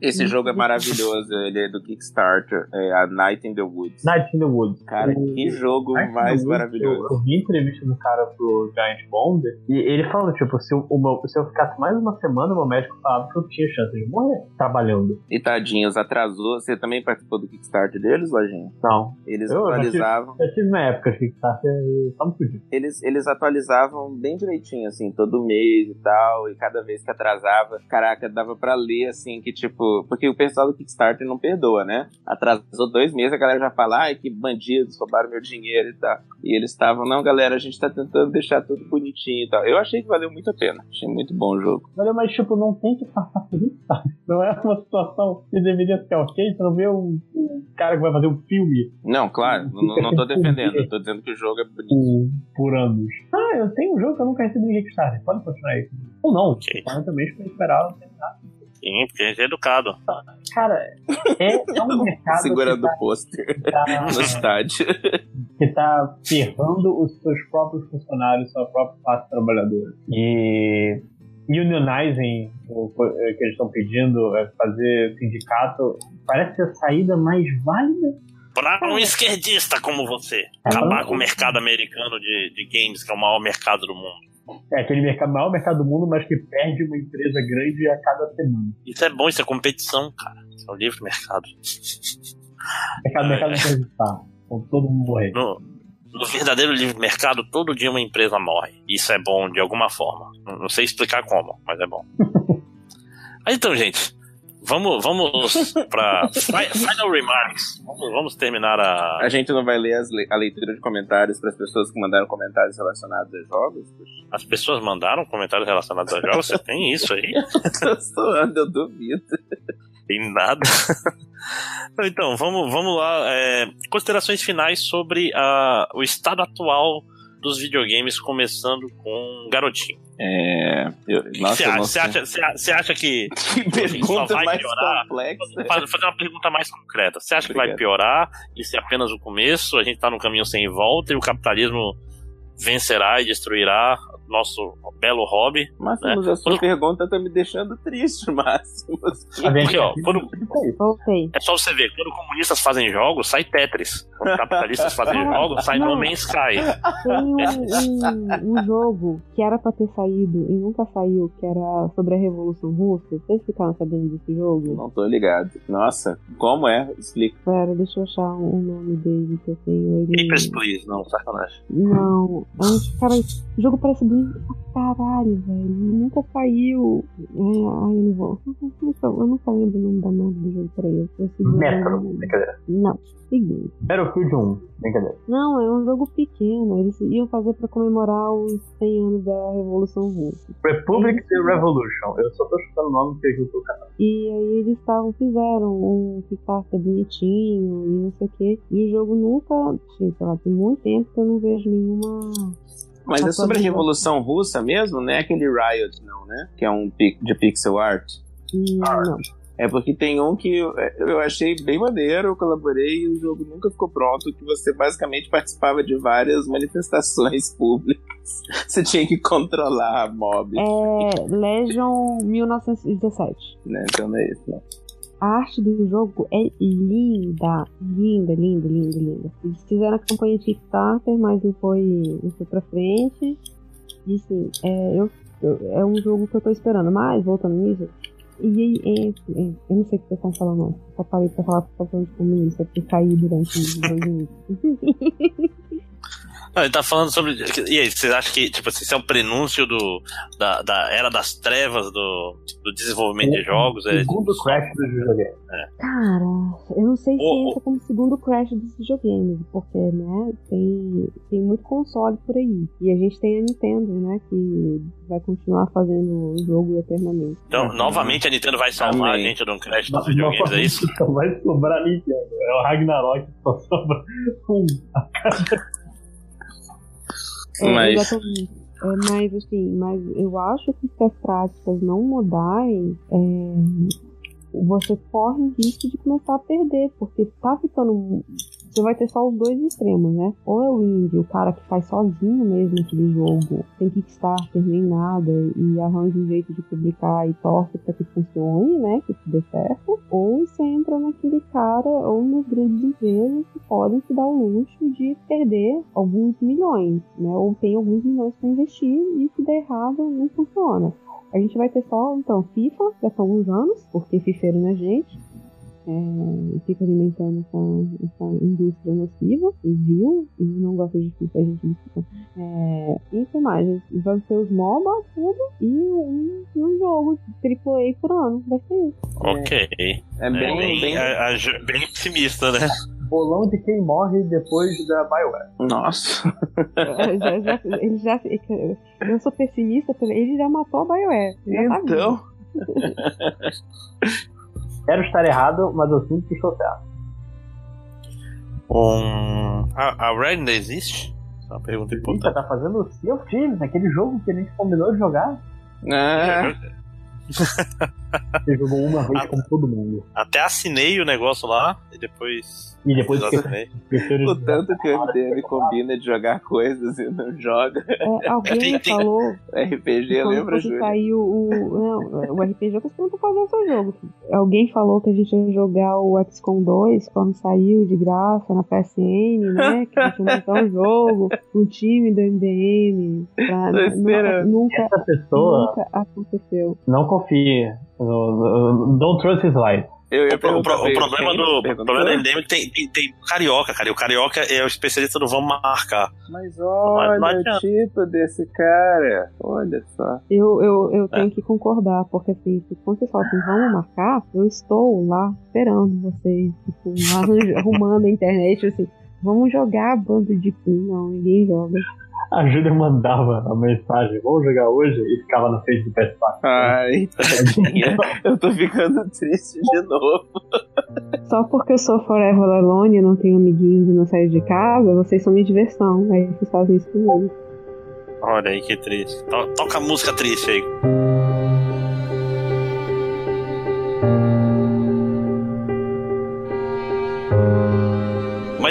Esse jogo é maravilhoso, ele é do Kickstarter, é a Night in the Woods. Night in the Woods. Cara, O- que jogo Night mais maravilhoso. Eu, eu vi entrevista do cara pro Giant Bomb e ele falou, tipo, se eu, se eu ficasse mais uma semana, o meu médico falava que eu tinha chance de morrer trabalhando. E tadinhos, atrasou. Você também participou do Kickstarter deles, Lojinha? Não. Eles Eu- eu atualizavam. Já tive na época de Kickstarter e tava fudido. Eles, eles atualizavam bem direitinho, assim, todo mês e tal, e cada vez que atrasava, caraca, dava pra ler, assim, que tipo, porque o pessoal do Kickstarter não perdoa, né? Atrasou dois meses, a galera já fala, ai, que bandidos, roubaram meu dinheiro e tal. E eles estavam, não, galera, a gente tá tentando deixar tudo bonitinho e tal. Eu achei que valeu muito a pena, achei muito bom o jogo. Olha, mas tipo, não tem que passar por isso, sabe? Não é uma situação que deveria ficar ok, você não vê um, um cara que vai fazer um filme Não, claro, não, não tô defendendo, eu tô dizendo que o jogo é bonito. por, por anos. Ah, eu tenho um jogo que eu nunca recebi no Kickstarter, pode continuar aí. Ou não, Ok. também eu esperava terminar. Sim, porque a gente é educado. Cara, é, é um mercado Segurando que o pôster tá, no estádio. que tá ferrando os seus próprios funcionários, sua própria classe trabalhadora. E unionizing, o que eles estão pedindo, é fazer sindicato, parece ser a saída mais válida. Pra um esquerdista como você, acabar com o mercado americano de, de games, que é o maior mercado do mundo. É aquele mercado, maior mercado do mundo, mas que perde uma empresa grande a cada semana. Isso é bom, isso é competição, cara. Isso é um livre mercado. Mercado, mercado não pode estar. Com todo mundo morrer. No, no verdadeiro livre mercado, todo dia uma empresa morre. Isso é bom de alguma forma. Não, não sei explicar como, mas é bom. Aí, então, gente, vamos, vamos para final remarks. Vamos, vamos terminar a. A gente não vai ler as le- a leitura de comentários para as pessoas que mandaram comentários relacionados a jogos? As pessoas mandaram comentários relacionados a jogos. Você tem isso aí? Tô zoando, eu duvido. Tem nada. então, vamos, vamos lá. é, considerações finais sobre a, o estado atual dos videogames, começando com Garotinho. É. eu- nossa, Você acha, você, acha, você acha- que. Que pergunta vai mais piorar? complexa. Fazer fazer uma pergunta mais concreta. Você acha que vai Obrigado. piorar? Isso é apenas o começo? A gente tá num caminho sem volta e o capitalismo vencerá e destruirá nosso belo hobby? Máximos, a sua pergunta tá me deixando triste, gente Porque, ó, quando- é. Voltei. É só você ver, quando comunistas fazem jogos, sai Tetris. Quando capitalistas fazem jogos, sai No Man's Sky. Tem um, um, um jogo que era pra ter saído e nunca saiu, que era sobre a Revolução Russa. Vocês ficaram sabendo desse jogo? Não tô ligado. Nossa, como é? Explica. Pera, deixa eu achar o nome dele que eu tenho. Ele... Papers, please. Não, sacanagem. Não, um- cara, o jogo parece bonito pra caralho, velho. Nunca saiu. É, ai, eu não vou. Eu nunca lembro o nome da merda do jogo, peraí. Eu eu Metro, brincadeira. Não, seguinte. Battlefield 1, brincadeira. Não, é um jogo pequeno. Eles iam fazer pra comemorar os 100 anos da Revolução Russa. Republic the Revolution. Eu só tô chutando o nome porque eu tô catando. E aí eles estavam, fizeram um Kickstarter bonitinho e não sei o que. E o jogo nunca. Sei lá, tem muito tempo que eu não vejo nenhuma. Mas é sobre a Revolução Russa mesmo, né? Aquele Riot, não, né? Que é um de pixel art. Não. É porque tem um que eu, eu achei bem maneiro, eu colaborei e o jogo nunca ficou pronto, que você basicamente participava de várias manifestações públicas. Você tinha que controlar mobs, É Legion 1917. né? Então é isso, né? A arte do jogo é linda, linda, linda, linda, linda. Eles fizeram a campanha de Kickstarter, mas não foi, não foi pra frente. E assim, é, eu, eu- é um jogo que eu tô esperando. Mas, voltando nisso, e é, eu não sei o que vocês estão falando, não. Só parei pra falar por falando de comunista, porque caí durante dois minutos. Não, ele tá falando sobre. E aí, vocês acham que, tipo assim, isso é um prenúncio do, da, da era das trevas do, do desenvolvimento de jogos? É, Segundo crash do videogame. Cara, eu não sei se ô. entra como segundo crash dos videogames, porque, né, tem, tem muito console por aí. E a gente tem a Nintendo, né, que vai continuar fazendo o jogo eternamente. então, novamente a Nintendo vai salvar Amém. a gente de um crash dos videogames, é isso? Só vai sobrar Nintendo. É o Ragnarok, só sobra um. É, Mas- Exatamente. É, mas assim, mas eu acho que se as práticas não mudarem, é, você corre o risco de começar a perder, porque tá ficando. Você vai ter só os dois extremos, né? Ou é o indie, o cara que faz sozinho mesmo aquele jogo, sem Kickstarter nem nada, e arranja um jeito de publicar e torce pra que funcione, né? Que tudo dê certo. Ou você entra naquele cara, ou nas grandes empresas que podem se dar o luxo de perder alguns milhões, né? Ou tem alguns milhões para investir e se der errado, não funciona. A gente vai ter só, então, FIFA, daqui a alguns anos, porque fifeiro não é gente. É, fica alimentando essa, essa indústria nociva e viu, e não gosta de FIFA, a gente diz FIFA. É, e o que mais? Vai ser os MOBA, tudo, e um, um jogo AAA por ano. Vai ser isso. Ok. É É bem, bem, bem... a- a- bem pessimista, né? Bolão de quem morre depois da BioWare. Nossa. É, já, já, ele já, eu sou pessimista, ele já matou a BioWare. Ele já tá. Então, Quero estar errado, mas eu sinto que estou certo. Um... A, a Red ainda existe? Essa é uma pergunta Eita, importante. tá fazendo o Sea of Thieves, aquele jogo que a gente combinou de jogar. ah, Você jogou uma vez com todo mundo. Até assinei o negócio lá e depois. E depois de o tanto que o MDM combina de jogar coisas e não joga É, alguém Tem- tem- falou RPG, quando lembra, Júlia? saiu o. Não, o RPG que você não fazer o seu jogo. Alguém falou que a gente ia jogar o XCOM 2 quando saiu de graça na PSN, né? Que a gente ia montar um jogo, um time do MDM. Pra, Tô esperando. Nunca, Essa pessoa nunca aconteceu. não confie. no- no- Don't trust his life. Eu ia O, pro- o problema quem do o problema do MDM tem, tem, tem carioca, cara. E o carioca é o especialista do vamos marcar. Mas Não olha o tipo desse cara. Olha só. Eu, eu, eu É. tenho que concordar, porque assim, quando vocês falam assim, vamos marcar, eu estou lá esperando vocês, tipo, arrumando a internet, assim, vamos jogar bando de pin, não, ninguém joga. A Júlia mandava a mensagem, vamos jogar hoje, e ficava na frente do PS4. Ai, tadinha. Eu tô ficando triste de novo. Só porque eu sou forever alone, não tenho amiguinhos e não saio de casa, vocês são minha diversão, aí vocês fazem isso comigo. Olha aí que triste. To- Toca a música triste aí.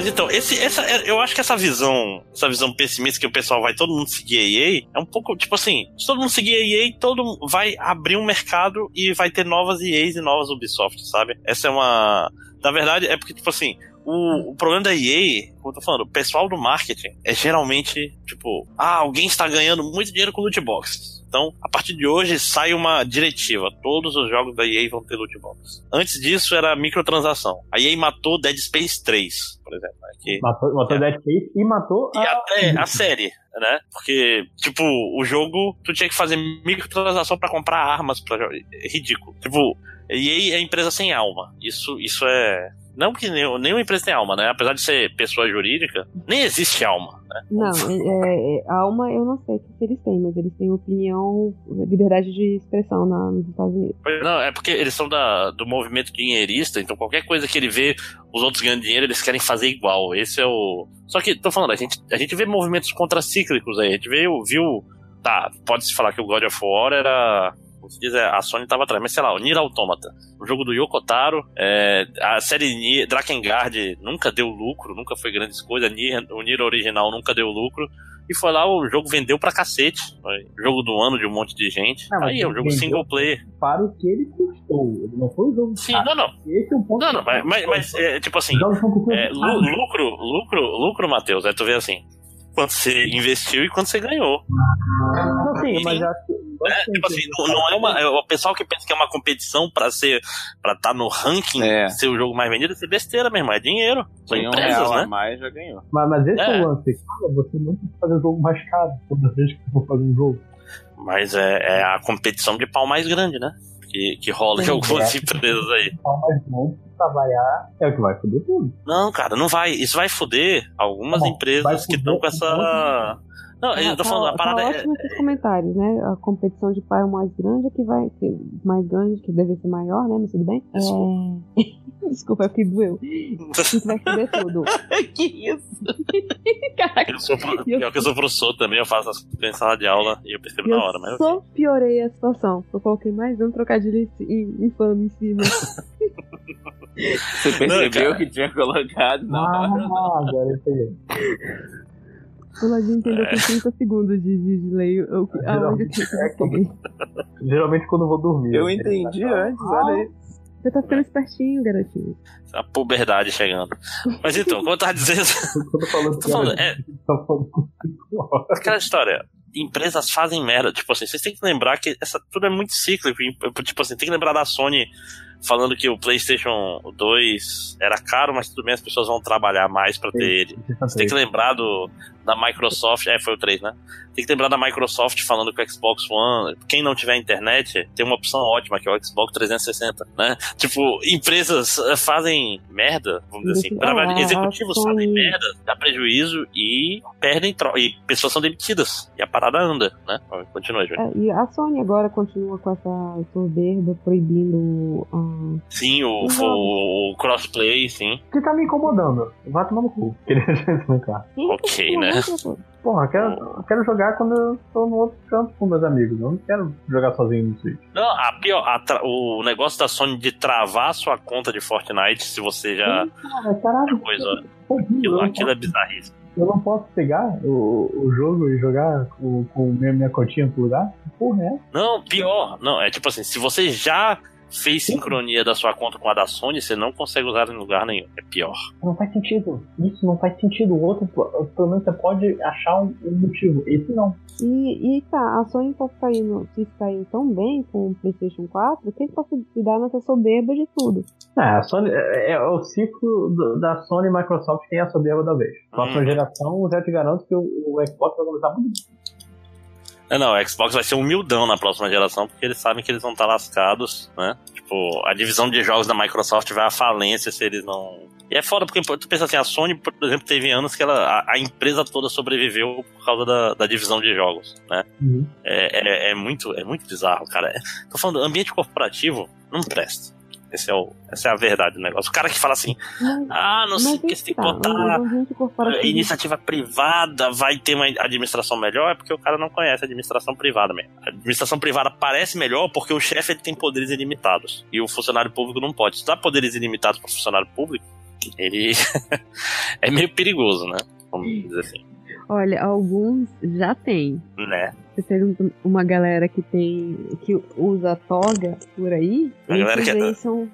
Mas então, esse, essa, eu acho que essa visão, essa visão pessimista que o pessoal vai todo mundo seguir a EA, é um pouco tipo assim, se todo mundo seguir a EA, todo vai abrir um mercado e vai ter novas EAs e novas Ubisoft, sabe? Essa é uma, na verdade, é porque tipo assim, o, o problema da EA, como eu tô falando, o pessoal do marketing é geralmente, tipo, ah, alguém está ganhando muito dinheiro com loot boxes. Então, a partir de hoje sai uma diretiva. Todos os jogos da EA vão ter loot boxes. Antes disso era microtransação. A EA matou Dead Space 3, por exemplo. né, que Matou, matou Dead Space e matou e a... até a série, né? Porque, tipo, o jogo, tu tinha que fazer microtransação pra comprar armas pra. É ridículo. Tipo, EA é empresa sem alma. Isso, isso é. Não que nenhum- nenhuma empresa tem alma, né? Apesar de ser pessoa jurídica, nem existe alma, né? Não, é, é, alma eu não sei o que eles têm, mas eles têm opinião, liberdade de expressão na, nos Estados Unidos. Não, é porque eles são da, do movimento dinheirista, então qualquer coisa que ele vê os outros ganhando dinheiro, eles querem fazer igual. Esse é o. Só que, tô falando, a gente, a gente vê movimentos contracíclicos aí. A gente vê, viu. Tá, pode-se falar que o God of War era. Como se diz, a Sony tava atrás, mas sei lá, o Nier Automata. O jogo do Yoko Taro, é, a série Nier, Drakengard nunca deu lucro, nunca foi grandes coisas. Nier, o Nier original nunca deu lucro. E foi lá, o jogo vendeu pra cacete. Foi jogo do ano de um monte de gente. Não, aí é um jogo single player. Para o que ele custou. Ele não foi um jogo Sim, caro. não, não. Esse é o ponto. Não, não, mas, mas, mas, é, tipo assim, é, lu- lucro, lucro, lucro, Matheus, é tu vê assim. Quanto você investiu e quanto você ganhou. Não, sim, mas eu acho que. É, tipo assim, não, não é uma. é, O pessoal que pensa que é uma competição pra ser. para estar no ranking, É. ser o jogo mais vendido, isso é besteira mesmo, é dinheiro. São Tem um empresas, real a né? mais, já ganhou. Mas, mas esse é. É. o lance, cara, você não tem que fazer o jogo mais caro toda vez que você for fazer um jogo. Mas é, é a competição de pau mais grande, né? Que, que rola em algumas é. empresas aí. Variar é o que vai foder tudo. Não, cara, não vai. Isso vai foder algumas bom, vai empresas que estão com essa. Não, eu tô tá, falando, a tá parada é. ótimo esses comentários, né? A competição de pai é o mais grande, é que vai ser mais grande, que deve ser maior, né? Mas tudo bem. É... Desculpa, é porque doeu. Isso vai foder tudo. que isso? Caraca, Eu sou, pro- pior que eu sou professor também, eu faço as em sala de aula e eu percebo eu na hora, mas só piorei a situação. Eu coloquei mais um trocadilho infame em cima. Você percebeu cara. que tinha colocado na hora? Ah, agora eu peguei. O Ladinho entendeu com 30 segundos de, de, de lei o- aonde eu tinha que É responder. Geralmente quando eu vou dormir. Eu entendi antes, olha aí. Você tá ficando espertinho, garotinho. a puberdade chegando. Mas então, como eu tava dizendo, eu tô falando tô falando, é, Tá aquela história. Empresas fazem merda. Tipo assim, vocês têm que lembrar que essa, tudo é muito cíclico. Tipo assim, tem que lembrar da Sony falando que o PlayStation 2 era caro, mas tudo bem, as pessoas vão trabalhar mais pra ter ele. Tem que lembrar do, da Microsoft. É, foi o 3, né? Tem que lembrar da Microsoft falando que o Xbox One, quem não tiver internet, tem uma opção ótima, que é o Xbox 360, né? Tipo, empresas eh, fazem merda, vamos dizer assim. Ah, executivos Sony- fazem merda, dá prejuízo e perdem tro e pessoas são demitidas. E a parada anda, né? Continua, Júlio. É, e a Sony agora continua com essa soberba proibindo Sim, o, o, o crossplay, sim. que tá me incomodando. Vai tomar no cu. Queria claro. Ok, né? Porra, eu quero, quero jogar quando eu tô no outro canto com meus amigos. Eu não quero jogar sozinho no Switch. Não, a pior, a tra- o negócio da Sony de travar a sua conta de Fortnite se você já Cara, caralho. coisa. horrível. Aquilo, Eu não aquilo é bizarríssimo. Eu não posso pegar o, o jogo e jogar com, com minha, minha cotinha pro lugar? Que Porra, é? Não, pior. Não, é tipo assim, se você já fez sincronia da sua conta com a da Sony, você não consegue usar em lugar nenhum. É pior. Não faz sentido. Isso não faz sentido. O outro, pelo menos você pode achar um, motivo. Esse não. E, e tá, a Sony tá saindo, se saiu tão bem com o PlayStation 4, quem tá se se dar nessa soberba de tudo? É, a Sony, é, é o ciclo do- da Sony e Microsoft tem a soberba da vez. Próxima Hum. geração, já te garanto que o, o Xbox vai começar muito bem. Não, o Xbox vai ser humildão na próxima geração, porque eles sabem que eles vão estar lascados, né? Tipo, a divisão de jogos da Microsoft vai à falência se eles não. E é foda, porque tu pensa assim, a Sony, por exemplo, teve anos que ela, a, a empresa toda sobreviveu por causa da, da divisão de jogos, né? É, é, é muito, é muito bizarro, cara. É- tô falando, ambiente corporativo não presta. Esse é o, essa é a verdade do negócio. O cara que fala assim, ah, não sei o que, você tem que tá, botar corporativo- iniciativa privada vai ter uma administração melhor, é porque o cara não conhece a administração privada mesmo. A administração privada parece melhor porque o chefe ele tem poderes ilimitados e o funcionário público não pode. Se dá poderes ilimitados para o funcionário público, ele é meio perigoso, né? Vamos dizer assim, Olha, alguns já tem. né? Você pergunta uma galera que tem. que usa toga por aí. A galera que- aí são.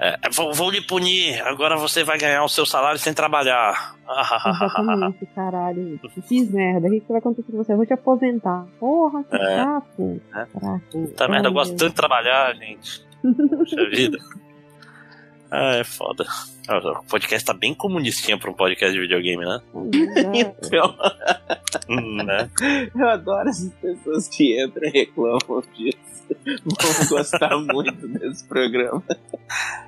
É, vou, vou lhe punir, agora você vai ganhar o seu salário sem trabalhar. Exatamente, caralho. Fiz merda. O que, que vai acontecer com você? Eu vou te aposentar. Porra, que É. saco. É. Puta merda, eu gosto tanto de trabalhar, gente. Puxa vida. Ah, é foda. O podcast tá bem comunistinha pra um podcast de videogame, né? Então, né? eu adoro essas pessoas que entram e reclamam disso. Vão gostar muito desse programa.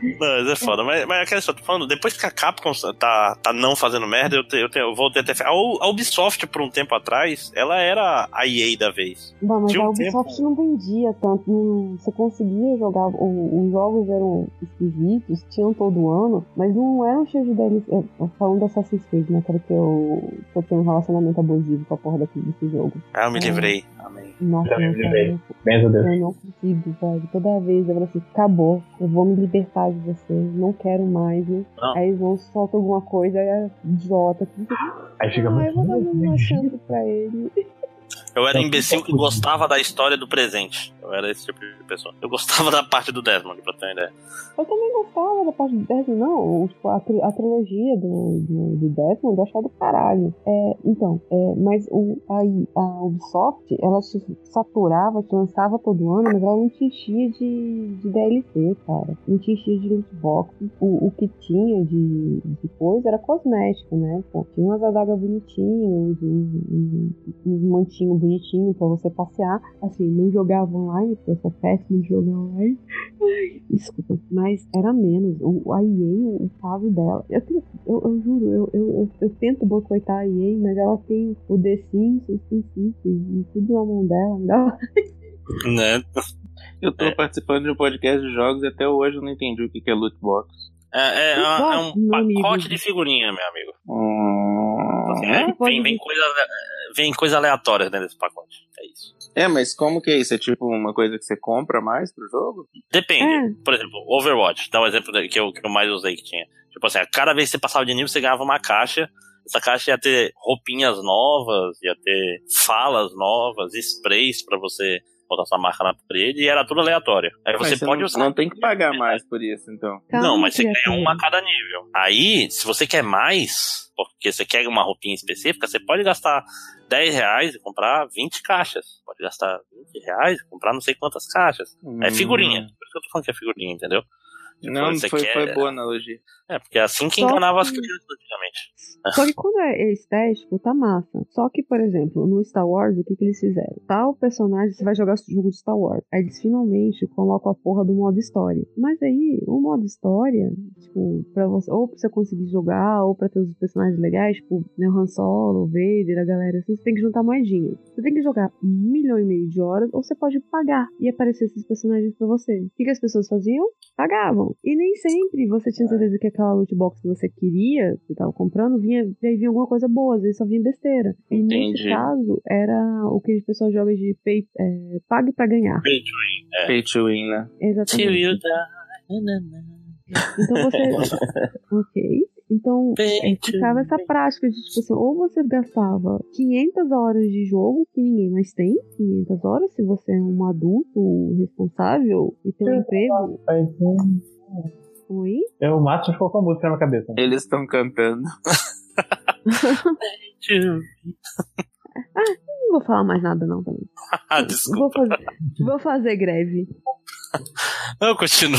Não, mas é foda. Mas, mas aquela história, tô falando, depois que a Capcom tá, tá não fazendo merda, eu, te, eu, te, eu voltei até. A, a Ubisoft, por um tempo atrás, ela era a EA da vez. Não, mas um a Ubisoft não vendia tanto. não- você conseguia jogar. os jogos eram esquisitos, tinham todo ano, mas não eram cheios de DLC. é, Falando do Assassin's Creed, né? Quero que eu, que eu tenha um relacionamento abusivo com a porra daqui desse jogo. Ah, eu me É. livrei. Amém. Nossa, Já me livrei. Benza Deus. eu não consigo, velho. Toda vez eu falo assim: acabou, eu vou me libertar de você, não quero mais. Né? Não. Aí eles vão soltam alguma coisa, aí é idiota. Aí fica Ah, eu vou dar muito. uma chance pra ele. Eu era imbecil que gostava da história do presente. Eu era esse tipo de pessoa. Eu gostava da parte do Desmond, pra ter uma ideia. Eu também gostava da parte do Desmond, não. tipo, A, tri- a trilogia do, do, do Desmond eu achava do caralho. É, então, é, mas o, aí, a Ubisoft, ela te saturava, te lançava todo ano, mas ela não te enchia de, de DLC, cara. Não te enchia de loot box. O, o que tinha de, de coisa era cosmético, né? Pô, tinha umas adagas bonitinhas, um, um, um mantinho bonitinho pra você passear. Assim, não jogava online, porque eu sou péssimo de jogar online. Desculpa, mas era menos. O, a EA, o caso dela. Eu, tenho- eu, eu juro, eu, eu, eu, eu tento boicotar a EA, mas ela tem o The Sims, o SimCity, e tudo na mão dela. dá- Né? Eu tô participando de um podcast de jogos e até hoje eu não entendi o que é loot box. É, é, é, é um meu amigo. pacote de figurinha, meu amigo. Hum, Assim, é? é, vem, vem, vir. Vem coisa aleatória dentro desse pacote. É isso. É, mas como que é isso? É tipo uma coisa que você compra mais pro jogo? Depende. É. Por exemplo, Overwatch, dá um exemplo que eu, que eu mais usei que tinha. Tipo assim, a cada vez que você passava de nível, você ganhava uma caixa. Essa caixa ia ter roupinhas novas, ia ter falas novas, sprays pra você botar sua marca na parede e era tudo aleatório. Aí Mas você pode não, usar. não tem que pagar mais por isso, então. Calma, Não, mas você ganha uma a cada nível. Aí, se você quer mais, porque você quer uma roupinha específica, você pode gastar 10 reais e comprar 20 caixas. Pode gastar 20 reais e comprar não sei quantas caixas. É figurinha. Por isso que eu tô falando que é figurinha, entendeu? Tipo, Não, você foi, quer- foi boa analogia. É, porque é assim que Só enganava as que- crianças antigamente. Só que quando é estético, tá massa. Só que, por exemplo, no Star Wars, o que, que eles fizeram? Tal personagem, você vai jogar jogo de Star Wars. Aí eles finalmente colocam a porra do modo história. Mas aí, o modo história, tipo, pra você, ou pra você conseguir jogar, ou pra ter os personagens legais, tipo, né, o Han Solo, o Vader, a galera assim, você tem que juntar moedinhas. Você tem que jogar um milhão e meio de horas, ou você pode pagar e aparecer esses personagens pra você. O que, que as pessoas faziam? Pagavam. E nem sempre você tinha certeza que aquela loot box que você queria, que você tava comprando, vinha, vinha alguma coisa boa, às vezes só vinha besteira. E nesse Entendi. caso, era o que o pessoal joga de pay, é, pague pra ganhar. É. Pay to win, né? Exatamente. Então você. ok. Então, é, ficava essa prática de, tipo assim, ou você gastava 500 horas de jogo, que ninguém mais tem, 500 horas, se você é um adulto responsável e tem um emprego. Oi? É, o Márcio colocou a música na minha cabeça. Eles estão cantando. Não vou falar mais nada, não, também. Ah, Vou desculpa. fazer, vou fazer greve. Eu continuo.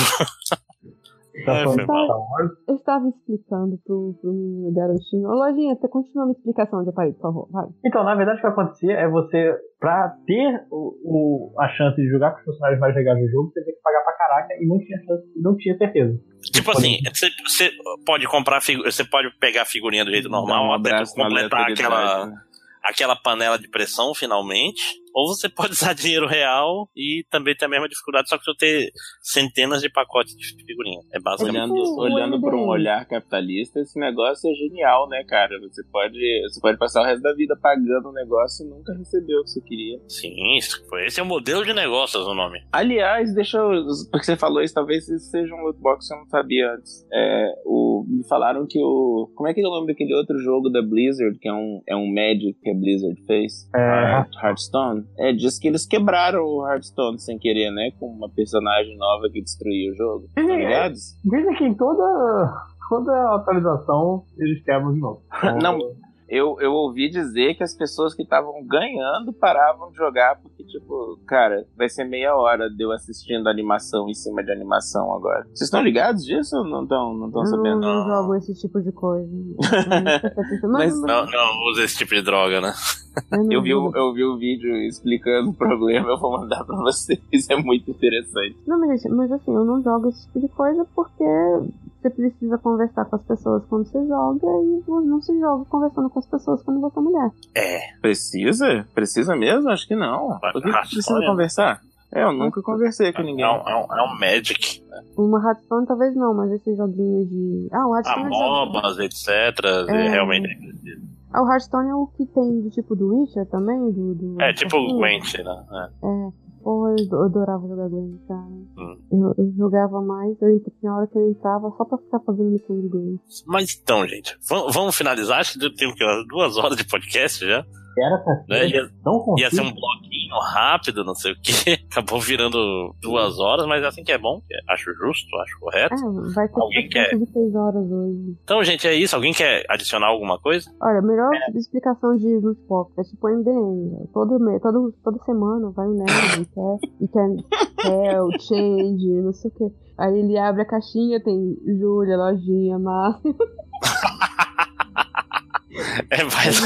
Tá É. Star Wars. Eu estava explicando pro, pro meu garotinho. Ô, Lojinha, você continua a minha explicação de aparelho, por favor. Vai. Então, na verdade, o que acontecia é você, pra ter o, o- a chance de jogar com os personagens mais legais do jogo, você tem que pagar pra caraca e não tinha chance, não tinha certeza. Tipo assim, você, você pode comprar você pode pegar a figurinha do jeito normal, um até completar aquela, né? aquela panela de pressão finalmente, ou você pode usar dinheiro real e também ter a mesma dificuldade, só que você ter centenas de pacotes de figurinha. É basicamente Olhando, tipo o olhando por um olhar capitalista, esse negócio é genial, né, cara? Você pode, você pode passar o resto da vida pagando um negócio e nunca receber o que você queria. Sim, isso- esse é o modelo de negócios o nome. Aliás, deixa eu. Porque você falou isso, talvez isso seja um loot box que eu não sabia antes. É, o, me falaram que o. Como é que é o nome daquele outro jogo da Blizzard, que é um, é um Magic que a Blizzard fez? É. Heart- Hearthstone. É, diz que eles quebraram o Hearthstone sem querer, né? Com uma personagem nova que destruiu o jogo. Tá ligados? Dizem que em toda, toda atualização eles quebram de novo. Não, eu, eu ouvi dizer que as pessoas que estavam ganhando paravam de jogar porque, tipo, cara, vai ser meia hora de eu assistindo animação em cima de animação agora. Vocês estão ligados disso ou não estão não tão Eu não, sabendo? não jogo esse tipo de coisa. Mas, Não, não usa esse tipo de droga, né? Eu vi, o, eu vi o vídeo explicando o problema, eu vou mandar pra vocês, é muito interessante. Não, mas, mas assim, eu não jogo esse tipo de coisa porque você precisa conversar com as pessoas quando você joga e não se joga conversando com as pessoas quando você é mulher. É. Precisa? Precisa mesmo? Acho que não. Por que que precisa conversar? É, eu nunca conversei com ninguém. É um, é um, é um Magic. Uma Hearthstone talvez não, mas esses joguinhos de. Ah, o A Hearthstone. é jogo- MOBAs, etc. É. Realmente. Ah, o Hearthstone é o que tem do tipo do Witcher também? Do, do É tipo o Assim, Gwent, né? É. É. Porra, eu eu adorava jogar Gwent, cara. Hum. Eu, eu jogava mais, eu, tinha hora que eu entrava só pra ficar fazendo missão de Gwent. Mas então, gente, vamos, vamos finalizar? Acho que tem o quê? Umas duas horas de podcast já. Era pra Né, ia- tão confuso. Ia ser um bloquinho rápido, não sei o que. Acabou virando duas horas, mas assim que é bom. Acho justo, acho correto. É, vai ter Alguém quer? de 6 horas hoje. Então, gente, é isso. Alguém quer adicionar alguma coisa? Olha, a melhor explicação de loot box é tipo MDM. Todo, me- todo, toda semana vai o nerd e quer, e quer hell, change, não sei o que. Aí ele abre a caixinha, tem Júlia, Lojinha, Márcio. É mais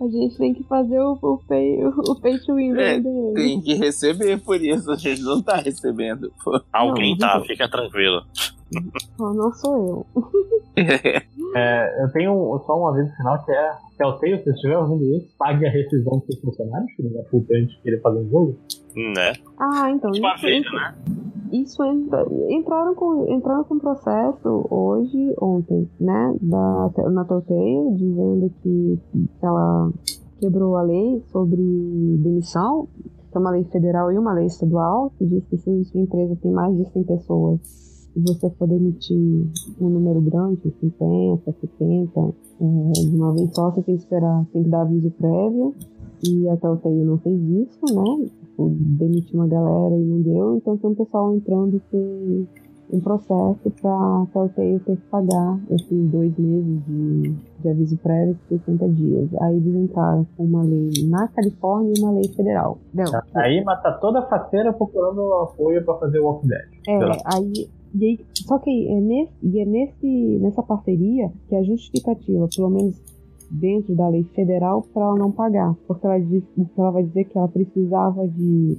A gente tem que fazer o, o, pay, o pay to win É, MDM. Tem que receber por isso, a gente não tá recebendo. pô. Alguém Não, tá, não. fica tranquilo. Não, não sou eu. É, eu tenho só um aviso final que é Telltale, se você estiver ouvindo isso, pague a rescisão dos seus funcionários, que não é puta antes de querer fazer um jogo. Né? Ah, então. Uma Isso, isso, né? isso entra- entraram, com, entraram com processo hoje, ontem, né? Da, na Telltale, dizendo que, que ela quebrou a lei sobre demissão, que é uma lei federal e uma lei estadual, que diz que se sua empresa tem mais de 100 pessoas você for demitir um número grande, 50, 70, é, de uma vez só, você tem que esperar, tem que dar aviso prévio. E a Telltale não fez isso, né? Tipo, demitiu uma galera e não deu, então tem um pessoal entrando com um processo pra Telltale ter que pagar esses dois meses de, de aviso prévio de 60 dias. Aí eles entraram com uma lei na Califórnia e uma lei federal. Não, Aí mata toda a faceira procurando apoio pra fazer o Walking Dead. é, aí, e aí, só que é, nesse, e é nesse, nessa parceria que a justificativa, pelo menos dentro da lei federal, para ela não pagar, porque ela, diz, ela vai dizer que ela precisava de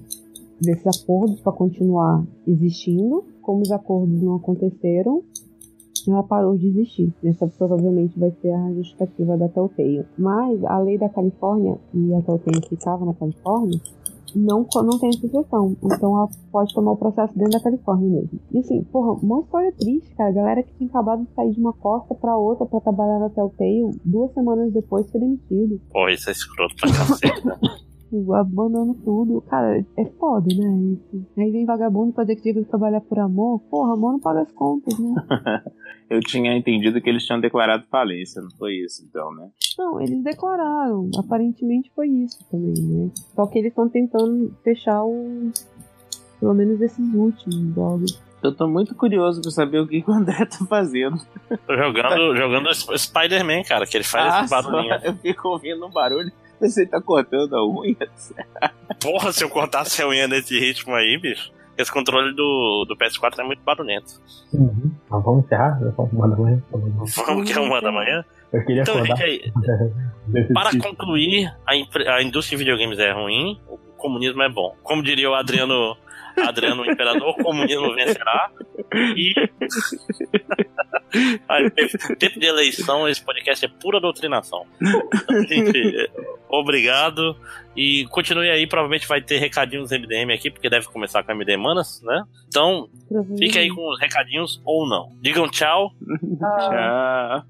desses acordos para continuar existindo, como os acordos não aconteceram, ela parou de existir. Essa provavelmente vai ser a justificativa da Telltale. Mas a lei da Califórnia, e a Telltale ficava na Califórnia, não, não tem essa exceção. Então ela pode tomar o processo dentro da Califórnia mesmo. E assim, porra, uma história triste, cara. A galera que tinha acabado de sair de uma costa pra outra pra trabalhar na Telltale, duas semanas depois foi demitido. Pô, isso é escroto pra cacete. Tipo, Abandonando tudo. Cara, é foda, né? Isso. Aí vem vagabundo fazer que teve que trabalhar por amor. Porra, amor não paga as contas, né? Eu tinha entendido que eles tinham declarado falência, não foi isso então, né? Não, eles declararam. Aparentemente foi isso também, né? Só que eles estão tentando fechar o. Pelo menos esses últimos jogos. Eu tô muito curioso pra saber o que o André tá fazendo. Tô jogando, jogando Sp- Spider-Man, cara, que ele faz esse Ah, barulhinho. só- eu fico ouvindo um barulho. Você tá cortando a unha? Porra, se eu cortasse a unha nesse ritmo aí, bicho. Esse controle do, do PS4 é muito barulhento. Uhum. Mas vamos encerrar? São uma da manhã. Vamos que é uma da manhã? Eu queria Então, acordar gente, aí, para tipo. concluir, a, impre- a indústria de videogames é ruim, o comunismo é bom. Como diria o Adriano, Adriano Imperador, o comunismo vencerá. E. Aí, tempo- de eleição, esse podcast é pura doutrinação. Gente, obrigado. E continue aí, provavelmente vai ter recadinhos MDM aqui, porque deve começar com MD Manas, né? Então, fique aí com os recadinhos ou não. Digam tchau. Tchau.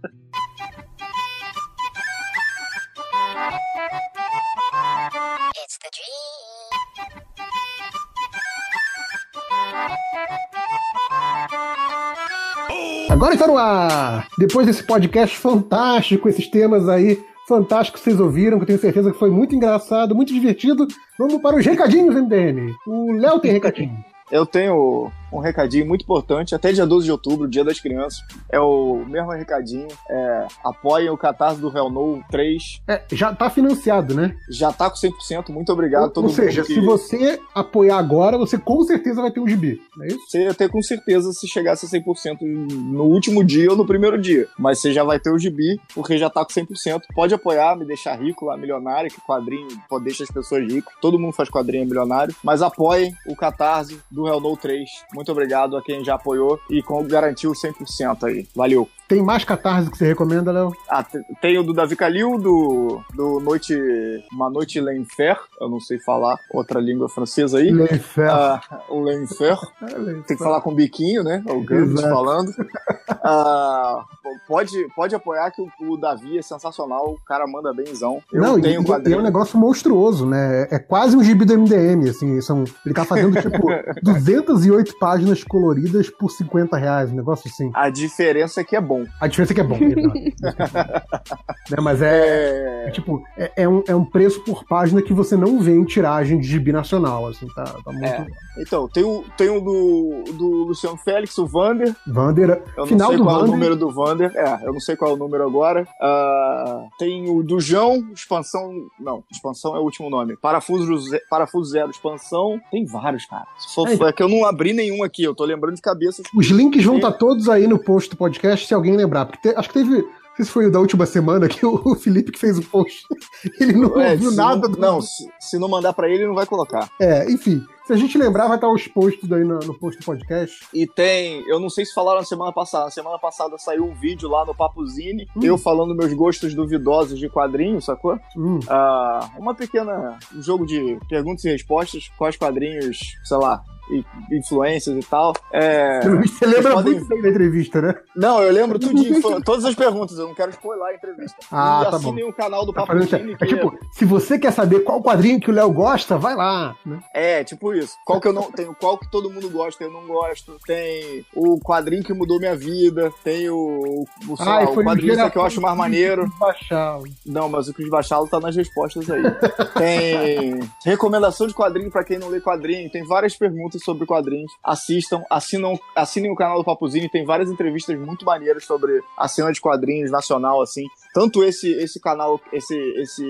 Agora está no ar! Depois desse podcast fantástico, esses temas aí fantásticos que vocês ouviram, que eu tenho certeza que foi muito engraçado, muito divertido, vamos para os recadinhos, MDM. O Léo tem recadinho. Eu tenho um recadinho muito importante, até dia 12 de outubro, Dia das Crianças. É o mesmo recadinho. É, apoiem o catarse do Hell No 3. É, já tá financiado, né? Já tá com 100%. Muito obrigado a todo Ou mundo. seja, que... se você apoiar agora, você com certeza vai ter um gibi, não é isso? Você ia ter com certeza se chegasse a 100% no último dia ou no primeiro dia. Mas você já vai ter o gibi, porque já tá com 100%. Pode apoiar, me deixar rico lá, milionário, que quadrinho pode deixar as pessoas ricas. Todo mundo faz quadrinho é milionário. Mas apoiem o catarse do Hell No 3. Muito obrigado a quem já apoiou e garantiu 100% aí. Valeu. Tem mais catarse que você recomenda, Léo? Ah, te- tem o do Davi Calil, do, do Noite. Uma Noite L'Enfer, eu não sei falar outra língua francesa aí. L'Enfer. Ah, o L'Enfer. É. Tem que falar com o biquinho, né? O Exato. falando. Ah, pode, pode apoiar que o, o Davi é sensacional, o cara manda benzão. Eu não, tenho e, é um negócio monstruoso, né? É quase um gibi do MDM, assim. São, ele tá fazendo, tipo, 208 páginas coloridas por 50 reais, um negócio assim. A diferença é que é bom. A diferença é que é bom. né, mas é, é, tipo, é, é um, é um preço por página que você não vê em tiragem de gibi nacional, assim, tá, tá muito... É. Então, tem o, tem o do, do Luciano Félix, o Vander. Vander, Eu final não sei do qual é o Vander, número do Vander. É, eu não sei qual é o número agora. Ah, tem o do João, expansão. Não, expansão é o último nome. Parafuso, Parafuso Zero, expansão. Tem vários, cara. For, É, então- é que eu não abri nenhum aqui, eu tô lembrando de cabeça. Os links vão estar todos aí no post do podcast, se alguém lembrar. Porque te- acho que teve. Não sei se foi da última semana que o, o Felipe que fez o post. Ele não É, ouviu nada não, do. Não, se, se não mandar pra ele, ele não vai colocar. É, enfim. Se a gente lembrar, vai estar os posts aí no, no post do podcast. E tem, eu não sei se falaram na semana passada. Na semana passada saiu um vídeo lá no Papuzine, Hum. eu falando meus gostos duvidosos de quadrinhos, sacou? Hum. Ah, uma pequena um jogo de perguntas e respostas, quais quadrinhos, sei lá, e- influências e tal. É, Você lembra podem- muito bem da entrevista, né? Não, eu lembro tudinho, todas as perguntas, eu não quero spoiler a entrevista. Ah, e tá assinem bom. o canal do Tá fazendo Papuzine, é que tipo, se você quer saber qual quadrinho que o Léo gosta, vai lá. Né? É, tipo isso. Qual que eu não tenho, qual que todo mundo gosta, eu não gosto. Tem o quadrinho que mudou minha vida, tem o, o, sei lá, Ai, o quadrinho que eu acho mais maneiro. Baixar. Não, mas o Cris Bachalo tá nas respostas aí. Tem recomendação de quadrinho pra quem não lê quadrinho, tem várias perguntas sobre quadrinhos. Assistam, assinam, assinem o canal do Papuzinho, tem várias entrevistas muito maneiras sobre a cena de quadrinhos nacional, assim. Tanto esse esse canal, esse esse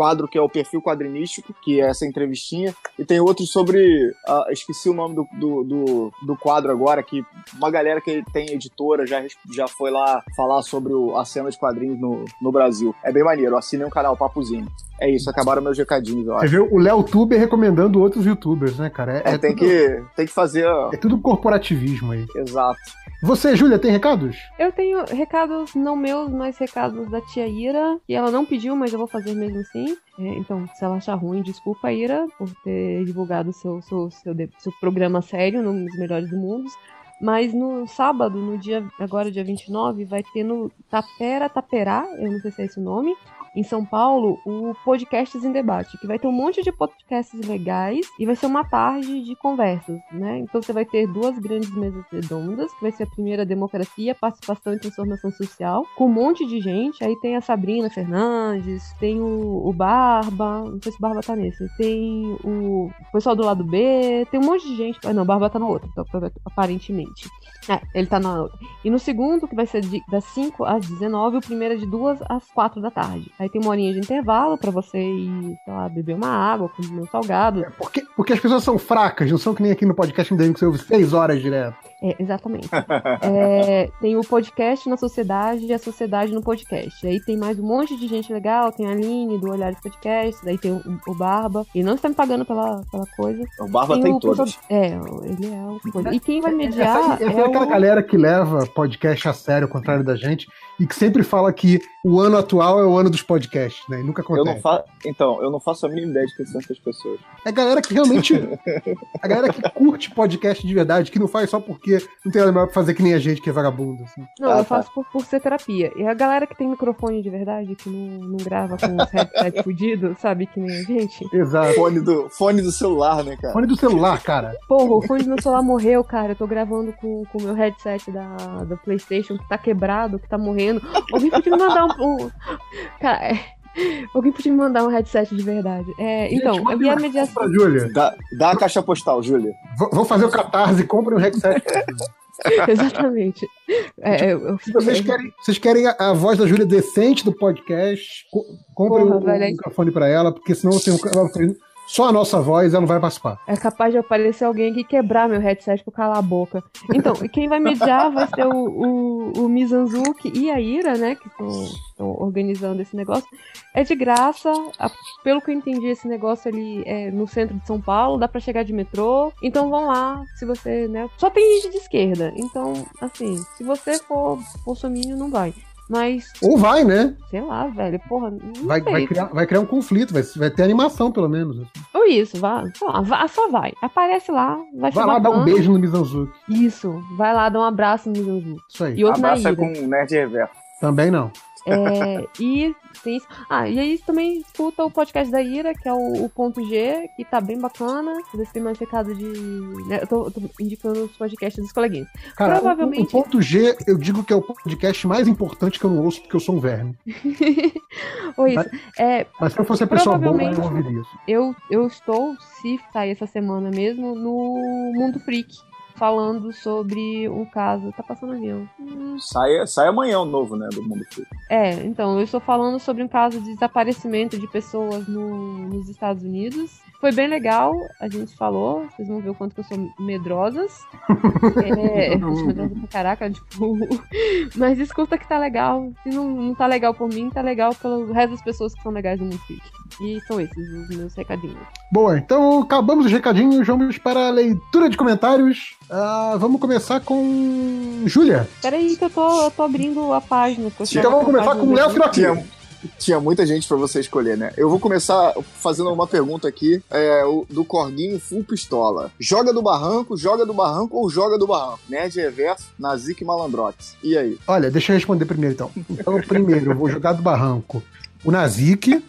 quadro que é o perfil quadrinístico, que é essa entrevistinha, e tem outros sobre. ah, esqueci o nome do, do, do, do quadro agora, que uma galera que tem editora já, já foi lá falar sobre o- a cena de quadrinhos no, no Brasil. É bem maneiro. Assinem o canal Papuzinho. É isso, acabaram meus recadinhos, eu Você acho. vê o Léo Tuber recomendando outros youtubers, né, cara? É, tem, tudo, que, tem que fazer. ó, é tudo corporativismo aí. Exato. Você, Júlia, tem recados? Eu tenho recados não meus, mas recados da tia Ira, que ela não pediu, mas eu vou fazer mesmo assim. É, então, se ela achar ruim, desculpa, Ira, por ter divulgado seu, seu, seu, seu programa sério nos Melhores do Mundo. Mas no sábado, no dia, agora dia 29, vai ter no Tapera Taperá, eu não sei se é esse o nome, em São Paulo, o Podcasts em Debate, que vai ter um monte de podcasts legais e vai ser uma tarde de conversas, né? Então você vai ter duas grandes mesas redondas, que vai ser a primeira democracia, participação e transformação social, com um monte de gente. Aí tem a Sabrina Fernandes, tem o, o Barba, não sei se o Barba tá nesse, tem o pessoal do lado B, tem um monte de gente. Ah, não, o Barba tá na outra, então, aparentemente. É, ele tá na outra. E no segundo, que vai ser de- das 5 às 19, o primeiro é de 2 às 4 da tarde. Aí tem uma horinha de intervalo pra você ir, sei lá, beber uma água, comer um salgado. Porque, porque as pessoas são fracas, não são que nem aqui no podcast que você ouve seis horas direto. É, exatamente. É, tem o podcast na sociedade e a sociedade no podcast. Aí tem mais um monte de gente legal, tem a Aline do Olhares Podcast, daí tem o, o Barba. E não está me pagando pela, pela coisa. O Barba tem o pessoal- todos. É, ele é o coisa. E quem vai Essa, mediar essa é, é aquela o... galera que leva podcast a sério, ao contrário da gente, e que sempre fala que o ano atual é o ano dos podcasts, né? E nunca Eu acontece. não fa... Então, eu não faço a mínima ideia de quem são essas pessoas. É a galera que realmente. a galera que curte podcast de verdade, que não faz só porque não tem nada melhor pra fazer que nem a gente, que é vagabundo. Assim. Não, Ah, eu tá. faço por, por ser terapia. E a galera que tem microfone de verdade, que não, não grava com os headset fudidos, sabe? Que nem a gente. Exato. Fone do, fone do celular, né, cara? Fone do celular, cara. Porra, o fone do meu celular morreu, cara. Eu tô gravando com o meu headset da, da PlayStation que tá quebrado, que tá morrendo. Alguém podia me mandar um. um- Cara, é... Alguém podia me mandar um headset de verdade. É, então, Gente, manda e a mediação. Júlia. Dá, dá a caixa postal, Júlia. V- Vamos fazer o catarse, compre um headset. Exatamente. É, eu, eu- Se vocês querem, vocês querem a, a voz da Júlia decente do podcast, co comprem Porra, um, aí- microfone pra ela, porque senão você ela vai ter só a nossa voz ela não vai participar. É capaz de aparecer alguém aqui quebrar meu headset pra calar a boca. Então, quem vai mediar vai ser o, o, o Mizanzuki e a Ira, né? Que estão organizando esse negócio. É de graça. a- pelo que eu entendi, esse negócio ali é no centro de São Paulo, dá pra chegar de metrô. Então vão lá, se você, né? Só tem gente de esquerda. Então, assim, se você for bolsominion, não vai. Mas, Ou vai, né? sei lá, velho, porra, não Vai, sei. vai, criar, vai criar um conflito, vai, vai ter animação, pelo menos. Ou isso, vá, sei lá, vá, só vai. Aparece lá, vai, Vai lá dar um beijo no Mizanzuki. Isso, vai lá dar um abraço no Mizanzu. Isso aí. E outro na Abraça Ira. com o Nerd Reverso. Também não. É, e tem isso. Ah, e aí também escuta o podcast da Ira, que é o, o ponto G, que tá bem bacana. Eles têm mais recado de. né, eu, tô, eu tô indicando os podcasts dos coleguinhas. Cara, o- Provavelmente- o ponto G, eu digo que é o podcast mais importante que eu não ouço porque eu sou um verme. Ou isso. É, Mas se eu fosse a pessoa boa, eu ouviria isso. eu, eu estou, se sair essa semana mesmo, no Mundo Freak. Falando sobre um caso. Tá passando avião. Sai, sai amanhã o novo, né, do Mundo Freak. É, então, eu estou falando sobre um caso de desaparecimento de pessoas no- nos Estados Unidos. Foi bem legal, a gente falou, vocês vão ver o quanto que eu sou medrosas. É, eu sou medrosa pra caraca, tipo. Mas escuta que tá legal. Se não, não tá legal por mim, tá legal pelo resto das pessoas que são legais no Mundo Freak. E são esses os meus recadinhos. Boa, então acabamos os recadinhos, vamos para a leitura de comentários. Ah, vamos começar com Júlia. Peraí que eu tô, eu tô abrindo a página. Então vamos tô começar com o Léo Firoquinho. Tinha, muita gente pra você escolher, né? Eu vou começar fazendo uma pergunta aqui é, o- do Corguinho Full Pistola. Joga do barranco, joga do barranco ou joga do barranco? Nerd Reverso, Nazik e Malandrox. E aí? Olha, deixa eu responder primeiro então. Então, primeiro, eu vou jogar do barranco o Nazik.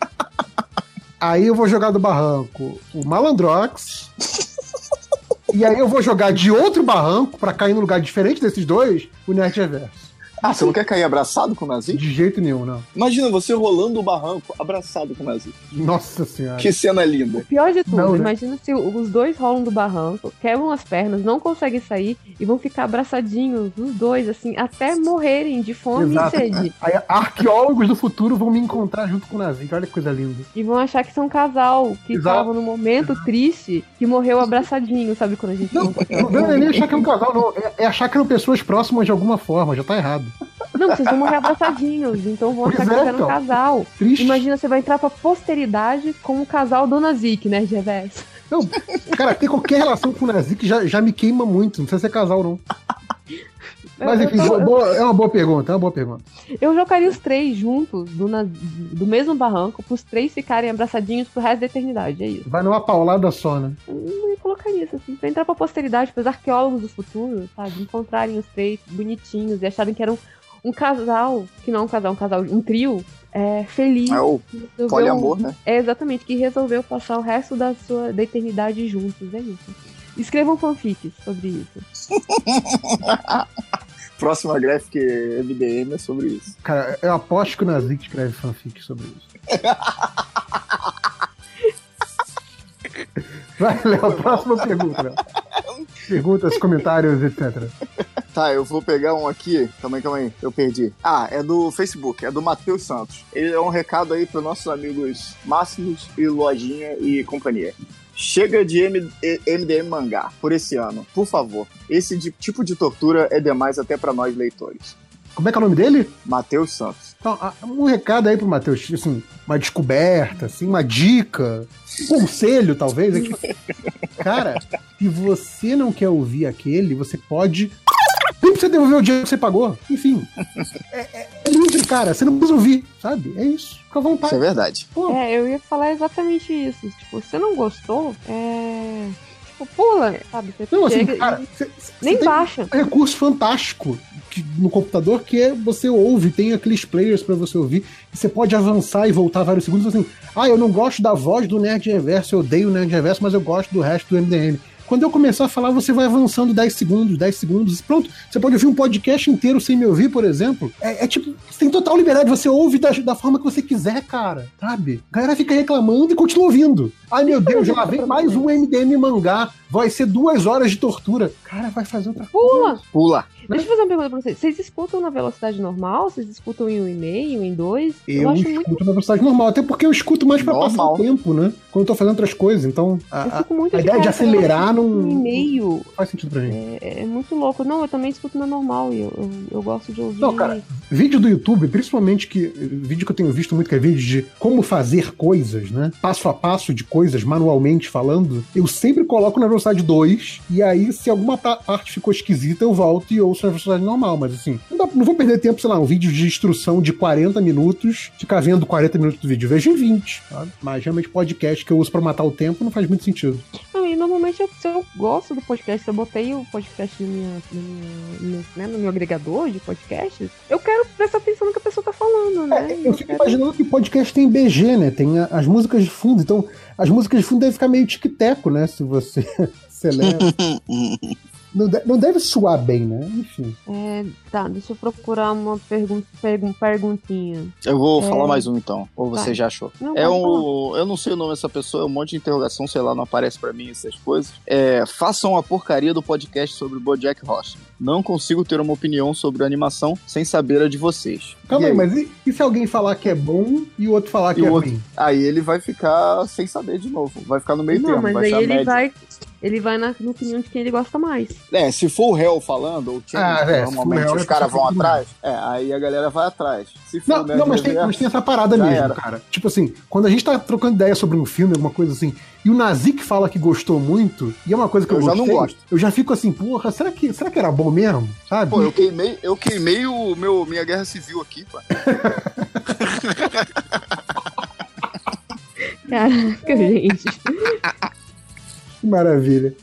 Aí eu vou jogar do barranco o Malandrox. E aí eu vou jogar de outro barranco pra cair num lugar diferente desses dois, o Nerd Reverso. Ah, você não quer cair abraçado com o Nazik? De jeito nenhum, não. Imagina você rolando o barranco abraçado com o Nazik. Nossa senhora. Que cena linda. Pior de tudo, Não, né? imagina se os dois rolam do barranco, quebram as pernas, não conseguem sair e vão ficar abraçadinhos, os dois, assim, até morrerem de fome Exato. e sede. Aí arqueólogos do futuro vão me encontrar junto com o Nazik. Olha que coisa linda. E vão achar que são um casal, que estavam num momento triste, que morreu abraçadinho, sabe quando a gente Não, o problema não é nem achar que é um casal, não. É, é achar que eram pessoas próximas de alguma forma. Já tá errado. Não, vocês vão morrer abraçadinhos, então vão achar que é, vocês eram um então. casal. Triste. Imagina, você vai entrar pra posteridade como o casal Dona Zic, né, reverso. Não, cara, ter qualquer relação com o Nazik já, já me queima muito. Não precisa ser casal, não. Mas enfim, tô- boa- é uma boa pergunta, é uma boa pergunta. Eu jogaria os três juntos do, na- do mesmo barranco, pros três ficarem abraçadinhos pro resto da eternidade, é isso. Vai numa paulada só, né? Eu não colocaria isso assim, pra entrar pra posteridade, pros arqueólogos do futuro, sabe? Encontrarem os três bonitinhos e acharem que eram um casal, que não é um casal, um casal, um trio, é, feliz. É o poliamor, né? É, exatamente, que resolveu passar o resto da sua da eternidade juntos, é isso. Escrevam fanfics sobre isso. Próxima graphic MDM é sobre isso. Cara, eu aposto que o Nazik escreve fanfic sobre isso. Vai, Léo, próxima pergunta, Léo. Perguntas, comentários, etc. Tá, eu vou pegar um aqui. Calma aí, calma aí. Eu perdi. Ah, é do Facebook, é do Matheus Santos. Ele é um recado aí para nossos amigos Máximos e Lojinha e companhia. Chega de M- MDM mangá por esse ano, por favor. Esse de- tipo de tortura é demais até para nós leitores. Como é que é o nome dele? Matheus Santos. Então, um recado aí pro Matheus, assim, uma descoberta, assim, uma dica, conselho, talvez. É que, cara, se você não quer ouvir aquele, você pode. Nem precisa devolver o dinheiro que você pagou. Enfim. É, é, é livre, cara. Você não precisa ouvir, sabe? É isso. Fica à vontade. Isso é verdade. Pô, É, eu ia falar exatamente isso. Tipo, se você não gostou, é. Tipo, pula, sabe? Você não, assim, cara, cê- cê nem baixa. um recurso fantástico que- no computador que é você ouve, tem aqueles players pra você ouvir, e você pode avançar e voltar vários segundos assim, ah, eu não gosto da voz do Nerd Reverso, eu odeio o Nerd Reverso, mas eu gosto do resto do MDM. Quando eu começar a falar, você vai avançando 10 segundos, 10 segundos, e pronto. Você pode ouvir um podcast inteiro sem me ouvir, por exemplo. É, é tipo, você tem total liberdade, você ouve da, da forma que você quiser, cara, sabe? A galera fica reclamando e continua ouvindo. Ai, meu Deus, já vem mais um MDM mangá. Vai ser duas horas de tortura. Cara, vai fazer outra Pula! Pula. Deixa eu fazer uma pergunta pra vocês. Vocês escutam na velocidade normal? Vocês escutam em 1,5, em 2? Eu, acho escuto muito. na velocidade normal, até porque eu escuto mais pra passar Normal. o tempo, né? Quando eu tô fazendo outras coisas. Então, a, Eu a- fico muito a ideia de acelerar não, Um não e-mail faz sentido pra gente. é, é muito louco. Não, eu também escuto na normal e eu, eu, eu gosto de ouvir. Não, cara, vídeo do YouTube, principalmente que vídeo que eu tenho visto muito, que é vídeo de como fazer coisas, né? Passo a passo de coisas, manualmente falando, eu sempre coloco na velocidade 2, e aí, se alguma pa- parte ficou esquisita, eu volto e ouço na velocidade normal. Mas assim, não, dá- não vou perder tempo, sei lá, um vídeo de instrução de 40 minutos, ficar vendo 40 minutos do vídeo. Eu vejo em 20, sabe? Mas realmente podcast que eu uso pra matar o tempo não faz muito sentido. Não, e normalmente eu, se eu gosto do podcast, se eu botei o podcast minha, minha- no, né, no meu agregador de podcasts, eu quero prestar atenção no que a pessoa tá falando, né? Eu fico imaginando que podcast tem BG, né? Tem a- as músicas de fundo. Então, as músicas de fundo devem ficar meio tic-teco, né? Se você celebra. não, de- não deve suar bem, né? Enfim. É, tá, deixa eu procurar uma pergun pergun perguntinha. Eu vou É. falar mais um então. Ou você Vai. já achou? Não, é um. Eu não sei o nome dessa pessoa, é um monte de interrogação, sei lá, não aparece pra mim essas coisas. É, façam a porcaria do podcast sobre Bojack Horseman. Não consigo ter uma opinião sobre a animação sem saber a de vocês. Calma E aí, mas e, e se alguém falar que é bom e o outro falar que E é o outro- ruim? Aí ele vai ficar sem saber de novo. Vai ficar no meio não, termo. mas vai aí ele vai. Ele vai na, na opinião de quem ele gosta mais. É, se for o réu falando, ou quem Ah, é, se for o normalmente réu, os é caras vão atrás, é, aí a galera vai atrás. Se for Não, não mas, tem, mas tem essa parada mesmo, era. cara. Tipo assim, quando a gente tá trocando ideia sobre um filme, alguma coisa assim, e o Nazik fala que gostou muito, e é uma coisa que eu, Eu já não gostei, gosto. eu já fico assim, porra, será que, será que era bom mesmo? Sabe? Pô, eu queimei, eu queimei o meu, minha guerra civil aqui, pô. Caraca, gente. Que maravilha.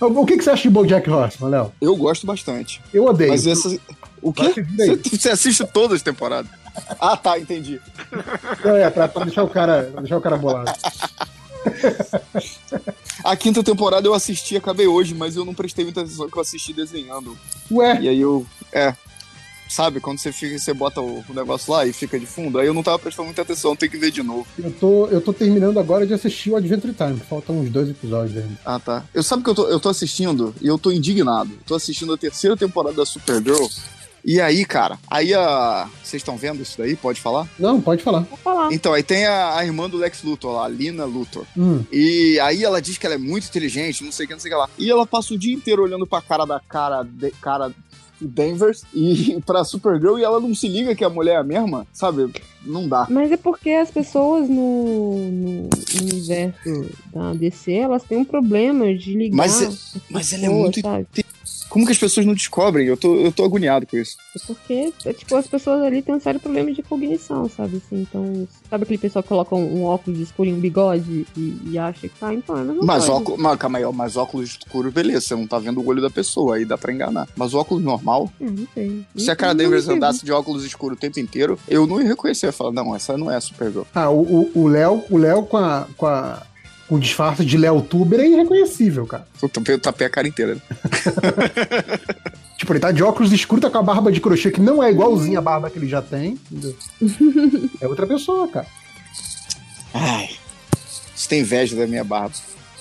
o que, que você acha de BoJack Horseman, Léo? Eu gosto bastante. Eu odeio. Mas essa. O quê? Você, você assiste todas as temporadas? Ah, tá, entendi. Não, é, pra, pra deixar o cara, deixar o cara bolado. A quinta temporada eu assisti, acabei hoje, mas eu não prestei muita atenção que eu assisti desenhando. Ué, E aí eu. É. Sabe, quando você fica, você bota o, o negócio lá e fica de fundo, aí eu não tava prestando muita atenção, tem que ver de novo. eu tô, eu tô terminando agora de assistir o Adventure Time. Faltam uns dois episódios ainda. Ah, tá. Eu sabe que eu tô, eu tô assistindo e eu tô indignado. Tô assistindo a terceira temporada da Supergirl. E aí, cara, aí a. Vocês estão vendo isso daí? Pode falar? Não, pode falar. Vou falar. Então, aí tem a, a irmã do Lex Luthor lá, a Lina Luthor. Hum. E aí ela diz que ela é muito inteligente, não sei o que, não sei o que lá. E ela passa o dia inteiro olhando pra cara da cara, de, cara Danvers e pra Supergirl e ela não se liga que a mulher é a mesma, sabe? Não dá. Mas é porque as pessoas no, no universo da DC, elas têm um problema de ligar. Mas é- as mas ela é muito sabe? Como que as pessoas não descobrem? Eu tô, eu tô agoniado com isso. É porque, é, tipo, as pessoas ali têm um sério problema de cognição, sabe? Assim, então, sabe aquele pessoal que coloca um, um óculos escuro e um bigode e, e acha que tá, então é a mesma Mas coisa. óculos, mas, calma aí, mas óculos escuros, beleza, você não tá vendo o olho da pessoa, aí dá pra enganar. Mas o óculos normal, É, não sei. se a cara entendi. andasse de óculos escuros o tempo inteiro, eu não ia reconhecer. Eu ia falar, não, essa não é a Supergirl. Ah, o Léo, o Léo com a. Com a com o disfarce de Léo Tuber é irreconhecível, cara. Eu tapei, eu tapei a cara inteira. né? Tipo, ele tá de óculos escuros, tá com a barba de crochê que não é igualzinha a barba que ele já tem. é outra pessoa, cara. Ai, você tem inveja da minha barba.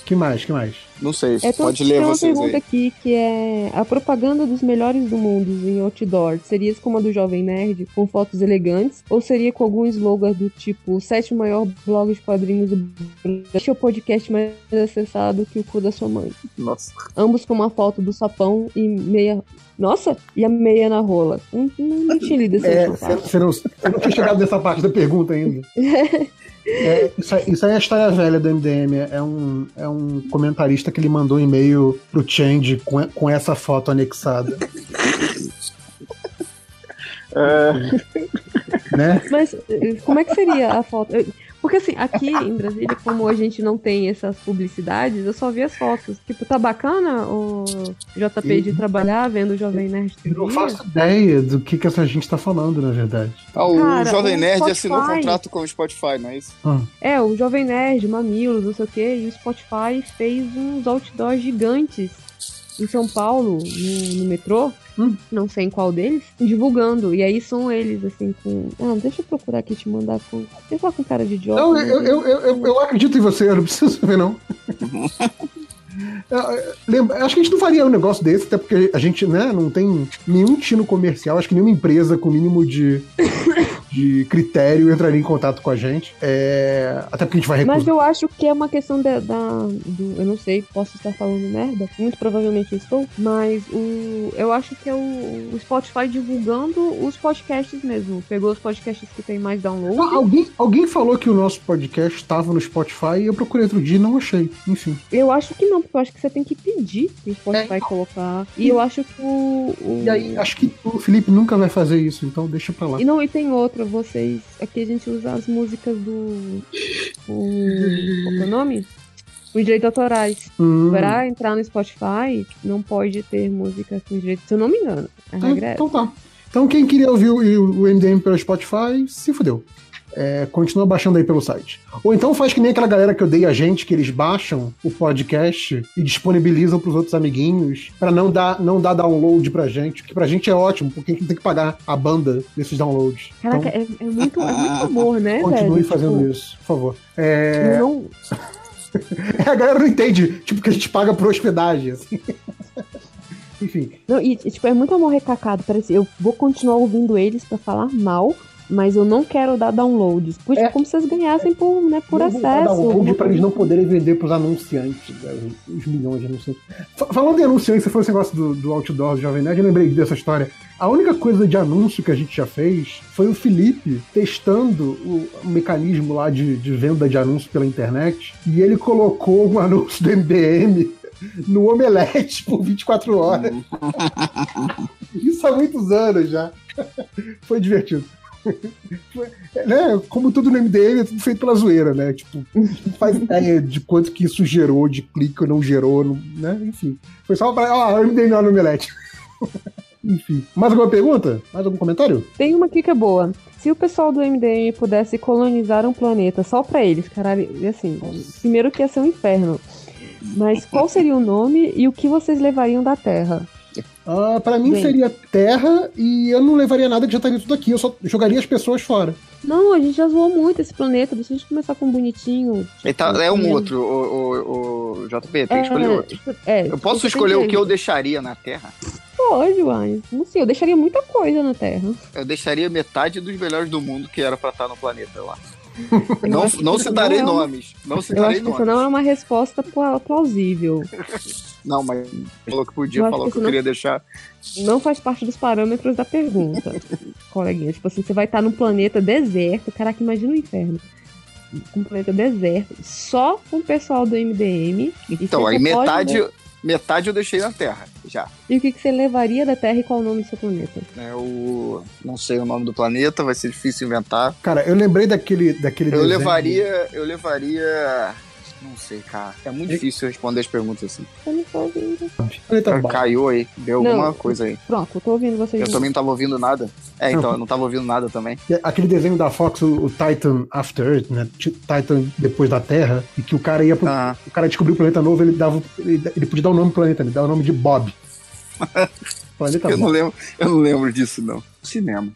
Que mais, que mais? Não sei, É, então, pode tem ler uma vocês pergunta aí. aqui que é a propaganda dos melhores do mundo em outdoor seria como a do Jovem Nerd, com fotos elegantes, ou seria com algum slogan do tipo o sétimo maior blog de quadrinhos do Brasil, este é o podcast mais acessado que o cu da sua mãe. Nossa. Ambos com uma foto do sapão e meia. Nossa! E a meia na rola. Não, não, não tinha lido esse É, você não, não tinha chegado nessa parte da pergunta ainda. É, isso, aí- isso aí é a história velha do MDM. É um, é um comentarista que ele mandou um e-mail pro Change com, com essa foto anexada. né? Mas eh, como é que seria a foto? Porque assim, aqui em Brasília, como a gente não tem essas publicidades, eu só vi as fotos. Tipo, tá bacana o JP de trabalhar vendo o Jovem Nerd Eu não faço ideia do que, que essa gente tá falando, na verdade. Ah, o Cara, Jovem o Nerd Spotify- assinou um contrato com o Spotify, não é isso? É, o Jovem Nerd, Mamilos, não sei o quê, e o Spotify fez uns outdoors gigantes em São Paulo, no, no metrô. Não sei em qual deles, divulgando. E aí são eles, assim, com. Ah, deixa eu procurar aqui te mandar com. Eu vou com cara de idiota. Não, eu, eu, eu, eu, eu acredito em você, eu não preciso ver, não. Eu- lembra- acho que a gente não faria um negócio desse, até porque a gente né, não tem nenhum tino comercial, acho que nenhuma empresa com mínimo de, de critério entraria em contato com a gente. É, Até porque a gente vai recusar. Mas eu acho que é uma questão da, da- do. Eu não sei, posso estar falando merda. Muito provavelmente estou. Mas o. Eu acho que é o, o Spotify divulgando os podcasts mesmo. Pegou os podcasts que tem mais download. Ah, alguém, alguém falou que o nosso podcast estava no Spotify e eu procurei outro dia e não achei. Enfim. Eu acho que não, eu acho que você tem que pedir pro Spotify colocar. E eu acho que o. o- E aí, acho que o Felipe nunca vai fazer isso, então deixa pra lá. E não, e tem outra, vocês. Aqui a gente usa as músicas do. O, qual que é o nome? Os direitos autorais. Hum. Pra entrar no Spotify, não pode ter música com direito, se eu não me engano. A Ah, regra é então tá. Então quem queria ouvir o, o MDM pelo Spotify, se fudeu. É, continua baixando aí pelo site. Ou então faz que nem aquela galera que odeia a gente, que eles baixam o podcast e disponibilizam pros outros amiguinhos pra não dar, não dar download pra gente, que pra gente é ótimo, porque a gente não tem que pagar a banda desses downloads. Caraca, então, é, é muito, é muito amor, né, continue velho? fazendo Tipo, isso, por favor. É, Não, a galera não entende, tipo, que a gente paga por hospedagem, assim. Enfim, não, e, tipo, é muito amor recacado. Parece, eu vou continuar ouvindo eles pra falar mal, mas eu não quero dar downloads. Puxa, É. como se vocês ganhassem por, né, por Vamos dar acesso. download para eles não poderem vender pros anunciantes, né, os milhões de anunciantes. Fa- Falando em anunciantes, você falou esse negócio do, do outdoor do Jovem Nerd, eu lembrei dessa história. A única coisa de anúncio que a gente já fez foi o Felipe testando o, mecanismo lá de, de venda de anúncio pela internet e ele colocou um anúncio do MDM no Omelete por 24 horas. Isso há muitos anos já. Foi divertido. Né, como tudo no MDM, é tudo feito pela zoeira, né? Tipo, não faz ideia de quanto que isso gerou, de clique ou não gerou, não- né? Enfim. Foi só pra. Ó, MDM lá no Omelete. Enfim. Mais alguma pergunta? Mais algum comentário? Tem uma aqui que é boa. Se o pessoal do MDM pudesse colonizar um planeta só pra eles, caralho, e assim, primeiro que ia ser um inferno. Mas qual seria o nome e o que vocês levariam da Terra? Ah, pra mim Bem. seria terra e eu não levaria nada que já estaria tudo aqui. Eu só jogaria as pessoas fora. Não, a gente já zoou muito esse planeta. Deixa a gente começar com um bonitinho. Ele tá- é um outro, o, o, o JP, tem que É, escolher outro. É, Eu posso você escolher o que eu deixaria na Terra? Pode, uai. Não sei, eu deixaria muita coisa na Terra. Eu deixaria metade dos melhores do mundo que era pra estar no planeta lá. Eu Não, não citarei não é uma- nomes. Não Eu citarei acho que isso nomes. não é uma resposta pla- plausível. Não, mas falou que podia, falou que que eu não- queria deixar. Não faz parte dos parâmetros da pergunta, coleguinha. Tipo assim, você vai estar num planeta deserto. Caraca, imagina o inferno. Um planeta deserto, só com o pessoal do MDM. Então, aí pode metade, metade eu deixei na Terra, já. E o que, que você levaria da Terra e qual o nome do seu planeta? É o... Não sei o nome do planeta, vai ser difícil inventar. Cara, eu lembrei daquele, daquele Eu desenho. levaria... Eu levaria... Não sei, cara. É muito difícil responder as perguntas assim. Eu não tô ouvindo. Planeta Bala. Caiu aí, deu Não. alguma coisa aí. Pronto, eu tô ouvindo vocês. Eu também não tava ouvindo nada. É, então, eu não tava ouvindo nada também. Aquele desenho da Fox, o, o Titan After Earth, né? Ti- Titan depois da Terra, e que o cara ia pro. Ah. O cara descobriu o planeta novo, ele dava. Ele, ele podia dar o nome pro planeta, ele dava o nome de Bob. planeta Eu não lembro, eu não lembro disso, não. Cinema.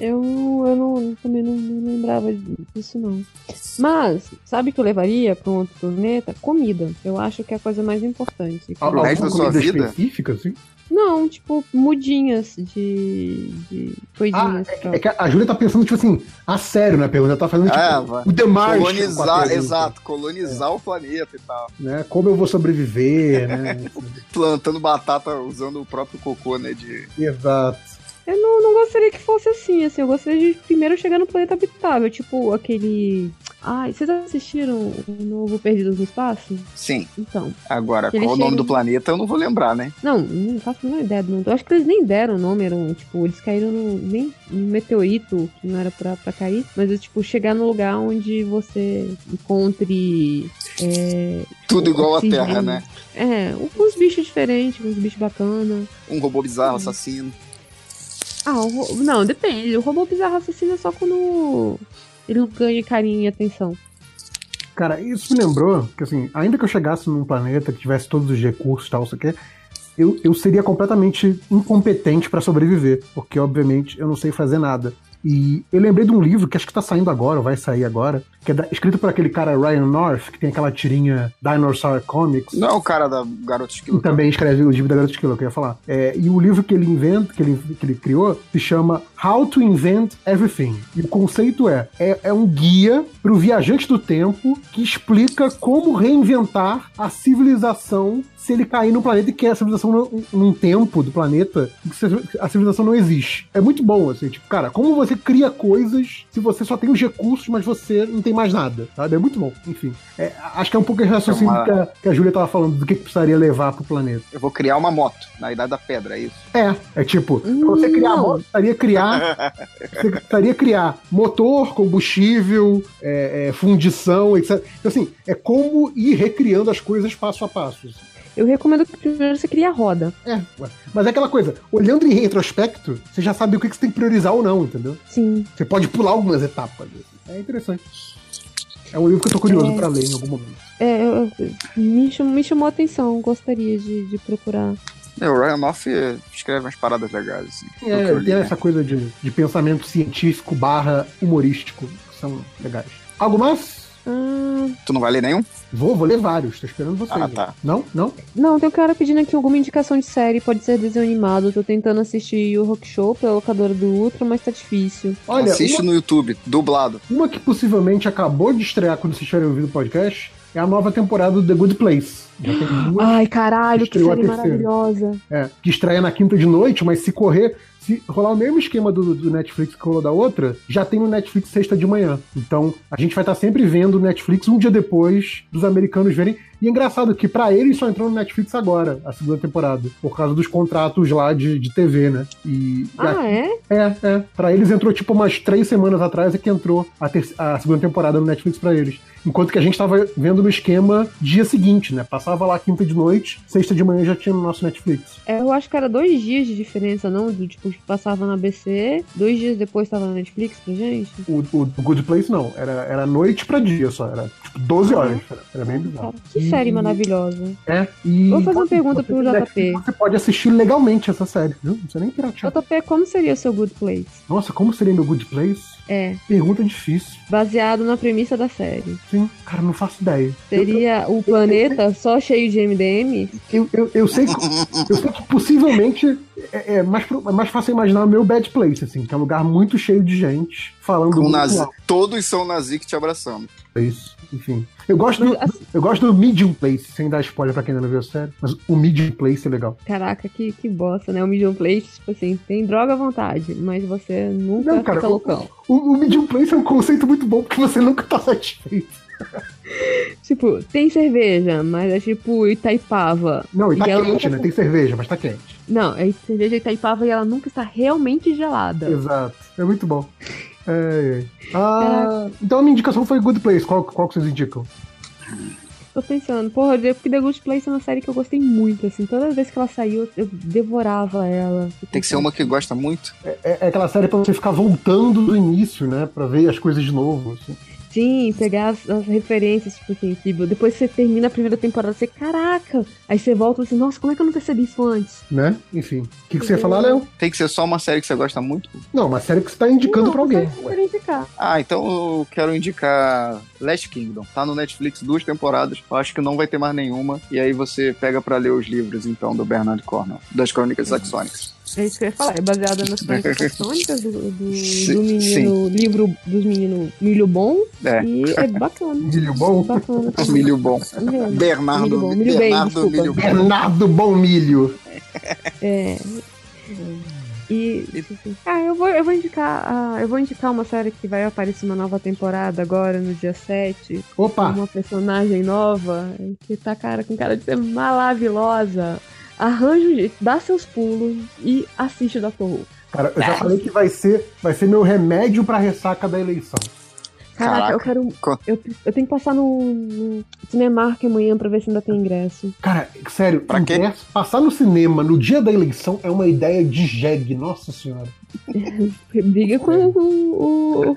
Eu, eu não, também não, não lembrava disso, não. Mas, sabe o que eu levaria para um outro planeta? Comida. Eu acho que é a coisa mais importante. Al- Pro resto da sua comida vida? específica, assim? Não, tipo, mudinhas de, de Ah, coisinhas. pra- é que a Júlia tá pensando, tipo assim, a sério na pergunta. Ela tá fazendo, tipo, Ah, vai. o a Colonizar, exato, colonizar o planeta e tal. Né? Como eu vou sobreviver, né? Plantando batata usando o próprio cocô, né? De... Exato. Eu não, não gostaria que fosse assim, assim. Eu gostaria de primeiro chegar no planeta habitável, tipo aquele. Ai, vocês assistiram o novo Perdidos no Espaço? Sim. Então. Agora, qual o nome do planeta eu não vou lembrar, né? Não, não faço a menor ideia do nome. Eu acho que eles nem deram o nome, eram, tipo, eles caíram no, nem, num meteorito que não era pra, pra cair, mas é tipo chegar no lugar onde você encontre. É, Tudo igual à. Terra, né? É, uns bichos diferentes, uns bichos bacanas. Um robô bizarro, assassino. Ah, o não, depende. O robô bizarro assassino é só quando ele ganha carinho e atenção. Cara, isso me lembrou que, assim, ainda que eu chegasse num planeta que tivesse todos os recursos e tal, isso aqui, eu, eu seria completamente incompetente pra sobreviver, porque, obviamente, eu não sei fazer nada. E eu lembrei de um livro que acho que tá saindo agora, ou vai sair agora, que é da- escrito por aquele cara Ryan North, que tem aquela tirinha Dinosaur Comics. Não é o cara da Garota E Esquilo. também escreve o livro da Garota Esquilo, que eu ia falar. É, e o livro que ele inventa, que ele, que ele criou, se chama How to Invent Everything. E o conceito é, é, é um guia para o viajante do tempo que explica como reinventar a civilização se ele cair no planeta e que a civilização não, num tempo do planeta em que a civilização não existe. É muito bom, assim, tipo, cara, como você cria coisas se você só tem os recursos, mas você não tem mais nada, sabe? É muito bom. Enfim, é, acho que é um pouco esse raciocínio uma- que, a, que a Júlia tava falando do que, que precisaria levar pro planeta. Eu vou criar uma moto na Idade da Pedra, é isso? É, é tipo, pra você criar Não. moto, precisaria criar, você precisaria criar motor, combustível, é, é, fundição, etc. Então, assim, é como ir recriando as coisas passo a passo. Eu recomendo que primeiro você crie a roda. É, ué. mas é aquela coisa, olhando em retrospecto, você já sabe o que que você tem que priorizar ou não, entendeu? Sim. Você pode pular algumas etapas. É interessante. É um livro que eu tô curioso É. pra ler em algum momento. É, eu- eu- me, chamou, me chamou a atenção, gostaria de, de procurar. É, o Ryan eh, escreve umas paradas legais, assim. É, li, tem né? essa coisa de, de pensamento científico barra humorístico, que são legais. Algo mais? Ah, Tu não vai ler nenhum? Vou, vou ler vários, tô esperando vocês. Ah, tá. Não? Não? não, tem um cara pedindo aqui alguma indicação de série, pode ser desenho animado. Tô tentando assistir o Rock Show pela locadora do Ultra, mas tá difícil. Olha, Assiste uma, no YouTube, dublado. uma que possivelmente acabou de estrear quando vocês tiverem ouvido o podcast é a nova temporada do The Good Place. Já tem duas, Ai, caralho, que série maravilhosa. é, que estreia na quinta de noite, mas se correr, se rolar o mesmo esquema do, do Netflix que rolou da outra, já tem no Netflix sexta de manhã. Então, a gente vai estar sempre vendo o Netflix um dia depois dos americanos verem. E é engraçado que pra eles só entrou no Netflix agora, a segunda temporada, por causa dos contratos lá de, de TV, né? E, Ah, é? É, é. Pra eles entrou tipo umas três semanas atrás é que entrou a, ter- a segunda temporada no Netflix pra eles. Enquanto que a gente tava vendo no esquema dia seguinte, né? Passava lá quinta de noite, sexta de manhã já tinha no nosso Netflix. É, Eu acho que era dois dias de diferença, não? Do tipo, que passava na ABC, dois dias depois tava na Netflix pra gente. O, o, o Good Place não, era, era noite pra dia só, era tipo 12 horas. Era, era bem bizarro. Que série maravilhosa. É, e. Vou fazer uma pergunta você pro tem JP. Netflix, Você pode assistir legalmente essa série, viu? Não precisa nem piratear. JP, como seria o seu Good Place? Nossa, como seria meu Good Place? É, Pergunta difícil. baseado na premissa da série. Sim, cara, não faço ideia. Seria o planeta só cheio de MDM? Eu, eu, eu sei que, eu sei que possivelmente é, é mais, é mais fácil imaginar o meu bad place, assim, que é um lugar muito cheio de gente falando Com nazi. alto. Todos são nazi que te abraçando. É isso, enfim. Eu gosto, do, eu gosto do medium place, sem dar spoiler pra quem ainda não viu a série, mas o medium place é legal. Caraca, que, que bosta, né? O Medium Place, tipo assim, tem droga à vontade, mas você nunca Não, cara, fica o- loucão. O, o medium place é um conceito muito bom porque você nunca tá satisfeito. Tipo, tem cerveja, mas é tipo Itaipava. Não, e tá E quente, né? tá- Tem cerveja, mas tá quente. Não, é cerveja Itaipava e ela nunca está realmente gelada. Exato. É muito bom. É, é. Ah, então a minha indicação foi Good Place. Qual, qual que vocês indicam? Tô pensando, porra, porque The Good Place é uma série que eu gostei muito, assim. Toda vez que ela saiu, eu devorava ela. Tem que ser uma que gosta muito. É, é aquela série pra você ficar voltando do início, né? Pra ver as coisas de novo. assim. Sim, pegar as, as referências, tipo assim, tipo, depois você termina a primeira temporada, você, caraca! Aí você volta e assim, nossa, como é que eu não percebi isso antes? Né? Enfim. O que, que você ia falar, Léo? Tem que ser só uma série que você gosta muito. Não, uma série que você tá indicando não, pra alguém. indicar. Ah, então eu quero indicar Last Kingdom. Tá no Netflix duas temporadas. Eu acho que não vai ter mais nenhuma. E aí você pega pra ler os livros, então, do Bernard Cornwell, das Crônicas Saxônicas. É isso que eu ia falar, é baseada nas crônicas saxônicas do, do, Sim, do menino, livro dos meninos Milho Bom, É. e é bacana. Milho bom? Bacana. também. Milho bom. É, Bernardo, Milho bom, milho bem, Bernardo desculpa. Milho bom. Bernardo Bom Milho. É. E. Ah, eu vou, eu vou indicar. ah, eu vou indicar uma série que vai aparecer uma nova temporada agora no dia 7. Opa! Uma personagem nova que tá cara com cara de ser maravilhosa. Arranja um jeito, dá seus pulos e assiste o Dr. Who. Cara, eu já falei que vai ser, vai ser meu remédio pra ressaca da eleição. Caraca, eu Caraca. quero. Co- Eu, eu tenho que passar no, no Cinemark amanhã pra ver se ainda tem ingresso. Cara, sério, Pra quê? ingresso- passar no cinema no dia da eleição é uma ideia de jegue, nossa senhora. Briga com o, o,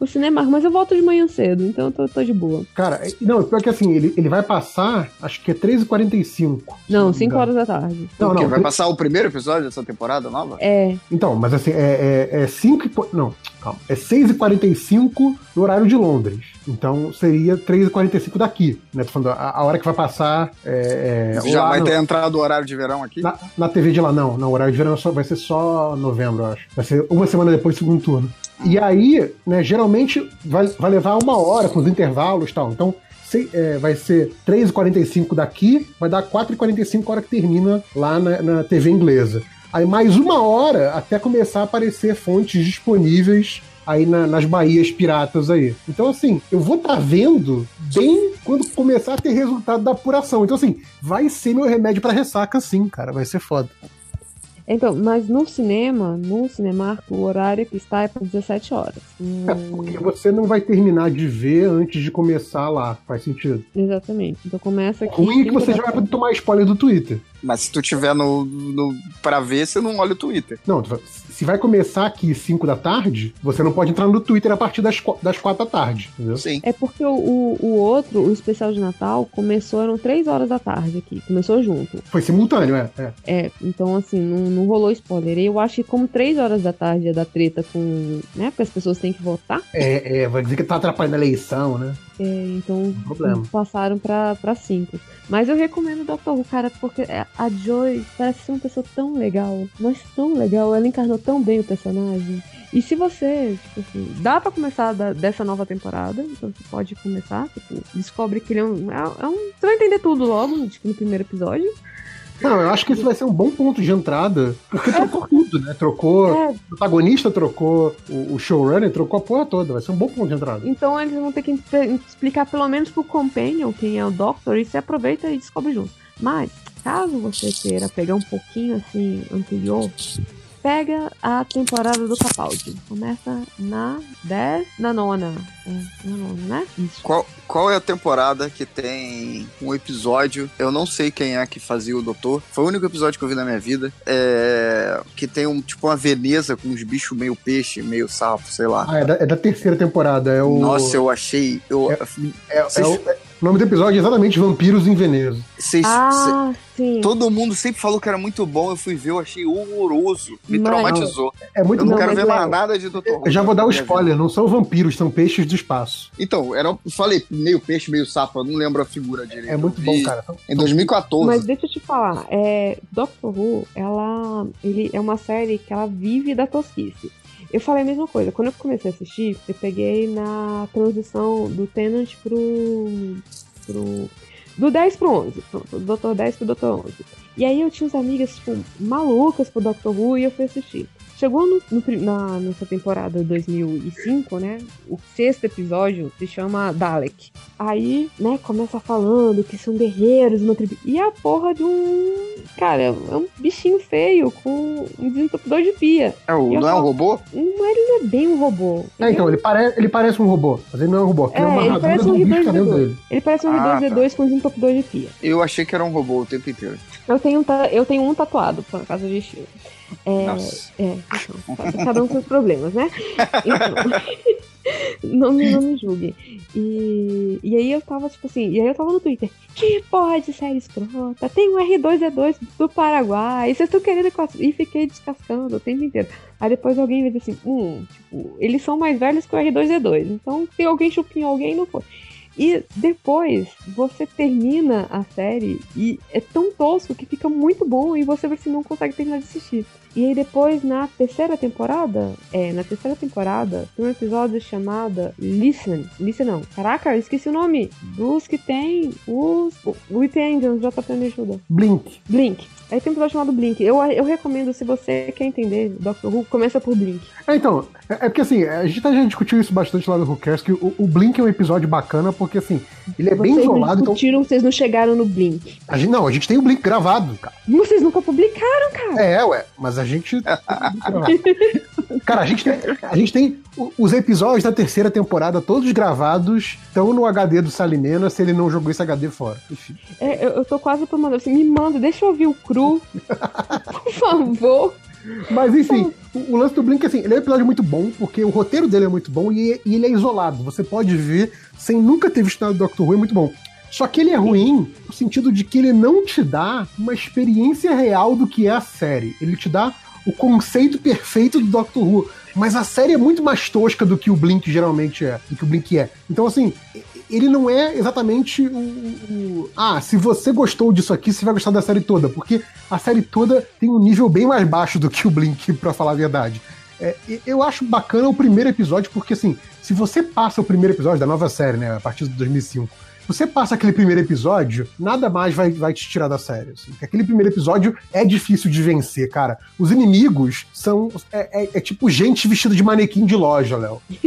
o cinema, mas eu volto de manhã cedo, então eu tô, tô de boa. Cara, é- não, pior que assim, ele, ele vai passar, acho que é 13h45. Não, 5 horas da tarde. Não, não. vai passar o primeiro episódio dessa temporada nova? É, Então, mas assim, é, é, é 5 e. Não, calma. É 6h45 no horário de Londres. Então seria 3h45 daqui, né? Tô falando, a, a hora que vai passar. É, é, Já lá vai no- ter entrado o horário de verão aqui? Na, na TV de lá, não. Não, o horário de verão só, vai ser só novembro, eu acho. Vai ser uma semana depois do segundo turno. E aí, né, geralmente vai, vai levar uma hora com os intervalos e tal. Então, se- é, vai ser 3h45 daqui, vai dar 4h45 a hora que termina lá na, na TV inglesa. Aí mais uma hora até começar a aparecer fontes disponíveis aí na- nas Bahias piratas aí. Então, assim, eu vou estar vendo bem quando começar a ter resultado da apuração. Então, assim, vai ser meu remédio pra ressaca, sim, cara. Vai ser foda. Então, mas no cinema, no Cinemark, o horário que está é para 17 horas. Hum, Porque você não vai terminar de ver antes de começar lá. Faz sentido. exatamente. Então começa aqui. Ruim é que você já vai tomar spoiler do Twitter. Mas se tu tiver no, no pra ver, você não olha o Twitter. Não, tu vai- se vai começar aqui 5 da tarde, você não pode entrar no Twitter a partir das, das 4 da tarde, entendeu? Sim. É porque o, o, o outro, o especial de Natal, começou, eram 3 horas da tarde aqui. Começou junto. Foi simultâneo, é. é. É, então assim, não, não rolou spoiler. Eu acho que como 3 horas da tarde é da treta com. né? Porque as pessoas têm que votar. É, é, vai dizer que tá atrapalhando a eleição, né? é, então problema. passaram pra 5. Mas eu recomendo o Dr. Who, cara, porque é, a Joy parece ser uma pessoa tão legal. Mas tão legal. Ela encarnou tão bem o personagem. E se você, tipo assim, dá pra começar da- dessa nova temporada, então você pode começar, tipo, descobre que ele é um, é, é um. Você vai entender tudo logo, tipo, no primeiro episódio. Não, eu acho que esse vai ser um bom ponto de entrada, porque trocou tudo, né? Trocou É, o protagonista, trocou o, o showrunner, trocou a porra toda. Vai ser um bom ponto de entrada. então eles vão ter que explicar pelo menos pro Companion quem é o Doctor e você aproveita e descobre junto. Mas, caso você queira pegar um pouquinho assim anterior, pega a temporada do Capaldi. Começa na 10, na nona. É, na nona, né? Isso. Qual, qual é a temporada que tem um episódio? Eu não sei quem é que fazia o doutor. Foi o único episódio que eu vi na minha vida. É, que tem um tipo uma Veneza com uns bichos meio peixe, meio sapo, sei lá. Ah, é da, é da terceira temporada. É o, Nossa, eu achei. Eu, É- é- é vocês- o, o nome do episódio é exatamente Vampiros em Veneza. vocês- Ah, sim. Todo mundo sempre falou que era muito bom, eu fui ver, eu achei horroroso. Me Mas- traumatizou. É muito Eu não, Não, quero ver mais Léo, nada de Dr. Who. Eu já vou dar o minha spoiler, não são vampiros, são peixes do espaço. Então, era, eu falei meio peixe, meio sapo, eu não lembro a figura direito. É muito bom, cara. Em 2014. Mas deixa eu te falar, é, Doctor Who, ela ele é uma série que ela vive da tosquice. Eu falei a mesma coisa. Quando eu comecei a assistir, eu peguei na transição do Tenant pro. pro do 10 pro 11. pro- Do Dr. 10 pro Dr. 11. E aí eu tinha uns amigas, tipo, malucas pro Doctor Who e eu fui assistir. Chegou no, no na, nessa temporada 2005, né? O sexto episódio se chama Dalek. Aí, né, começa falando que são guerreiros, uma tribo. E a porra de um. Cara, é um bichinho feio com um desentupidor de pia. É, o- não é um robô? Não, ele não é bem um robô. É, então, ele, pare, ele parece um robô, mas ele não é um robô. Ele é, É, uma ele armadura parece um bicho que tá R2D2. dentro dele. Ele parece um Ah, R2D2 com desentupidor de pia. Eu achei que era um robô o tempo inteiro. Eu tenho, um eu tenho um tatuado, por causa de estilo. É, Nossa. é, então, cada um com seus problemas, né? Então, não, me, não me julguem. E, e aí eu tava, tipo assim, e aí eu tava no Twitter, que porra de série escrota, tem um R2D2 do Paraguai, vocês estão querendo que eu ass-" E fiquei descascando o tempo inteiro. Aí depois alguém me disse assim, hum, tipo, eles são mais velhos que o R2D2, então se alguém chupinhou alguém, não foi. E depois você termina a série e é tão tosco que fica muito bom e você assim, não consegue terminar de assistir. E aí depois na terceira temporada, é, na terceira temporada, tem um episódio chamado Listen. Listen não. Caraca, eu esqueci o nome. Dos que tem os. O Whip Angels, JP me ajuda. Blink. Blink. Aí tem um episódio chamado Blink. Eu, eu recomendo, se você quer entender Doctor Who, começa por Blink. É, então, é, é porque assim, a gente já discutiu isso bastante lá no Who Cares, que o, o Blink é um episódio bacana porque assim, ele é bem vocês não isolado, então. discutiram, vocês não chegaram no Blink. A gente, não, a gente tem o Blink gravado, cara. Vocês nunca publicaram, cara. É, ué, mas a gente. Cara, a gente tem, a gente tem os episódios da terceira temporada, todos gravados, estão no HD do Salimena se ele não jogou esse HD fora. Enfim. É, eu, eu tô quase por mandar assim, me manda, deixa eu ouvir o cru, por favor. Mas enfim, o, o lance do Blink, assim, ele é um episódio muito bom, porque o roteiro dele é muito bom e, e ele é isolado. Você pode ver sem nunca ter visto nada do Doctor Who, é muito bom. Só que ele é ruim no sentido de que ele não te dá uma experiência real do que é a série. Ele te dá o conceito perfeito do Doctor Who. Mas a série é muito mais tosca do que o Blink geralmente é, do que o Blink é. Então, assim, ele não é exatamente o, o- Ah, se você gostou disso aqui, você vai gostar da série toda. Porque a série toda tem um nível bem mais baixo do que o Blink, pra falar a verdade. É, eu acho bacana o primeiro episódio, porque assim, se você passa o primeiro episódio da nova série, né, a partir de 2005, você passa aquele primeiro episódio, nada mais vai, vai te tirar da série. Assim, porque aquele primeiro episódio é difícil de vencer, cara. Os inimigos são. É, é- é tipo gente vestida de manequim de loja, Léo.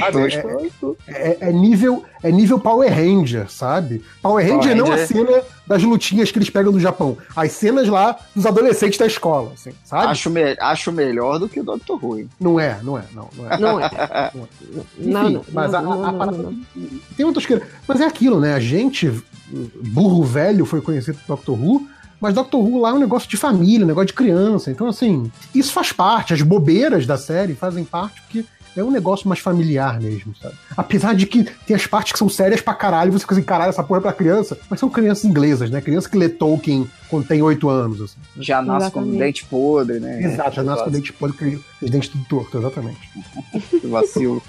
Sabe? É, é- é nível, é nível Power Ranger, sabe? Power Ranger não a Ranger. cena das lutinhas que eles pegam do Japão. As cenas lá dos adolescentes da escola, assim, sabe? Acho, me- acho melhor do que o Dr. Who. hein? Não é, não é, não, não é. Não é. Enfim, Não, mas não, a, não, a não, parada tem uma tosqueira. Mas é aquilo, né? A gente, burro velho, foi conhecido do Doctor Who, mas Doctor Who lá é um negócio de família, um negócio de criança. Então, assim, isso faz parte, as bobeiras da série fazem parte, porque é um negócio mais familiar mesmo, sabe? Apesar de que tem as partes que são sérias pra caralho, você fica assim, caralho, essa porra é pra criança, mas são crianças inglesas, né? Criança que lê Tolkien quando tem 8 anos, assim. Já nasce com Exatamente. dente podre, né? Exato, já nasce com dente podre, com os dentes tudo torto, exatamente. Que vacilo.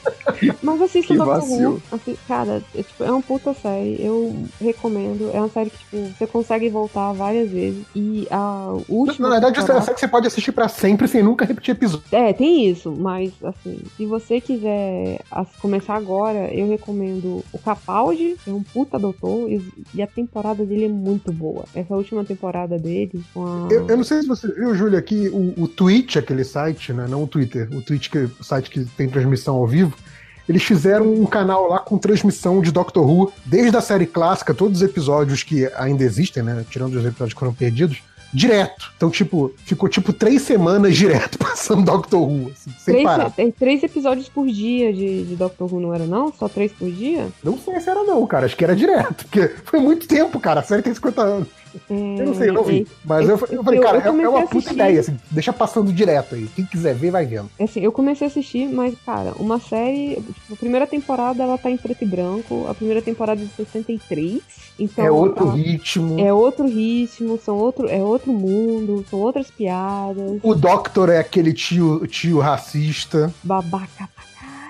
Mas assista Que vacilo. Who. Assi- Cara, é, tipo, é uma puta série. Eu recomendo. É uma série que, tipo, você consegue voltar várias vezes. E a última. Na verdade, essa é uma temporada- série que você pode assistir pra sempre sem nunca repetir episódio. É, tem isso, mas assim, se você quiser as- começar agora, eu recomendo o Capaldi, é um puta doutor, e, e a temporada dele é muito boa. Essa última temporada dele, a. Eu, eu não sei se você viu, Júlio, aqui o, o Twitch, aquele site, né? Não o Twitter, o Twitch, que é o site que tem transmissão ao vivo. Eles fizeram um canal lá com transmissão de Doctor Who, desde a série clássica, todos os episódios que ainda existem, né? Tirando os episódios que foram perdidos, direto. Então, tipo, ficou tipo três semanas direto passando Doctor Who, assim, sem Três, parar. tem três episódios por dia de, de Doctor Who, não era não? Só três por dia? Não sei se era não, cara. Acho que era direto, porque foi muito tempo, cara. A série tem 50 anos. É, Eu não sei, eu não vi. Mas eu, eu falei, eu- cara, eu é- uma puta assistir. ideia, assim. Deixa passando direto aí. Quem quiser ver, vai vendo. Assim, eu comecei a assistir, mas, cara, uma série. Tipo, a primeira temporada ela tá em preto e branco, a primeira temporada é de 63. Então, é outro ela- ritmo. É outro ritmo, são outro, é outro mundo, são outras piadas, O Doctor é aquele tio, tio racista, babaca.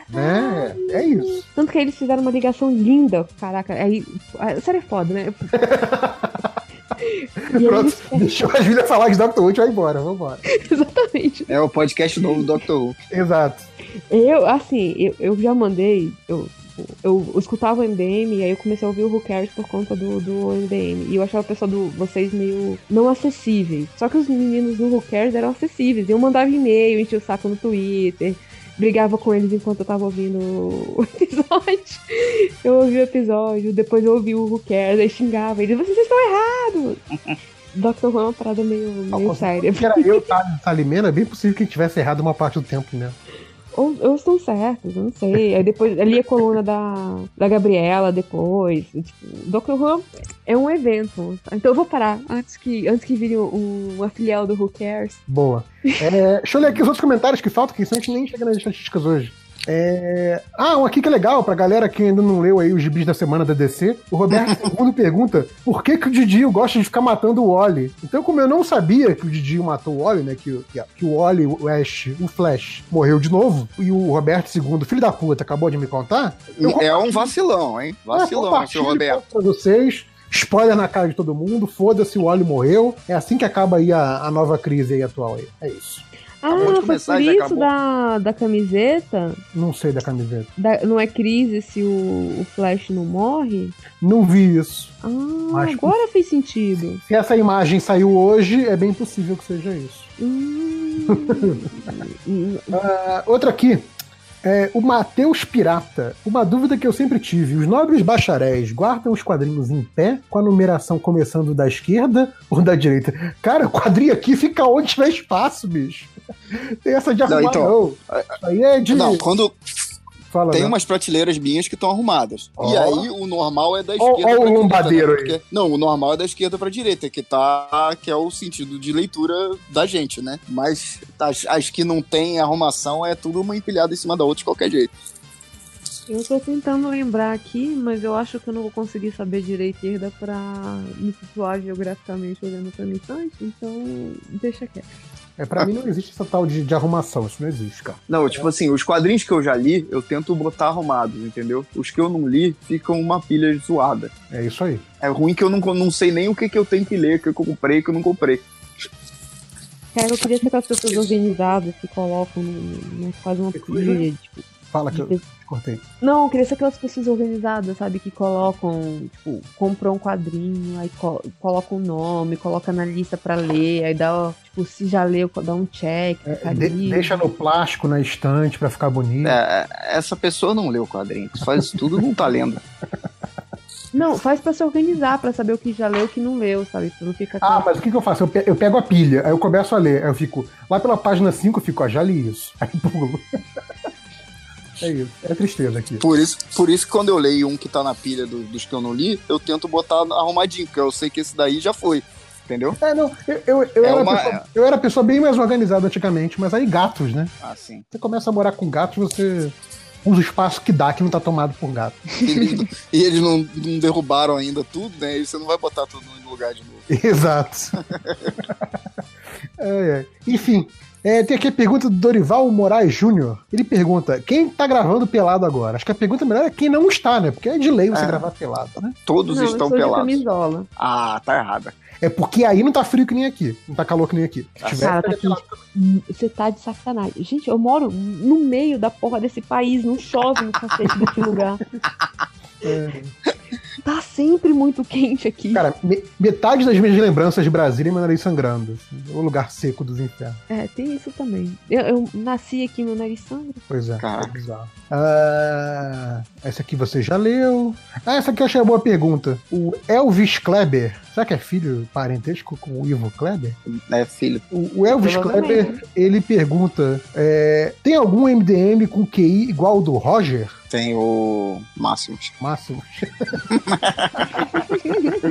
né? É isso. Tanto que eles fizeram uma ligação linda, caraca. Aí, a série é foda, né? E Pronto, eles- deixou a Júlia falar de Doctor Who e vai embora, vambora. Exatamente. É o podcast novo do Dr. Who. Exato. Eu, assim, eu, eu já mandei. Eu, eu, escutava o MDM e aí eu comecei a ouvir o Who Cares por conta do, do MDM. E eu achava o pessoal do vocês meio não acessíveis. Só que os meninos do Who Cares eram acessíveis. Eu mandava e-mail, enchia o saco no Twitter. Brigava com eles enquanto eu tava ouvindo o episódio. Eu ouvi o episódio, depois eu ouvi o Who Cares, aí xingava eles, vocês estão errados! Doctor Who é uma parada meio, meio séria. Se era eu, Salimena, é bem possível que ele tivesse errado uma parte do tempo, né? Ou, ou estão certos, eu não sei. Aí depois ali a coluna da, da Gabriela depois. Tipo, Doctor Who é um evento. Então eu vou parar antes que, antes que vire um, uma filial do Who Cares. Boa. É, deixa eu ler aqui os outros comentários que faltam, que senão a gente nem chega nas estatísticas hoje. É, Ah, um aqui que é legal, pra galera que ainda não leu aí os gibis da semana da DC. O Roberto II pergunta por que, que o Didio gosta de ficar matando o Wally. Então, como eu não sabia que o Didio matou o Wally, né? Que, que, o Wally, o Ash, o Flash, morreu de novo, e o Roberto II, filho da puta, acabou de me contar. É um vacilão, hein? Vacilão, seu compartilho Roberto. Pra vocês. Spoiler na cara de todo mundo, foda-se, o Wally morreu. É assim que acaba aí a, a nova crise aí atual aí. É isso. Ah, Acabou de foi começar, por já isso acabou. da, da camiseta? Não sei da camiseta. Da- não é crise se o, o Flash não morre? Não vi isso. Ah, Acho que- agora fez sentido. Se essa imagem saiu hoje, é bem possível que seja isso. Hum. Ah, outra aqui. É, o Mateus Pirata. Uma dúvida que eu sempre tive: os nobres bacharéis guardam os quadrinhos em pé, com a numeração começando da esquerda ou da direita? Cara, o quadrinho aqui fica onde tiver espaço, bicho. Tem essa de arrumar, não. então, Isso aí é de. Não, quando, Fala, Tem né? umas prateleiras minhas que estão arrumadas. Ó. E aí o normal é da esquerda ó o pra direita, lombadeiro né? aí. Porque- não, o normal é da esquerda pra direita, que tá que é o sentido de leitura da gente, né? Mas as, as que não tem arrumação é tudo uma empilhada em cima da outra de qualquer jeito. Eu tô tentando lembrar aqui, mas eu acho que eu não vou conseguir saber direita e esquerda pra me situar geograficamente olhando pra minha estante, então deixa quieto. É, pra mim não existe essa tal de, de arrumação, isso não existe, cara. Não, tipo assim, os quadrinhos que eu já li, eu tento botar arrumados, entendeu? Os que eu não li ficam uma pilha zoada. É isso aí. É ruim que eu não, não sei nem o que, que eu tenho que ler, o que eu comprei, o que eu não comprei. Cara, eu queria ser aquelas pessoas organizadas que colocam, no, fazem uma pilha, tipo, Fala que eu te cortei. Não, eu queria ser aquelas pessoas organizadas, sabe? Que colocam, tipo, compram um quadrinho, aí co colocam o nome, coloca na lista pra ler, aí dá, tipo, se já leu, dá um check, fica É, De- deixa no plástico, na estante, pra ficar bonito. É, essa pessoa não leu o quadrinho. Faz isso tudo não tá lendo. Não, faz pra se organizar, pra saber o que já leu e o que não leu, sabe? Pra não ficar Ah, mas o que, que eu faço? Eu, pe- eu pego a pilha, aí eu começo a ler, aí eu fico lá pela página 5, eu fico, ó, já li isso. Aí pulo. É isso, é tristeza aqui. Por isso, por isso que quando eu leio um que tá na pilha do- dos que eu não li, eu tento botar arrumadinho, porque eu sei que esse daí já foi. Entendeu? É, não, eu, eu, eu, É era uma- pessoa, eu era pessoa bem mais organizada antigamente, mas aí gatos, né? Ah, sim. Você começa a morar com gatos, você usa o espaço que dá, que não tá tomado por gato. E eles, e eles não, não derrubaram ainda tudo, né? E você não vai botar tudo no lugar de novo. Exato. É, é. Enfim, é, tem aqui a pergunta do Dorival Moraes Júnior. Ele pergunta: quem tá gravando pelado agora? Acho que a pergunta melhor é quem não está, né? Porque é de lei você É. gravar pelado, né? Todos não, estão eu sou de pelados. camisola. Ah, tá errada. É porque aí não tá frio que nem aqui. Não tá calor que nem aqui. Se tiver, Cara, tá. Você tá de sacanagem. Gente, eu moro no meio da porra desse país, não chove no cacete desse lugar. É. Tá sempre muito quente aqui. Cara, me- metade das minhas lembranças de Brasília é meu nariz sangrando. assim, o lugar seco dos infernos. É, tem isso também. Eu, eu nasci aqui, meu nariz sangra. Pois é, é Caraca. bizarro. Ah, essa aqui você já leu. Ah, essa aqui eu achei uma boa pergunta. O Elvis Kleber, será que é filho parentesco com o Ivo Kleber? É, filho. O, o Elvis. Kleber, ele pergunta: é, tem algum MDM com QI igual ao do Roger? Tem o Máximos. Máximo.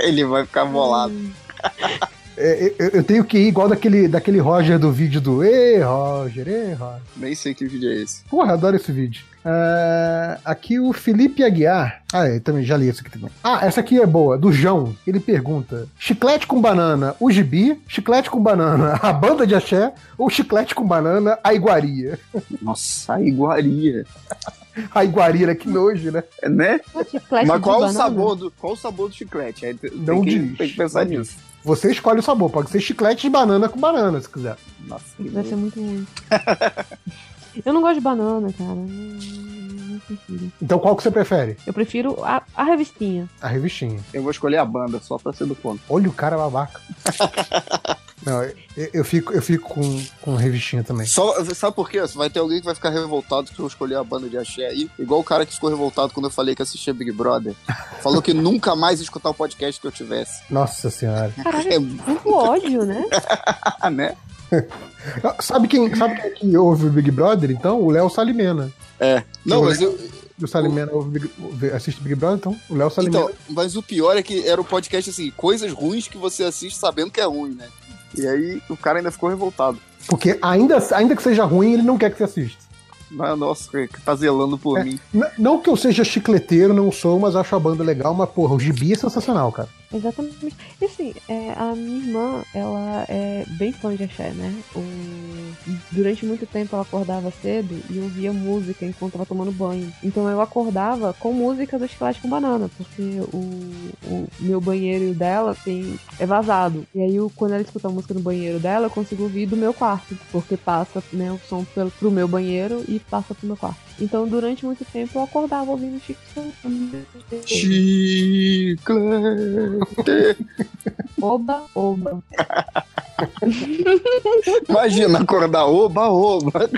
Ele vai ficar bolado. É, eu, eu tenho QI igual daquele, daquele Roger do vídeo do Ei, Roger, ei, Roger. Nem sei que vídeo é esse. Porra, adoro esse vídeo. Ah, aqui o Felipe Aguiar. Ah, eu também já li esse aqui também. Ah, essa aqui é boa, do João. Ele pergunta: chiclete com banana, o gibi, chiclete com banana, a banda de axé, ou chiclete com banana, a iguaria? Nossa, a iguaria. A iguaria, que nojo, né? É, Né? Mas qual o, sabor do, qual o sabor do chiclete? Aí tem, Não que, diz. tem que pensar Não nisso. Você escolhe o sabor, pode ser chiclete de banana com banana, se quiser. Nossa, que vai ser muito ruim. eu não gosto de banana, cara. Não, prefiro. Então qual que você prefere? Eu prefiro a, a revistinha. A revistinha. Eu vou escolher a banda, só pra ser do ponto. Olha o cara babaca. Não, eu, eu fico, eu fico com, com revistinha também. Só, sabe por quê? Vai ter alguém que vai ficar revoltado que eu escolhi a banda de axé aí. Igual o cara que ficou revoltado quando eu falei que assistia Big Brother. Falou que nunca mais ia escutar o podcast que eu tivesse. Nossa senhora. Caralho, É, muito ódio, né? né? Sabe quem, sabe quem que ouve o Big Brother, então? O Léo Salimena. É. Não, mas eu, O Salimena Big, ouve- assiste Big Brother, então o Léo Salimena. Então, mas o pior é que era o podcast assim, coisas ruins que você assiste sabendo que é ruim, né? E aí o cara ainda ficou revoltado. Porque ainda, ainda que seja ruim, ele não quer que você assista. Ah, Nossa, tá zelando por É. mim. Não que eu seja chicleteiro, não sou, mas acho a banda legal, mas porra, o gibi é sensacional, cara. Exatamente. E assim, é, a minha irmã, ela é bem fã de axé, né? O- Durante muito tempo ela acordava cedo e ouvia música enquanto tava tomando banho. Então eu acordava com música do Chiclete com Banana, porque o, o meu banheiro e o dela tem, é vazado. E aí eu- quando ela escuta a música no banheiro dela, eu consigo ouvir do meu quarto, porque passa né, o som pelo, pro meu banheiro e passa pro meu quarto. Então durante muito tempo eu acordava ouvindo Chiclete. Chiclete. Oba, oba. Imagina acordar, oba, oba.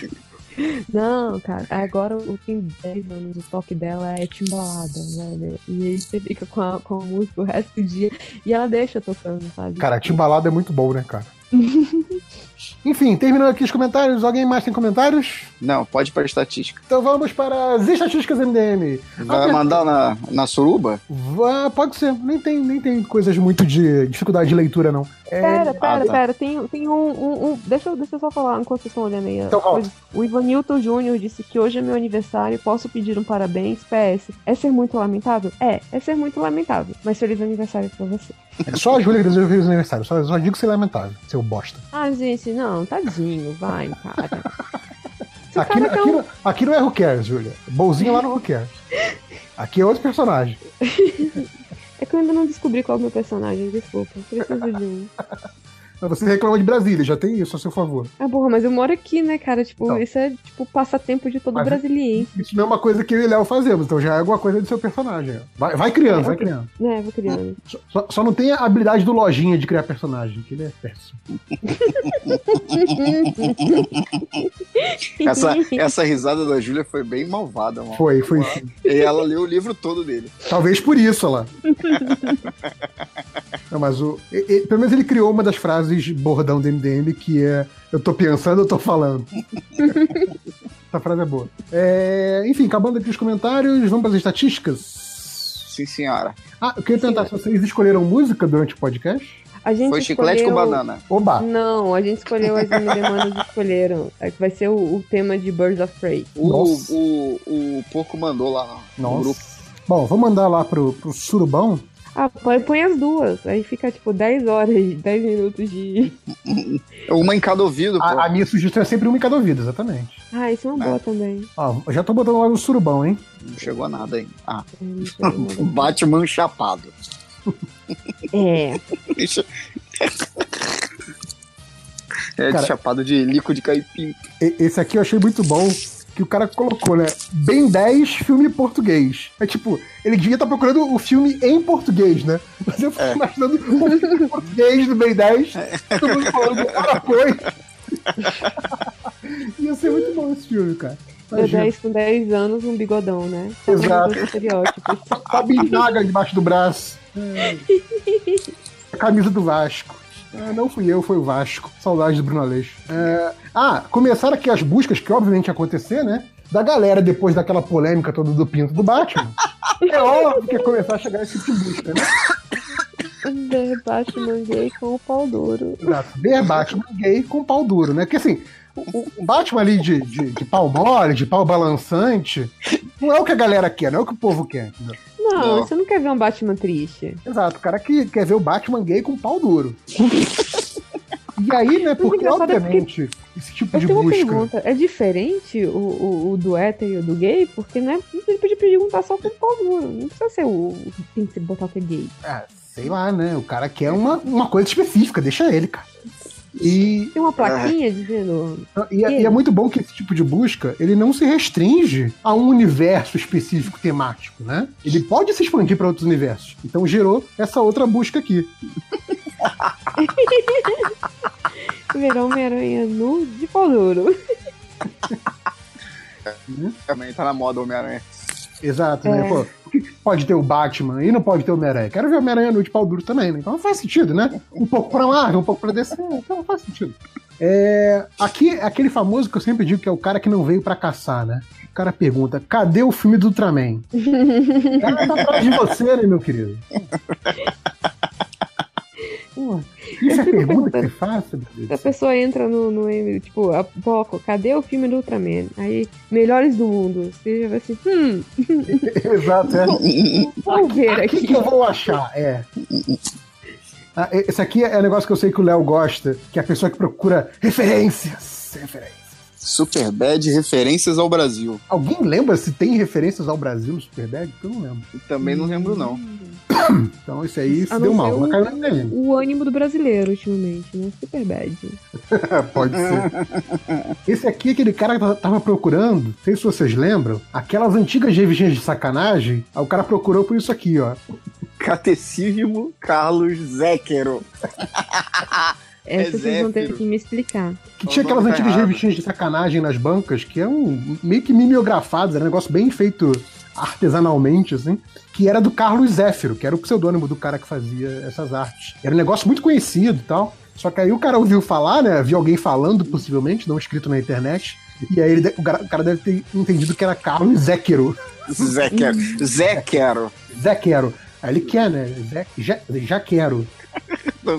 Não, cara, agora o tem 10 anos, o toque dela é timbalada, velho. E aí você fica com a, com a música o resto do dia e ela deixa tocando, sabe? Cara, Timbalada é muito bom, né, cara? Enfim, terminando aqui os comentários. Alguém mais tem comentários? Não, pode ir pra estatística. Então vamos para as estatísticas MDM. Vai mandar na, na suruba? Vá, pode ser, nem tem, nem tem coisas muito de dificuldade de leitura, não. É, Pera, pera, tá. pera. Tem, tem um, um- um- Deixa, eu- deixa eu só falar enquanto vocês estão olhando aí. Então, o Ivanilton Júnior disse que hoje é meu aniversário. Posso pedir um parabéns? PS. É ser muito lamentável? É, é ser muito lamentável. Mas feliz aniversário pra você. é só a Júlia que deseja feliz aniversário. Só, só digo que você é lamentável, seu bosta. Ah, gente, não, tadinho, vai, cara. Aqui, cara quer aqui, não- aqui não é Who Cares, Júlia. Bolzinho lá no Who Cares. Aqui é outro personagem. É que eu ainda não descobri qual é o meu personagem, desculpa. Preciso de um. Mas Você reclama de Brasília, já tem isso a seu favor. Ah, porra, mas eu moro aqui, né, cara? Tipo, Então. isso é tipo passatempo de todo Mas- brasiliense. Isso não é uma coisa que eu e Léo fazemos, então já é alguma coisa do seu personagem. Vai, vai criando, vai criando. Né, vou criando. Só- Só, não tem a habilidade do Lojinha de criar personagem, que ele é péssimo. Essa, essa risada da Júlia foi bem malvada, mano. Foi, foi sim. E ela leu o livro todo dele. Talvez por isso, olha lá. Não, mas o. e- e- pelo menos ele criou uma das frases bordão do MDM que é Eu tô pensando, eu tô falando. Essa frase é boa. É, enfim, acabando aqui os comentários, vamos para as estatísticas? Sim, senhora. Ah, eu queria perguntar se vocês escolheram música durante o podcast? A gente Foi chiclete escolheu... com banana. Oba! Não, a gente escolheu as MD escolheram. É que vai ser o, o tema de Birds of Prey. O, Nossa. o, o porco mandou lá no Nossa. grupo. Bom, vou mandar lá pro, pro Surubão. Ah, põe, põe as duas. Aí fica tipo 10 horas, 10 minutos de. Uma em cada ouvido, pô. A, a minha sugestão é sempre uma em cada ouvido, exatamente. Ah, isso é uma boa também. Ó, eu já tô botando lá no Surubão, hein? Não chegou a nada aí. Ah, É. Batman chapado. É. É Cara- de chapado de líquido de caipim. Esse aqui eu achei muito bom. Que o cara colocou, né? Ben 10 filme português. É tipo, ele devia estar procurando o filme em português, né? Mas eu fico É. imaginando o filme em português do Ben 10. Todo mundo falando, cara, foi. Ia ser muito bom esse filme, cara. Deu Imagina. 10 com 10 anos, um bigodão, né? Pra Exato. estereótipos. A bisnaga debaixo do braço. A camisa do Vasco. Ah, não fui eu, foi o Vasco. Saudade do Bruno Aleixo. É, Ah, começaram aqui as buscas, que obviamente ia acontecer, né? Da galera depois daquela polêmica toda do pinto do Batman. É óbvio que ia começar a chegar esse tipo de busca, né? Batman gay com o pau duro. Exato. Batman gay com pau duro, né? Porque assim, o, o Batman ali de, de, de pau mole, de pau balançante, não é o que a galera quer, não é o que o povo quer. Entendeu? Não, Não. você não quer ver um Batman triste. Exato, o cara que quer ver o Batman gay com pau duro. E aí, né, porque é obviamente esse tipo Eu de tenho uma busca. pergunta. É diferente o, o, o do hétero e o do gay? Porque, né? Ele podia perguntar só pro pau duro. Não precisa ser o. Tem que ser botar o que é gay. Ah, sei lá, né? O cara quer uma, uma coisa específica, deixa ele, cara. E, Tem uma plaquinha dizendo. e, é, e é muito bom que esse tipo de busca ele não se restringe a um universo específico temático, né? Ele pode se expandir para outros universos. Então gerou essa outra busca aqui. Ver Homem-Aranha nu de pau duro. Também tá na moda Homem-Aranha. Exato, né? É. Pô, por que pode ter o Batman e não pode ter o Homem-Aranha? Quero ver o Homem-Aranha no de pau duro também, né? Então não faz sentido, né? Um pouco pra Marvel, um pouco pra DC, então não faz sentido. É, aqui é aquele famoso que eu sempre digo que é o cara que não veio pra caçar, né? O cara pergunta: cadê o filme do Ultraman? Ela tá atrás de você, né, meu querido? Pô, isso é fico pergunta que você faz? meu Deus? A pessoa entra no, no tipo, a Poco, cadê o filme do Ultraman? Aí, melhores do mundo. Você já vai assim, hum, Exato, é. vamos ver O que, aqui. que eu vou achar? É. Ah, esse aqui é um negócio que eu sei que o Léo gosta, que é a pessoa que procura referências. Referências. Superbad, referências ao Brasil. Alguém lembra se tem referências ao Brasil no Superbad? Eu não lembro. Também não lembro, não. Então esse aí se deu mal, o- caiu na. O ânimo do brasileiro, ultimamente, né? Super bad. Pode ser. Esse aqui é aquele cara que tava procurando, não sei se vocês lembram, aquelas antigas revistinhas de sacanagem. Aí o cara procurou por isso aqui, ó. Catecismo Carlos Zéquero. Essa vocês vão ter que me explicar. Que tinha aquelas tá antigas errado. revistinhas de sacanagem nas bancas, que eram meio que mimeografadas, era um negócio bem feito artesanalmente, assim, que era do Carlos Zéfiro, que era o pseudônimo do cara que fazia essas artes. Era um negócio muito conhecido e tal. Só que aí o cara ouviu falar, né? Viu alguém falando, possivelmente, não escrito na internet. E aí ele o, cara, o cara deve ter entendido que era Carlos Zéquero. Zé Quero. Zé Quero. Zéquero. Aí ele quer, né? Zé, já, já quero.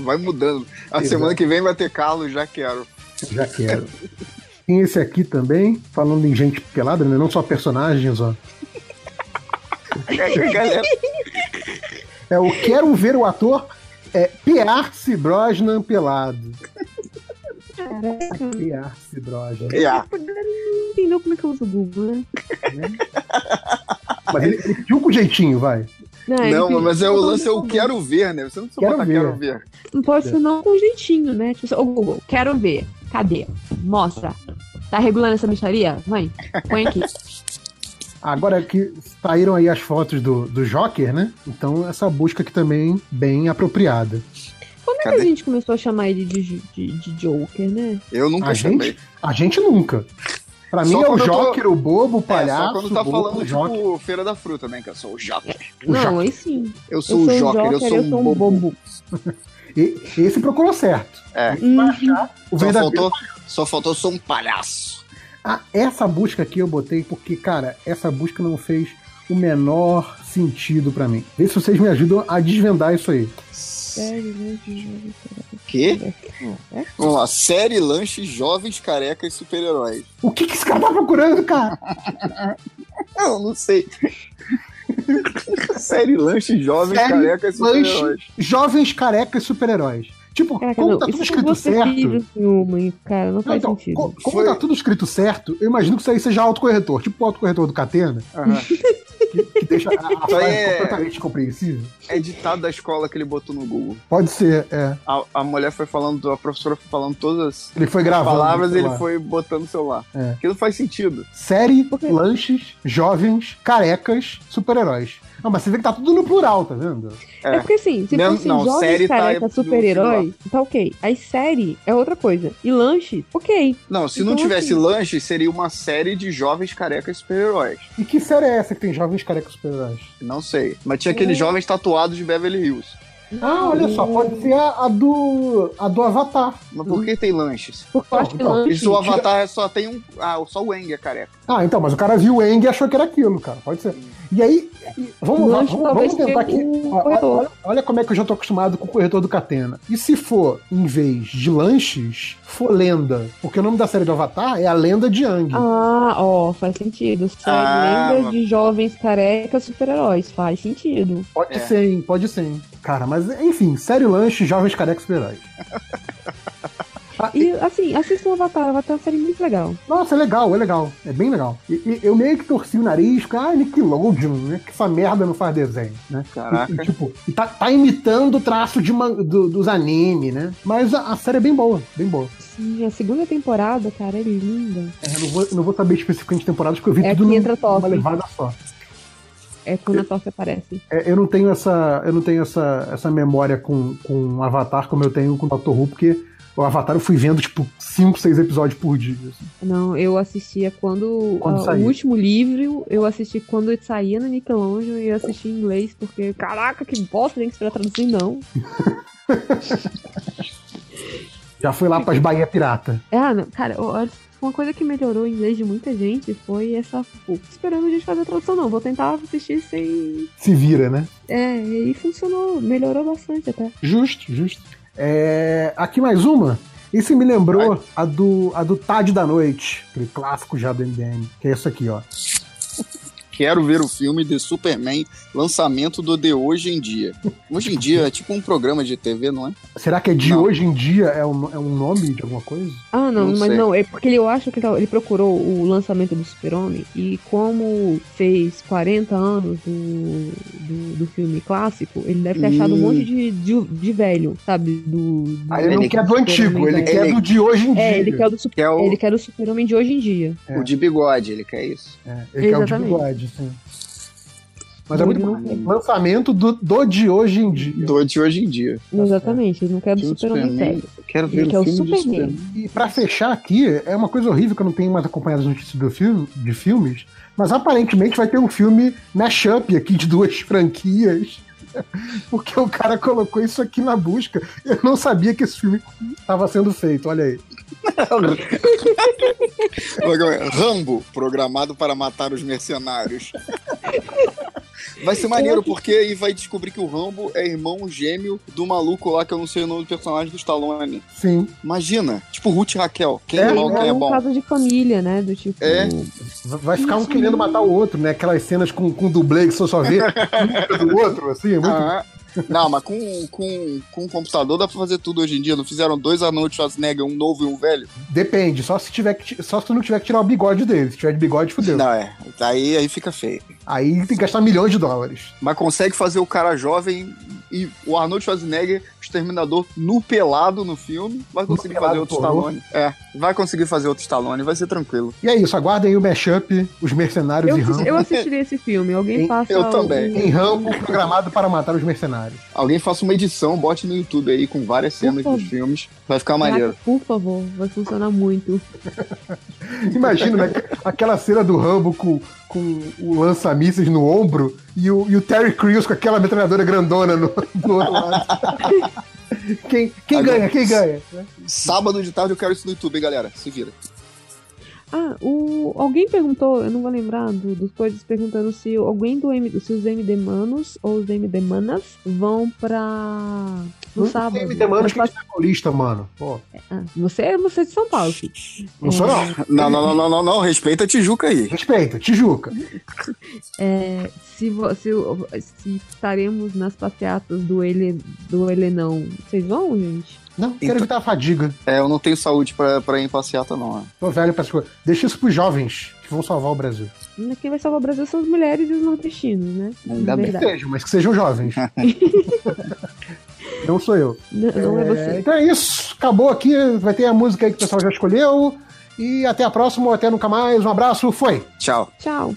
Vai mudando. A Exato. semana que vem vai ter Carlos, já quero. Já quero. Tem esse aqui também, falando em gente pelada, né? Não só personagens, ó. É o Quero Ver o Ator é Pierce Brosnan pelado. Pierce Brosnan. Não entendeu como é que eu uso o Google, né? Mas ele, ele pediu com jeitinho, vai. Não, Não, mas é o lance o quero ver, né? Você não precisa Quero botar ver. quero ver. Não pode ser não com jeitinho, né? Tipo, assim, ô Google, quero ver. Cadê? Mostra. Tá regulando essa micharia? Mãe, põe aqui. Agora que saíram aí as fotos do, do Joker, né? Então essa busca aqui também bem apropriada. Quando é que a gente começou a chamar ele de, de, de Joker, né? Eu nunca A chamei. gente, a gente nunca. Pra Só mim é o eu tô- Joker, o bobo, o É, palhaço. só quando tá bobo, falando, o Joker. tipo, Feira da Fruta, né? Que eu sou o Joker. O não, Joker. aí sim. Eu sou o Joker, eu sou um bobo. E- esse procurou certo. É. Uhum. O Só verdadeiro faltou, só faltou, eu sou um palhaço. Ah, essa busca aqui eu botei porque, cara, essa busca não fez o menor sentido pra mim. Vê se vocês me ajudam a desvendar isso aí. Sério, né? Quê? É? Vamos lá, série lanches jovens carecas super-heróis. O que, que esse cara tá procurando, cara? Não, não sei. série lanches jovens Série carecas super-heróis. Lanche, jovens carecas super-heróis. Tipo, Caraca, como não, tá tudo escrito você certo. fez em uma, hein, cara, não Não, faz então, sentido. co- como Foi- tá tudo escrito certo, eu imagino que isso aí seja autocorretor, tipo o autocorretor do Catena, que, que deixa a, a frase é- completamente compreensível. É ditado da escola que ele botou no Google. Pode ser, é. A, a mulher foi falando, a professora foi falando todas as Ele foi gravando. palavras e ele foi botando no celular. É. Que não faz sentido. Série, lanches, jovens, carecas, super-heróis. Não, mas você vê que tá tudo no plural, tá vendo? É. É. porque assim, se Não, fosse não, jovens série tá careca no super-herói, tá ok. Aí série é outra coisa. E lanche, ok. Não, se não Então, tivesse assim- lanche, seria uma série de jovens carecas super-heróis. E que série é essa que tem jovens carecas super-heróis? Não sei. Mas tinha aqueles jovens tatuados de Beverly Hills. Ah, olha só, pode ser a, a do. a do Avatar. Mas por que tem lanches? Porque eu Não, acho que então, lanche... Isso o Avatar só tem um. Ah, só o Eng é careca. Ah, então, mas o cara viu o Eng e achou que era aquilo, cara. Pode ser. E aí, vamos, lá, vamos, vamos tentar aqui. Olha, olha como é que eu já tô acostumado com o corretor do Catena. E se for, em vez de lanches, for lenda? Porque o nome da série do Avatar é a lenda de Ang. Ah, ó, faz sentido. Série Ah, mas- de jovens carecas super-heróis. Faz sentido. Pode É. ser, hein? Pode ser. hein? Cara, mas enfim, sério lanche, jovens carecas super-heróis. Ah, E assim, assistam o Avatar. Avatar é uma série muito legal. Nossa, é legal, é legal. É bem legal. E, e eu meio que torci o nariz, porque, ah, Nickelodeon, né? Que essa merda não faz desenho, né? Caraca. E, e, tipo, e tá, tá imitando o traço de man- do- dos anime, né? Mas a, a série é bem boa, bem boa. Sim, a segunda temporada, cara, é linda. É, eu não, vou, não vou saber especificamente temporadas, porque eu vi É tudo que num- numa levada só. É quando a Toff aparece. É, eu não tenho essa, eu não tenho essa, essa memória com, com Avatar como eu tenho com Doctor Who, porque o Avatar eu fui vendo, tipo, 5, 6 episódios por dia. assim. Não, eu assistia quando. Quando ah, o último livro, eu assisti quando ele saía na Nickelodeon e eu assisti em inglês, porque, caraca, que bosta, tem que esperar traduzir, não. Já fui lá pras Bahia Pirata. Ah, não, cara, uma coisa que melhorou o inglês de muita gente foi essa. Pô, esperando a gente fazer a tradução, não. Vou tentar assistir sem. Se vira, né? É, e aí funcionou, melhorou bastante até. Justo, justo. É, aqui mais uma. Esse me lembrou a do, a do Tarde da Noite, aquele clássico já do MDM, que é essa aqui, ó. Quero ver o filme de Superman, lançamento do De Hoje em Dia. Hoje em dia é tipo um programa de TV, não é? Será que é de Não. hoje em dia? É um, é um nome de alguma coisa? Ah, não, Não mas sei. não, é porque ele, eu acho que ele, procurou o lançamento do Super-Homem e como fez 40 anos do, do, do filme clássico, ele deve ter achado um Hum. monte de, de, de velho, sabe? Do, do Aí ele não Ele- quer do antigo, ele quer do de hoje em dia. É, ele quer o do, super, é o, ele quer o Super-Homem de hoje em dia. É. o de bigode, ele quer isso. É, ele quer o de Exatamente. bigode, sim. Mas é muito bom. Lançamento do, do de hoje em dia. Do de hoje em dia. Exatamente, ele não quer do Filme do Super-Homem Superman. velho. Quero ver Ele quer o o filme do Superman. Superman. E pra fechar aqui, é uma coisa horrível que eu não tenho mais acompanhado as notícias do filme, de filmes, mas aparentemente vai ter um filme mashup aqui de duas franquias Porque o cara colocou isso aqui na busca. Eu não sabia que esse filme estava sendo feito, olha aí. Rambo, programado para matar os mercenários. Vai ser maneiro, porque aí vai descobrir que o Rambo é irmão gêmeo do maluco lá, que eu não sei o nome do personagem do Stallone. Sim. Imagina, tipo Ruth e Raquel. Quem é, É, mal, quem é um bom. caso de família, né? Do tipo. É. Vai ficar um querendo matar o outro, né? Aquelas cenas com, com dublê que você só vê do outro, assim, é muito. Ah, não, mas com, com, com um computador dá pra fazer tudo hoje em dia. Não fizeram dois Arnold Schwarzenegger, um novo e um velho? Depende, só se tiver que, só se não tiver que tirar o bigode dele. Se tiver de bigode, fudeu. Não, é. Aí, aí fica feio. Aí tem que gastar milhões de dólares. Mas consegue fazer o cara jovem e o Arnold Schwarzenegger, o Exterminador, nu pelado no filme. Vai conseguir pelado, fazer outro pornô. Stallone. É, vai conseguir fazer outro Stallone, vai ser tranquilo. E é isso, aguardem aí o mashup, os mercenários Eu, e assisti- Rambo. eu assistiria esse filme. Alguém Em- faça. eu também. Em Rambo, programado para matar os mercenários. Alguém faça uma edição, bote no YouTube aí com várias cenas dos filmes. Vai ficar Caraca, maneiro. por favor, vai funcionar muito. Imagina, né? Aquela cena do Rambo com, com o lança-mísseis no ombro e o, e o Terry Crews com aquela metralhadora grandona no, do outro lado. Quem, quem Agora- ganha? Quem ganha? Sábado de tarde eu quero isso no YouTube, hein, galera. Se vira. Ah, o... alguém perguntou, eu não vou lembrar do- dos coisas, perguntando se alguém do M... se os MD Manos ou os MD Manas vão pra. No sábado. MD Manos que é paulista, mano. Pô, Ah, você, é- você é de São Paulo, filho. não sou não. Não, não, não, não, não, não. Respeita a Tijuca aí. Respeita, Tijuca. É, se, se, se estaremos nas passeatas do Ele, do Helenão, vocês vão, gente? Não, quero Então- evitar a fadiga. É, eu não tenho saúde pra, pra ir em passeata, não. é. Tô velho pra essas. Deixa isso pros jovens que vão salvar o Brasil. Quem vai salvar o Brasil são as mulheres e os nordestinos, né? Ainda bem. Que sejam, mas que sejam jovens. não sou eu. Não, não é, É, você. Então é isso. Acabou aqui. Vai ter a música aí que o pessoal já escolheu. E até a próxima, ou até nunca mais. Um abraço. Foi. Tchau. Tchau.